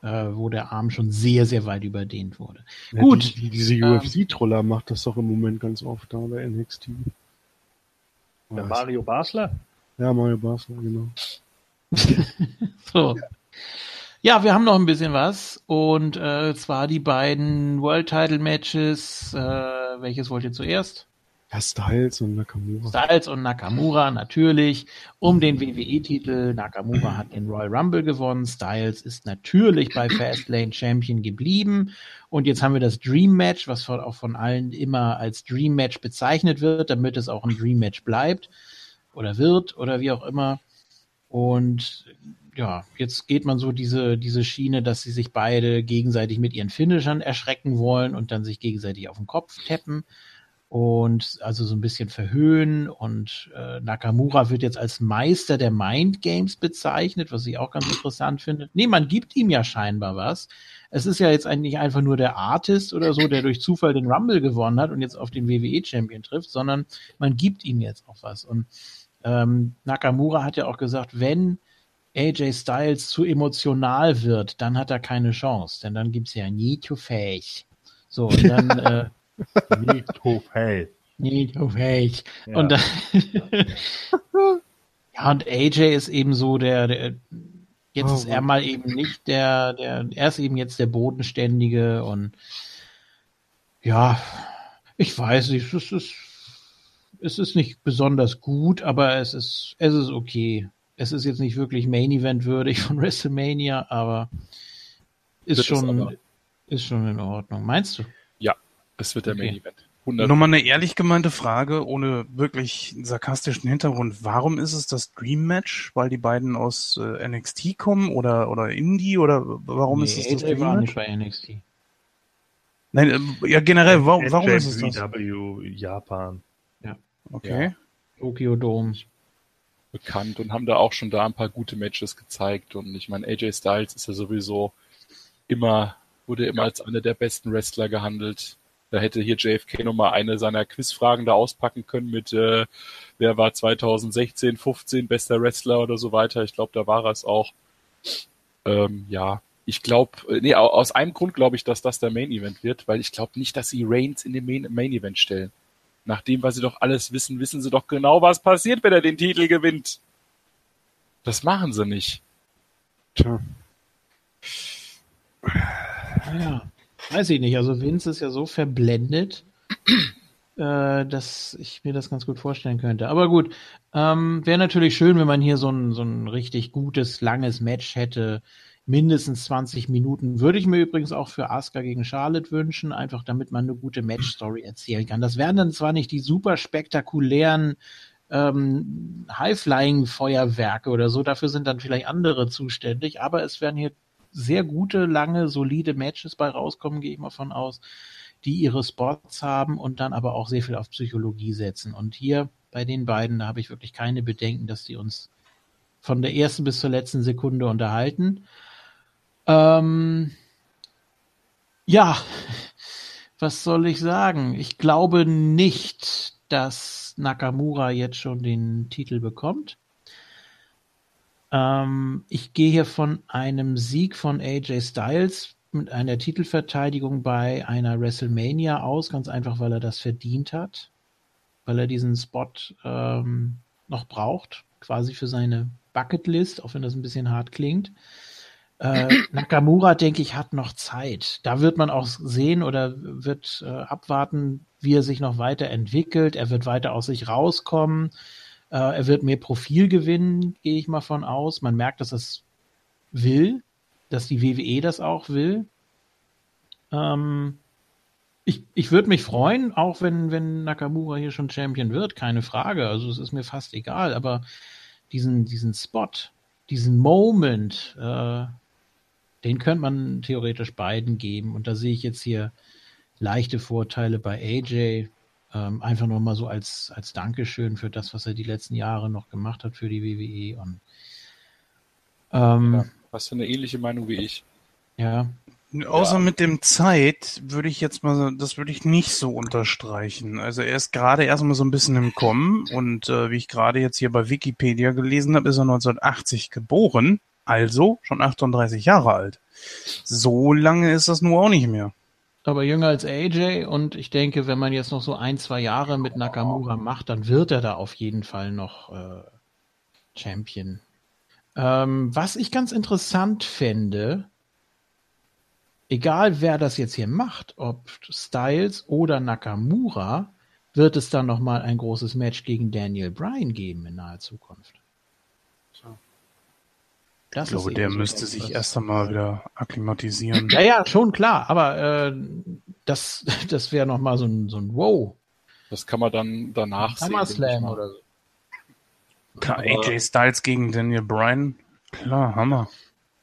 äh, wo der Arm schon sehr, sehr weit überdehnt wurde. Ja, Gut. Die, die, diese Ähm. UFC-Troller macht das doch im Moment ganz oft da bei NXT. Der Ja, Mario Basler. Ja, Mario Basler, genau. So. Ja, wir haben noch ein bisschen was und äh, zwar die beiden World Title Matches. Äh, welches wollt ihr zuerst? Ja, Styles und Nakamura. Styles und Nakamura natürlich um den WWE-Titel. Nakamura hat den Royal Rumble gewonnen. Styles ist natürlich bei Fastlane Champion geblieben. Und jetzt haben wir das Dream Match, was von, auch von allen immer als Dream Match bezeichnet wird, damit es auch ein Dream Match bleibt oder wird oder wie auch immer. Und ja, jetzt geht man so diese, diese Schiene, dass sie sich beide gegenseitig mit ihren Finishern erschrecken wollen und dann sich gegenseitig auf den Kopf tappen und also so ein bisschen verhöhnen. Und äh, Nakamura wird jetzt als Meister der Mind Games bezeichnet, was ich auch ganz interessant finde. Nee, man gibt ihm ja scheinbar was. Es ist ja jetzt eigentlich einfach nur der Artist oder so, der durch Zufall den Rumble gewonnen hat und jetzt auf den WWE-Champion trifft, sondern man gibt ihm jetzt auch was. Und ähm, Nakamura hat ja auch gesagt, wenn AJ Styles zu emotional wird, dann hat er keine Chance, denn dann gibt's ja Need to Face. So, und dann äh, Nicht Hofhell. Need to Face. Ja. Und dann ja, und AJ ist eben so der, der jetzt Oh ist er mal eben nicht der, der, er ist eben jetzt der Bodenständige und ja, ich weiß nicht, es ist, es ist nicht besonders gut, aber es ist, es ist okay. Es ist jetzt nicht wirklich Main Event würdig von WrestleMania, aber ist es schon, aber. ist schon in Ordnung. Meinst du? Das wird der Okay. Main Event. 100. Nochmal eine ehrlich gemeinte Frage, ohne wirklich sarkastischen Hintergrund. Warum ist es das Dream Match? Weil die beiden aus äh, NXT kommen oder, oder Indie oder warum ist es das AJ Dream war Match? nicht bei NXT. Nein, äh, ja generell, warum, warum ist es das? NJPW Japan. Okay. Tokyo Dome. bekannt und haben da auch schon da ein paar gute Matches gezeigt. Und ich meine, AJ Styles ist ja sowieso immer, wurde immer als einer der besten Wrestler gehandelt. Da hätte hier JFK nochmal eine seiner Quizfragen da auspacken können mit, äh, wer war 2016, 15 bester Wrestler oder so weiter. Ich glaube, da war er es auch. Ähm, ja, ich glaube, nee, au- aus einem Grund glaube ich, dass das der Main Event wird, weil ich glaube nicht, dass sie Reigns in den Main, Main Event stellen. Nach dem, was sie doch alles wissen, wissen sie doch genau, was passiert, wenn er den Titel gewinnt. Das machen sie nicht. Tja. Ja, weiß ich nicht. Also Vince ist ja so verblendet, äh, dass ich mir das ganz gut vorstellen könnte. Aber gut, ähm, wäre natürlich schön, wenn man hier so ein, so ein richtig gutes, langes Match hätte. Mindestens 20 Minuten würde ich mir übrigens auch für Asuka gegen Charlotte wünschen, einfach damit man eine gute Match-Story erzählen kann. Das wären dann zwar nicht die super spektakulären ähm, High-Flying-Feuerwerke oder so, dafür sind dann vielleicht andere zuständig, aber es werden hier sehr gute, lange, solide Matches bei rauskommen, gehe ich mal von aus, die ihre Spots haben und dann aber auch sehr viel auf Psychologie setzen. Und hier bei den beiden, da habe ich wirklich keine Bedenken, dass die uns von der ersten bis zur letzten Sekunde unterhalten. Ähm, ja, was soll ich sagen? Ich glaube nicht, dass Nakamura jetzt schon den Titel bekommt. Ähm, ich gehe hier von einem Sieg von AJ Styles mit einer Titelverteidigung bei einer WrestleMania aus, ganz einfach, weil er das verdient hat, weil er diesen Spot ähm, noch braucht, quasi für seine Bucketlist, auch wenn das ein bisschen hart klingt. Äh, Nakamura, denke ich, hat noch Zeit. Da wird man auch sehen oder wird äh, abwarten, wie er sich noch weiterentwickelt. Er wird weiter aus sich rauskommen. Äh, er wird mehr Profil gewinnen, gehe ich mal von aus. Man merkt, dass es will, dass die WWE das auch will. Ähm, ich ich würde mich freuen, auch wenn, wenn Nakamura hier schon Champion wird, keine Frage. Also es ist mir fast egal, aber diesen, diesen Spot, diesen Moment, äh, den könnte man theoretisch beiden geben. Und da sehe ich jetzt hier leichte Vorteile bei AJ. Ähm, einfach nur mal so als, als Dankeschön für das, was er die letzten Jahre noch gemacht hat für die WWE. Und ähm, Ja, hast du eine ähnliche Meinung wie ich? ja, Außer mit dem Zeit würde ich jetzt mal, so- das würde ich nicht so unterstreichen. Also er ist gerade erstmal so ein bisschen im Kommen und äh, wie ich gerade jetzt hier bei Wikipedia gelesen habe, ist er 1980 geboren, also schon 38 Jahre alt. So lange ist das nur auch nicht mehr. Aber jünger als AJ und ich denke, wenn man jetzt noch so ein, zwei Jahre mit Nakamura macht, dann wird er da auf jeden Fall noch äh, Champion. Ähm, was ich ganz interessant fände, egal wer das jetzt hier macht, ob Styles oder Nakamura, wird es dann nochmal ein großes Match gegen Daniel Bryan geben in naher Zukunft. Das Ich glaube, ist der müsste sich was- erst einmal wieder akklimatisieren. Ja, ja, schon klar, aber äh, das, das wäre nochmal so ein, so ein Wow. Das kann man dann danach sehen. ich SummerSlam mal. oder so. Klar, AJ Styles gegen Daniel Bryan. Klar, Hammer.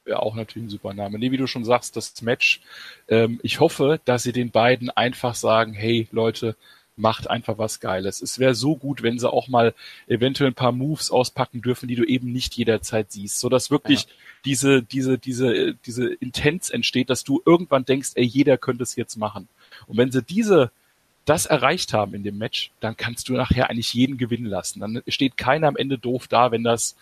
Wäre auch natürlich ein super Name. Nee, wie du schon sagst, das Match. Ähm, ich hoffe, dass sie den beiden einfach sagen, hey Leute, macht einfach was Geiles. Es wäre so gut, wenn sie auch mal eventuell ein paar Moves auspacken dürfen, die du eben nicht jederzeit siehst, so dass wirklich diese diese diese diese Intens entsteht, dass du irgendwann denkst, ey, jeder könnte es jetzt machen. Und wenn sie diese das erreicht haben in dem Match, dann kannst du nachher eigentlich jeden gewinnen lassen. Dann steht keiner am Ende doof da, wenn das,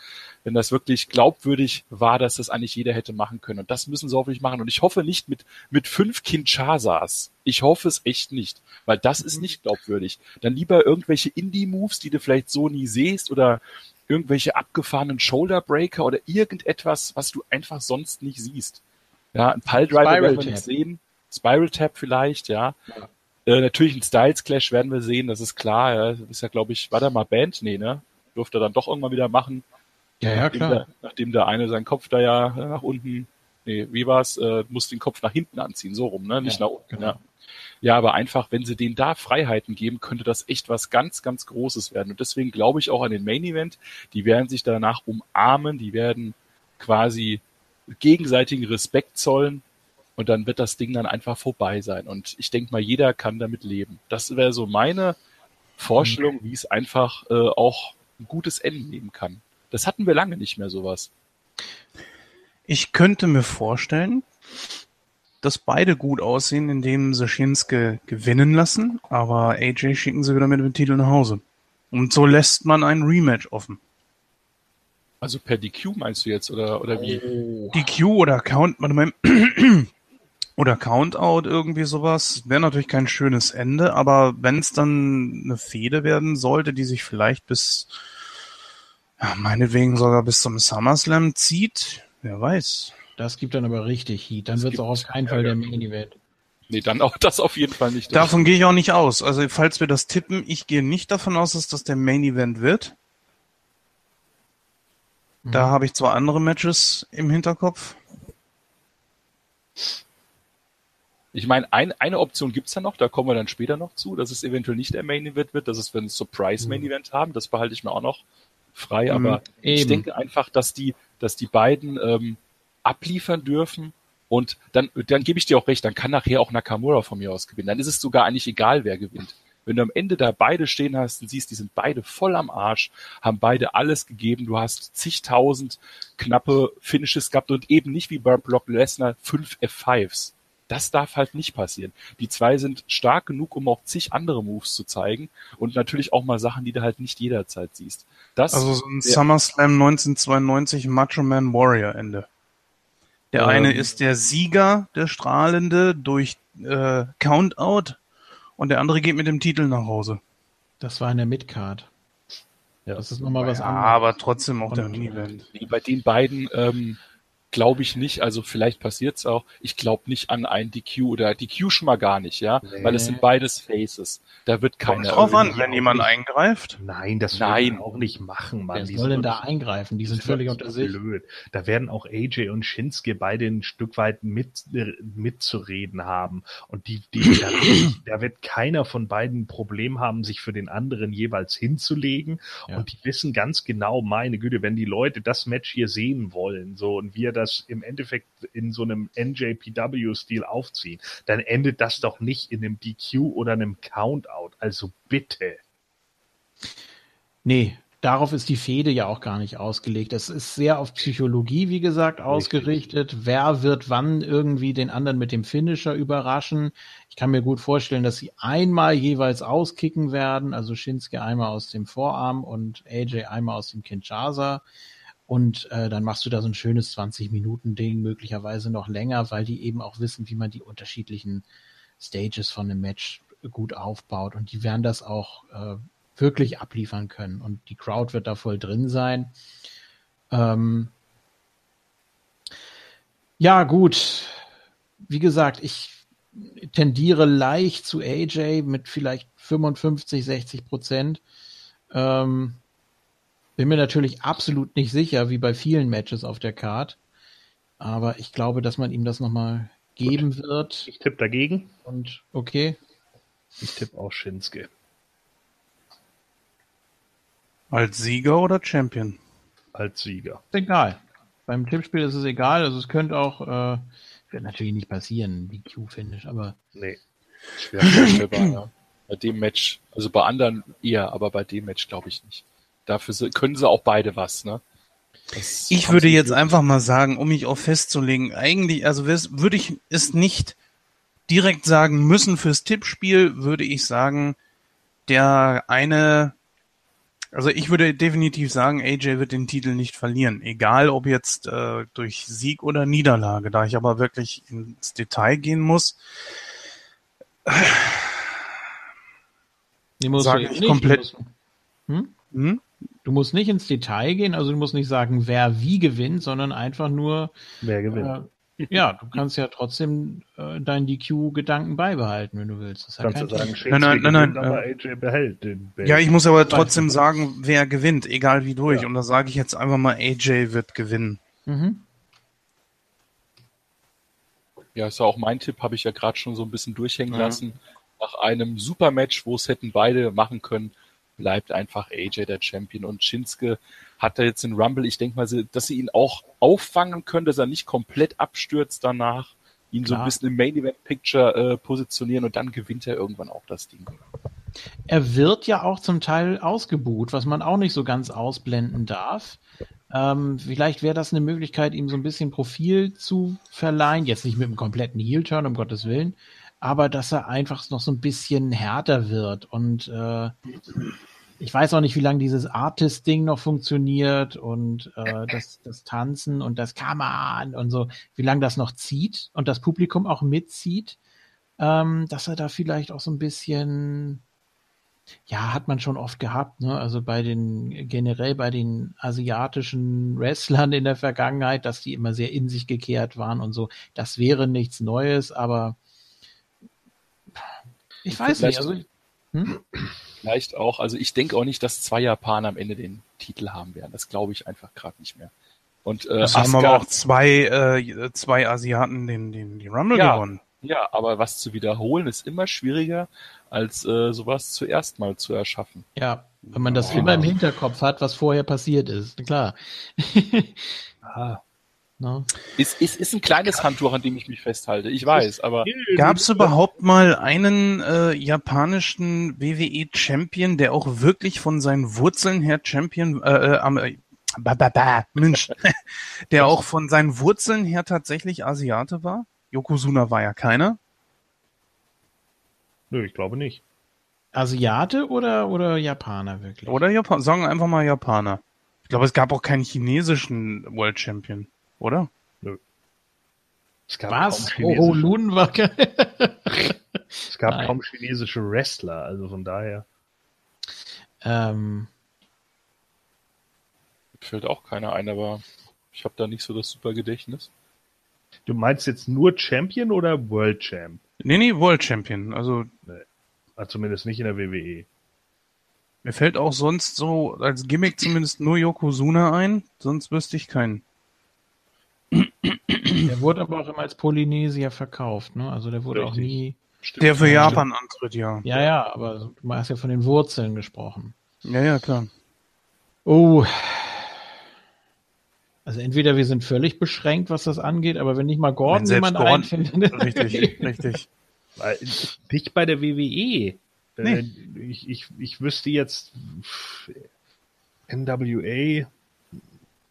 wenn das wirklich glaubwürdig war, dass das eigentlich jeder hätte machen können. Und das müssen sie hoffentlich machen. Und ich hoffe nicht mit, mit fünf Kinshasas. Ich hoffe es echt nicht, weil das ist nicht glaubwürdig. Dann lieber irgendwelche Indie-Moves, die du vielleicht so nie siehst oder irgendwelche abgefahrenen Shoulderbreaker oder irgendetwas, was du einfach sonst nicht siehst. Ja, ein Piledriver Spiral werden wir nicht sehen. Spiral Tap vielleicht, ja. Ja. Äh, natürlich ein Styles Clash werden wir sehen, das ist klar. Ja. Das ist ja, glaube ich, war da mal Band? Nee, ne? Durfte er dann doch irgendwann wieder machen. Ja, ja, nachdem Der, nachdem der eine seinen Kopf da ja äh, nach unten, nee, wie war's, äh, muss den Kopf nach hinten anziehen, so rum, ne? Nicht Ja, nach unten. genau. Ja. ja, aber einfach, wenn sie denen da Freiheiten geben, könnte das echt was ganz, ganz Großes werden. Und deswegen glaube ich auch an den Main Event. Die werden sich danach umarmen, die werden quasi gegenseitigen Respekt zollen und dann wird das Ding dann einfach vorbei sein. Und ich denke mal, jeder kann damit leben. Das wäre so meine Vorstellung, wie es einfach äh, auch ein gutes Ende nehmen kann. Das hatten wir lange nicht mehr sowas. Ich könnte mir vorstellen, dass beide gut aussehen, indem sie Shinsuke gewinnen lassen, aber AJ schicken sie wieder mit dem Titel nach Hause. Und so lässt man ein Rematch offen. Also per DQ meinst du jetzt oder oder wie? DQ oder Count, warte mal, oder Countout, irgendwie sowas, wäre natürlich kein schönes Ende, aber wenn es dann eine Fehde werden sollte, die sich vielleicht bis, ja, meinetwegen sogar bis zum SummerSlam zieht, wer weiß. Das gibt dann aber richtig Heat. Dann wird es auch auf keinen Fall der Main Event. Nee, dann auch das auf jeden Fall nicht. Davon gehe ich auch nicht aus. Also falls wir das tippen, ich gehe nicht davon aus, dass das der Main Event wird. Da Mhm. habe ich zwar andere Matches im Hinterkopf. Ich meine, ein, eine Option gibt's da noch, da kommen wir dann später noch zu, dass es eventuell nicht der Main Event wird, dass es wir ein Surprise Main Event haben, das behalte ich mir auch noch frei, Mhm, aber ich eben. denke einfach, dass die, dass die beiden ähm, abliefern dürfen und dann, dann gebe ich dir auch recht, dann kann nachher auch Nakamura von mir aus gewinnen. Dann ist es sogar eigentlich egal, wer gewinnt. Wenn du am Ende da beide stehen hast und siehst, die sind beide voll am Arsch, haben beide alles gegeben, du hast zigtausend knappe Finishes gehabt und eben nicht wie bei Brock Lesnar fünf F5s. Das darf halt nicht passieren. Die zwei sind stark genug, um auch zig andere Moves zu zeigen und natürlich auch mal Sachen, die du halt nicht jederzeit siehst. Das Also so ein. SummerSlam 1992 Macho Man Warrior Ende. Der Ähm. eine ist der Sieger, der Strahlende, durch äh, Countout und der andere geht mit dem Titel nach Hause. Das war in der Midcard. Ja. Das ist nochmal was ja, anderes. aber trotzdem auch der Und- Main Event. Bei den beiden, ähm, glaube ich nicht. Also vielleicht passiert's auch. Ich glaube nicht an ein DQ oder DQ schon mal gar nicht, ja, Nee. weil es sind beides Faces. Da wird Kommt keiner. drauf an, wenn jemand nicht. eingreift. Nein, das Nein. wir auch nicht machen, Mann. Wer Die soll denn da eingreifen? Die sind völlig unter sich. Blöd. Da werden auch AJ und Shinsuke beide ein Stück weit mit, äh, mitzureden haben. Und die, die, da, wird, da wird keiner von beiden ein Problem haben, sich für den anderen jeweils hinzulegen. Ja. Und die wissen ganz genau, meine Güte, wenn die Leute das Match hier sehen wollen, so, und wir das im Endeffekt in so einem NJPW-Stil aufziehen, dann endet das doch nicht in einem DQ oder einem Countout. Also bitte. Nee, darauf ist die Fehde ja auch gar nicht ausgelegt. Es ist sehr auf Psychologie, wie gesagt, ausgerichtet. Wer wird wann irgendwie den anderen mit dem Finisher überraschen? Ich kann mir gut vorstellen, dass sie einmal jeweils auskicken werden. Also Shinsuke einmal aus dem Vorarm und AJ einmal aus dem Kinshasa. Und äh, dann machst du da so ein schönes 20-Minuten-Ding, möglicherweise noch länger, weil die eben auch wissen, wie man die unterschiedlichen Stages von einem Match gut aufbaut. Und die werden das auch äh, wirklich abliefern können. Und die Crowd wird da voll drin sein. Ähm ja, gut. Wie gesagt, ich tendiere leicht zu AJ mit vielleicht 55, 60 Prozent. Ähm, bin mir natürlich absolut nicht sicher, wie bei vielen Matches auf der Card. Aber ich glaube, dass man ihm das nochmal geben wird. Ich tippe dagegen. Und okay. Ich tippe auch Shinsuke. Als Sieger oder Champion? als Sieger. Ist egal. Beim Tippspiel ist es egal. Also es könnte auch, äh, wird natürlich nicht passieren, die Q-Finish, aber Nee. Schwer vorstellbar, ja. Bei dem Match, also bei anderen eher, aber bei dem Match glaube ich nicht. Dafür können sie auch beide was, ne? Das Ich würde jetzt wirklich- einfach mal sagen, um mich auch festzulegen, eigentlich, also würde ich es nicht direkt sagen müssen fürs Tippspiel, würde ich sagen, der eine, also ich würde definitiv sagen, AJ wird den Titel nicht verlieren, egal ob jetzt äh, durch Sieg oder Niederlage, da ich aber wirklich ins Detail gehen muss. die musst Sage ich nicht. komplett- hm? Hm? Du musst nicht ins Detail gehen, also du musst nicht sagen, wer wie gewinnt, sondern einfach nur, Wer gewinnt? äh, ja, du kannst ja trotzdem äh, deinen DQ-Gedanken beibehalten, wenn du willst. Das ja Kannst du sagen. Shinsuke Nein, nein, nein, gewinnt, nein, aber AJ behält den. Ja, ich muss aber trotzdem sagen, wer gewinnt, egal wie durch. Ja. Und da sage ich jetzt einfach mal, AJ wird gewinnen. Mhm. Ja, ist ja auch mein Tipp, habe ich ja gerade schon so ein bisschen durchhängen Mhm. lassen. Nach einem Supermatch, wo es hätten beide machen können, bleibt einfach AJ der Champion. Und Shinsuke hat da jetzt den Rumble. Ich denke mal, dass sie ihn auch auffangen können, dass er nicht komplett abstürzt danach, ihn so Klar. ein bisschen im Main Event Picture äh, positionieren und dann gewinnt er irgendwann auch das Ding. Er wird ja auch zum Teil ausgebuht, was man auch nicht so ganz ausblenden darf. Ähm, vielleicht wäre das eine Möglichkeit, ihm so ein bisschen Profil zu verleihen. Jetzt nicht mit einem kompletten Heel-Turn, um Gottes Willen, aber dass er einfach noch so ein bisschen härter wird. Und äh, ich weiß auch nicht, wie lange dieses Artist-Ding noch funktioniert und äh, das, das Tanzen und das Come on und so, wie lange das noch zieht und das Publikum auch mitzieht. Ähm, dass er da vielleicht auch so ein bisschen ja, hat man schon oft gehabt, ne? Also bei den, generell bei den asiatischen Wrestlern in der Vergangenheit, dass die immer sehr in sich gekehrt waren und so. Das wäre nichts Neues, aber ich weiß nicht, Vielleicht- also hm? Vielleicht auch, also ich denke auch nicht, dass zwei Japaner am Ende den Titel haben werden. Das glaube ich einfach gerade nicht mehr. Und äh, Es haben Asuka- aber auch zwei, äh, zwei Asiaten den, den, die Rumble Ja. gewonnen. Ja, aber was zu wiederholen ist immer schwieriger, als äh, sowas zuerst mal zu erschaffen. ja, wenn man das Oh. immer im Hinterkopf hat, was vorher passiert ist, klar. Ah, ne? Ist, ist, ist ein kleines Handtuch, an dem ich mich festhalte. Ich weiß, aber Gab es überhaupt mal einen äh, japanischen WWE-Champion, der auch wirklich von seinen Wurzeln her Champion, äh, äh, am, äh, ba, ba, ba, Mensch, der auch von seinen Wurzeln her tatsächlich Asiate war? Yokozuna war ja keiner. nö, ich glaube nicht. Asiate oder, oder Japaner wirklich? Oder Japan sagen wir einfach mal Japaner. Ich glaube, es gab auch keinen chinesischen World Champion, oder? Es gab Was? kaum Oh, chinesische, Lun war geil. es gab Nein. kaum chinesische Wrestler, also von daher. ähm, fällt auch keiner ein, aber Ich habe da nicht so das super Gedächtnis. Du meinst jetzt nur Champion oder World Champ? Nee, nee, World Champion. Also Ah, Zumindest nicht in der. WWE. mir fällt auch sonst so als Gimmick zumindest nur Yokozuna ein, sonst wüsste ich keinen. Der wurde aber auch immer als Polynesier verkauft, ne? Also der wurde auch Richtig. nie. Der für Japan antritt, ja. Ja, ja, aber du hast ja von den Wurzeln gesprochen. Ja, ja, klar. Oh. Also entweder wir sind völlig beschränkt, was das angeht, aber wenn nicht mal Gordon Wenn selbst jemand Gordon- einfindet. Richtig, richtig. Weil, nicht bei der WWE. Äh, Nee. Ich, ich, ich wüsste jetzt NWA,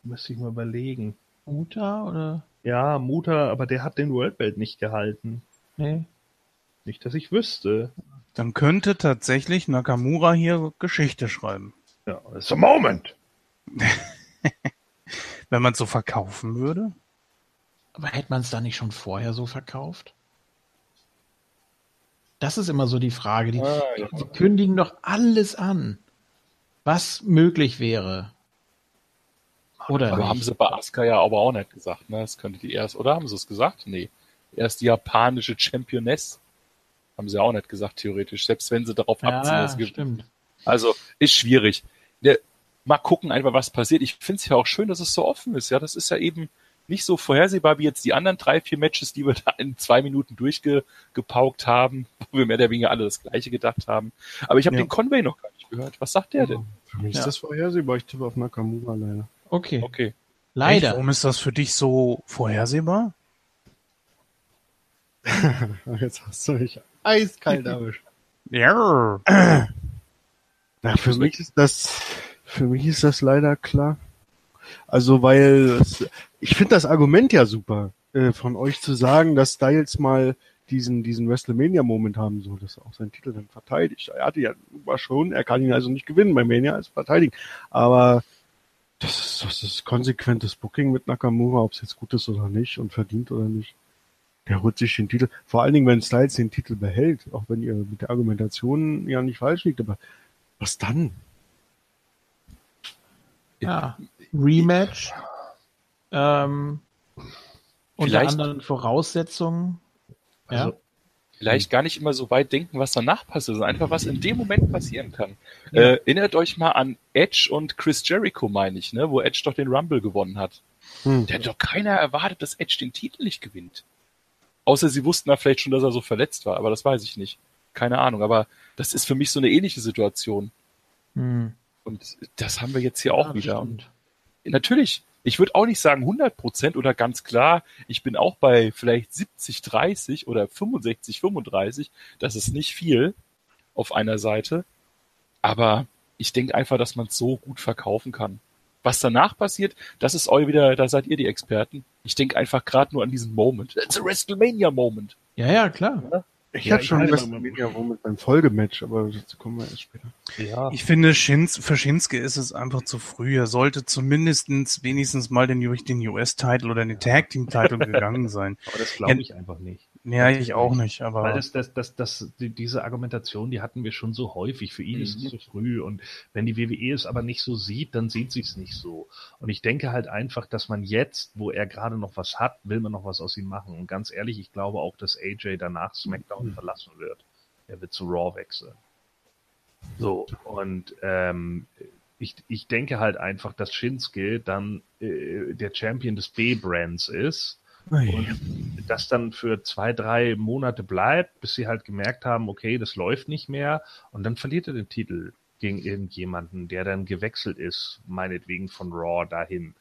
müsste ich mal überlegen. Muta oder? Ja, Muta, aber der hat den World Belt nicht gehalten. Nee. Nicht, dass ich wüsste. Dann könnte tatsächlich Nakamura hier Geschichte schreiben. Ja, it's a moment. Wenn man es so verkaufen würde. Aber hätte man es da nicht schon vorher so verkauft? Das ist immer so die Frage. Die, Ah, ja. die kündigen doch alles an, was möglich wäre. Oder Aber nicht? haben sie bei Asuka ja aber auch nicht gesagt, ne? Das könnte die erst, oder haben sie es gesagt? Nee. Erst die japanische Championess. Haben sie auch nicht gesagt, theoretisch. Selbst wenn sie darauf abziehen, ja, dass es gibt. stimmt. Also, ist schwierig. Der, mal gucken einfach, was passiert. Ich finde es ja auch schön, dass es so offen ist. Ja, das ist ja eben nicht so vorhersehbar wie jetzt die anderen drei, vier Matches, die wir da in zwei Minuten durchgepaukt haben, wo wir mehr oder weniger alle das Gleiche gedacht haben. Aber ich habe Ja. den Conway noch gar nicht gehört. Was sagt der denn? Für mich Ja. ist das vorhersehbar. Ich tippe auf Nakamura leider. Okay. Okay. Echt? Leider. Warum ist das für dich so vorhersehbar? Jetzt hast du mich eiskalt erwischt. Ja. Na, für mich ist das, für mich ist das leider klar. Also, weil es, ich finde das Argument ja super, äh, von euch zu sagen, dass Styles mal diesen, diesen WrestleMania-Moment haben soll, dass er auch seinen Titel dann verteidigt. Er hatte ja war schon, er kann ihn also nicht gewinnen bei Mania als verteidigen. Aber das ist, das ist konsequentes Booking mit Nakamura, ob es jetzt gut ist oder nicht und verdient oder nicht. Der holt sich den Titel. Vor allen Dingen, wenn Styles den Titel behält, auch wenn ihr mit der Argumentation ja nicht falsch liegt, aber was dann? Ja. Rematch. Ähm, unter anderen Voraussetzungen. Ja. Vielleicht gar nicht immer so weit denken, was danach passiert, sondern einfach, was in dem Moment passieren kann. Ja. Äh, erinnert euch mal an Edge und Chris Jericho, meine ich, ne, wo Edge doch den Rumble gewonnen hat. Hm. Da hat doch keiner erwartet, dass Edge den Titel nicht gewinnt. Außer sie wussten da vielleicht schon, dass er so verletzt war, aber das weiß ich nicht. Keine Ahnung, aber das ist für mich so eine ähnliche Situation. Hm. Und das haben wir jetzt hier auch Ja, wieder. stimmt. Natürlich, ich würde auch nicht sagen 100 Prozent oder ganz klar, ich bin auch bei vielleicht 70, 30 oder 65, 35. Das ist nicht viel auf einer Seite. Aber ich denke einfach, dass man es so gut verkaufen kann. Was danach passiert, das ist euch wieder, da seid ihr die Experten. Ich denke einfach gerade nur an diesen Moment. It's a WrestleMania Moment. Ja, ja, klar. Ich Ja, habe ich schon WrestleMania beim Folgematch, aber dazu kommen wir erst später. ja. Ich finde, Shins, für Shinsuke ist es einfach zu früh. Er sollte zumindestens wenigstens mal den, den US-Title oder den Tag-Team-Title gegangen sein. Aber das glaube ich einfach nicht. Ja, ich auch nicht, aber Weil das, das, das, das, die, diese Argumentation, die hatten wir schon so häufig. Für ihn ist es zu früh. Und wenn die WWE es aber nicht so sieht, dann sieht sie es nicht so. Und ich denke halt einfach, dass man jetzt, wo er gerade noch was hat, will man noch was aus ihm machen. Und ganz ehrlich, ich glaube auch, dass AJ danach SmackDown verlassen wird. Er wird zu Raw wechseln. So, und ähm, ich, ich denke halt einfach, dass Shinsuke dann äh, der Champion des B-Brands ist und das dann für zwei, drei Monate bleibt, bis sie halt gemerkt haben, okay, das läuft nicht mehr und dann verliert er den Titel gegen irgendjemanden, der dann gewechselt ist, meinetwegen von Raw dahin.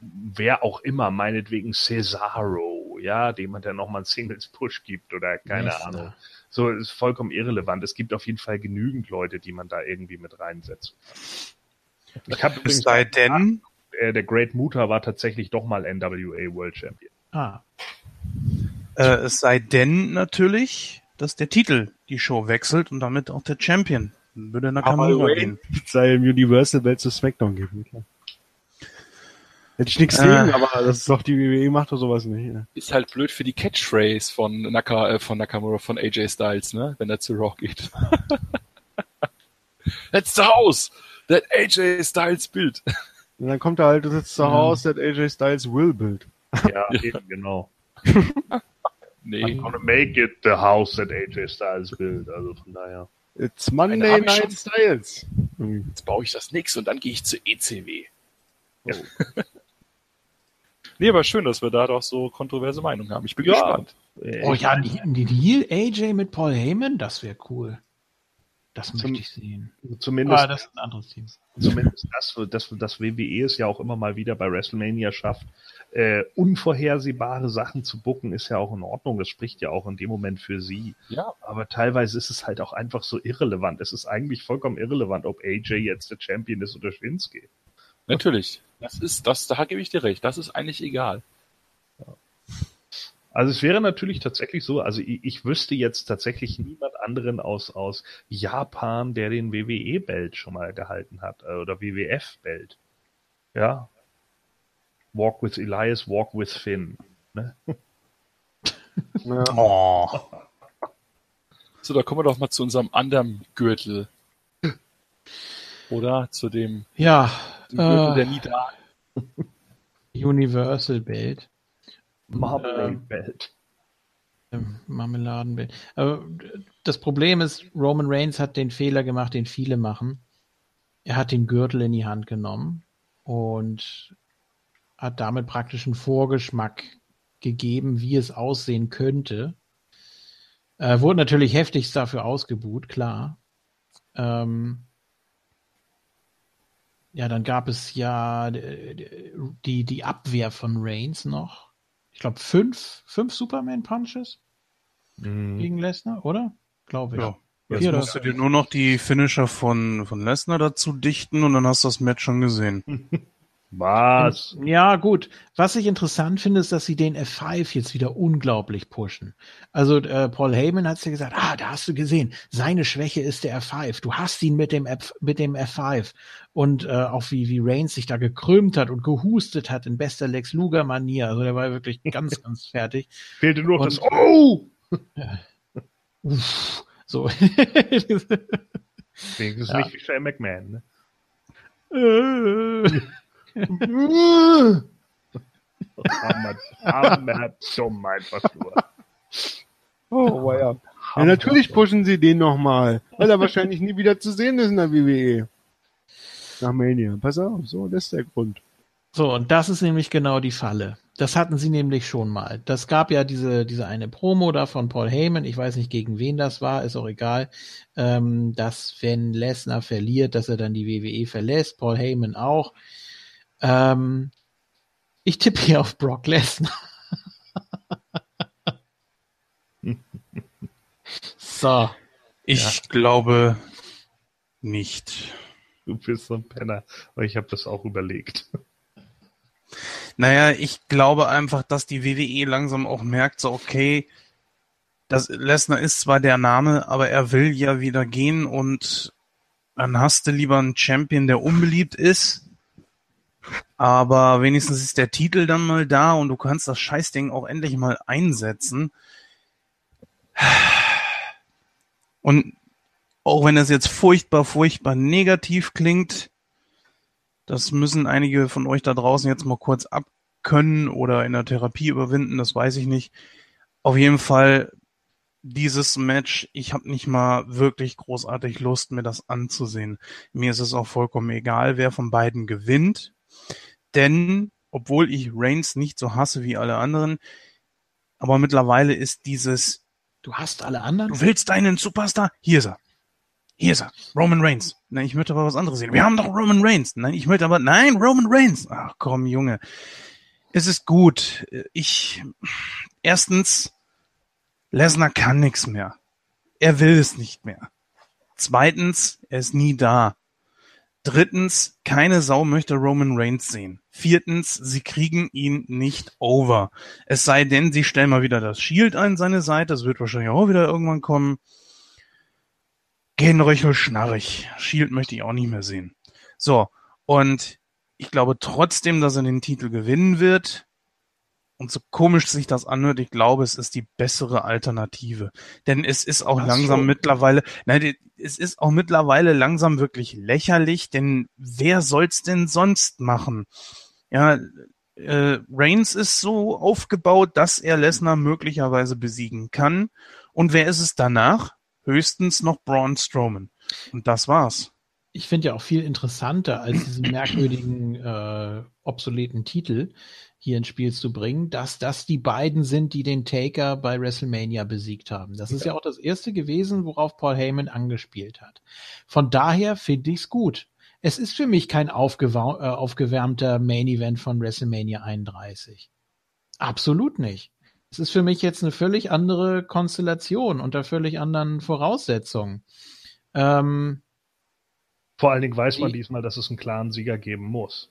Wer auch immer, meinetwegen Cesaro, ja, dem man dann nochmal einen Singles-Push gibt oder keine Lesnar. Ahnung. So, ist vollkommen irrelevant. Es gibt auf jeden Fall genügend Leute, die man da irgendwie mit reinsetzen kann. Ich habe es übrigens sei denn, äh, der Great Muta war tatsächlich doch mal NWA World Champion. Ah, äh, es sei denn natürlich, dass der Titel die Show wechselt und damit auch der Champion. Dann würde Nakamura gehen. sei im Universal Welt zu SmackDown geben. Klar. Hätte ich nichts Äh. gegen, aber das ist doch die WWE macht doch sowas nicht. Ne? Ist halt blöd für die Catchphrase von, Naka, äh, von Nakamura, von AJ Styles, ne? Wenn er zu Raw geht. That's the house! That AJ Styles built. Und dann kommt er halt, du sitzt zu Ja. Hause, that AJ Styles will build. Ja, eben, genau. Nee. I'm gonna make it the house that AJ Styles built. Also von daher. It's Monday Night schon. Styles. Irgendwie. Jetzt baue ich das nix und dann gehe ich zu ECW. Ja. Nee, aber schön, dass wir da doch so kontroverse Meinungen haben. Ich bin Ja. gespannt. Äh, Oh ja, die, die Deal AJ mit Paul Heyman, das wäre cool. Das möchte ich sehen. Zumindest, Ah, das ist ein anderes Team. zumindest das, das, das WWE es ja auch immer mal wieder bei WrestleMania schafft, äh, unvorhersehbare Sachen zu bucken, ist ja auch in Ordnung. Das spricht ja auch in dem Moment für sie. Ja, Aber teilweise ist es halt auch einfach so irrelevant. Es ist eigentlich vollkommen irrelevant, ob AJ jetzt der Champion ist oder Shinsuke. natürlich. Das ist, das, da gebe ich dir recht. Das ist eigentlich egal. Also es wäre natürlich tatsächlich so, also ich, ich wüsste jetzt tatsächlich niemand anderen aus, aus Japan, der den WWE-Belt schon mal gehalten hat, äh, oder WWF-Belt. Ja. Walk with Elias, walk with Finn. Ne? Ja. Oh. So, da kommen wir doch mal zu unserem anderen Gürtel. Oder zu dem, Ja, dem Gürtel, der äh, nie da Universal Belt. Marmalade-Belt. Ähm, Marmeladenbild. Aber das Problem ist, Roman Reigns hat den Fehler gemacht, den viele machen. Er hat den Gürtel in die Hand genommen und hat damit praktisch einen Vorgeschmack gegeben, wie es aussehen könnte. Äh, wurde natürlich heftigst dafür ausgebuht, klar. Ähm, ja, dann gab es ja äh, die, die Abwehr von Reigns noch. Ich glaube, fünf, fünf Superman-Punches Mhm. gegen Lesnar, oder? Glaube ich. Ja. Jetzt Vier musst du dir nur noch die Finisher von, von Lesnar dazu dichten und dann hast du das Match schon gesehen. Was? Ja, gut. Was ich interessant finde, ist, dass sie den F5 jetzt wieder unglaublich pushen. Also äh, Paul Heyman hat ja gesagt, ah, da hast du gesehen, seine Schwäche ist der F5. Du hast ihn mit dem, F, mit dem F5. Und äh, auch wie, wie Reigns sich da gekrümmt hat und gehustet hat in bester Lex Luger-Manier. Also der war wirklich ganz, ganz fertig. Fehlte nur noch Und- das Oh! Uff, so. Wenigstens Ja. nicht wie Shane McMahon. Ne? Hammer, dumm einfach nur. Oh, wow, natürlich pushen sie den nochmal, weil er wahrscheinlich nie wieder zu sehen ist in der WWE. Nach Mania. Pass auf, so, das ist der Grund. So, und das ist nämlich genau die Falle. Das hatten sie nämlich schon mal. Das gab ja diese, diese eine Promo da von Paul Heyman, ich weiß nicht gegen wen das war, ist auch egal, ähm, dass wenn Lesnar verliert, dass er dann die WWE verlässt, Paul Heyman auch. Ähm, ich tippe hier auf Brock Lesnar. so. Ich glaube nicht. Du bist so ein Penner. Aber ich habe das auch überlegt. Naja, ich glaube einfach, dass die WWE langsam auch merkt, so okay, das Lesnar ist zwar der Name, aber er will ja wieder gehen und dann hast du lieber einen Champion, der unbeliebt ist. Aber wenigstens ist der Titel dann mal da und du kannst das Scheißding auch endlich mal einsetzen. Und auch wenn es jetzt furchtbar, furchtbar negativ klingt, das müssen einige von euch da draußen jetzt mal kurz abkönnen oder in der Therapie überwinden, das weiß ich nicht. Auf jeden Fall dieses Match, ich habe nicht mal wirklich großartig Lust, mir das anzusehen. Mir ist es auch vollkommen egal, wer von beiden gewinnt. Denn, obwohl ich Reigns nicht so hasse wie alle anderen, aber mittlerweile ist dieses, Du hast alle anderen? du willst einen Superstar? Hier ist er. Hier ist er. Roman Reigns. Nein, ich möchte aber was anderes sehen. Wir haben doch Roman Reigns. Nein, ich möchte aber, nein, Roman Reigns. Ach komm, Junge. Es ist gut. Ich, erstens, Lesnar kann nichts mehr. Er will es nicht mehr. Zweitens, er ist nie da. Drittens, keine Sau möchte Roman Reigns sehen. Viertens, sie kriegen ihn nicht over. Es sei denn, sie stellen mal wieder das Shield an seine Seite. Das wird wahrscheinlich auch wieder irgendwann kommen. Genröchel schnarrig. Shield möchte ich auch nicht mehr sehen. So, und ich glaube trotzdem, dass er den Titel gewinnen wird. Und so komisch sich das anhört, ich glaube, es ist die bessere Alternative. Denn es ist auch Ach langsam so. mittlerweile, nein, es ist auch mittlerweile langsam wirklich lächerlich, denn wer soll's denn sonst machen? Ja, äh, Reigns ist so aufgebaut, dass er Lesnar möglicherweise besiegen kann. Und wer ist es danach? Höchstens noch Braun Strowman. Und das war's. Ich finde ja auch viel interessanter, als diesen merkwürdigen, äh, obsoleten Titel hier ins Spiel zu bringen, dass das die beiden sind, die den Taker bei WrestleMania besiegt haben. Das ist ja auch das erste gewesen, worauf Paul Heyman angespielt hat. Von daher finde ich's gut. Es ist für mich kein äh, aufgewärmter Main Event von WrestleMania 31. Absolut nicht. Es ist für mich jetzt eine völlig andere Konstellation unter völlig anderen Voraussetzungen. Ähm, Vor allen Dingen weiß man Die- diesmal, dass es einen klaren Sieger geben muss.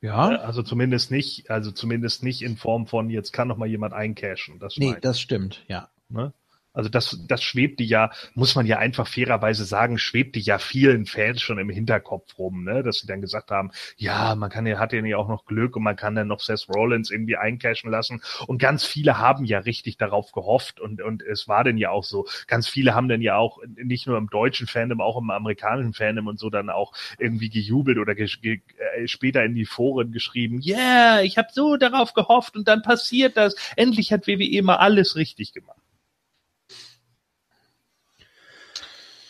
Ja. Äh, Also zumindest nicht, also zumindest nicht in Form von jetzt kann noch mal jemand eincashen. Das Nee, das stimmt, ja. ne? Also das, das schwebte ja, muss man ja einfach fairerweise sagen, schwebte ja vielen Fans schon im Hinterkopf rum, ne? dass sie dann gesagt haben, ja, man kann ja, hat ja auch noch Glück und man kann dann noch Seth Rollins irgendwie eincashen lassen. Und ganz viele haben ja richtig darauf gehofft und, und es war denn ja auch so. Ganz viele haben dann ja auch nicht nur im deutschen Fandom, auch im amerikanischen Fandom und so dann auch irgendwie gejubelt oder ge ge äh, später in die Foren geschrieben, yeah, ich habe so darauf gehofft und dann passiert das. Endlich hat WWE mal alles richtig gemacht.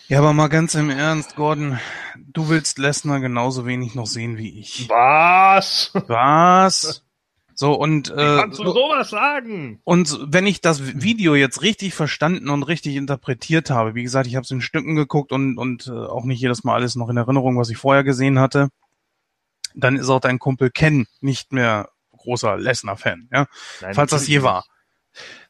Ja, aber mal ganz im Ernst, Gordon, du willst Lesnar genauso wenig noch sehen wie ich. Was? Was? So, und, Wie äh, kannst du sowas sagen? und wenn ich das Video jetzt richtig verstanden und richtig interpretiert habe, wie gesagt, ich habe es in Stücken geguckt und, und äh, auch nicht jedes Mal alles noch in Erinnerung, was ich vorher gesehen hatte, dann ist auch dein Kumpel Ken nicht mehr großer Lesnar-Fan, ja, Nein, falls das je war.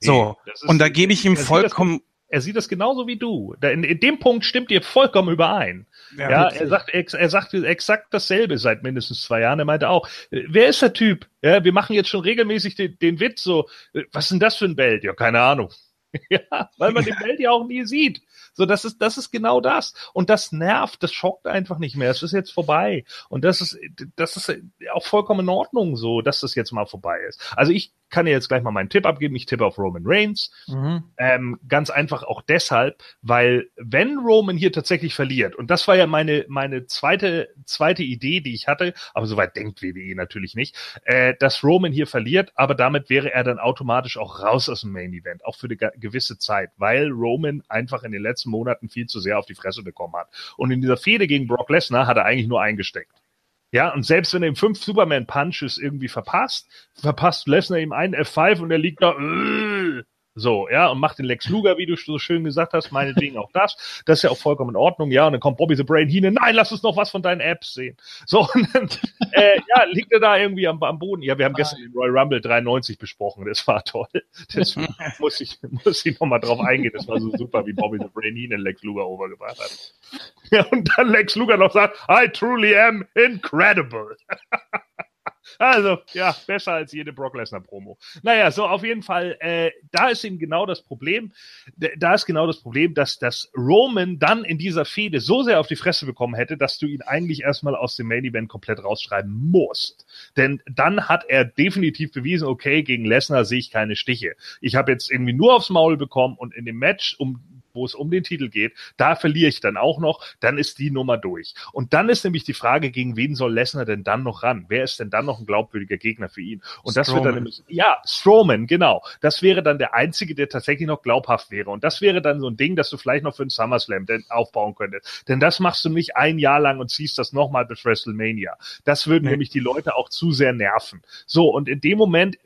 So, Nee, und da gebe ich ihm vollkommen, er sieht das genauso wie du. In, in dem Punkt stimmt ihr vollkommen überein. Ja, er sagt, ex, er sagt exakt dasselbe seit mindestens zwei Jahren. Er meinte auch, äh, wer ist der Typ? Ja, wir machen jetzt schon regelmäßig den, den Witz so, äh, was ist denn das für ein Belt? Ja, keine Ahnung. ja, weil man den Belt ja auch nie sieht. So, das ist, das ist genau das. Und das nervt, das schockt einfach nicht mehr. Es ist jetzt vorbei. Und das ist, das ist auch vollkommen in Ordnung so, dass das jetzt mal vorbei ist. Also ich kann dir jetzt gleich mal meinen Tipp abgeben. Ich tippe auf Roman Reigns. Mhm. Ähm, ganz einfach auch deshalb, weil wenn Roman hier tatsächlich verliert, und das war ja meine, meine zweite, zweite Idee, die ich hatte, aber soweit denkt WWE natürlich nicht, äh, dass Roman hier verliert, aber damit wäre er dann automatisch auch raus aus dem Main Event, auch für eine ge- gewisse Zeit, weil Roman einfach in den letzten Monaten viel zu sehr auf die Fresse bekommen hat. Und in dieser Fehde gegen Brock Lesnar hat er eigentlich nur eingesteckt. Ja, und selbst wenn er ihm fünf Superman-Punches irgendwie verpasst, verpasst Lesnar ihm einen F5 und er liegt da, äh, so, ja, und macht den Lex Luger, wie du so schön gesagt hast, meinetwegen auch das. Das ist ja auch vollkommen in Ordnung, ja. Und dann kommt Bobby the Brain Heenan, nein, lass uns noch was von deinen Apps sehen. So, und dann, äh, ja, liegt er da irgendwie am, am Boden. Ja, wir haben gestern den Royal Rumble 93 besprochen, das war toll. Deswegen muss ich, muss ich nochmal drauf eingehen. Das war so super, wie Bobby the Brain Heenan Lex Luger overgebracht hat. Ja, und dann Lex Luger noch sagt, I truly am incredible. Also, ja, besser als jede Brock Lesnar Promo. Naja, so auf jeden Fall, äh, da ist eben genau das Problem, da ist genau das Problem, dass, dass Roman dann in dieser Fehde so sehr auf die Fresse bekommen hätte, dass du ihn eigentlich erstmal aus dem Main Event komplett rausschreiben musst. Denn dann hat er definitiv bewiesen, okay, gegen Lesnar sehe ich keine Stiche. Ich habe jetzt irgendwie nur aufs Maul bekommen und in dem Match, um wo es um den Titel geht, da verliere ich dann auch noch, dann ist die Nummer durch. Und dann ist nämlich die Frage, gegen wen soll Lesnar denn dann noch ran? Wer ist denn dann noch ein glaubwürdiger Gegner für ihn? Und das wird dann Strowman. nämlich, ja, Strowman, genau. Das wäre dann der einzige, der tatsächlich noch glaubhaft wäre. Und das wäre dann so ein Ding, das du vielleicht noch für einen SummerSlam aufbauen könntest. Denn das machst du nicht ein Jahr lang und ziehst das nochmal bis WrestleMania. Das würden Nee. nämlich die Leute auch zu sehr nerven. So, und in dem Moment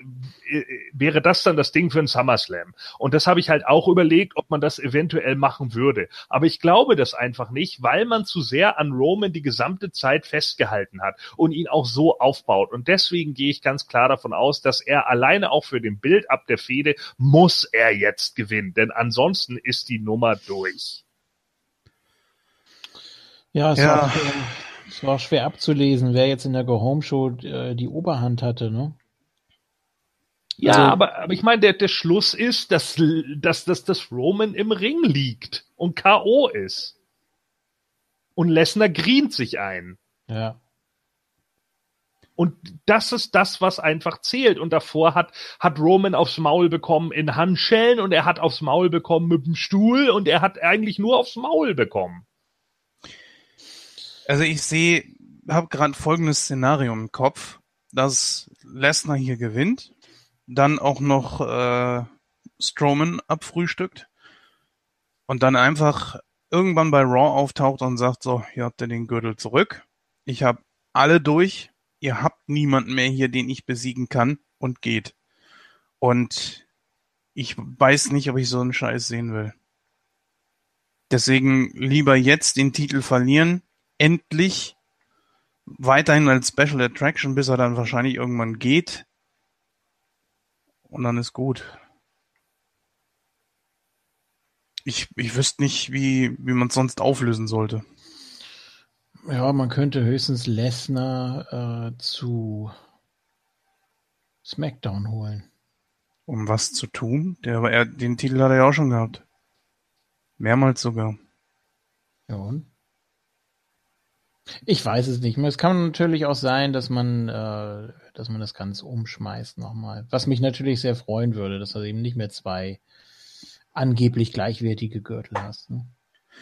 äh, wäre das dann das Ding für einen SummerSlam. Und das habe ich halt auch überlegt, ob man das eventuell machen würde. Aber ich glaube das einfach nicht, weil man zu sehr an Roman die gesamte Zeit festgehalten hat und ihn auch so aufbaut. Und deswegen gehe ich ganz klar davon aus, dass er alleine auch für den Bild ab der Fehde muss er jetzt gewinnen. Denn ansonsten ist die Nummer durch. Ja, es, Ja. War, auch, äh, es war schwer abzulesen, wer jetzt in der Go-Home-Show äh, die Oberhand hatte, ne? Ja, Also- aber, aber ich meine, der, der Schluss ist, dass, dass, dass das Roman im Ring liegt und K.O. ist. Und Lesnar grient sich ein. Ja. Und das ist das, was einfach zählt. Und davor hat, hat Roman aufs Maul bekommen in Handschellen und er hat aufs Maul bekommen mit dem Stuhl und er hat eigentlich nur aufs Maul bekommen. Also ich sehe, habe gerade folgendes Szenario im Kopf, dass Lesnar hier gewinnt, dann auch noch äh, Strowman abfrühstückt und dann einfach irgendwann bei Raw auftaucht und sagt so, hier habt ihr den Gürtel zurück. Ich habe alle durch. Ihr habt niemanden mehr hier, den ich besiegen kann und geht. Und ich weiß nicht, ob ich so einen Scheiß sehen will. Deswegen lieber jetzt den Titel verlieren, endlich weiterhin als Special Attraction, bis er dann wahrscheinlich irgendwann geht. Und dann ist gut. Ich, ich wüsste nicht, wie, wie man es sonst auflösen sollte. Ja, man könnte höchstens Lesnar äh, zu SmackDown holen. Um was zu tun? Der, aber er, den Titel hat er ja auch schon gehabt. Mehrmals sogar. Ja, und? Ich weiß es nicht mehr. Es kann natürlich auch sein, dass man, äh, dass man das Ganze umschmeißt nochmal. Was mich natürlich sehr freuen würde, dass du eben nicht mehr zwei angeblich gleichwertige Gürtel hast. Ne?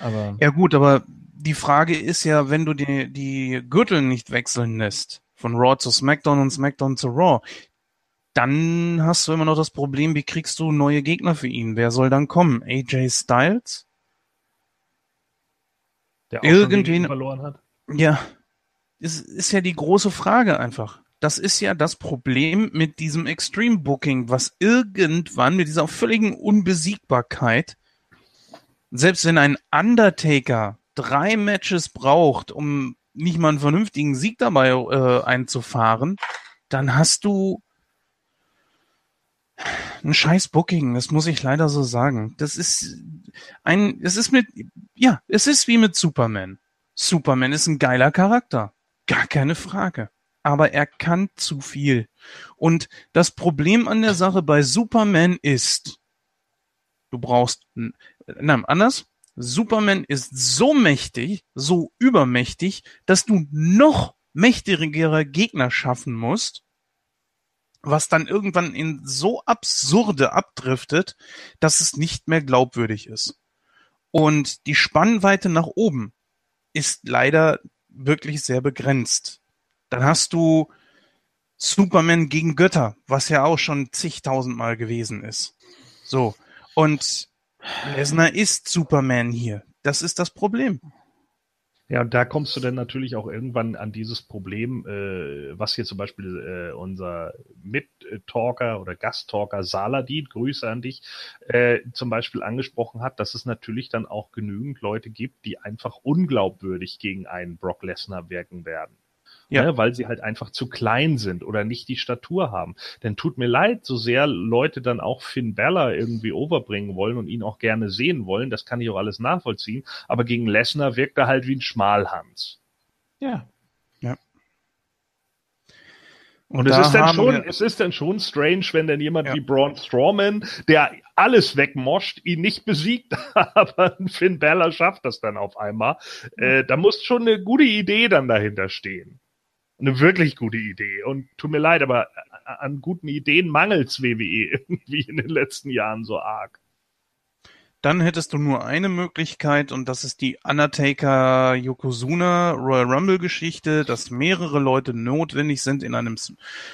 Aber ja gut, aber die Frage ist ja, wenn du die, die Gürtel nicht wechseln lässt, von Raw zu SmackDown und SmackDown zu Raw, dann hast du immer noch das Problem, wie kriegst du neue Gegner für ihn? Wer soll dann kommen? AJ Styles? Der auch Irgendwen verloren hat? Ja, ist, ist ja die große Frage einfach. Das ist ja das Problem mit diesem Extreme Booking, was irgendwann mit dieser völligen Unbesiegbarkeit, selbst wenn ein Undertaker drei Matches braucht, um nicht mal einen vernünftigen Sieg dabei äh, einzufahren, dann hast du ein scheiß Booking, das muss ich leider so sagen. Das ist ein, es ist mit, ja, es ist wie mit Superman. Superman ist ein geiler Charakter. Gar keine Frage. Aber er kann zu viel. Und das Problem an der Sache bei Superman ist, du brauchst, nein, anders. Superman ist so mächtig, so übermächtig, dass du noch mächtigere Gegner schaffen musst, was dann irgendwann in so absurde abdriftet, dass es nicht mehr glaubwürdig ist. Und die Spannweite nach oben ist leider wirklich sehr begrenzt. Dann hast du Superman gegen Götter, was ja auch schon zigtausendmal gewesen ist. So. Und Lesnar ist Superman hier. Das ist das Problem. Ja, und da kommst du dann natürlich auch irgendwann an dieses Problem, äh, was hier zum Beispiel äh, unser Mittalker oder Gasttalker Saladin, Grüße an dich, äh, zum Beispiel angesprochen hat, dass es natürlich dann auch genügend Leute gibt, die einfach unglaubwürdig gegen einen Brock Lesnar wirken werden ja. ne, weil sie halt einfach zu klein sind oder nicht die Statur haben. Denn tut mir leid, so sehr Leute dann auch Finn Bella irgendwie overbringen wollen und ihn auch gerne sehen wollen, das kann ich auch alles nachvollziehen, aber gegen Lesnar wirkt er halt wie ein Schmalhans. Ja. Ja. Und, und es ist dann schon, es ist dann schon strange, wenn dann jemand ja. wie Braun Strowman, der alles wegmoscht, ihn nicht besiegt, aber Finn Bella schafft das dann auf einmal. Äh, da muss schon eine gute Idee dann dahinter stehen eine wirklich gute Idee. Und tut mir leid, aber an guten Ideen mangelt's WWE irgendwie in den letzten Jahren so arg. Dann hättest du nur eine Möglichkeit und das ist die Undertaker Yokozuna Royal Rumble Geschichte, dass mehrere Leute notwendig sind in einem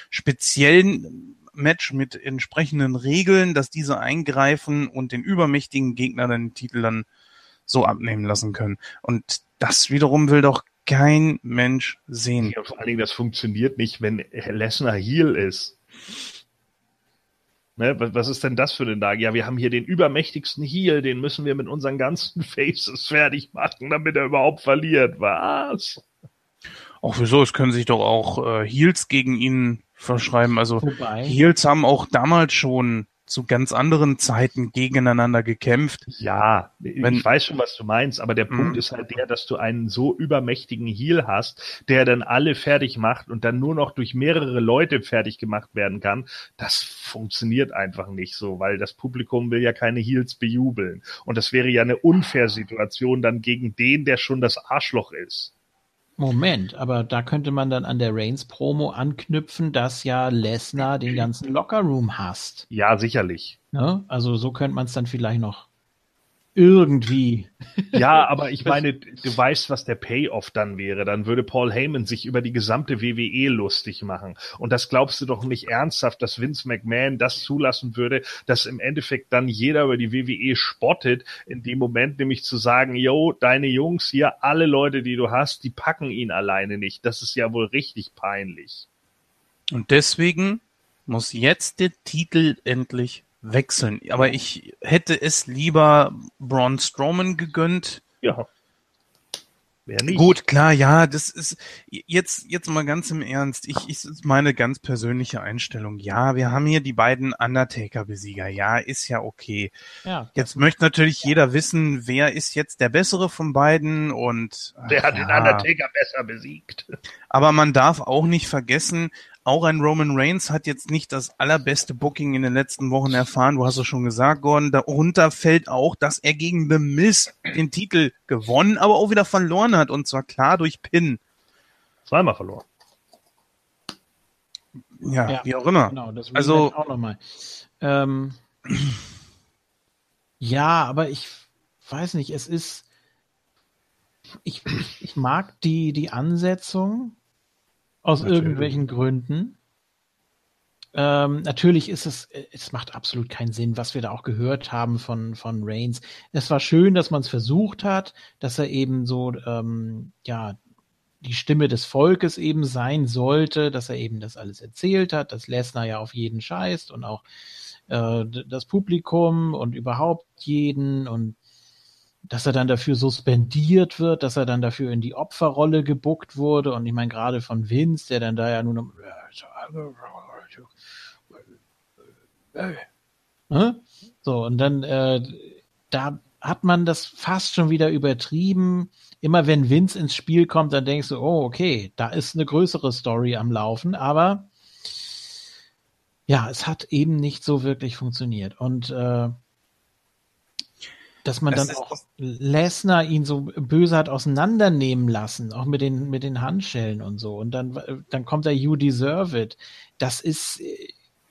speziellen Match mit entsprechenden Regeln, dass diese eingreifen und den übermächtigen Gegner den Titel dann so abnehmen lassen können. Und das wiederum will doch kein Mensch sehen. Ja, vor allen Dingen, das funktioniert nicht, wenn Lesnar Heel ist. Ne, was ist denn das für eine Lage? Ja, wir haben hier den übermächtigsten Heel, den müssen wir mit unseren ganzen Faces fertig machen, damit er überhaupt verliert. Was? Auch wieso? Es können sich doch auch äh, Heels gegen ihn verschreiben. Also Wobei? Heels haben auch damals schon zu ganz anderen Zeiten gegeneinander gekämpft. Ja, Wenn, ich weiß schon, was du meinst, aber der Punkt mhm. ist halt der, dass du einen so übermächtigen Heal hast, der dann alle fertig macht und dann nur noch durch mehrere Leute fertig gemacht werden kann. Das funktioniert einfach nicht so, weil das Publikum will ja keine Heals bejubeln. Und das wäre ja eine unfair Situation dann gegen den, der schon das Arschloch ist. Moment, aber da könnte man dann an der Reigns-Promo anknüpfen, dass ja Lesnar den ganzen Lockerroom hasst. Ja, sicherlich. Ne? Also so könnte man es dann vielleicht noch irgendwie. Ja, aber ich meine, du weißt, was der Payoff dann wäre. Dann würde Paul Heyman sich über die gesamte WWE lustig machen. Und das glaubst du doch nicht ernsthaft, dass Vince McMahon das zulassen würde, dass im Endeffekt dann jeder über die WWE spottet, in dem Moment nämlich zu sagen, yo, deine Jungs hier, alle Leute, die du hast, die packen ihn alleine nicht. Das ist ja wohl richtig peinlich. Und deswegen muss jetzt der Titel endlich wechseln. Aber ich hätte es lieber Braun Strowman gegönnt. Ja. Wer nicht? Gut, klar, ja, das ist jetzt jetzt mal ganz im Ernst. Ich, ich ist meine ganz persönliche Einstellung. Ja, wir haben hier die beiden Undertaker-Besieger. Ja, ist ja okay. Ja. Jetzt möchte natürlich jeder wissen, wer ist jetzt der bessere von beiden und wer hat ja. den Undertaker besser besiegt. Aber man darf auch nicht vergessen, auch ein Roman Reigns hat jetzt nicht das allerbeste Booking in den letzten Wochen erfahren. Du hast es schon gesagt, Gordon. Darunter fällt auch, dass er gegen The Miz den Titel gewonnen, aber auch wieder verloren hat. Und zwar klar durch Pin. Zweimal verloren. Ja, ja wie auch immer. Genau, das also auch nochmal. Ähm, ja, aber ich weiß nicht, es ist. Ich, ich mag die, die Ansetzung, aus natürlich. irgendwelchen Gründen. Ähm, natürlich ist es, es macht absolut keinen Sinn, was wir da auch gehört haben von, von Reigns. Es war schön, dass man es versucht hat, dass er eben so, ähm, ja, die Stimme des Volkes eben sein sollte, dass er eben das alles erzählt hat, dass Lesnar ja auf jeden scheißt und auch äh, das Publikum und überhaupt jeden und dass er dann dafür suspendiert wird, dass er dann dafür in die Opferrolle gebuckt wurde. Und ich meine, gerade von Vince, der dann da ja nun so, und dann äh, da hat man das fast schon wieder übertrieben. Immer wenn Vince ins Spiel kommt, dann denkst du, oh, okay, da ist eine größere Story am Laufen, aber ja, es hat eben nicht so wirklich funktioniert. Und äh, dass man das dann auch Lesnar ihn so böse hat auseinandernehmen lassen, auch mit den, mit den Handschellen und so. Und dann, dann kommt der You Deserve It. Das ist,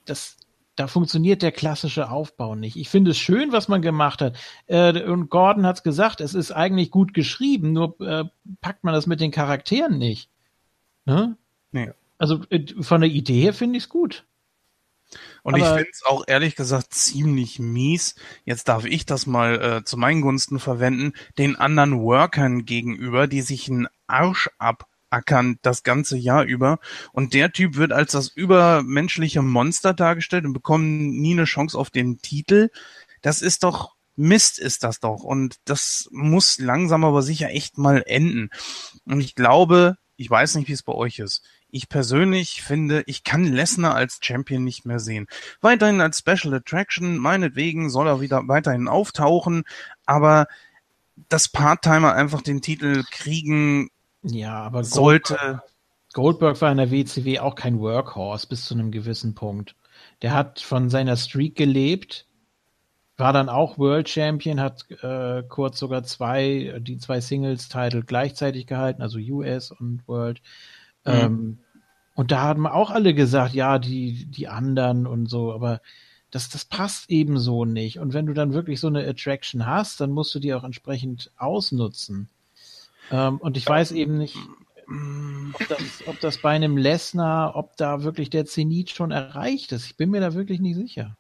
das, da funktioniert der klassische Aufbau nicht. Ich finde es schön, was man gemacht hat. Äh, und Gordon hat es gesagt, es ist eigentlich gut geschrieben, nur äh, packt man das mit den Charakteren nicht. Ne? Nee. Also äh, von der Idee her finde ich es gut. Und Aber ich finde es auch ehrlich gesagt ziemlich mies, jetzt darf ich das mal äh, zu meinen Gunsten verwenden, den anderen Workern gegenüber, die sich einen Arsch abackern das ganze Jahr über. Und der Typ wird als das übermenschliche Monster dargestellt und bekommt nie eine Chance auf den Titel. Das ist doch Mist ist das doch. Und das muss langsam aber sicher echt mal enden. Und ich glaube, ich weiß nicht, wie es bei euch ist. Ich persönlich finde, ich kann Lesnar als Champion nicht mehr sehen. Weiterhin als Special Attraction, meinetwegen soll er wieder weiterhin auftauchen, aber dass Part-Timer einfach den Titel kriegen ja, aber sollte. Goldberg, Goldberg war in der WCW auch kein Workhorse bis zu einem gewissen Punkt. Der hat von seiner Streak gelebt, war dann auch World Champion, hat äh, kurz sogar zwei, die zwei Singles-Titel gleichzeitig gehalten, also US und World. Mhm. Ähm, und da haben auch alle gesagt, ja, die, die anderen und so, aber das, das passt eben so nicht. Und wenn du dann wirklich so eine Attraction hast, dann musst du die auch entsprechend ausnutzen. Ähm, und ich weiß eben nicht, ob das, ob das bei einem Lesnar, ob da wirklich der Zenit schon erreicht ist. Ich bin mir da wirklich nicht sicher.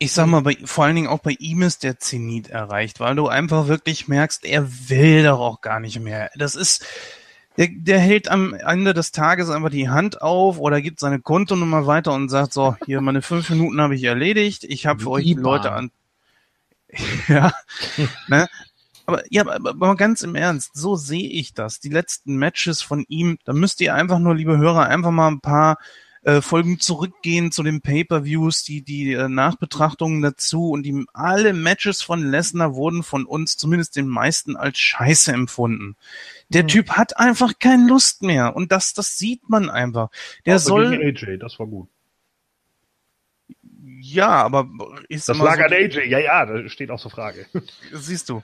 Ich sag mal, bei, vor allen Dingen auch bei ihm ist der Zenit erreicht, weil du einfach wirklich merkst, er will doch auch gar nicht mehr. Das ist, der, der hält am Ende des Tages einfach die Hand auf oder gibt seine Kontonummer weiter und sagt so, hier meine fünf Minuten habe ich erledigt, ich habe für euch die Leute an. ja, ne? Aber ja, aber, aber ganz im Ernst, so sehe ich das. Die letzten Matches von ihm, da müsst ihr einfach nur, liebe Hörer, einfach mal ein paar äh, Folgen zurückgehen zu den Pay-per-Views, die die äh, Nachbetrachtungen dazu und die alle Matches von Lesnar wurden von uns zumindest den meisten als Scheiße empfunden. Der mhm. Typ hat einfach keine Lust mehr und das das sieht man einfach. Der Außer soll AJ, das war gut. Ja, aber ist Das lag so an AJ. Ja, ja, das steht außer Frage. Siehst du.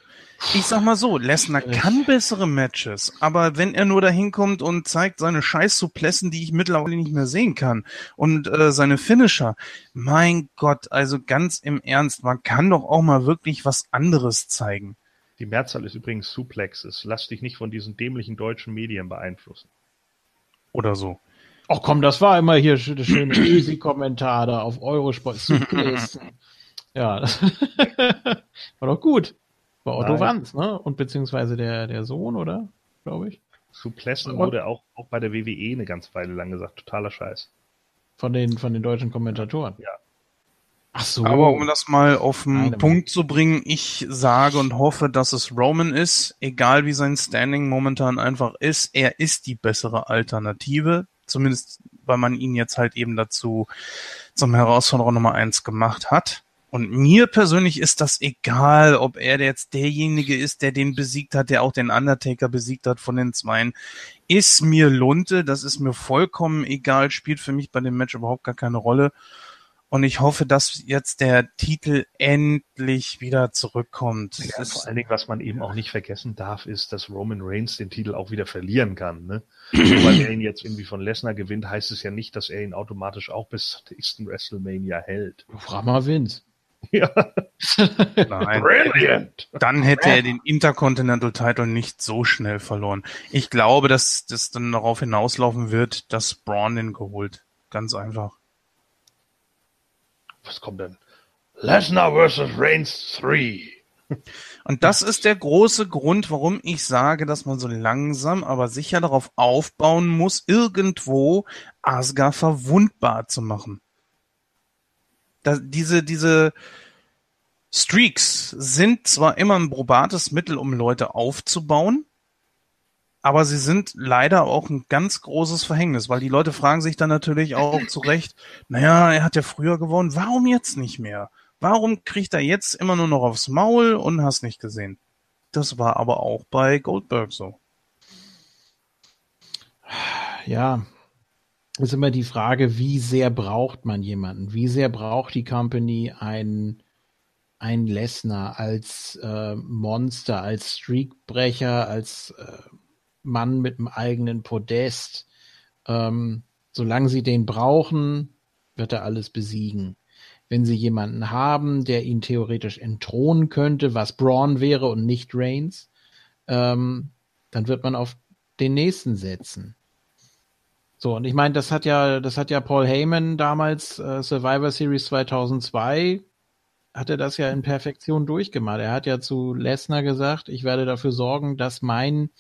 Ich sag mal so, Lesnar kann bessere Matches, aber wenn er nur dahin kommt und zeigt seine scheiß Suplessen, die ich mittlerweile nicht mehr sehen kann und äh, seine Finisher, mein Gott, also ganz im Ernst, man kann doch auch mal wirklich was anderes zeigen. Die Mehrzahl ist übrigens Suplexes. Lass dich nicht von diesen dämlichen deutschen Medien beeinflussen. Oder so. Ach komm, das war immer hier der schöne Easy-Kommentar da auf Eurosport. Suplex. ja, das war doch gut. War Otto Nein. Wanz, ne? Und beziehungsweise der, der Sohn, oder? Glaube ich. Suplessen Und- wurde auch, auch bei der WWE eine ganz Weile lang gesagt. Totaler Scheiß. Von den, von den deutschen Kommentatoren. Ja. Ach so. Aber um das mal auf den Meine Punkt zu bringen, ich sage und hoffe, dass es Roman ist, egal wie sein Standing momentan einfach ist, er ist die bessere Alternative, zumindest weil man ihn jetzt halt eben dazu zum Herausforderer Nummer eins gemacht hat. Und mir persönlich ist das egal, ob er jetzt derjenige ist, der den besiegt hat, der auch den Undertaker besiegt hat von den Zweien. Ist mir Lunte, das ist mir vollkommen egal, spielt für mich bei dem Match überhaupt gar keine Rolle. Und ich hoffe, dass jetzt der Titel endlich wieder zurückkommt. Ja, vor allen Dingen, was man eben auch nicht vergessen darf, ist, dass Roman Reigns den Titel auch wieder verlieren kann. Ne? Nur weil er ihn jetzt irgendwie von Lesnar gewinnt, heißt es ja nicht, dass er ihn automatisch auch bis zur nächsten WrestleMania hält. Frag mal Vince. Ja, nein. brilliant! Dann hätte er den Intercontinental Title nicht so schnell verloren. Ich glaube, dass das dann darauf hinauslaufen wird, dass Braun den geholt. Ganz einfach. Was kommt denn? Lesnar vs. Reigns 3. Und das ist der große Grund, warum ich sage, dass man so langsam, aber sicher darauf aufbauen muss, irgendwo Asuka verwundbar zu machen. Da, diese, diese Streaks sind zwar immer ein probates Mittel, um Leute aufzubauen, aber sie sind leider auch ein ganz großes Verhängnis, weil die Leute fragen sich dann natürlich auch zu Recht, naja, er hat ja früher gewonnen, warum jetzt nicht mehr? Warum kriegt er jetzt immer nur noch aufs Maul und hast nicht gesehen? Das war aber auch bei Goldberg so. Ja. Ist immer die Frage, wie sehr braucht man jemanden? Wie sehr braucht die Company einen, einen Lesnar als äh, Monster, als Streakbrecher, als äh, Mann mit einem eigenen Podest? Ähm, solange sie den brauchen, wird er alles besiegen. Wenn sie jemanden haben, der ihn theoretisch entthronen könnte, was Braun wäre und nicht Reigns, ähm, dann wird man auf den nächsten setzen. So, und ich meine, das hat ja, das hat ja Paul Heyman damals, äh, Survivor Series 2002, hat er das ja in Perfektion durchgemacht. Er hat ja zu Lesnar gesagt, ich werde dafür sorgen, dass mein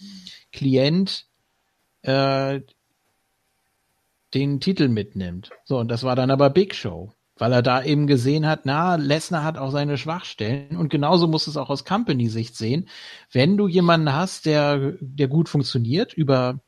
Klient äh, den Titel mitnimmt. So, und das war dann aber Big Show, weil er da eben gesehen hat, na, Lesnar hat auch seine Schwachstellen und genauso muss es auch aus Company-Sicht sehen. Wenn du jemanden hast, der, der gut funktioniert, über,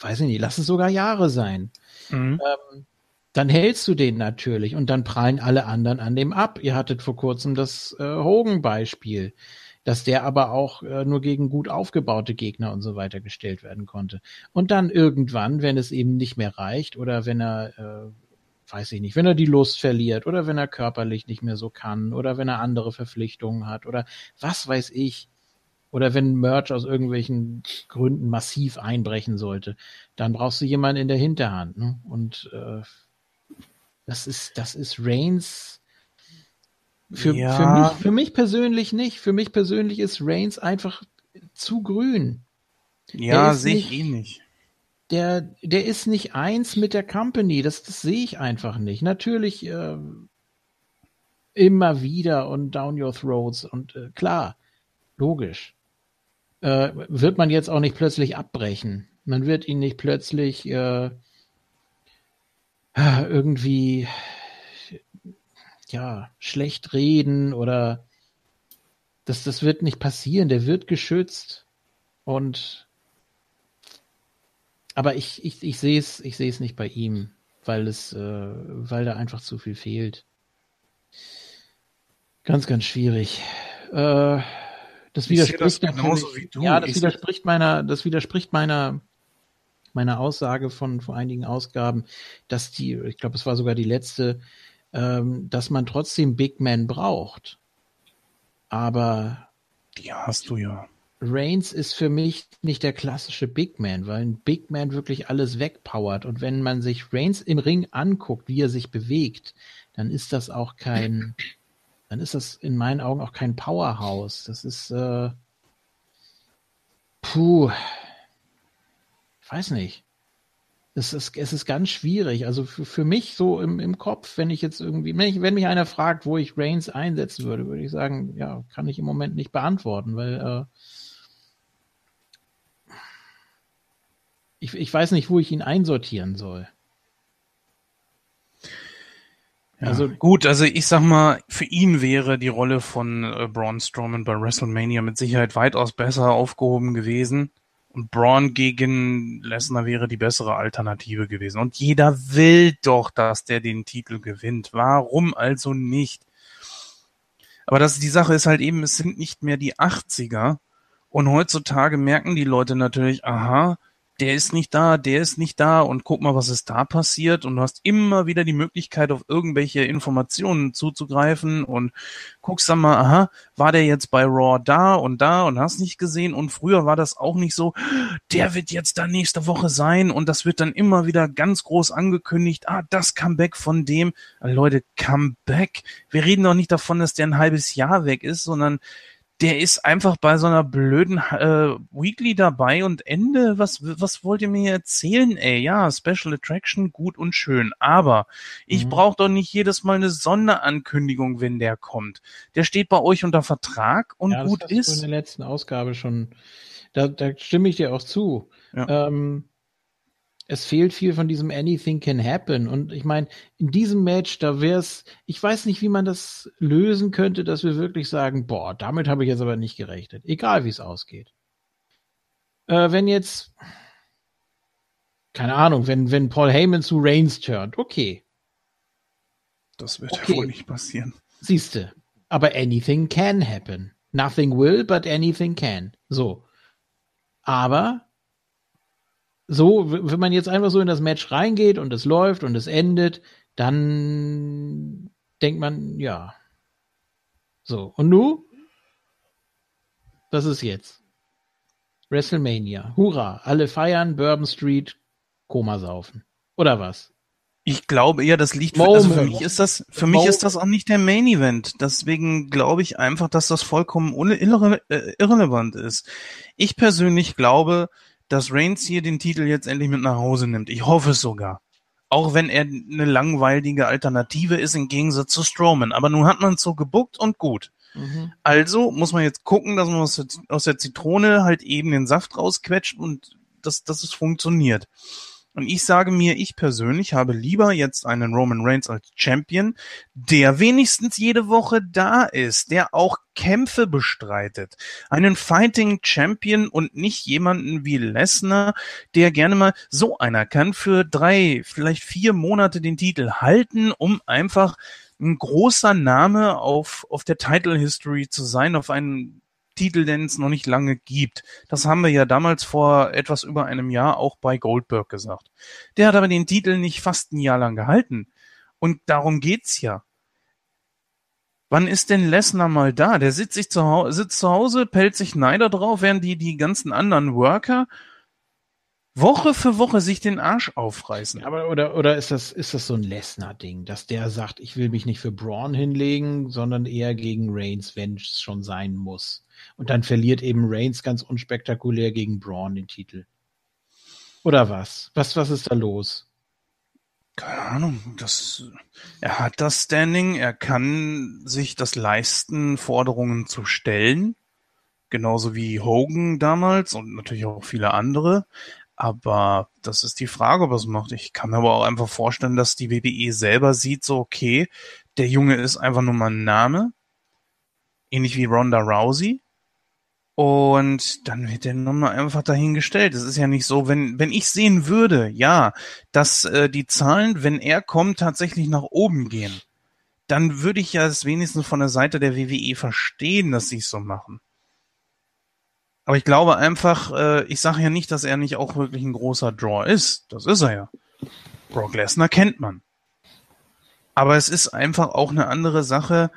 weiß ich nicht, lass es sogar Jahre sein, ähm, dann hältst du den natürlich und dann prallen alle anderen an dem ab. Ihr hattet vor kurzem das äh, Hogan-Beispiel, dass der aber auch äh, nur gegen gut aufgebaute Gegner und so weiter gestellt werden konnte. Und dann irgendwann, wenn es eben nicht mehr reicht oder wenn er, äh, weiß ich nicht, wenn er die Lust verliert oder wenn er körperlich nicht mehr so kann oder wenn er andere Verpflichtungen hat oder was weiß ich, oder wenn Merch aus irgendwelchen Gründen massiv einbrechen sollte, dann brauchst du jemanden in der Hinterhand. Ne? Und äh, das ist, das ist Reigns. Für, Ja. für, mich, für mich persönlich nicht. Für mich persönlich ist Reigns einfach zu grün. Ja, sehe ich nicht- eh nicht. Der, der ist nicht eins mit der Company. Das, das sehe ich einfach nicht. Natürlich äh, immer wieder und down your throats und äh, klar, logisch. Äh, wird man jetzt auch nicht plötzlich abbrechen. Man wird ihn nicht plötzlich äh, irgendwie ja schlecht reden oder das, das wird nicht passieren. Der wird geschützt und aber ich, ich, ich sehe es, ich sehe es nicht bei ihm, weil es, äh, weil da einfach zu viel fehlt. Ganz, ganz schwierig. Äh, das Ich sehe das widerspricht genauso wie du. Ja, das Ich- widerspricht meiner, das widerspricht meiner, meiner Aussage von vor einigen Ausgaben, dass die, ich glaube, es war sogar die letzte, ähm, dass man trotzdem Big Man braucht. Aber Die hast du ja. Reigns ist für mich nicht der klassische Big Man, weil ein Big Man wirklich alles wegpowert. Und wenn man sich Reigns im Ring anguckt, wie er sich bewegt, dann ist das auch kein, dann ist das in meinen Augen auch kein Powerhouse. Das ist, äh, puh, weiß nicht. Es ist, es ist ganz schwierig. Also für, für mich so im, im Kopf, wenn ich jetzt irgendwie, wenn, ich, wenn mich einer fragt, wo ich Reigns einsetzen würde, würde ich sagen, ja, kann ich im Moment nicht beantworten, weil äh, ich, ich weiß nicht, wo ich ihn einsortieren soll. Ja, Also- gut, also ich sag mal, für ihn wäre die Rolle von äh, Braun Strowman bei WrestleMania mit Sicherheit weitaus besser aufgehoben gewesen. Und Braun gegen Lesnar wäre die bessere Alternative gewesen. Und jeder will doch, dass der den Titel gewinnt. Warum also nicht? Aber das, die Sache ist halt eben, es sind nicht mehr die 80er. Und heutzutage merken die Leute natürlich, aha, der ist nicht da, der ist nicht da und guck mal, was ist da passiert. Und du hast immer wieder die Möglichkeit, auf irgendwelche Informationen zuzugreifen und guckst dann mal, aha, war der jetzt bei Raw da und da und hast nicht gesehen? Und früher war das auch nicht so, der wird jetzt da nächste Woche sein. Und das wird dann immer wieder ganz groß angekündigt, ah, das Comeback von dem, Leute, Comeback, wir reden doch nicht davon, dass der ein halbes Jahr weg ist, sondern der ist einfach bei so einer blöden äh, Weekly dabei und Ende. Was, was wollt ihr mir erzählen, ey? Ja, Special Attraction, gut und schön. Aber ich Mhm. brauche doch nicht jedes Mal eine Sonderankündigung, wenn der kommt. Der steht bei euch unter Vertrag und Ja, das gut hast du in ist. der letzten Ausgabe schon. Da, da stimme ich dir auch zu. Ja. Ähm, es fehlt viel von diesem Anything can happen. Und ich meine, in diesem Match, da wäre es, ich weiß nicht, wie man das lösen könnte, dass wir wirklich sagen, boah, damit habe ich jetzt aber nicht gerechnet. Egal wie es ausgeht. Äh, wenn jetzt, keine Ahnung, wenn, wenn Paul Heyman zu Reigns turnt, okay. Das wird Okay. ja wohl nicht passieren. Siehste. Aber anything can happen. Nothing will, but anything can. So. Aber so, wenn man jetzt einfach so in das Match reingeht und es läuft und es endet, dann denkt man, ja. So. Und nu? Was ist jetzt? WrestleMania. Hurra. Alle feiern, Bourbon Street, Koma saufen. Oder was? Ich glaube eher, das liegt für, also für mich ist das für mich ist das auch nicht der Main Event. Deswegen glaube ich einfach, dass das vollkommen irre, äh, irrelevant ist. Ich persönlich glaube, dass Reigns hier den Titel jetzt endlich mit nach Hause nimmt. Ich hoffe es sogar. Auch wenn er eine langweilige Alternative ist im Gegensatz zu Strowman. Aber nun hat man es so gebuckt und gut. Also muss man jetzt gucken, dass man aus der, aus der Zitrone halt eben den Saft rausquetscht und dass, dass es funktioniert. Und ich sage mir, ich persönlich habe lieber jetzt einen Roman Reigns als Champion, der wenigstens jede Woche da ist, der auch Kämpfe bestreitet. Einen Fighting Champion und nicht jemanden wie Lesnar, der gerne mal so einer kann für drei, vielleicht vier Monate den Titel halten, um einfach ein großer Name auf, auf der Title History zu sein, auf einen Titel, den es noch nicht lange gibt. Das haben wir ja damals vor etwas über einem Jahr auch bei Goldberg gesagt. Der hat aber den Titel nicht fast ein Jahr lang gehalten. Und darum geht's ja. Wann ist denn Lesnar mal da? Der sitzt, sich zu, Hau sitzt zu Hause, pellt sich Neider drauf, während die, die ganzen anderen Worker Woche für Woche sich den Arsch aufreißen. Aber oder oder ist das ist das so ein Lesnar-Ding, dass der sagt, ich will mich nicht für Braun hinlegen, sondern eher gegen Reigns, wenn es schon sein muss. Und dann verliert eben Reigns ganz unspektakulär gegen Braun den Titel. Oder was? Was was ist da los? Keine Ahnung, das, er hat das Standing, er kann sich das leisten, Forderungen zu stellen. Genauso wie Hogan damals und natürlich auch viele andere. Aber das ist die Frage, ob es macht. Ich kann mir aber auch einfach vorstellen, dass die WWE selber sieht, so, okay, der Junge ist einfach nur mal ein Name. Ähnlich wie Ronda Rousey. Und dann wird der Nummer einfach dahingestellt. Es ist ja nicht so, wenn, wenn ich sehen würde, ja, dass äh, die Zahlen, wenn er kommt, tatsächlich nach oben gehen, dann würde ich ja es wenigstens von der Seite der WWE verstehen, dass sie es so machen. Aber ich glaube einfach, äh, ich sage ja nicht, dass er nicht auch wirklich ein großer Draw ist. Das ist er ja. Brock Lesnar kennt man. Aber es ist einfach auch eine andere Sache,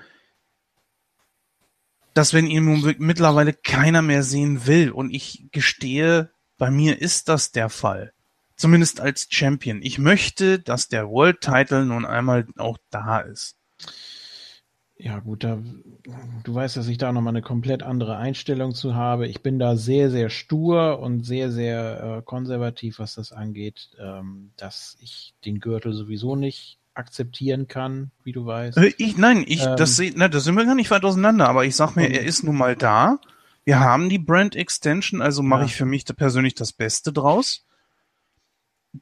dass wenn ihn mittlerweile keiner mehr sehen will und ich gestehe, bei mir ist das der Fall. Zumindest als Champion. Ich möchte, dass der World Title nun einmal auch da ist. Ja, gut, da, du weißt, dass ich da nochmal eine komplett andere Einstellung zu habe. Ich bin da sehr, sehr stur und sehr, sehr äh, konservativ, was das angeht, ähm, dass ich den Gürtel sowieso nicht akzeptieren kann, wie du weißt. Äh, ich, nein, ich, ähm, das, ne, das sind wir gar nicht weit auseinander, aber ich sag mir, er ist nun mal da. Wir haben die Brand Extension, also mache ja. ich für mich da persönlich das Beste draus.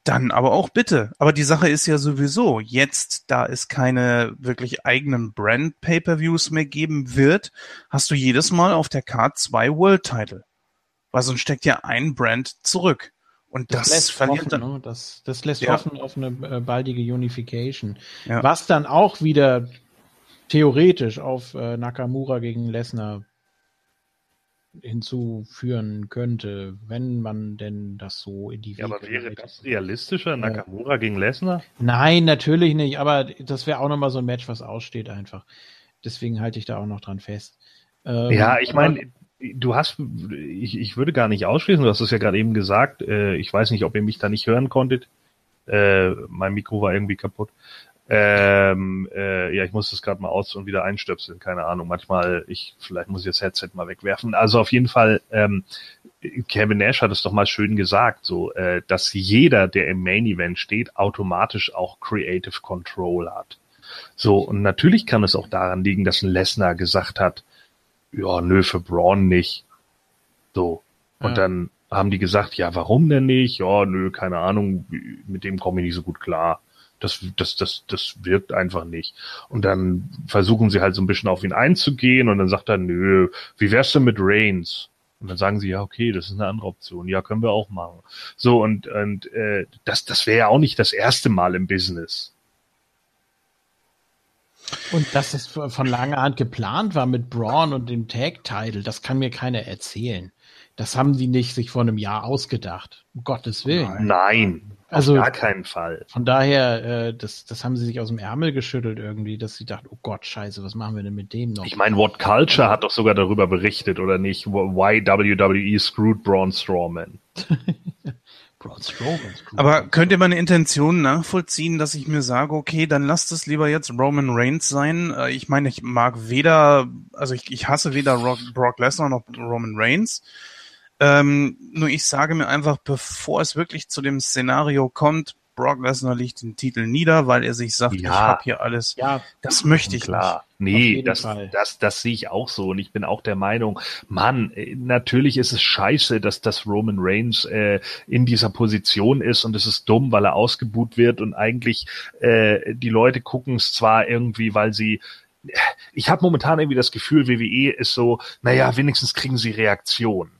Dann aber auch bitte. Aber die Sache ist ja sowieso, jetzt, da es keine wirklich eigenen Brand Pay-per-Views mehr geben wird, hast du jedes Mal auf der Card zwei World Title. Weil sonst steckt ja ein Brand zurück. Und das, das lässt verliert hoffen, dann. Ne? Das, das lässt ja. hoffen auf eine äh, baldige Unification. Ja. Was dann auch wieder theoretisch auf äh, Nakamura gegen Lesnar hinzuführen könnte, wenn man denn das so in die Ja, aber wäre das realistischer, Nakamura äh, gegen Lesnar? Nein, natürlich nicht, aber das wäre auch nochmal so ein Match, was aussteht einfach. Deswegen halte ich da auch noch dran fest. Ähm, ja, ich meine, du hast, ich, ich würde gar nicht ausschließen, du hast es ja gerade eben gesagt, äh, ich weiß nicht, ob ihr mich da nicht hören konntet. Äh, mein Mikro war irgendwie kaputt. Ähm, äh, ja, ich muss das gerade mal aus und wieder einstöpseln, keine Ahnung. Manchmal, ich, vielleicht muss ich das Headset mal wegwerfen. Also auf jeden Fall, ähm, Kevin Nash hat es doch mal schön gesagt, so, äh, dass jeder, der im Main Event steht, automatisch auch Creative Control hat. So, und natürlich kann es auch daran liegen, dass ein Lesnar gesagt hat, ja, nö, für Braun nicht. So. Und ja. dann haben die gesagt, ja, warum denn nicht? Ja, nö, keine Ahnung, mit dem komme ich nicht so gut klar. Das, das, das, das wirkt einfach nicht. Und dann versuchen sie halt so ein bisschen auf ihn einzugehen und dann sagt er, nö, wie wär's denn mit Reigns? Und dann sagen sie, ja, okay, das ist eine andere Option. Ja, können wir auch machen. So, und, und äh, das, das wäre ja auch nicht das erste Mal im Business. Und dass es von langer Hand geplant war mit Braun und dem Tag-Title, das kann mir keiner erzählen. Das haben die nicht sich vor einem Jahr ausgedacht. Um Gottes Willen. Nein, also, Auf gar keinen Fall. Von daher, äh, das, das haben sie sich aus dem Ärmel geschüttelt irgendwie, dass sie dachten, oh Gott, scheiße, was machen wir denn mit dem noch? Ich meine, What Culture hat doch sogar darüber berichtet, oder nicht? Why WWE screwed Braun Strowman. Braun Strowman. Aber könnt ihr meine Intention nachvollziehen, dass ich mir sage, okay, dann lasst es lieber jetzt Roman Reigns sein? Äh, ich meine, ich mag weder, also ich, ich hasse weder Brock Lesnar noch Roman Reigns. Ähm, nur ich sage mir einfach, bevor es wirklich zu dem Szenario kommt, Brock Lesnar legt den Titel nieder, weil er sich sagt, ja. ich habe hier alles. Ja, das möchte ich klar. Nicht. Nee, das, das, das, das sehe ich auch so und ich bin auch der Meinung, Mann, äh, natürlich ist es scheiße, dass das Roman Reigns äh, in dieser Position ist und es ist dumm, weil er ausgebuht wird und eigentlich äh, die Leute gucken es zwar irgendwie, weil sie ich habe momentan irgendwie das Gefühl, WWE ist so, naja, wenigstens kriegen sie Reaktion.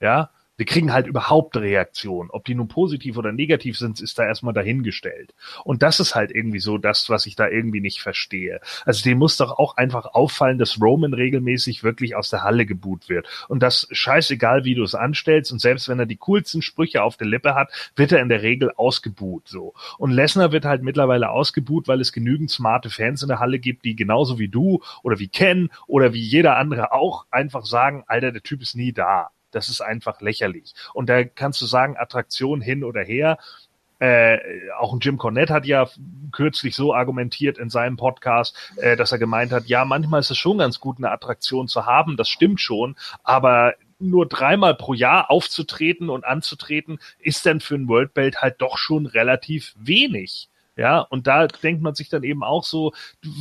Ja, wir kriegen halt überhaupt Reaktionen. Ob die nun positiv oder negativ sind, ist da erstmal dahingestellt. Und das ist halt irgendwie so das, was ich da irgendwie nicht verstehe. Also dem muss doch auch einfach auffallen, dass Roman regelmäßig wirklich aus der Halle geboot wird. Und das scheißegal, wie du es anstellst. Und selbst wenn er die coolsten Sprüche auf der Lippe hat, wird er in der Regel ausgebuht, so. Und Lesnar wird halt mittlerweile ausgebuht, weil es genügend smarte Fans in der Halle gibt, die genauso wie du oder wie Ken oder wie jeder andere auch einfach sagen, Alter, der Typ ist nie da. Das ist einfach lächerlich. Und da kannst du sagen, Attraktion hin oder her. Äh, auch ein Jim Cornette hat ja kürzlich so argumentiert in seinem Podcast, äh, dass er gemeint hat, ja, manchmal ist es schon ganz gut, eine Attraktion zu haben, das stimmt schon, aber nur dreimal pro Jahr aufzutreten und anzutreten, ist dann für ein World Belt halt doch schon relativ wenig. Ja, und da denkt man sich dann eben auch so,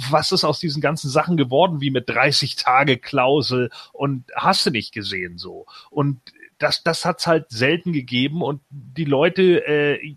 was ist aus diesen ganzen Sachen geworden, wie mit 30 Tage Klausel und hast du nicht gesehen so. Und das, das hat's halt selten gegeben und die Leute äh,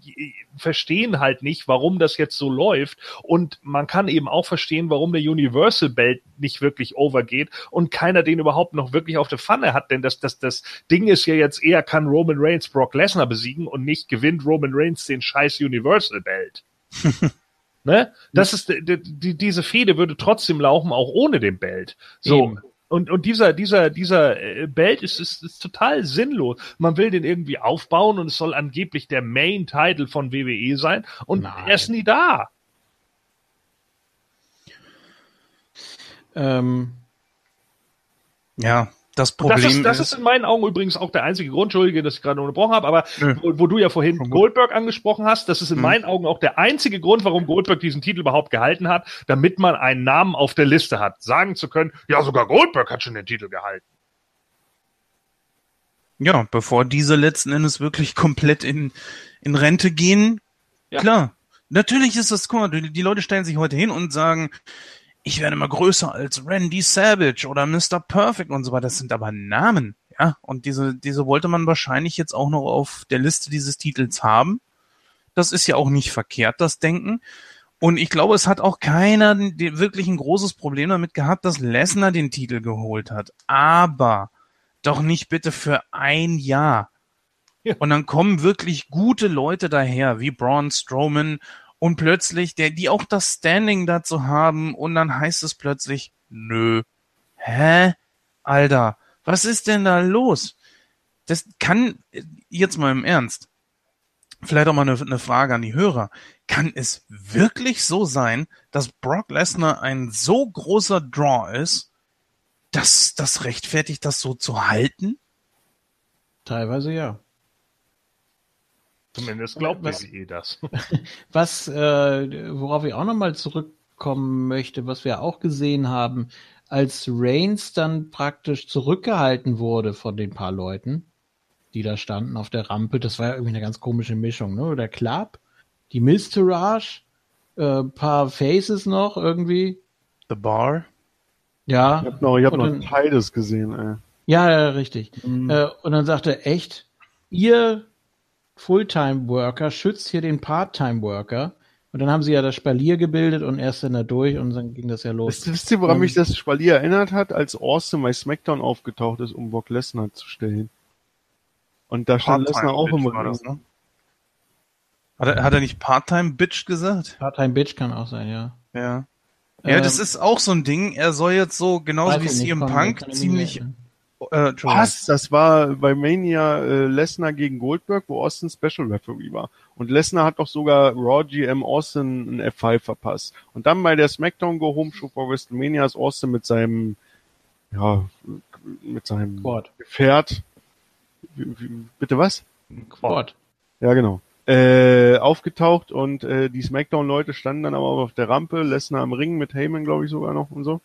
verstehen halt nicht, warum das jetzt so läuft. Und man kann eben auch verstehen, warum der Universal Belt nicht wirklich overgeht und keiner den überhaupt noch wirklich auf der Pfanne hat. Denn das, das, das Ding ist ja jetzt eher, kann Roman Reigns Brock Lesnar besiegen und nicht gewinnt Roman Reigns den scheiß Universal Belt. ne? Das ist die, die, diese Fehde würde trotzdem laufen, auch ohne den Belt. So. Eben. Und, und dieser, dieser, dieser äh, Belt ist, ist, ist total sinnlos. Man will den irgendwie aufbauen und es soll angeblich der Main-Title von WWE sein und Nein. er ist nie da. Ähm, Ja, das Problem das ist, das ist in meinen Augen übrigens auch der einzige Grund, Entschuldige, dass ich gerade unterbrochen habe, aber wo, wo du ja vorhin. Goldberg angesprochen hast, das ist in Mhm. meinen Augen auch der einzige Grund, warum Goldberg diesen Titel überhaupt gehalten hat, damit man einen Namen auf der Liste hat, sagen zu können, ja, sogar Goldberg hat schon den Titel gehalten. Ja, bevor diese letzten Endes wirklich komplett in, in Rente gehen, Ja. klar. Natürlich ist das, guck mal, die Leute stellen sich heute hin und sagen, ich werde mal größer als Randy Savage oder Mr. Perfect und so weiter. Das sind aber Namen, ja. Und diese, diese wollte man wahrscheinlich jetzt auch noch auf der Liste dieses Titels haben. Das ist ja auch nicht verkehrt, das Denken. Und ich glaube, es hat auch keiner wirklich ein großes Problem damit gehabt, dass Lesnar den Titel geholt hat. Aber doch nicht bitte für ein Jahr. Ja. Und dann kommen wirklich gute Leute daher, wie Braun Strowman und plötzlich, der, die auch das Standing dazu haben und dann heißt es plötzlich, nö. Hä? Alter, was ist denn da los? Das kann, jetzt mal im Ernst, vielleicht auch mal eine, eine Frage an die Hörer. Kann es wirklich so sein, dass Brock Lesnar ein so großer Draw ist, dass das rechtfertigt, das so zu halten? teilweise ja. Zumindest glaubt Was- WWE das. Was, äh, worauf ich auch nochmal zurückkommen möchte, was wir auch gesehen haben, als Reigns dann praktisch zurückgehalten wurde von den paar Leuten, die da standen auf der Rampe, das war ja irgendwie eine ganz komische Mischung, ne? Der Club, die Mistourage, äh, paar Faces noch irgendwie, The Bar? ja. Ich hab noch, ich hab Und noch dann- Titus gesehen, ey. Ja, ja, richtig. Äh, und dann sagte er, echt, ihr Fulltime-Worker schützt hier den Part-Time-Worker. Und dann haben sie ja das Spalier gebildet und erst dann da durch und dann ging das ja los. Wisst, wisst ihr, woran Ähm, mich das Spalier erinnert hat, als Austin bei SmackDown aufgetaucht ist, um Brock Lesnar zu stellen? Und da stand Lesnar auch im Ring. das, ne? Hat er, hat er nicht Part-Time-Bitch gesagt? Part-Time-Bitch kann auch sein, ja. Ja. Ja, Ähm, das ist auch so ein Ding. Er soll jetzt so, genauso weiß wie CM Punk, ziemlich. Äh. Was? Das war bei Mania äh, Lesnar gegen Goldberg, wo Austin Special Referee war. Und Lesnar hat doch sogar Raw GM Austin ein F5 verpasst. Und dann bei der SmackDown Go Home Show vor WrestleMania ist Austin mit seinem, ja, mit seinem Quad. Gefährt, wie- wie- bitte was? Quad. Ja, genau. Äh, aufgetaucht und äh, die Smackdown-Leute standen dann aber auf der Rampe, Lesnar am Ring mit Heyman, glaube ich, sogar noch und so.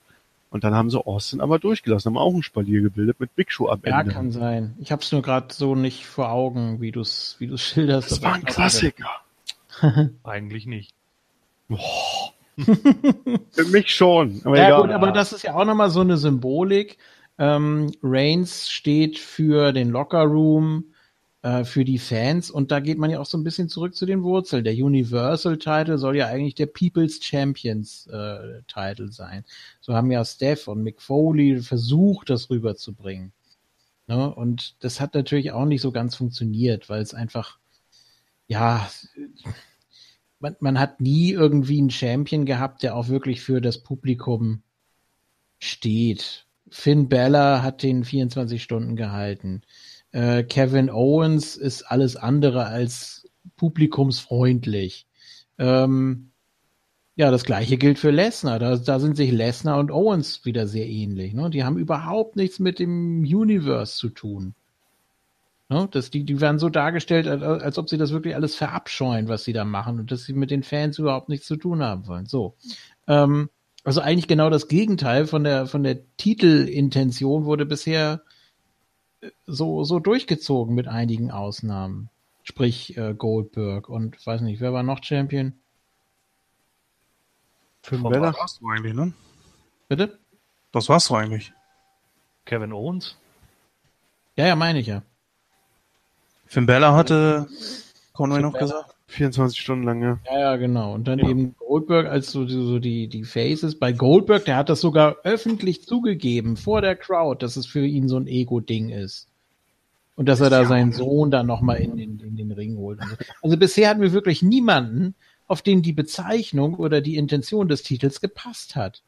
Und dann haben sie Austin aber durchgelassen, haben auch ein Spalier gebildet mit Big Show am Ja, Ende. kann sein. Ich hab's nur gerade so nicht vor Augen, wie du's, wie du's schilderst. das war ein Klassiker. Eigentlich nicht. Für mich schon. Aber Ja, egal. gut, aber das ist ja auch nochmal so eine Symbolik. Ähm, Reigns steht für den Locker Room, äh, für die Fans und da geht man ja auch so ein bisschen zurück zu den Wurzeln. Der Universal Title soll ja eigentlich der People's Champions äh, Title sein. So haben ja Steph und Mick Foley versucht, das rüberzubringen. Ne? Und das hat natürlich auch nicht so ganz funktioniert, weil es einfach, ja, man, man hat nie irgendwie einen Champion gehabt, der auch wirklich für das Publikum steht. Finn Balor hat den 24 Stunden gehalten. Äh, Kevin Owens ist alles andere als publikumsfreundlich. Ähm, ja, das gleiche gilt für Lesnar. Da, da sind sich Lesnar und Owens wieder sehr ähnlich. Ne? Die haben überhaupt nichts mit dem Universe zu tun. Ne? Das, die, die werden so dargestellt, als, als ob sie das wirklich alles verabscheuen, was sie da machen und dass sie mit den Fans überhaupt nichts zu tun haben wollen. So. Ähm, also eigentlich genau das Gegenteil von der, von der Titelintention wurde bisher so, so durchgezogen mit einigen Ausnahmen. Sprich äh, Goldberg und weiß nicht, wer war noch Champion? Finn Balor. Das war's doch eigentlich, ne? Bitte? Das war's doch eigentlich. Kevin Owens? Ja, ja, meine ich ja. Finn Bella hatte Conway noch Balor. gesagt. 24 Stunden lang, ja. Ja, ja, genau. Und dann eben Goldberg als so, so die, die Faces. Bei Goldberg, der hat das sogar öffentlich zugegeben, vor der Crowd, dass es für ihn so ein Ego-Ding ist. Und dass er da seinen Sohn dann nochmal in, den in den Ring holt. so. Also bisher hatten wir wirklich niemanden, auf den die Bezeichnung oder die Intention des Titels gepasst hat.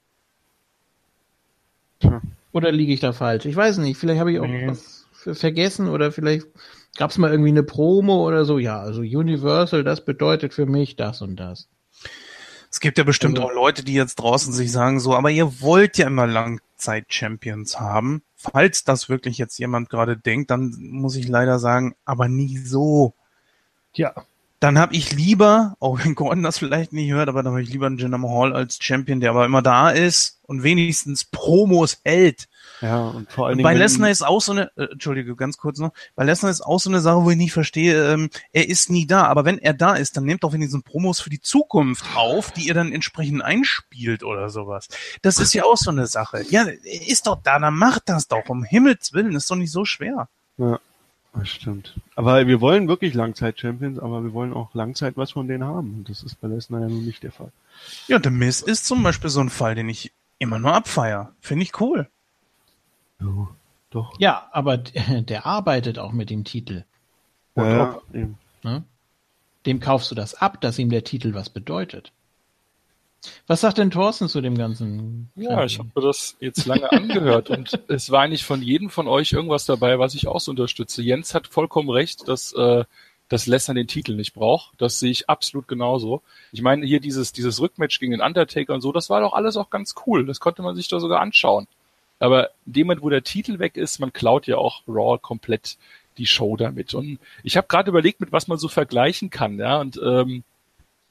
Tja. Oder liege ich da falsch? Ich weiß nicht. Vielleicht habe ich auch Nee. was ver- vergessen oder vielleicht gab es mal irgendwie eine Promo oder so. Ja, also Universal, das bedeutet für mich das und das. Es gibt ja bestimmt Also- auch Leute, die jetzt draußen sich sagen so, aber ihr wollt ja immer Langzeit-Champions haben. Falls das wirklich jetzt jemand gerade denkt, dann muss ich leider sagen, aber nie so. Ja, Dann habe ich lieber, auch wenn Gordon das vielleicht nicht hört, aber dann habe ich lieber einen Jinder Mahal als Champion, der aber immer da ist und wenigstens Promos hält. Ja, und vor allen Dingen. bei Lesnar ist auch so eine, äh, Entschuldige, ganz kurz noch, bei Lesnar ist auch so eine Sache, wo ich nicht verstehe, ähm, er ist nie da, aber wenn er da ist, dann nehmt doch wenigstens Promos für die Zukunft auf, die ihr dann entsprechend einspielt oder sowas. Das ist ja auch so eine Sache. Ja, er ist doch da, dann macht das doch, um Himmels Willen, ist doch nicht so schwer. Ja, das stimmt. Aber wir wollen wirklich Langzeit-Champions, aber wir wollen auch Langzeit was von denen haben. Und das ist bei Lesnar ja nun nicht der Fall. Ja, The Miz ist zum Beispiel so ein Fall, den ich immer nur abfeier. Finde ich cool. Ja, doch. Ja, aber der arbeitet auch mit dem Titel. Ja, ja, eben. Ne? Dem kaufst du das ab, dass ihm der Titel was bedeutet. Was sagt denn Thorsten zu dem ganzen? Ja, ich habe mir das jetzt lange angehört und es war eigentlich von jedem von euch irgendwas dabei, was ich auch so unterstütze. Jens hat vollkommen recht, dass äh, dass Lesnar den Titel nicht braucht. Das sehe ich absolut genauso. Ich meine, hier dieses dieses Rückmatch gegen den Undertaker und so, das war doch alles auch ganz cool. Das konnte man sich doch sogar anschauen. Aber in dem Moment, wo der Titel weg ist, man klaut ja auch Raw komplett die Show damit. Und ich habe gerade überlegt, mit was man so vergleichen kann, ja. Und ähm,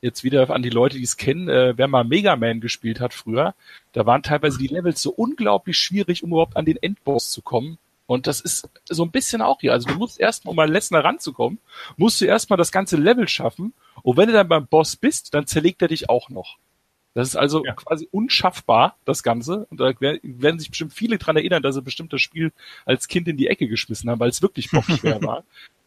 jetzt wieder an die Leute, die es kennen, äh, wer mal Mega Man gespielt hat früher, da waren teilweise die Levels so unglaublich schwierig, um überhaupt an den Endboss zu kommen. Und das ist so ein bisschen auch hier. Also du musst erstmal, um an Lesnar ranzukommen, musst du erstmal das ganze Level schaffen. Und wenn du dann beim Boss bist, dann zerlegt er dich auch noch. Das ist also Ja. quasi unschaffbar, das Ganze. Und da wer- werden sich bestimmt viele dran erinnern, dass sie bestimmt das Spiel als Kind in die Ecke geschmissen haben, weil es wirklich bockschwer war.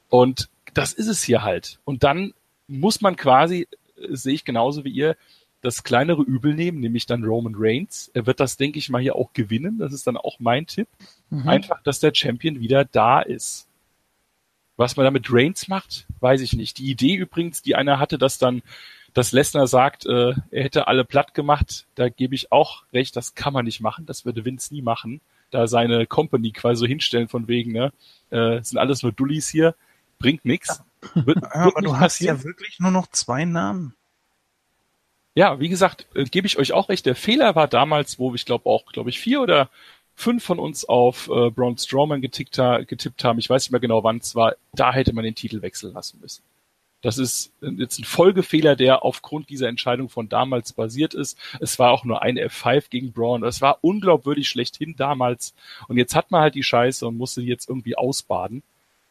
Und das ist es hier halt. Und dann muss man quasi, äh, sehe ich genauso wie ihr, das kleinere Übel nehmen, nämlich dann Roman Reigns. Er wird das, denke ich mal, hier auch gewinnen. Das ist dann auch mein Tipp. Mhm. Einfach, dass der Champion wieder da ist. Was man da mit Reigns macht, weiß ich nicht. Die Idee übrigens, die einer hatte, dass dann, dass Lesnar sagt, äh, er hätte alle platt gemacht, da gebe ich auch recht, das kann man nicht machen, das würde Vince nie machen. Da seine Company quasi so hinstellen von wegen, ne, äh, sind alles nur Dullis hier, bringt nix. Wird, Ja, aber du hast passieren. ja wirklich nur noch zwei Namen. Ja, wie gesagt, äh, gebe ich euch auch recht. Der Fehler war damals, wo ich glaube auch, glaube ich, vier oder fünf von uns auf äh, Braun Strowman getickt, getippt haben. Ich weiß nicht mehr genau, wann es war. Da hätte man den Titel wechseln lassen müssen. Das ist äh, jetzt ein Folgefehler, der aufgrund dieser Entscheidung von damals basiert ist. Es war auch nur ein F5 gegen Braun. Das war unglaubwürdig schlechthin damals. Und jetzt hat man halt die Scheiße und musste jetzt irgendwie ausbaden.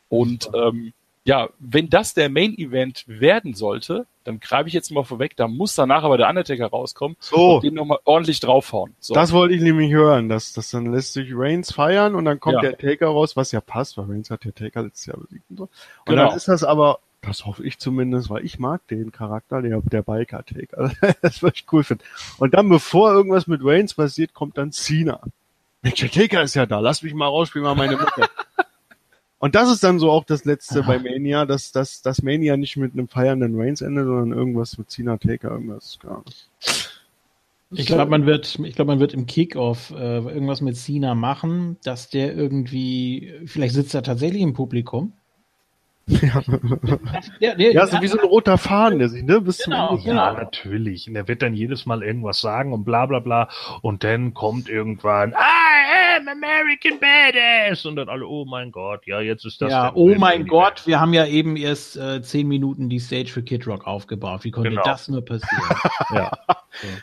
Und ähm, ja, wenn das der Main Event werden sollte, dann greife ich jetzt mal vorweg, da muss danach aber der Undertaker rauskommen So, und dem nochmal ordentlich draufhauen. So. das wollte ich nämlich hören. dass das dann lässt sich Reigns feiern und dann kommt Ja. der Taker raus, was ja passt, weil Reigns hat ja Taker letztes Jahr besiegt und so. Und Genau. dann ist das aber, das hoffe ich zumindest, weil ich mag den Charakter, der, der Biker Taker. das würde ich cool finden. Und dann, bevor irgendwas mit Reigns passiert, kommt dann Cena. Mensch, der Taker ist ja da, lass mich mal raus, spiel mal meine Mucke. Und das ist dann so auch das letzte bei Mania, dass, dass, dass Mania nicht mit einem feiernden Reigns endet, sondern irgendwas mit Cena Taker, irgendwas, Ahnung. Ich glaube, man wird, ich glaube, man wird im Kickoff äh, irgendwas mit Cena machen, dass der irgendwie, vielleicht sitzt er tatsächlich im Publikum. Ja. Ja, der, Ja, so wie so ein roter Faden, der sich, ne, bis Genau, zum Ende. Ja, natürlich. Und er wird dann jedes Mal irgendwas sagen und bla bla bla. Und dann kommt irgendwann, I am American Badass. Und dann alle, oh mein Gott, ja, jetzt ist das. ja, oh mein Gott, wir haben ja eben erst äh, zehn Minuten die Stage für Kid Rock aufgebaut. Wie konnte Genau. das nur passieren? Ja.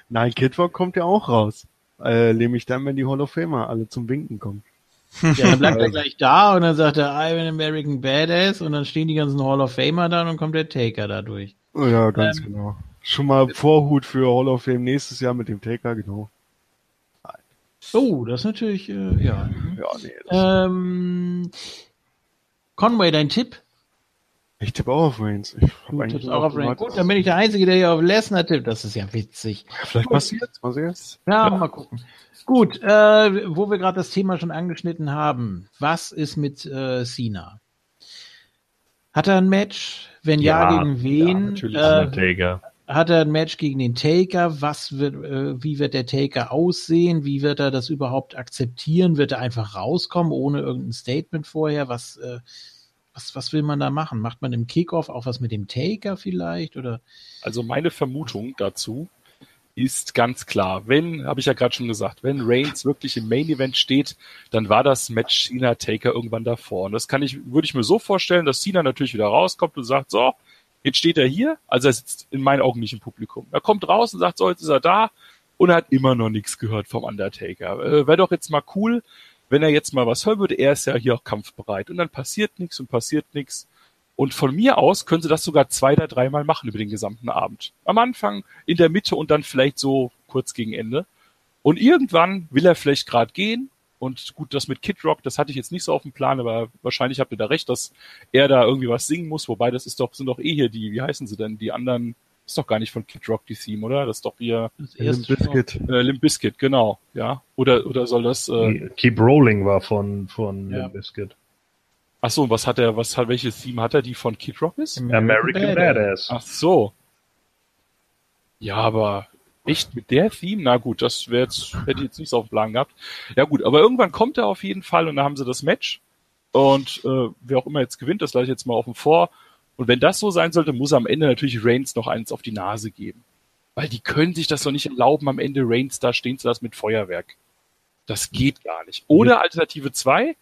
Nein, Kid Rock kommt ja auch raus. Äh, nämlich dann, wenn die Hall of Famer alle zum Winken kommen. Ja, dann bleibt er gleich da und dann sagt er, I'm an American Badass und dann stehen die ganzen Hall of Famer da und dann kommt der Taker da durch. Oh Ja, ganz genau. Schon mal Vorhut für Hall of Fame nächstes Jahr mit dem Taker, genau. Oh, das ist natürlich, äh, ja. Ja, nee. Ähm, Conway, dein Tipp? ich tippe auch auf Reigns. Ich hab eigentlich auch auf Reigns. Gut, dann bin ich der Einzige, der hier auf Lesnar tippt. Das ist ja witzig. Vielleicht passiert's, mal sehen. Ja, mal gucken. Gut, äh, wo wir gerade das Thema schon angeschnitten haben. Was ist mit äh, Cena? Hat er ein Match? Wenn ja, Ja, gegen wen? ja, natürlich. äh, hat er ein Match gegen den Taker? Was wird, äh, wie wird der Taker aussehen? Wie wird er das überhaupt akzeptieren? Wird er einfach rauskommen ohne irgendein Statement vorher? Was, äh, was, was will man da machen? Macht man im Kickoff auch was mit dem Taker vielleicht? Oder Also meine Vermutung dazu, ist ganz klar, wenn, habe ich ja gerade schon gesagt, wenn Reigns wirklich im Main Event steht, dann war das Match Cena Taker irgendwann davor. Und das kann ich, würde ich mir so vorstellen, dass Cena natürlich wieder rauskommt und sagt, so, jetzt steht er hier, also er sitzt in meinen Augen nicht im Publikum. Er kommt raus und sagt, so, jetzt ist er da und er hat immer noch nichts gehört vom Undertaker. Äh, Wäre doch jetzt mal cool, wenn er jetzt mal was hören würde. Er ist ja hier auch kampfbereit. Und dann passiert nichts und passiert nichts. Und von mir aus können sie das sogar zwei oder dreimal machen über den gesamten Abend. Am Anfang, in der Mitte und dann vielleicht so kurz gegen Ende. Und irgendwann will er vielleicht gerade gehen. Und gut, das mit Kid Rock, das hatte ich jetzt nicht so auf dem Plan, aber wahrscheinlich habt ihr da recht, dass er da irgendwie was singen muss. Wobei das ist doch, sind doch eh hier die, wie heißen sie denn? Die anderen, ist doch gar nicht von Kid Rock die Theme, oder? Das ist doch hier Limp Bizkit. äh, Limp Bizkit, genau, ja. Oder oder soll das? Äh, Keep Rolling war von, von Ja. Limp Bizkit. Ach so, was hat er? Was hat welches Theme hat er? Die von Kid Rock ist? American Badass. Ach so. Ja, aber echt mit der Theme? Na gut, das wäre jetzt, hätte ich jetzt nicht so auf dem Plan gehabt. Ja gut, aber irgendwann kommt er auf jeden Fall und dann haben sie das Match. Und äh, wer auch immer jetzt gewinnt, das lasse ich jetzt mal offen vor. Und wenn das so sein sollte, muss am Ende natürlich Reigns noch eins auf die Nase geben. Weil die können sich das doch nicht erlauben, am Ende Reigns da stehen zu lassen mit Feuerwerk. Das geht gar nicht. Oder Alternative 2,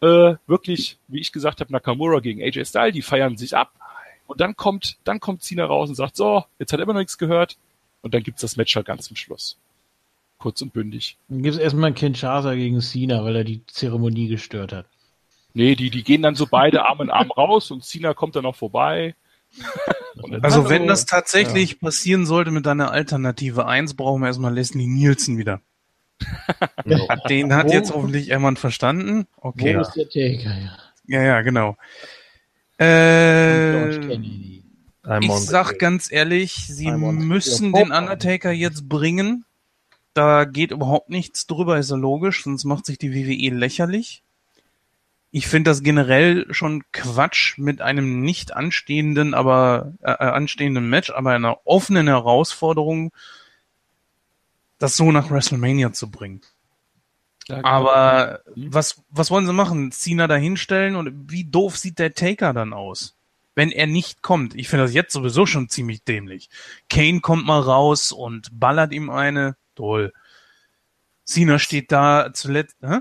äh, wirklich, wie ich gesagt habe, Nakamura gegen AJ Styles, die feiern sich ab. Und dann kommt, dann kommt Cena raus und sagt, so, jetzt hat er immer noch nichts gehört. Und dann gibt's das Match halt ganz zum Schluss. Kurz und bündig. Dann gibt es erstmal Kinshasa gegen Cena, weil er die Zeremonie gestört hat. Nee, die, die gehen dann so beide Arm in Arm raus und Cena kommt dann noch vorbei. Also wenn das tatsächlich passieren sollte mit deiner Alternative 1, brauchen wir erstmal Leslie Nielsen wieder. Den hat jetzt hoffentlich jemand verstanden. Okay. Wo ist der Taker? Ja. Ja, ja, genau. Äh. I'm ich sag ganz ehrlich, sie müssen den Undertaker jetzt bringen. Da geht überhaupt nichts drüber, ist ja logisch, sonst macht sich die WWE lächerlich. Ich finde das generell schon Quatsch mit einem nicht anstehenden, aber äh, äh, anstehenden Match, aber einer offenen Herausforderung, das so nach WrestleMania zu bringen. Ja, Aber Mhm. was, was wollen sie machen? Cena da hinstellen und wie doof sieht der Taker dann aus? Wenn er nicht kommt. Ich finde das jetzt sowieso schon ziemlich dämlich. Kane kommt mal raus und ballert ihm eine. Toll. Cena steht da zuletzt. Hä?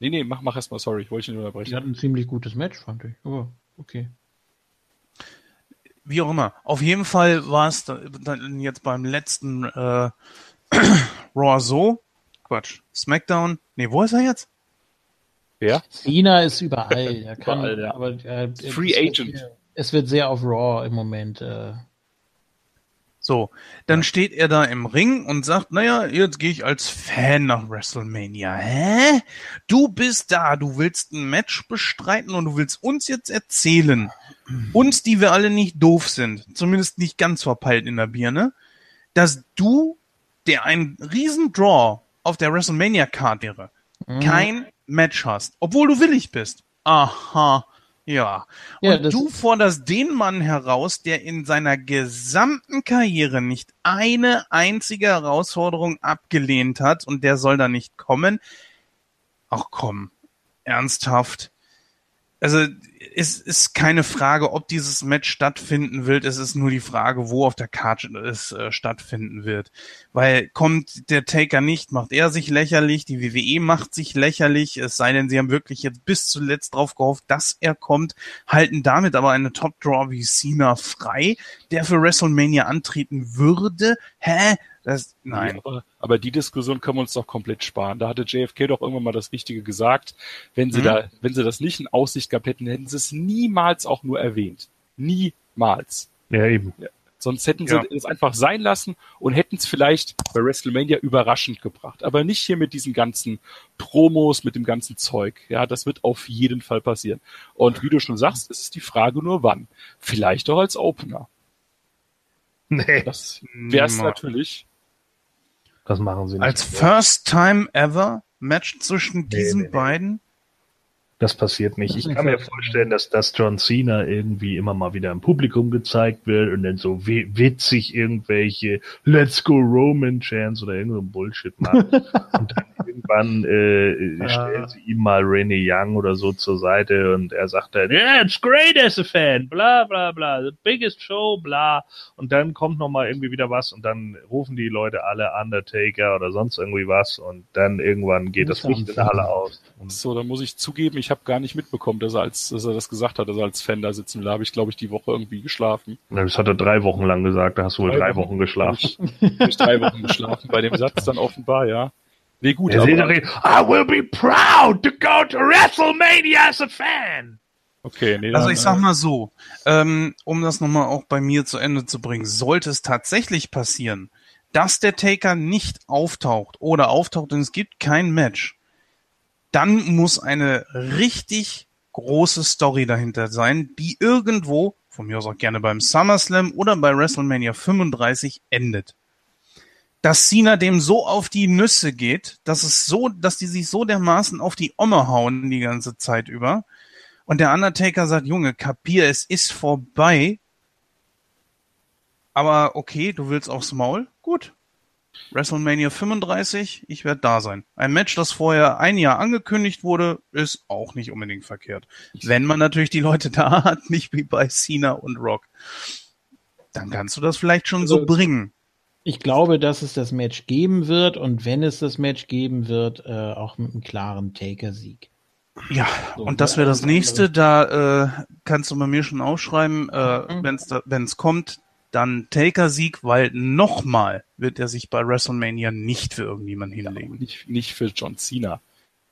Nee, nee, mach, mach erst mal, sorry, ich wollte nicht Die unterbrechen. hatten ein ziemlich gutes Match, fand ich. Aber okay. Wie auch immer. Auf jeden Fall war es da- dann jetzt beim letzten äh, Raw so. Quatsch. SmackDown. Nee, wo ist er jetzt? Wer? Cena ist überall. Er kann, Überall, ja. aber äh, Free es wird Agent. sehr- Es wird sehr auf Raw im Moment. Äh, So, dann steht er da im Ring und sagt, naja, jetzt gehe ich als Fan nach WrestleMania. Hä? Du bist da, du willst ein Match bestreiten und du willst uns jetzt erzählen, uns, die wir alle nicht doof sind, zumindest nicht ganz verpeilt in der Birne, dass du, der ein Riesendraw auf der WrestleMania-Card wäre, Mhm. kein Match hast, obwohl du willig bist. Aha, ja. Ja, Und du forderst den Mann heraus, der in seiner gesamten Karriere nicht eine einzige Herausforderung abgelehnt hat und der soll da nicht kommen. Ach komm, ernsthaft. Also es ist keine Frage, ob dieses Match stattfinden wird. Es ist nur die Frage, wo auf der Karte es äh, stattfinden wird. Weil kommt der Taker nicht, macht er sich lächerlich, die WWE macht sich lächerlich, es sei denn, sie haben wirklich jetzt bis zuletzt drauf gehofft, dass er kommt, halten damit aber eine Top-Draw wie Cena frei, der für WrestleMania antreten würde. Hä? Das, nein. Aber, aber die Diskussion können wir uns doch komplett sparen. Da hatte JFK doch irgendwann mal das Richtige gesagt. Wenn sie Mhm. da, wenn sie das nicht in Aussicht gehabt hätten, hätten sie es niemals auch nur erwähnt. Niemals. Ja, eben. Sonst hätten sie Ja. es einfach sein lassen und hätten es vielleicht bei WrestleMania überraschend gebracht. Aber nicht hier mit diesen ganzen Promos, mit dem ganzen Zeug. Ja, das wird auf jeden Fall passieren. Und wie du schon sagst, es ist die Frage nur wann. Vielleicht auch als Opener. Nee, Das wäre es natürlich. Das machen sie nicht. Als First Time Ever Match zwischen diesen nee, nee. beiden? Das passiert nicht. Ich kann mir vorstellen, dass das John Cena irgendwie immer mal wieder im Publikum gezeigt wird und dann so wi- witzig irgendwelche Let's Go Roman Chants oder irgendein Bullshit macht. und dann irgendwann äh, stellen sie ihm mal Renee Young oder so zur Seite und er sagt dann, yeah, it's great as a fan, bla bla bla, the biggest show, bla. Und dann kommt noch mal irgendwie wieder was und dann rufen die Leute alle Undertaker oder sonst irgendwie was und dann irgendwann geht das Licht in der Halle aus. So, da muss ich zugeben, ich habe gar nicht mitbekommen, dass er, als, dass er das gesagt hat, dass er als Fan da sitzen will. Da habe ich, glaube ich, die Woche irgendwie geschlafen. Das hat er drei Wochen lang gesagt, da hast du wohl Drei drei Wochen. Wochen geschlafen. Hab ich drei Wochen geschlafen bei dem Satz dann offenbar, ja. Nee, gut, Er aber, doch, I will be proud to go to WrestleMania as a fan. okay, nee, Also dann, ich sag mal so, ähm, um das nochmal auch bei mir zu Ende zu bringen, sollte es tatsächlich passieren, dass der Taker nicht auftaucht oder auftaucht und es gibt kein Match, dann muss eine richtig große Story dahinter sein, die irgendwo, von mir aus auch gerne beim SummerSlam oder bei WrestleMania 35 endet. Dass Cena dem so auf die Nüsse geht, dass es so, dass die sich so dermaßen auf die Omme hauen die ganze Zeit über, und der Undertaker sagt, Junge, kapier, es ist vorbei. Aber okay, du willst aufs Maul? Gut. WrestleMania 35, ich werde da sein. Ein Match, das vorher ein Jahr angekündigt wurde, ist auch nicht unbedingt verkehrt. Wenn man natürlich die Leute da hat, nicht wie bei Cena und Rock. Dann kannst du das vielleicht schon so Also- bringen. Ich glaube, dass es das Match geben wird und wenn es das Match geben wird, äh, auch mit einem klaren Taker-Sieg. Ja, So, und das ne, wäre das nächste. Da äh, kannst du bei mir schon aufschreiben, äh, Mhm. wenn's da, wenn's kommt, dann Taker-Sieg, weil nochmal wird er sich bei WrestleMania nicht für irgendjemanden hinlegen. nicht, nicht für John Cena.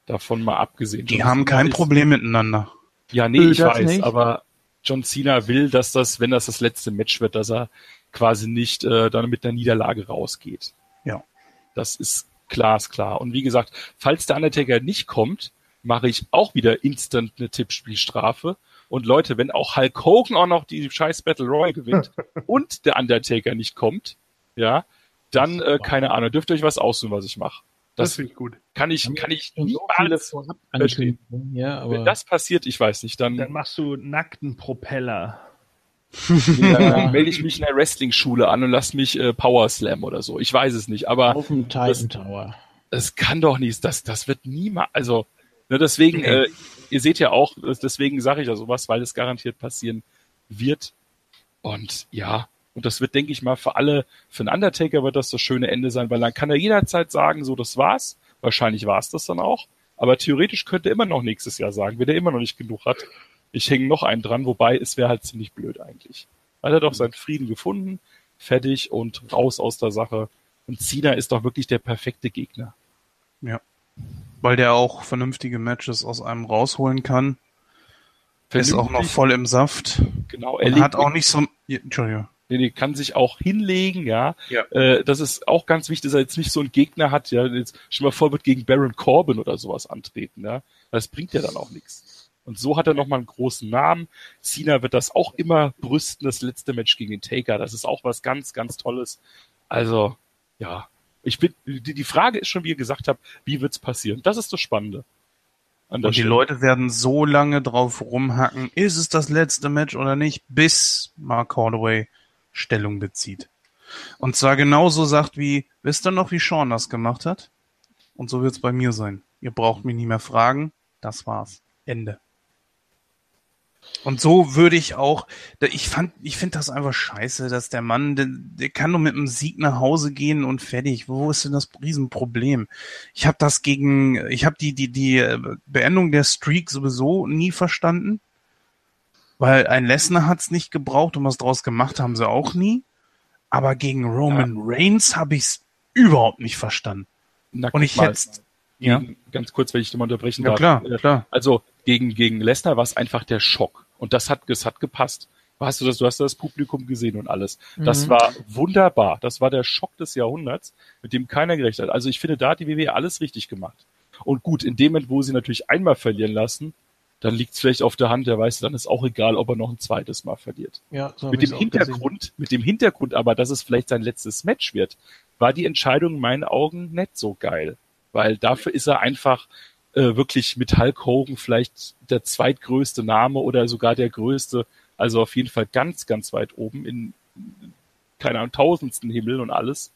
Davon mal abgesehen. Die John haben Cena kein ist- Problem miteinander. Ja, nee, ich das weiß, nicht. aber John Cena will, dass das, wenn das das letzte Match wird, dass er quasi nicht äh, dann mit einer Niederlage rausgeht. Ja. Das ist glasklar. Und wie gesagt, falls der Undertaker nicht kommt, mache ich auch wieder instant eine Tippspielstrafe. Und Leute, wenn auch Hulk Hogan auch noch die scheiß Battle Royale gewinnt und der Undertaker nicht kommt, ja, dann, äh, keine Ahnung, dürft ihr euch was aussuchen, was ich mache. Das, finde ich gut. kann ich, kann ich schon so vorab verstehen. Ankündigungen, ja, aber Wenn das passiert, ich weiß nicht, dann, Dann machst du nackten Propeller. dann melde ich mich in der Wrestling-Schule an und lass mich äh, Power Slam oder so. Ich weiß es nicht, aber auf dem Titan das- Tower. es kann doch nicht, das, das wird niemals, also, ne, deswegen, äh, ihr seht ja auch, das- deswegen sage ich ja sowas, weil es garantiert passieren wird. Und ja, und das wird, denke ich mal, für alle, für einen Undertaker wird das das schöne Ende sein, weil dann kann er jederzeit sagen, so, das war's. Wahrscheinlich war's das dann auch. Aber theoretisch könnte er immer noch nächstes Jahr sagen, wenn er immer noch nicht genug hat. Ich hänge noch einen dran, wobei es wäre halt ziemlich blöd eigentlich. Weil er hat doch seinen Frieden gefunden, fertig und raus aus der Sache. Und Cena ist doch wirklich der perfekte Gegner. Weil der auch vernünftige Matches aus einem rausholen kann. Ist auch noch voll im Saft. Genau, er hat auch nicht so... Entschuldigung. nee, nee, kann sich auch hinlegen, ja. Ja. Äh, das ist auch ganz wichtig, dass er jetzt nicht so einen Gegner hat, ja. Jetzt schon mal vor, wird gegen Baron Corbin oder sowas antreten, ja. Das bringt ja dann auch nichts. Und so hat er nochmal einen großen Namen. Cena wird das auch immer brüsten, das letzte Match gegen den Taker. Das ist auch was ganz, ganz Tolles. Also, ja. Ich bin, die, die Frage ist schon, wie ihr gesagt habt, wie wird's passieren? Das ist das Spannende. Und die Stelle. Leute werden so lange drauf rumhacken, ist es das letzte Match oder nicht, bis Mark Holloway Stellung bezieht. Und zwar genauso sagt wie, wisst ihr noch, wie Sean das gemacht hat? Und so wird's bei mir sein. Ihr braucht mich nicht mehr fragen. Das war's. Ende. Und so würde ich auch, ich fand, ich finde das einfach scheiße, dass der Mann, der, der kann nur mit einem Sieg nach Hause gehen und fertig. Wo ist denn das Riesenproblem? Ich habe das gegen, ich habe die, die, die äh, Beendung der Streak sowieso nie verstanden. Weil ein Lesnar hat's nicht gebraucht und was draus gemacht haben sie auch nie. Aber gegen Roman Reigns habe ich's überhaupt nicht verstanden. Na, Und ich mal. hätte, ja, ganz kurz, wenn ich dich mal unterbrechen ja darf. klar, Äh, klar. Also gegen, gegen Lesnar war es einfach der Schock. Und das hat, das hat gepasst. Hast du das, du hast das Publikum gesehen und alles. Das Mhm. war wunderbar. Das war der Schock des Jahrhunderts, mit dem keiner gerechnet hat. Also ich finde, da hat die WWE alles richtig gemacht. Und gut, in dem Moment, wo sie natürlich einmal verlieren lassen, dann liegt es vielleicht auf der Hand, der weiß, dann ist auch egal, ob er noch ein zweites Mal verliert. Ja, so Mit dem Hintergrund, mit dem Hintergrund aber, dass es vielleicht sein letztes Match wird, war die Entscheidung in meinen Augen nicht so geil. Weil dafür ist er einfach äh, wirklich mit Hulk Hogan vielleicht der zweitgrößte Name oder sogar der größte. Also auf jeden Fall ganz, ganz weit oben in, keine Ahnung, tausendsten Himmel und alles.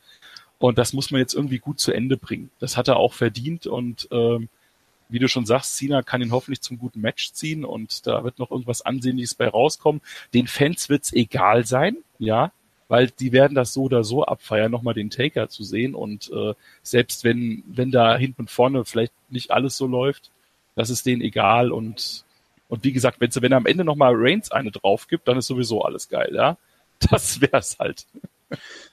Und das muss man jetzt irgendwie gut zu Ende bringen. Das hat er auch verdient und ähm, wie du schon sagst, Cena kann ihn hoffentlich zum guten Match ziehen und da wird noch irgendwas Ansehnliches bei rauskommen. Den Fans wird's egal sein, ja, weil die werden das so oder so abfeiern, nochmal den Taker zu sehen und äh, selbst wenn, wenn da hinten und vorne vielleicht nicht alles so läuft, das ist denen egal und und wie gesagt, wenn wenn er am Ende nochmal Reigns eine drauf gibt, dann ist sowieso alles geil, ja. Das wär's halt.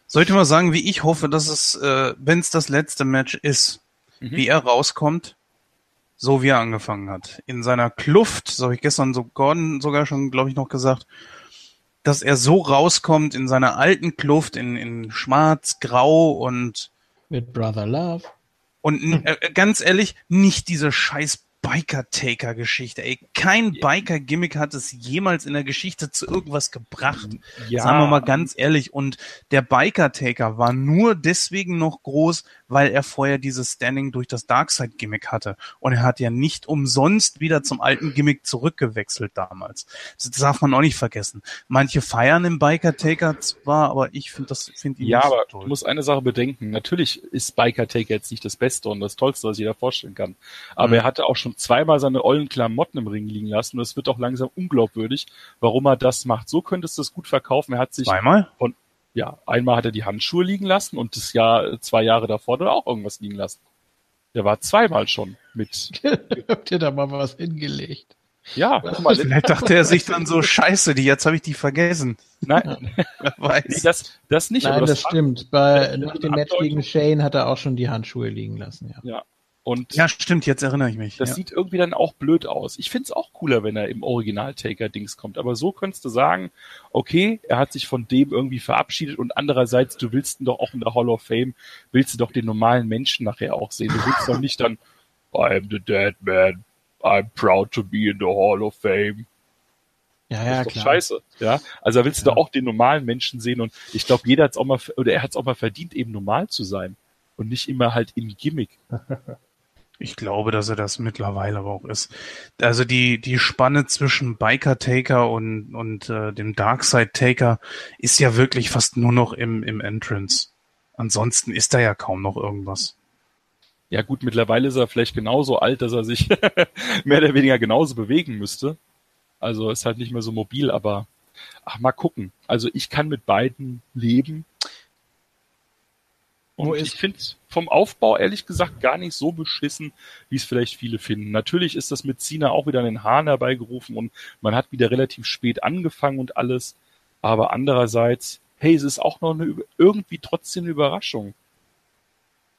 Soll ich mal sagen, wie ich hoffe, dass es, äh, wenn es das letzte Match ist, Mhm. wie er rauskommt, so wie er angefangen hat. In seiner Kluft, so habe ich gestern so Gordon sogar schon, glaube ich, noch gesagt, dass er so rauskommt in seiner alten Kluft, in, in schwarz, grau und Mit Brother Love. und n- äh, ganz ehrlich, nicht diese scheiß Biker-Taker-Geschichte, ey. Kein Biker-Gimmick hat es jemals in der Geschichte zu irgendwas gebracht. Ja. Sagen wir mal ganz ehrlich. Und der Biker-Taker war nur deswegen noch groß, weil er vorher dieses Standing durch das Darkseid-Gimmick hatte. Und er hat ja nicht umsonst wieder zum alten Gimmick zurückgewechselt damals. Das darf man auch nicht vergessen. Manche feiern im Biker-Taker zwar, aber ich finde das, finde ihn Ja, nicht aber so du toll. musst eine Sache bedenken. Natürlich ist Biker Taker jetzt nicht das Beste und das Tollste, was jeder vorstellen kann. Aber Mhm. er hatte auch schon zweimal seine ollen Klamotten im Ring liegen lassen und es wird auch langsam unglaubwürdig, warum er das macht. So könntest du es gut verkaufen. Er hat sich, Zweimal? Ja, einmal hat er die Handschuhe liegen lassen und das Jahr, zwei Jahre davor hat er auch irgendwas liegen lassen. Der war zweimal schon mit, Habt ihr da mal was hingelegt? ja, mal, Vielleicht dachte er sich dann so, scheiße, die, jetzt habe ich die vergessen. nein, Wer nee, weiß. das, das nicht, Nein, aber das, das, stimmt. Bei, das nach dem Match gegen. Shane hat er auch schon die Handschuhe liegen lassen, ja. ja. Und Ja, stimmt, jetzt erinnere ich mich. Das ja. sieht irgendwie dann auch blöd aus. Ich find's auch cooler, wenn er im Original-Taker-Dings kommt. Aber so könntest du sagen, okay, er hat sich von dem irgendwie verabschiedet und andererseits, du willst ihn doch auch in der Hall of Fame, willst du doch den normalen Menschen nachher auch sehen. Du willst doch nicht dann, I'm the dead man, I'm proud to be in the Hall of Fame. Ja, ja, klar. scheiße. Ja, also da willst du doch auch den normalen Menschen sehen und ich glaube, jeder hat's auch mal, oder er hat's auch mal verdient, eben normal zu sein und nicht immer halt im Gimmick. Ich glaube, dass er das mittlerweile aber auch ist. Also die, die Spanne zwischen Biker Taker und, und äh, dem Darkside Taker ist ja wirklich fast nur noch im, im Entrance. Ansonsten ist da ja kaum noch irgendwas. Ja gut, mittlerweile ist er vielleicht genauso alt, dass er sich mehr oder weniger genauso bewegen müsste. Also ist halt nicht mehr so mobil, aber ach, mal gucken. Also ich kann mit beiden leben. Und Wo ich ist- finde vom Aufbau ehrlich gesagt gar nicht so beschissen, wie es vielleicht viele finden. Natürlich ist das mit Cena auch wieder an den Haaren herbeigerufen und man hat wieder relativ spät angefangen und alles. Aber andererseits, hey, es ist auch noch eine, irgendwie trotzdem eine Überraschung.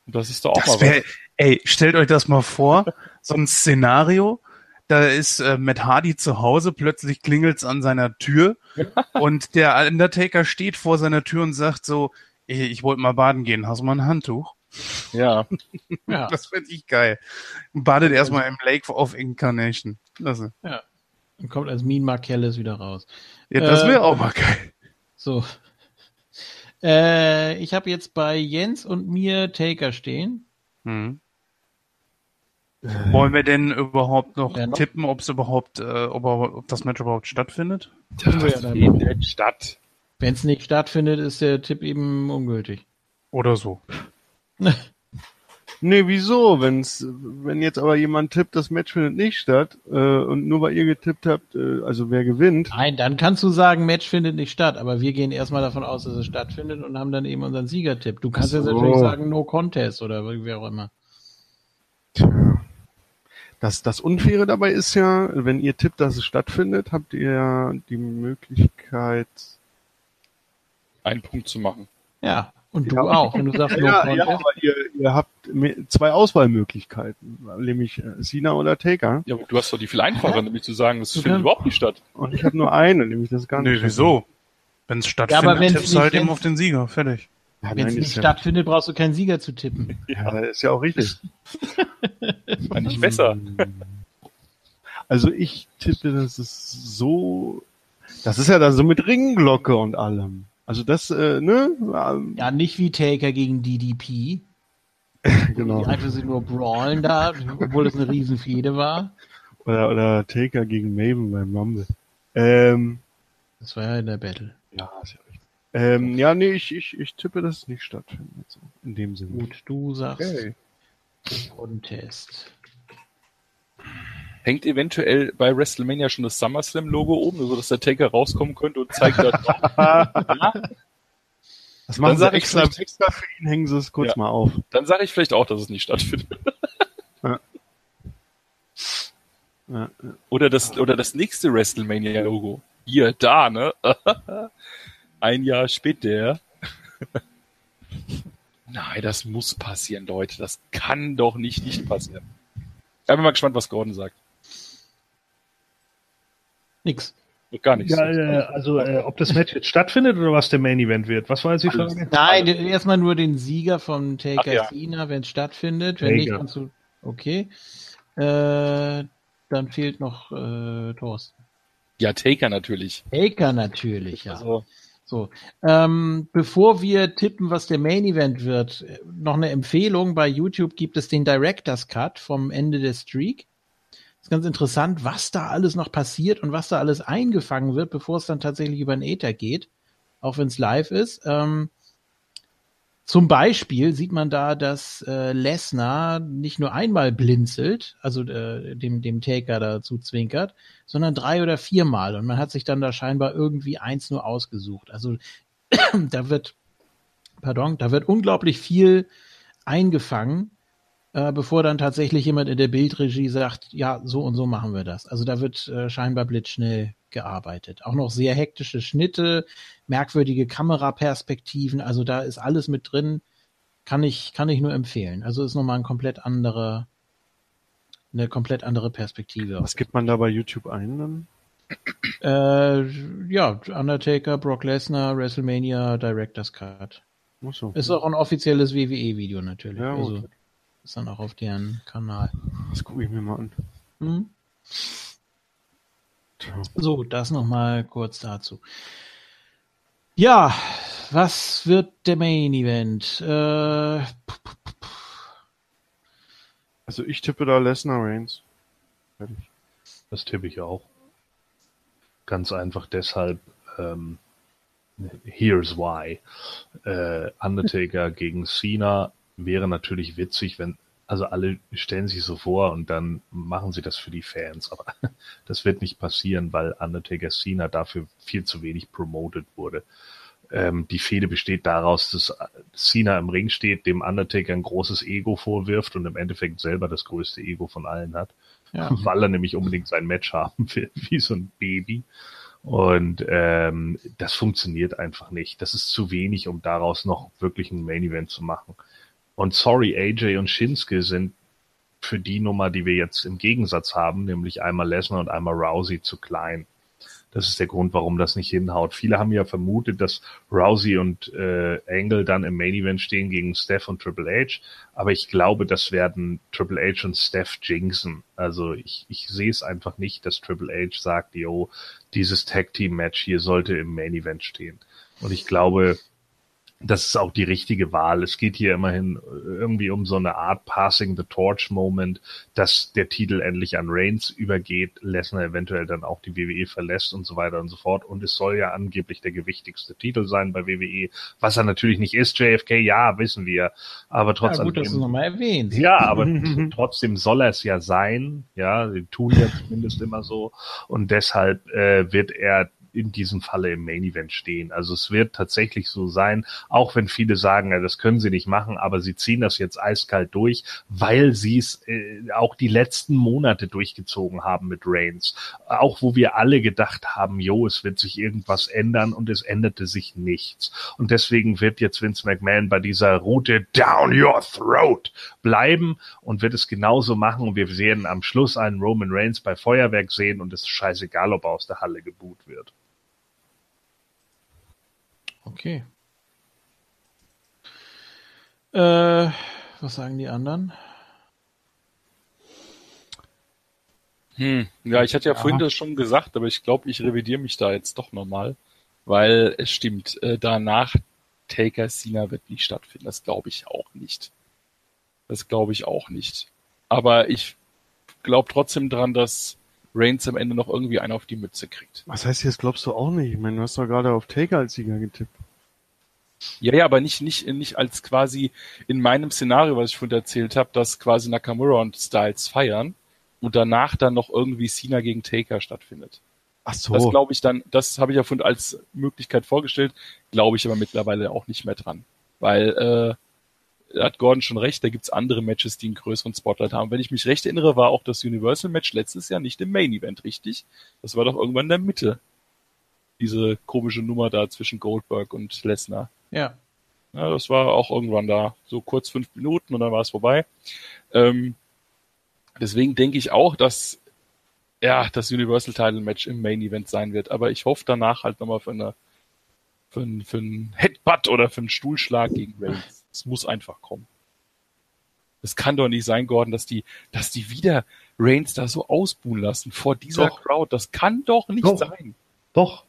Und das ist doch auch Das mal was. wär, ey, stellt euch das mal vor, so ein Szenario, da ist äh, Matt Hardy zu Hause, plötzlich klingelt's an seiner Tür und der Undertaker steht vor seiner Tür und sagt so, ich, ich wollte mal baden gehen, hast du mal ein Handtuch? Ja. Ja. Das finde ich geil. Badet erstmal im Lake of Incarnation. Klasse. Dann kommt als Mean Mark Kellis wieder raus. Ja, das Äh, wäre auch mal geil. So. Äh, ich habe jetzt bei Jens und mir Taker stehen. Hm. Wollen wir denn überhaupt noch Ja, noch? tippen, ob es überhaupt, äh, ob, ob das Match überhaupt stattfindet? Tun wir ja dann. findet statt. Wenn es nicht stattfindet, ist der Tipp eben ungültig. Oder so. Nee, wieso? Wenn's, wenn jetzt aber jemand tippt, das Match findet nicht statt, äh, und nur weil ihr getippt habt, äh, also wer gewinnt, Nein, dann kannst du sagen, Match findet nicht statt, aber wir gehen erstmal davon aus, dass es stattfindet und haben dann eben unseren Siegertipp. Du kannst jetzt So. natürlich sagen, no contest oder wie auch immer. Tja. Das, das Unfaire dabei ist ja, wenn ihr tippt, dass es stattfindet, habt ihr ja die Möglichkeit. Einen Punkt zu machen. Ja, und du Ja. auch. Wenn du sagst, no Ja, contest. ja, aber ihr, ihr habt zwei Auswahlmöglichkeiten, nämlich äh, Sina oder Taker. Ja, aber du hast doch die viel einfacher, nämlich zu sagen, es Du findet überhaupt nicht statt. Und ich habe nur eine, nämlich das gar Nö, nicht. wieso? Wenn es stattfindet, aber wenn's tippst du halt eben auf den Sieger. Fertig. Ja, Wenn es nicht ja, stattfindet, brauchst du keinen Sieger zu tippen. ja, ist ja auch richtig. Nicht besser. Also ich tippe, das ist so, das ist ja dann so mit Ringglocke und allem. Also das, äh, ne? Ja, nicht wie Taker gegen DDP. genau. Die einfach sie nur brawlen da, obwohl es eine Riesenfehde war. Oder, oder Taker gegen Maven beim Rumble. Ähm, Das war ja in der Battle. ja, ist ja richtig. Ähm, ja, nee, ich, ich, ich tippe, dass es nicht stattfindet. So, in dem Sinne. Gut, du sagst Okay. Contest. Hängt eventuell bei WrestleMania schon das SummerSlam-Logo oben, sodass der Taker rauskommen könnte und zeigt da Das machen sie sag ich extra, vielleicht- extra für ihn, hängen sie es kurz Ja. mal auf. Dann sage ich vielleicht auch, dass es nicht stattfindet. Ja. Ja, Oder das, oder das nächste WrestleMania-Logo. Hier, da, ne? Ein Jahr später. Nein, das muss passieren, Leute. Das kann doch nicht nicht passieren. Ich bin mal gespannt, was Gordon sagt. Nix. Gar nichts. Ja, äh, also äh, ob das Match jetzt stattfindet oder was der Main Event wird. Was war jetzt die Alles. Frage? Nein, erstmal nur den Sieger von Taker Ach ja. Cena, wenn es stattfindet. Wenn nicht, Taker. kannst du. Okay. Äh, dann fehlt noch äh, Thorsten. Ja, Taker natürlich. Taker natürlich, ja. Also, So, ähm, bevor wir tippen, was der Main Event wird, äh, noch eine Empfehlung. Bei YouTube gibt es den Director's Cut vom Ende der Streak. Ganz interessant, was da alles noch passiert und was da alles eingefangen wird, bevor es dann tatsächlich über den Äther geht, auch wenn es live ist. Ähm, zum Beispiel sieht man da, dass äh, Lesnar nicht nur einmal blinzelt, also äh, dem, dem Taker dazu zwinkert, sondern drei oder viermal. Und man hat sich dann da scheinbar irgendwie eins nur ausgesucht. Also da wird, pardon, da wird unglaublich viel eingefangen, äh, bevor dann tatsächlich jemand in der Bildregie sagt, ja, so und so machen wir das. Also da wird äh, scheinbar blitzschnell gearbeitet. Auch noch sehr hektische Schnitte, merkwürdige Kameraperspektiven, also da ist alles mit drin. Kann ich, kann ich nur empfehlen. Also ist nochmal ein komplett andere, eine komplett andere Perspektive. Was gibt man da bei YouTube ein dann? Äh, ja, Undertaker, Brock Lesnar, WrestleMania, Director's Cut. So. Ist auch ein offizielles WWE-Video natürlich. Ja, also okay. Ist dann auch auf deren Kanal. Das gucke ich mir mal an. Hm? Tja. So, das nochmal kurz dazu. Ja, was wird der Main Event? Äh, Also ich tippe da Lesnar Reigns. Fertig. Das tippe ich auch. Ganz einfach deshalb, ähm, here's why. Äh, Undertaker gegen Cena wäre natürlich witzig, wenn, also alle stellen sich so vor und dann machen sie das für die Fans, aber das wird nicht passieren, weil Undertaker Cena dafür viel zu wenig promoted wurde. Ähm, die Fehde besteht daraus, dass Cena im Ring steht, dem Undertaker ein großes Ego vorwirft und im Endeffekt selber das größte Ego von allen hat ja. weil er nämlich unbedingt sein Match haben will, wie so ein Baby. Und ähm, das funktioniert einfach nicht. Das ist zu wenig, um daraus noch wirklich ein Main Event zu machen. Und sorry, AJ und Shinsuke sind für die Nummer, die wir jetzt im Gegensatz haben, nämlich einmal Lesnar und einmal Rousey zu klein. Das ist der Grund, warum das nicht hinhaut. Viele haben ja vermutet, dass Rousey und äh, Angle dann im Main Event stehen gegen Steph und Triple H. Aber ich glaube, das werden Triple H und Steph jinxen. Also ich, ich sehe es einfach nicht, dass Triple H sagt, yo, dieses Tag Team Match hier sollte im Main Event stehen. Und ich glaube, das ist auch die richtige Wahl. Es geht hier immerhin irgendwie um so eine Art Passing the Torch Moment, dass der Titel endlich an Reigns übergeht, Lesnar eventuell dann auch die WWE verlässt und so weiter und so fort. Und es soll ja angeblich der gewichtigste Titel sein bei WWE, was er natürlich nicht ist. JFK, ja, wissen wir. Aber trotz ja, gut, dass du es nochmal erwähnst. ja, aber trotzdem soll er es ja sein. Ja, sie tun ja zumindest immer so. Und deshalb äh, wird er in diesem Falle im Main Event stehen. Also es wird tatsächlich so sein, auch wenn viele sagen, ja, das können sie nicht machen, aber sie ziehen das jetzt eiskalt durch, weil sie es äh, auch die letzten Monate durchgezogen haben mit Reigns. Auch wo wir alle gedacht haben, jo, es wird sich irgendwas ändern und es änderte sich nichts. Und deswegen wird jetzt Vince McMahon bei dieser Route down your throat bleiben und wird es genauso machen. Und wir werden am Schluss einen Roman Reigns bei Feuerwerk sehen und es ist scheißegal, ob er aus der Halle geboot wird. Okay. Äh, was sagen die anderen? Hm. Ja, ich hatte ja, vorhin das schon gesagt, aber ich glaube, ich revidiere mich da jetzt doch nochmal, weil es stimmt, äh, danach Taker Cena wird nicht stattfinden. Das glaube ich auch nicht. Das glaube ich auch nicht. Aber ich glaube trotzdem dran, dass Reigns am Ende noch irgendwie einen auf die Mütze kriegt. Was heißt jetzt glaubst du auch nicht? Ich meine, du hast doch gerade auf Taker als Sieger getippt. Ja, ja, aber nicht, nicht, nicht als quasi in meinem Szenario, was ich vorhin erzählt habe, dass quasi Nakamura und Styles feiern und danach dann noch irgendwie Cena gegen Taker stattfindet. Ach so. Das glaube ich dann, das habe ich ja vorhin als Möglichkeit vorgestellt, glaube ich aber mittlerweile auch nicht mehr dran. Weil äh, hat Gordon schon recht, da gibt's andere Matches, die einen größeren Spotlight haben. Wenn ich mich recht erinnere, war auch das Universal-Match letztes Jahr nicht im Main-Event, richtig? Das war doch irgendwann in der Mitte. Diese komische Nummer da zwischen Goldberg und Lesnar. Ja. Ja, das war auch irgendwann da, so kurz fünf Minuten und dann war es vorbei. Ähm, deswegen denke ich auch, dass ja das Universal Title Match im Main Event sein wird. Aber ich hoffe danach halt nochmal für eine für einen, für einen Headbutt oder für einen Stuhlschlag gegen Reigns. Es muss einfach kommen. Es kann doch nicht sein, Gordon, dass die, dass die wieder Reigns da so ausbuhen lassen vor dieser Doch. Crowd. Das kann doch nicht Doch. sein. Doch.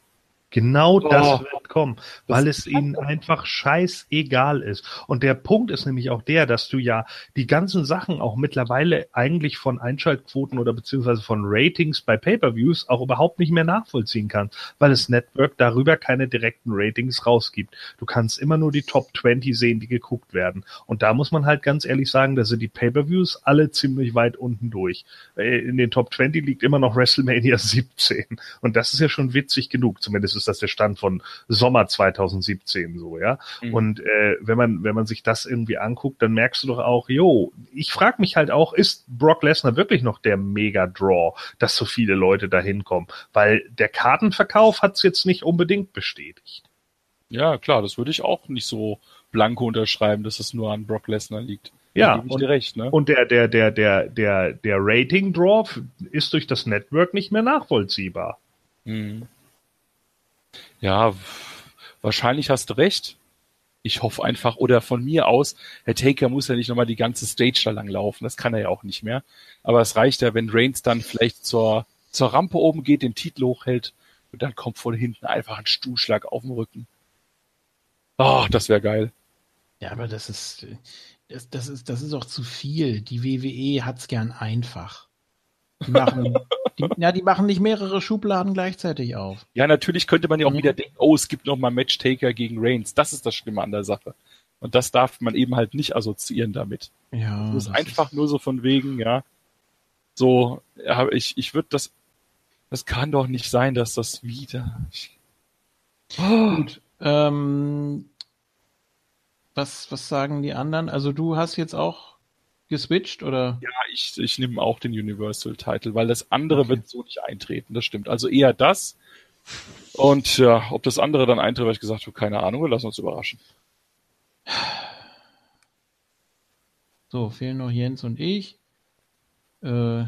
Genau Oh. das wird kommen, weil es ihnen einfach scheißegal ist. Und der Punkt ist nämlich auch der, dass du ja die ganzen Sachen auch mittlerweile eigentlich von Einschaltquoten oder beziehungsweise von Ratings bei Pay-per-Views auch überhaupt nicht mehr nachvollziehen kannst, weil das Network darüber keine direkten Ratings rausgibt. Du kannst immer nur die Top 20 sehen, die geguckt werden. Und da muss man halt ganz ehrlich sagen, da sind die Pay-per-Views alle ziemlich weit unten durch. Äh, In den Top 20 liegt immer noch WrestleMania 17. Und das ist ja schon witzig genug. Zumindest ist das der Stand von Sommer 2017 so, ja. Mhm. Und äh, wenn man wenn man sich das irgendwie anguckt, dann merkst du doch auch, jo, ich frage mich halt auch, ist Brock Lesnar wirklich noch der Mega-Draw, dass so viele Leute da hinkommen? Weil der Kartenverkauf hat's jetzt nicht unbedingt bestätigt. Ja, klar, das würde ich auch nicht so blanko unterschreiben, dass es nur an Brock Lesnar liegt. Ja, und- recht, ne? Und der der der der der der Rating-Draw ist durch das Network nicht mehr nachvollziehbar. Mhm. Ja, wahrscheinlich hast du recht. Ich hoffe einfach, oder von mir aus, Herr Taker muss ja nicht nochmal die ganze Stage da lang laufen, das kann er ja auch nicht mehr. Aber es reicht ja, wenn Reigns dann vielleicht zur, zur Rampe oben geht, den Titel hochhält und dann kommt von hinten einfach ein Stuhlschlag auf dem Rücken. Oh, das wäre geil. Ja, aber das ist, das, das ist, das ist auch zu viel. Die WWE hat's gern einfach. Die machen, die, ja, die machen nicht mehrere Schubladen gleichzeitig auf. Ja, natürlich könnte man ja auch Mhm. wieder denken, oh, es gibt noch mal Match Taker gegen Reigns. Das ist das Schlimme an der Sache. Und das darf man eben halt nicht assoziieren damit. Ja, Das ist das einfach nur so von wegen, ja. So, ja, ich, ich würde das, das kann doch nicht sein, dass das wieder. Ich, Gut. Ähm, was, was sagen die anderen? Also du hast jetzt auch geswitcht oder? ja, ich, ich nehme auch den Universal Title, weil das andere Okay. wird so nicht eintreten. Das stimmt. Also eher das. Und ja, ob das andere dann eintritt, habe ich gesagt, habe, keine Ahnung, wir lassen uns überraschen. So, fehlen noch Jens und ich. Äh,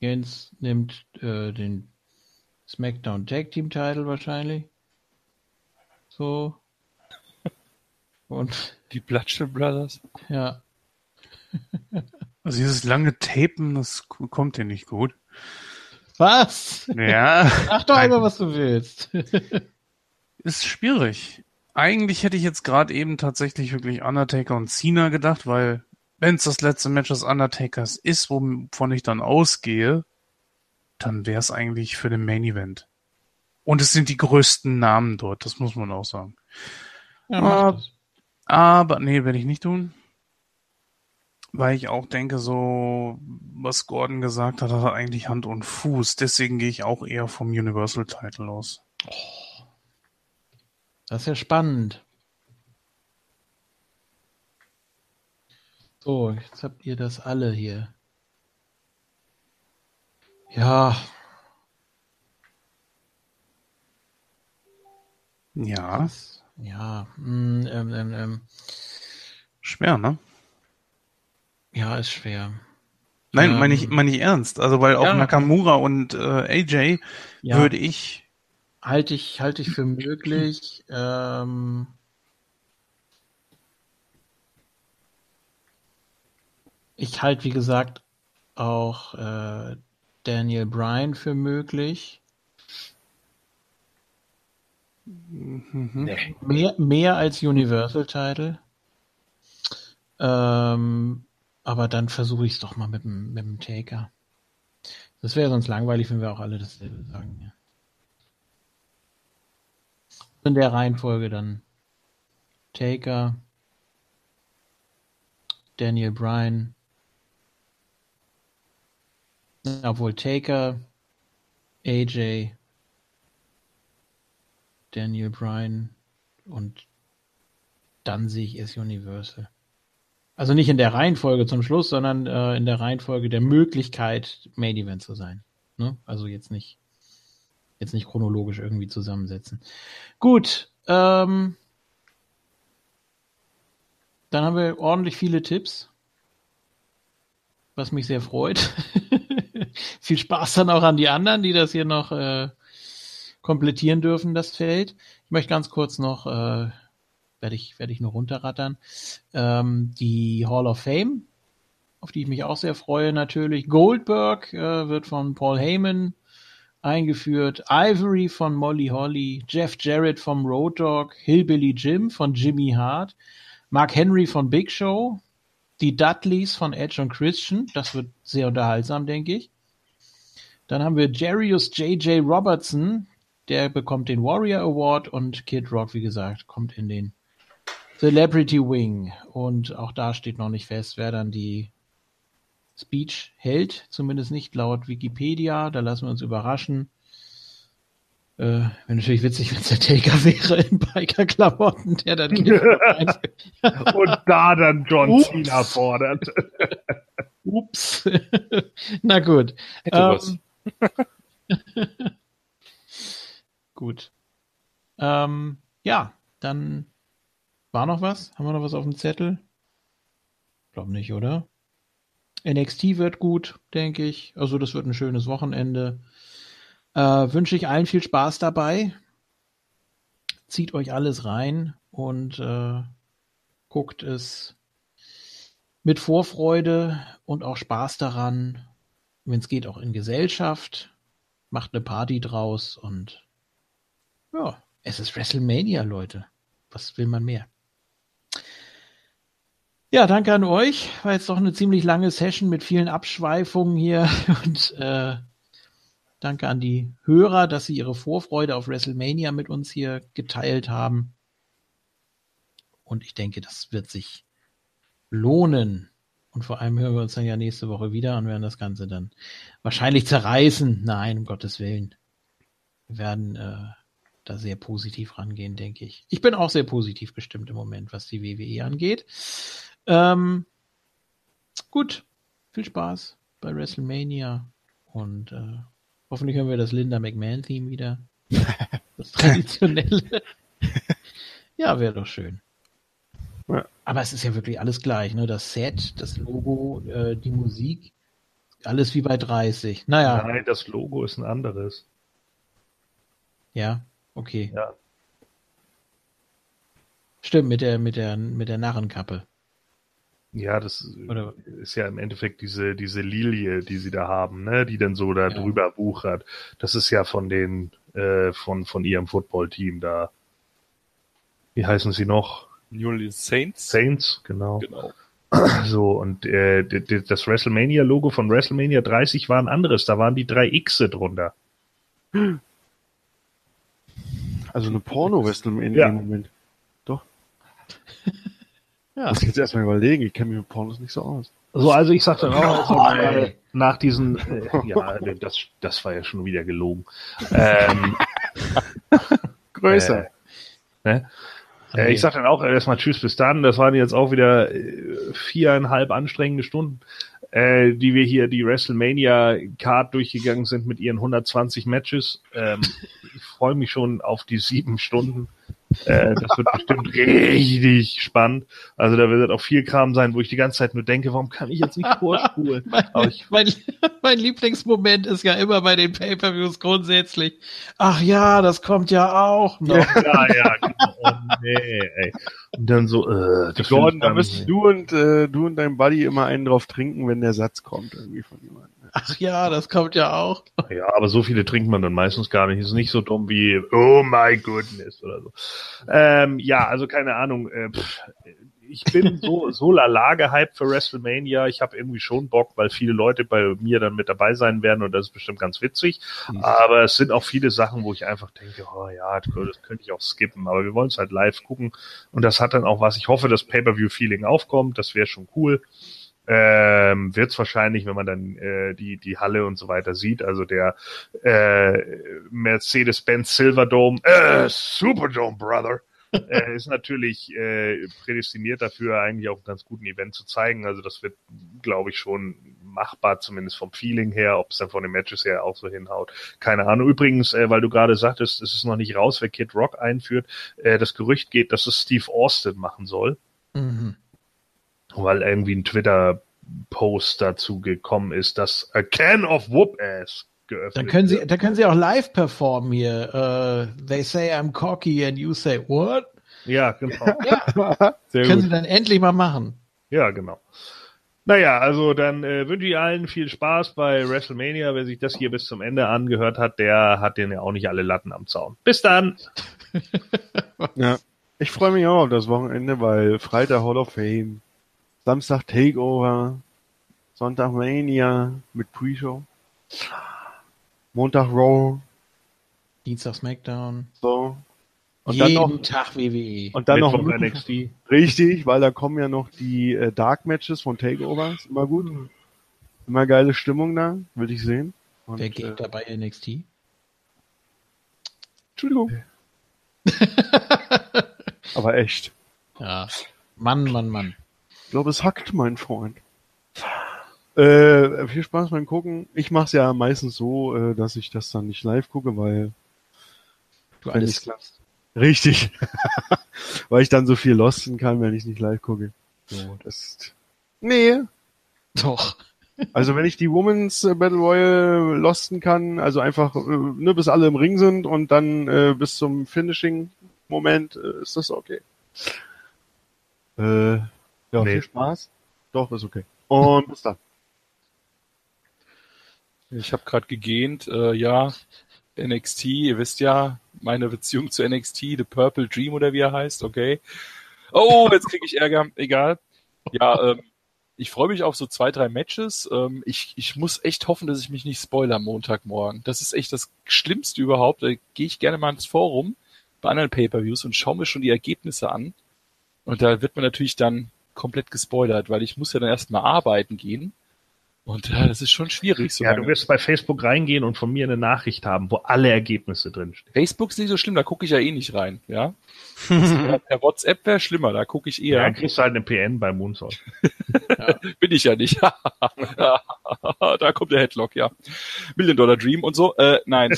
Jens nimmt äh, den SmackDown Tag Team Title wahrscheinlich. So. Und Die Bloodshed Brothers. ja, Also dieses lange Tapen, das kommt dir nicht gut. was? Ja, Ach doch immer, was du willst. ist schwierig. Eigentlich hätte ich jetzt gerade eben tatsächlich wirklich Undertaker und Cena gedacht, weil wenn es das letzte Match des Undertakers ist, wovon ich dann ausgehe, dann wäre es eigentlich für den Main Event. Und es sind die größten Namen dort, das muss man auch sagen. Ja, Ah. Aber nee, werde ich nicht tun. Weil ich auch denke, so, was Gordon gesagt hat, hat er eigentlich Hand und Fuß. Deswegen gehe ich auch eher vom Universal Title aus. Das ist ja spannend. So, jetzt habt ihr das alle hier. Ja, Ja, das, ja, mm, ähm, ähm, ähm, schwer, ne? ja, ist schwer. Nein, Ähm, meine ich, meine ich ernst. Also, weil auch Ja. Nakamura und äh, AJ Ja, würde ich, halte ich, halte ich für möglich. Ähm, ich halte, wie gesagt, auch äh, Daniel Bryan für möglich. Nee. Mehr, mehr als Universal Title. Ähm, aber dann versuche ich es doch mal mit dem, mit dem Taker. Das wäre sonst langweilig, wenn wir auch alle dasselbe sagen. Ja. In der Reihenfolge dann Taker, Daniel Bryan, obwohl Taker, AJ, Daniel Bryan und dann sehe ich es Universal. Also nicht in der Reihenfolge zum Schluss, sondern äh, in der Reihenfolge der Möglichkeit, Main Event zu sein. Ne? Also jetzt nicht, jetzt nicht chronologisch irgendwie zusammensetzen. Gut, ähm, dann haben wir ordentlich viele Tipps, was mich sehr freut. Viel Spaß dann auch an die anderen, die das hier noch äh, komplettieren dürfen, das Feld. Ich möchte ganz kurz noch, äh, werde ich, werde ich nur runterrattern, ähm, die Hall of Fame, auf die ich mich auch sehr freue natürlich. Goldberg äh, wird von Paul Heyman eingeführt, Ivory von Molly Holly, Jeff Jarrett vom Road Dogg, Hillbilly Jim von Jimmy Hart, Mark Henry von Big Show, die Dudleys von Edge und Christian, das wird sehr unterhaltsam, denke ich. Dann haben wir Jarius J.J. Robertson, der bekommt den Warrior Award und Kid Rock, wie gesagt, kommt in den Celebrity Wing. Und auch da steht noch nicht fest, wer dann die Speech hält, zumindest nicht laut Wikipedia. Da lassen wir uns überraschen. Äh, wäre natürlich witzig, wenn es der Taker wäre in Biker-Klamotten, der dann Und da dann John Ups. Cena fordert. Ups. Na gut. Hätte Ähm, was. Gut. Ähm, ja, dann war noch was? Haben wir noch was auf dem Zettel? Glaub nicht, oder? NXT wird gut, denke ich. Also das wird ein schönes Wochenende. Äh, wünsche ich allen viel Spaß dabei. Zieht euch alles rein und äh, guckt es mit Vorfreude und auch Spaß daran. Wenn es geht, auch in Gesellschaft. Macht eine Party draus und ja, es ist WrestleMania, Leute. Was will man mehr? Ja, danke an euch. War jetzt doch eine ziemlich lange Session mit vielen Abschweifungen hier und äh, danke an die Hörer, dass sie ihre Vorfreude auf WrestleMania mit uns hier geteilt haben. Und ich denke, das wird sich lohnen. Und vor allem hören wir uns dann ja nächste Woche wieder und werden das Ganze dann wahrscheinlich zerreißen. Nein, um Gottes Willen. Wir werden äh, da sehr positiv rangehen, denke ich. Ich bin auch sehr positiv gestimmt im Moment, was die WWE angeht. Ähm, gut, viel Spaß bei WrestleMania und äh, hoffentlich hören wir das Linda McMahon-Theme wieder. Das traditionelle. ja, wäre doch schön. Ja. Aber es ist ja wirklich alles gleich, ne? Das Set, das Logo, äh, die Musik, alles wie bei 30. Naja, Nein, das Logo ist ein anderes. ja, okay. Ja. Stimmt, mit der, mit der, mit der Narrenkappe. Ja, das Oder- ist ja im Endeffekt diese, diese Lilie, die sie da haben, ne, die dann so da Ja. drüber wuchert. Das ist ja von den, äh, von, von ihrem Footballteam da. Wie heißen sie noch? New Orleans Saints. Saints, genau. Genau. So, und äh, das WrestleMania-Logo von WrestleMania 30 war ein anderes, da waren die drei Xe drunter. Also eine Porno-WrestleMania Ja. im Moment. Doch. Ja. Muss ich jetzt erstmal überlegen, ich kenne mich mit Pornos nicht so aus. So, also ich sagte auch, also, ey. äh, nach diesen, äh, ja, das, das war ja schon wieder gelogen. Ähm, Größer. Äh, ne? Äh, ich sag dann auch erstmal Tschüss bis dann. Das waren jetzt auch wieder äh, viereinhalb anstrengende Stunden, äh, die wir hier die WrestleMania-Card durchgegangen sind mit ihren 120 Matches. Ähm, ich freue mich schon auf die sieben Stunden. Äh, das wird bestimmt richtig spannend. Also da wird auch viel Kram sein, wo ich die ganze Zeit nur denke, warum kann ich jetzt nicht vorspulen? Aber Mein, ich, mein, mein Lieblingsmoment ist ja immer bei den Pay-Per-Views grundsätzlich. Ach ja, das kommt ja auch noch. ja, ja, genau. Oh, nee, ey. Und dann so, äh, das Gordon, da müssten du und äh, du und dein Buddy immer einen drauf trinken, wenn der Satz kommt irgendwie von jemandem. Ach ja, das kommt ja auch. Ja, aber so viele trinkt man dann meistens gar nicht. Ist nicht so dumm wie Oh my goodness oder so. Ähm, ja, also keine Ahnung. Äh, pff, ich bin so so lala gehypt für WrestleMania. Ich habe irgendwie schon Bock, weil viele Leute bei mir dann mit dabei sein werden und das ist bestimmt ganz witzig. Aber es sind auch viele Sachen, wo ich einfach denke, oh ja, das könnte ich auch skippen. Aber wir wollen es halt live gucken und das hat dann auch was. Ich hoffe, dass Pay-per-View-Feeling aufkommt. Das wäre schon cool. Ähm, wird es wahrscheinlich, wenn man dann äh, die die Halle und so weiter sieht. Also der äh, Mercedes-Benz Silverdome, äh, Superdome, Brother äh, ist natürlich äh, prädestiniert dafür, eigentlich auch einen ganz guten Event zu zeigen. Also das wird, glaube ich, schon machbar, zumindest vom Feeling her, ob es dann von den Matches her auch so hinhaut. Keine Ahnung. Übrigens, äh, weil du gerade sagtest, es ist noch nicht raus, wer Kid Rock einführt, äh, das Gerücht geht, dass es Steve Austin machen soll, Mhm. Weil irgendwie ein Twitter-Post dazu gekommen ist, dass a can of whoop ass geöffnet Da können Sie, wird. da können Sie auch live performen hier. Äh, they say I'm cocky and you say what? Ja, genau. Ja, Sehr können gut. Sie dann endlich mal machen. Ja, genau. Naja, also dann äh, wünsche ich allen viel Spaß bei WrestleMania. Wer sich das hier bis zum Ende angehört hat, der hat den ja auch nicht alle Latten am Zaun. Bis dann! Ja. Ich freue mich auch auf das Wochenende, weil Freitag Hall of Fame, Samstag Takeover, Sonntag Mania mit Pre-Show, Montag Raw, Dienstag Smackdown. so. Und Jeden dann noch, Tag WWE. und dann noch Mittwoch NXT. richtig, weil da kommen ja noch die äh, Dark Matches von Takeover, ist immer gut. Immer geile Stimmung da, will ich sehen. Und, Wer geht äh, dabei NXT? Entschuldigung. Aber echt. Ja. Mann, Mann, Mann. Ich glaube, es hackt, mein Freund. Äh, viel Spaß beim Gucken. Ich mache es ja meistens so, äh, dass ich das dann nicht live gucke, weil Du alles lasse. richtig, weil ich dann so viel losten kann, wenn ich nicht live gucke. So, das ist, nee. Doch. Also wenn ich die Women's äh, Battle Royale losten kann, also einfach äh, ne, bis alle im Ring sind und dann äh, bis zum Finishing Moment äh, ist das okay. Äh, ja, Nee. viel Spaß. Doch, ist okay. Und bis dann. Ich habe gerade gegähnt, äh, ja, NXT, ihr wisst ja, meine Beziehung zu NXT, The Purple Dream oder wie er heißt, okay. Oh, jetzt kriege ich Ärger, egal. Ja, ähm, ich freue mich auf so zwei, drei Matches. Ähm, ich, ich muss echt hoffen, dass ich mich nicht spoiler am Montagmorgen. Das ist echt das Schlimmste überhaupt. Da gehe ich gerne mal ins Forum bei anderen Pay-Per-Views und schaue mir schon die Ergebnisse an. Und da wird man natürlich dann komplett gespoilert, weil ich muss ja dann erstmal arbeiten gehen. Und ja, das ist schon schwierig. So Ja, lange. du wirst bei Facebook reingehen und von mir eine Nachricht haben, wo alle Ergebnisse drinstehen. Facebook ist nicht so schlimm, da gucke ich ja eh nicht rein, ja. Das, per WhatsApp wäre schlimmer, da gucke ich Ja, eher. dann kriegst du halt eine PN bei Moonsault. Bin ich ja nicht. da kommt der Headlock, ja. Million Dollar Dream und so. Äh, nein.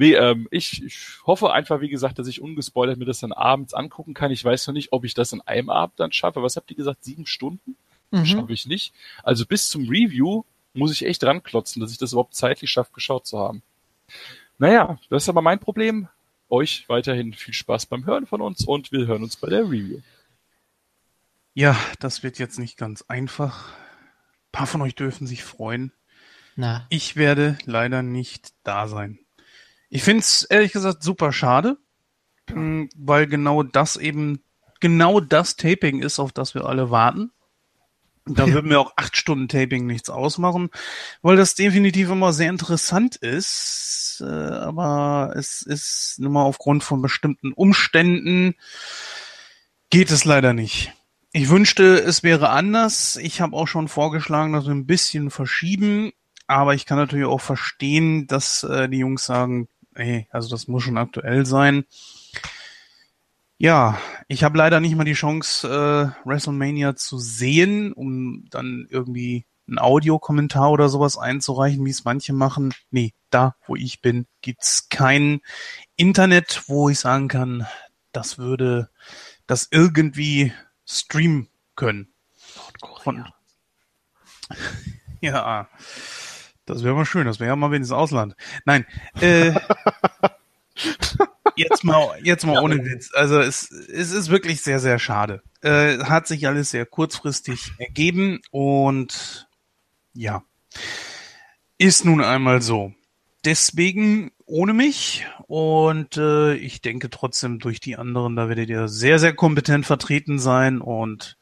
Nee, ähm, ich, ich hoffe einfach, wie gesagt, dass ich ungespoilert mir das dann abends angucken kann. Ich weiß noch nicht, ob ich das in einem Abend dann schaffe. Was habt ihr gesagt? Sieben Stunden? Mhm. Schaffe ich nicht. Also bis zum Review muss ich echt dran klotzen, dass ich das überhaupt zeitlich schaffe, geschaut zu haben. Naja, das ist aber mein Problem. Euch weiterhin viel Spaß beim Hören von uns und wir hören uns bei der Review. Ja, das wird jetzt nicht ganz einfach. Ein paar von euch dürfen sich freuen. Na, Ich werde leider nicht da sein. Ich find's ehrlich gesagt super schade, mh, weil genau das eben genau das Taping ist, auf das wir alle warten. Da würden mir auch acht Stunden Taping nichts ausmachen, weil das definitiv immer sehr interessant ist. Äh, aber es ist nun mal aufgrund von bestimmten Umständen geht es leider nicht. Ich wünschte, es wäre anders. Ich habe auch schon vorgeschlagen, dass wir ein bisschen verschieben. Aber ich kann natürlich auch verstehen, dass äh, die Jungs sagen, ey, also das muss schon aktuell sein. Ja, ich habe leider nicht mal die Chance, äh, WrestleMania zu sehen, um dann irgendwie einen Audiokommentar oder sowas einzureichen, wie es manche machen. Nee, da, wo ich bin, gibt's kein Internet, wo ich sagen kann, das würde das irgendwie streamen können. Von, ja, das wäre mal schön. Das wäre ja mal wenigstens Ausland. Nein, äh, jetzt mal, jetzt mal ohne Witz. Also es, es ist wirklich sehr, sehr schade. Äh, hat sich alles sehr kurzfristig ergeben und Ja. Ist nun einmal so. Deswegen ohne mich und äh, ich denke trotzdem durch die anderen, da werdet ihr sehr, sehr kompetent vertreten sein und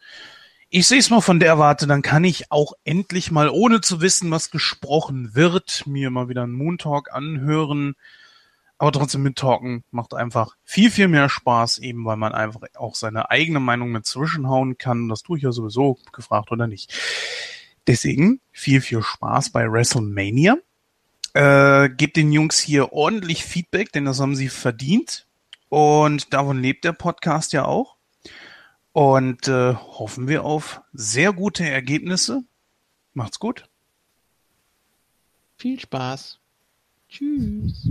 ich sehe es mal von der Warte, dann kann ich auch endlich mal, ohne zu wissen, was gesprochen wird, mir mal wieder einen Moon Talk anhören. Aber trotzdem mit Talken macht einfach viel, viel mehr Spaß, eben weil man einfach auch seine eigene Meinung mit zwischenhauen kann. Das tue ich ja sowieso, gefragt oder nicht. Deswegen viel, viel Spaß bei WrestleMania. Äh, gebt den Jungs hier ordentlich Feedback, denn das haben sie verdient. Und davon lebt der Podcast ja auch. Und äh, hoffen wir auf sehr gute Ergebnisse. Macht's gut. Viel Spaß. Tschüss.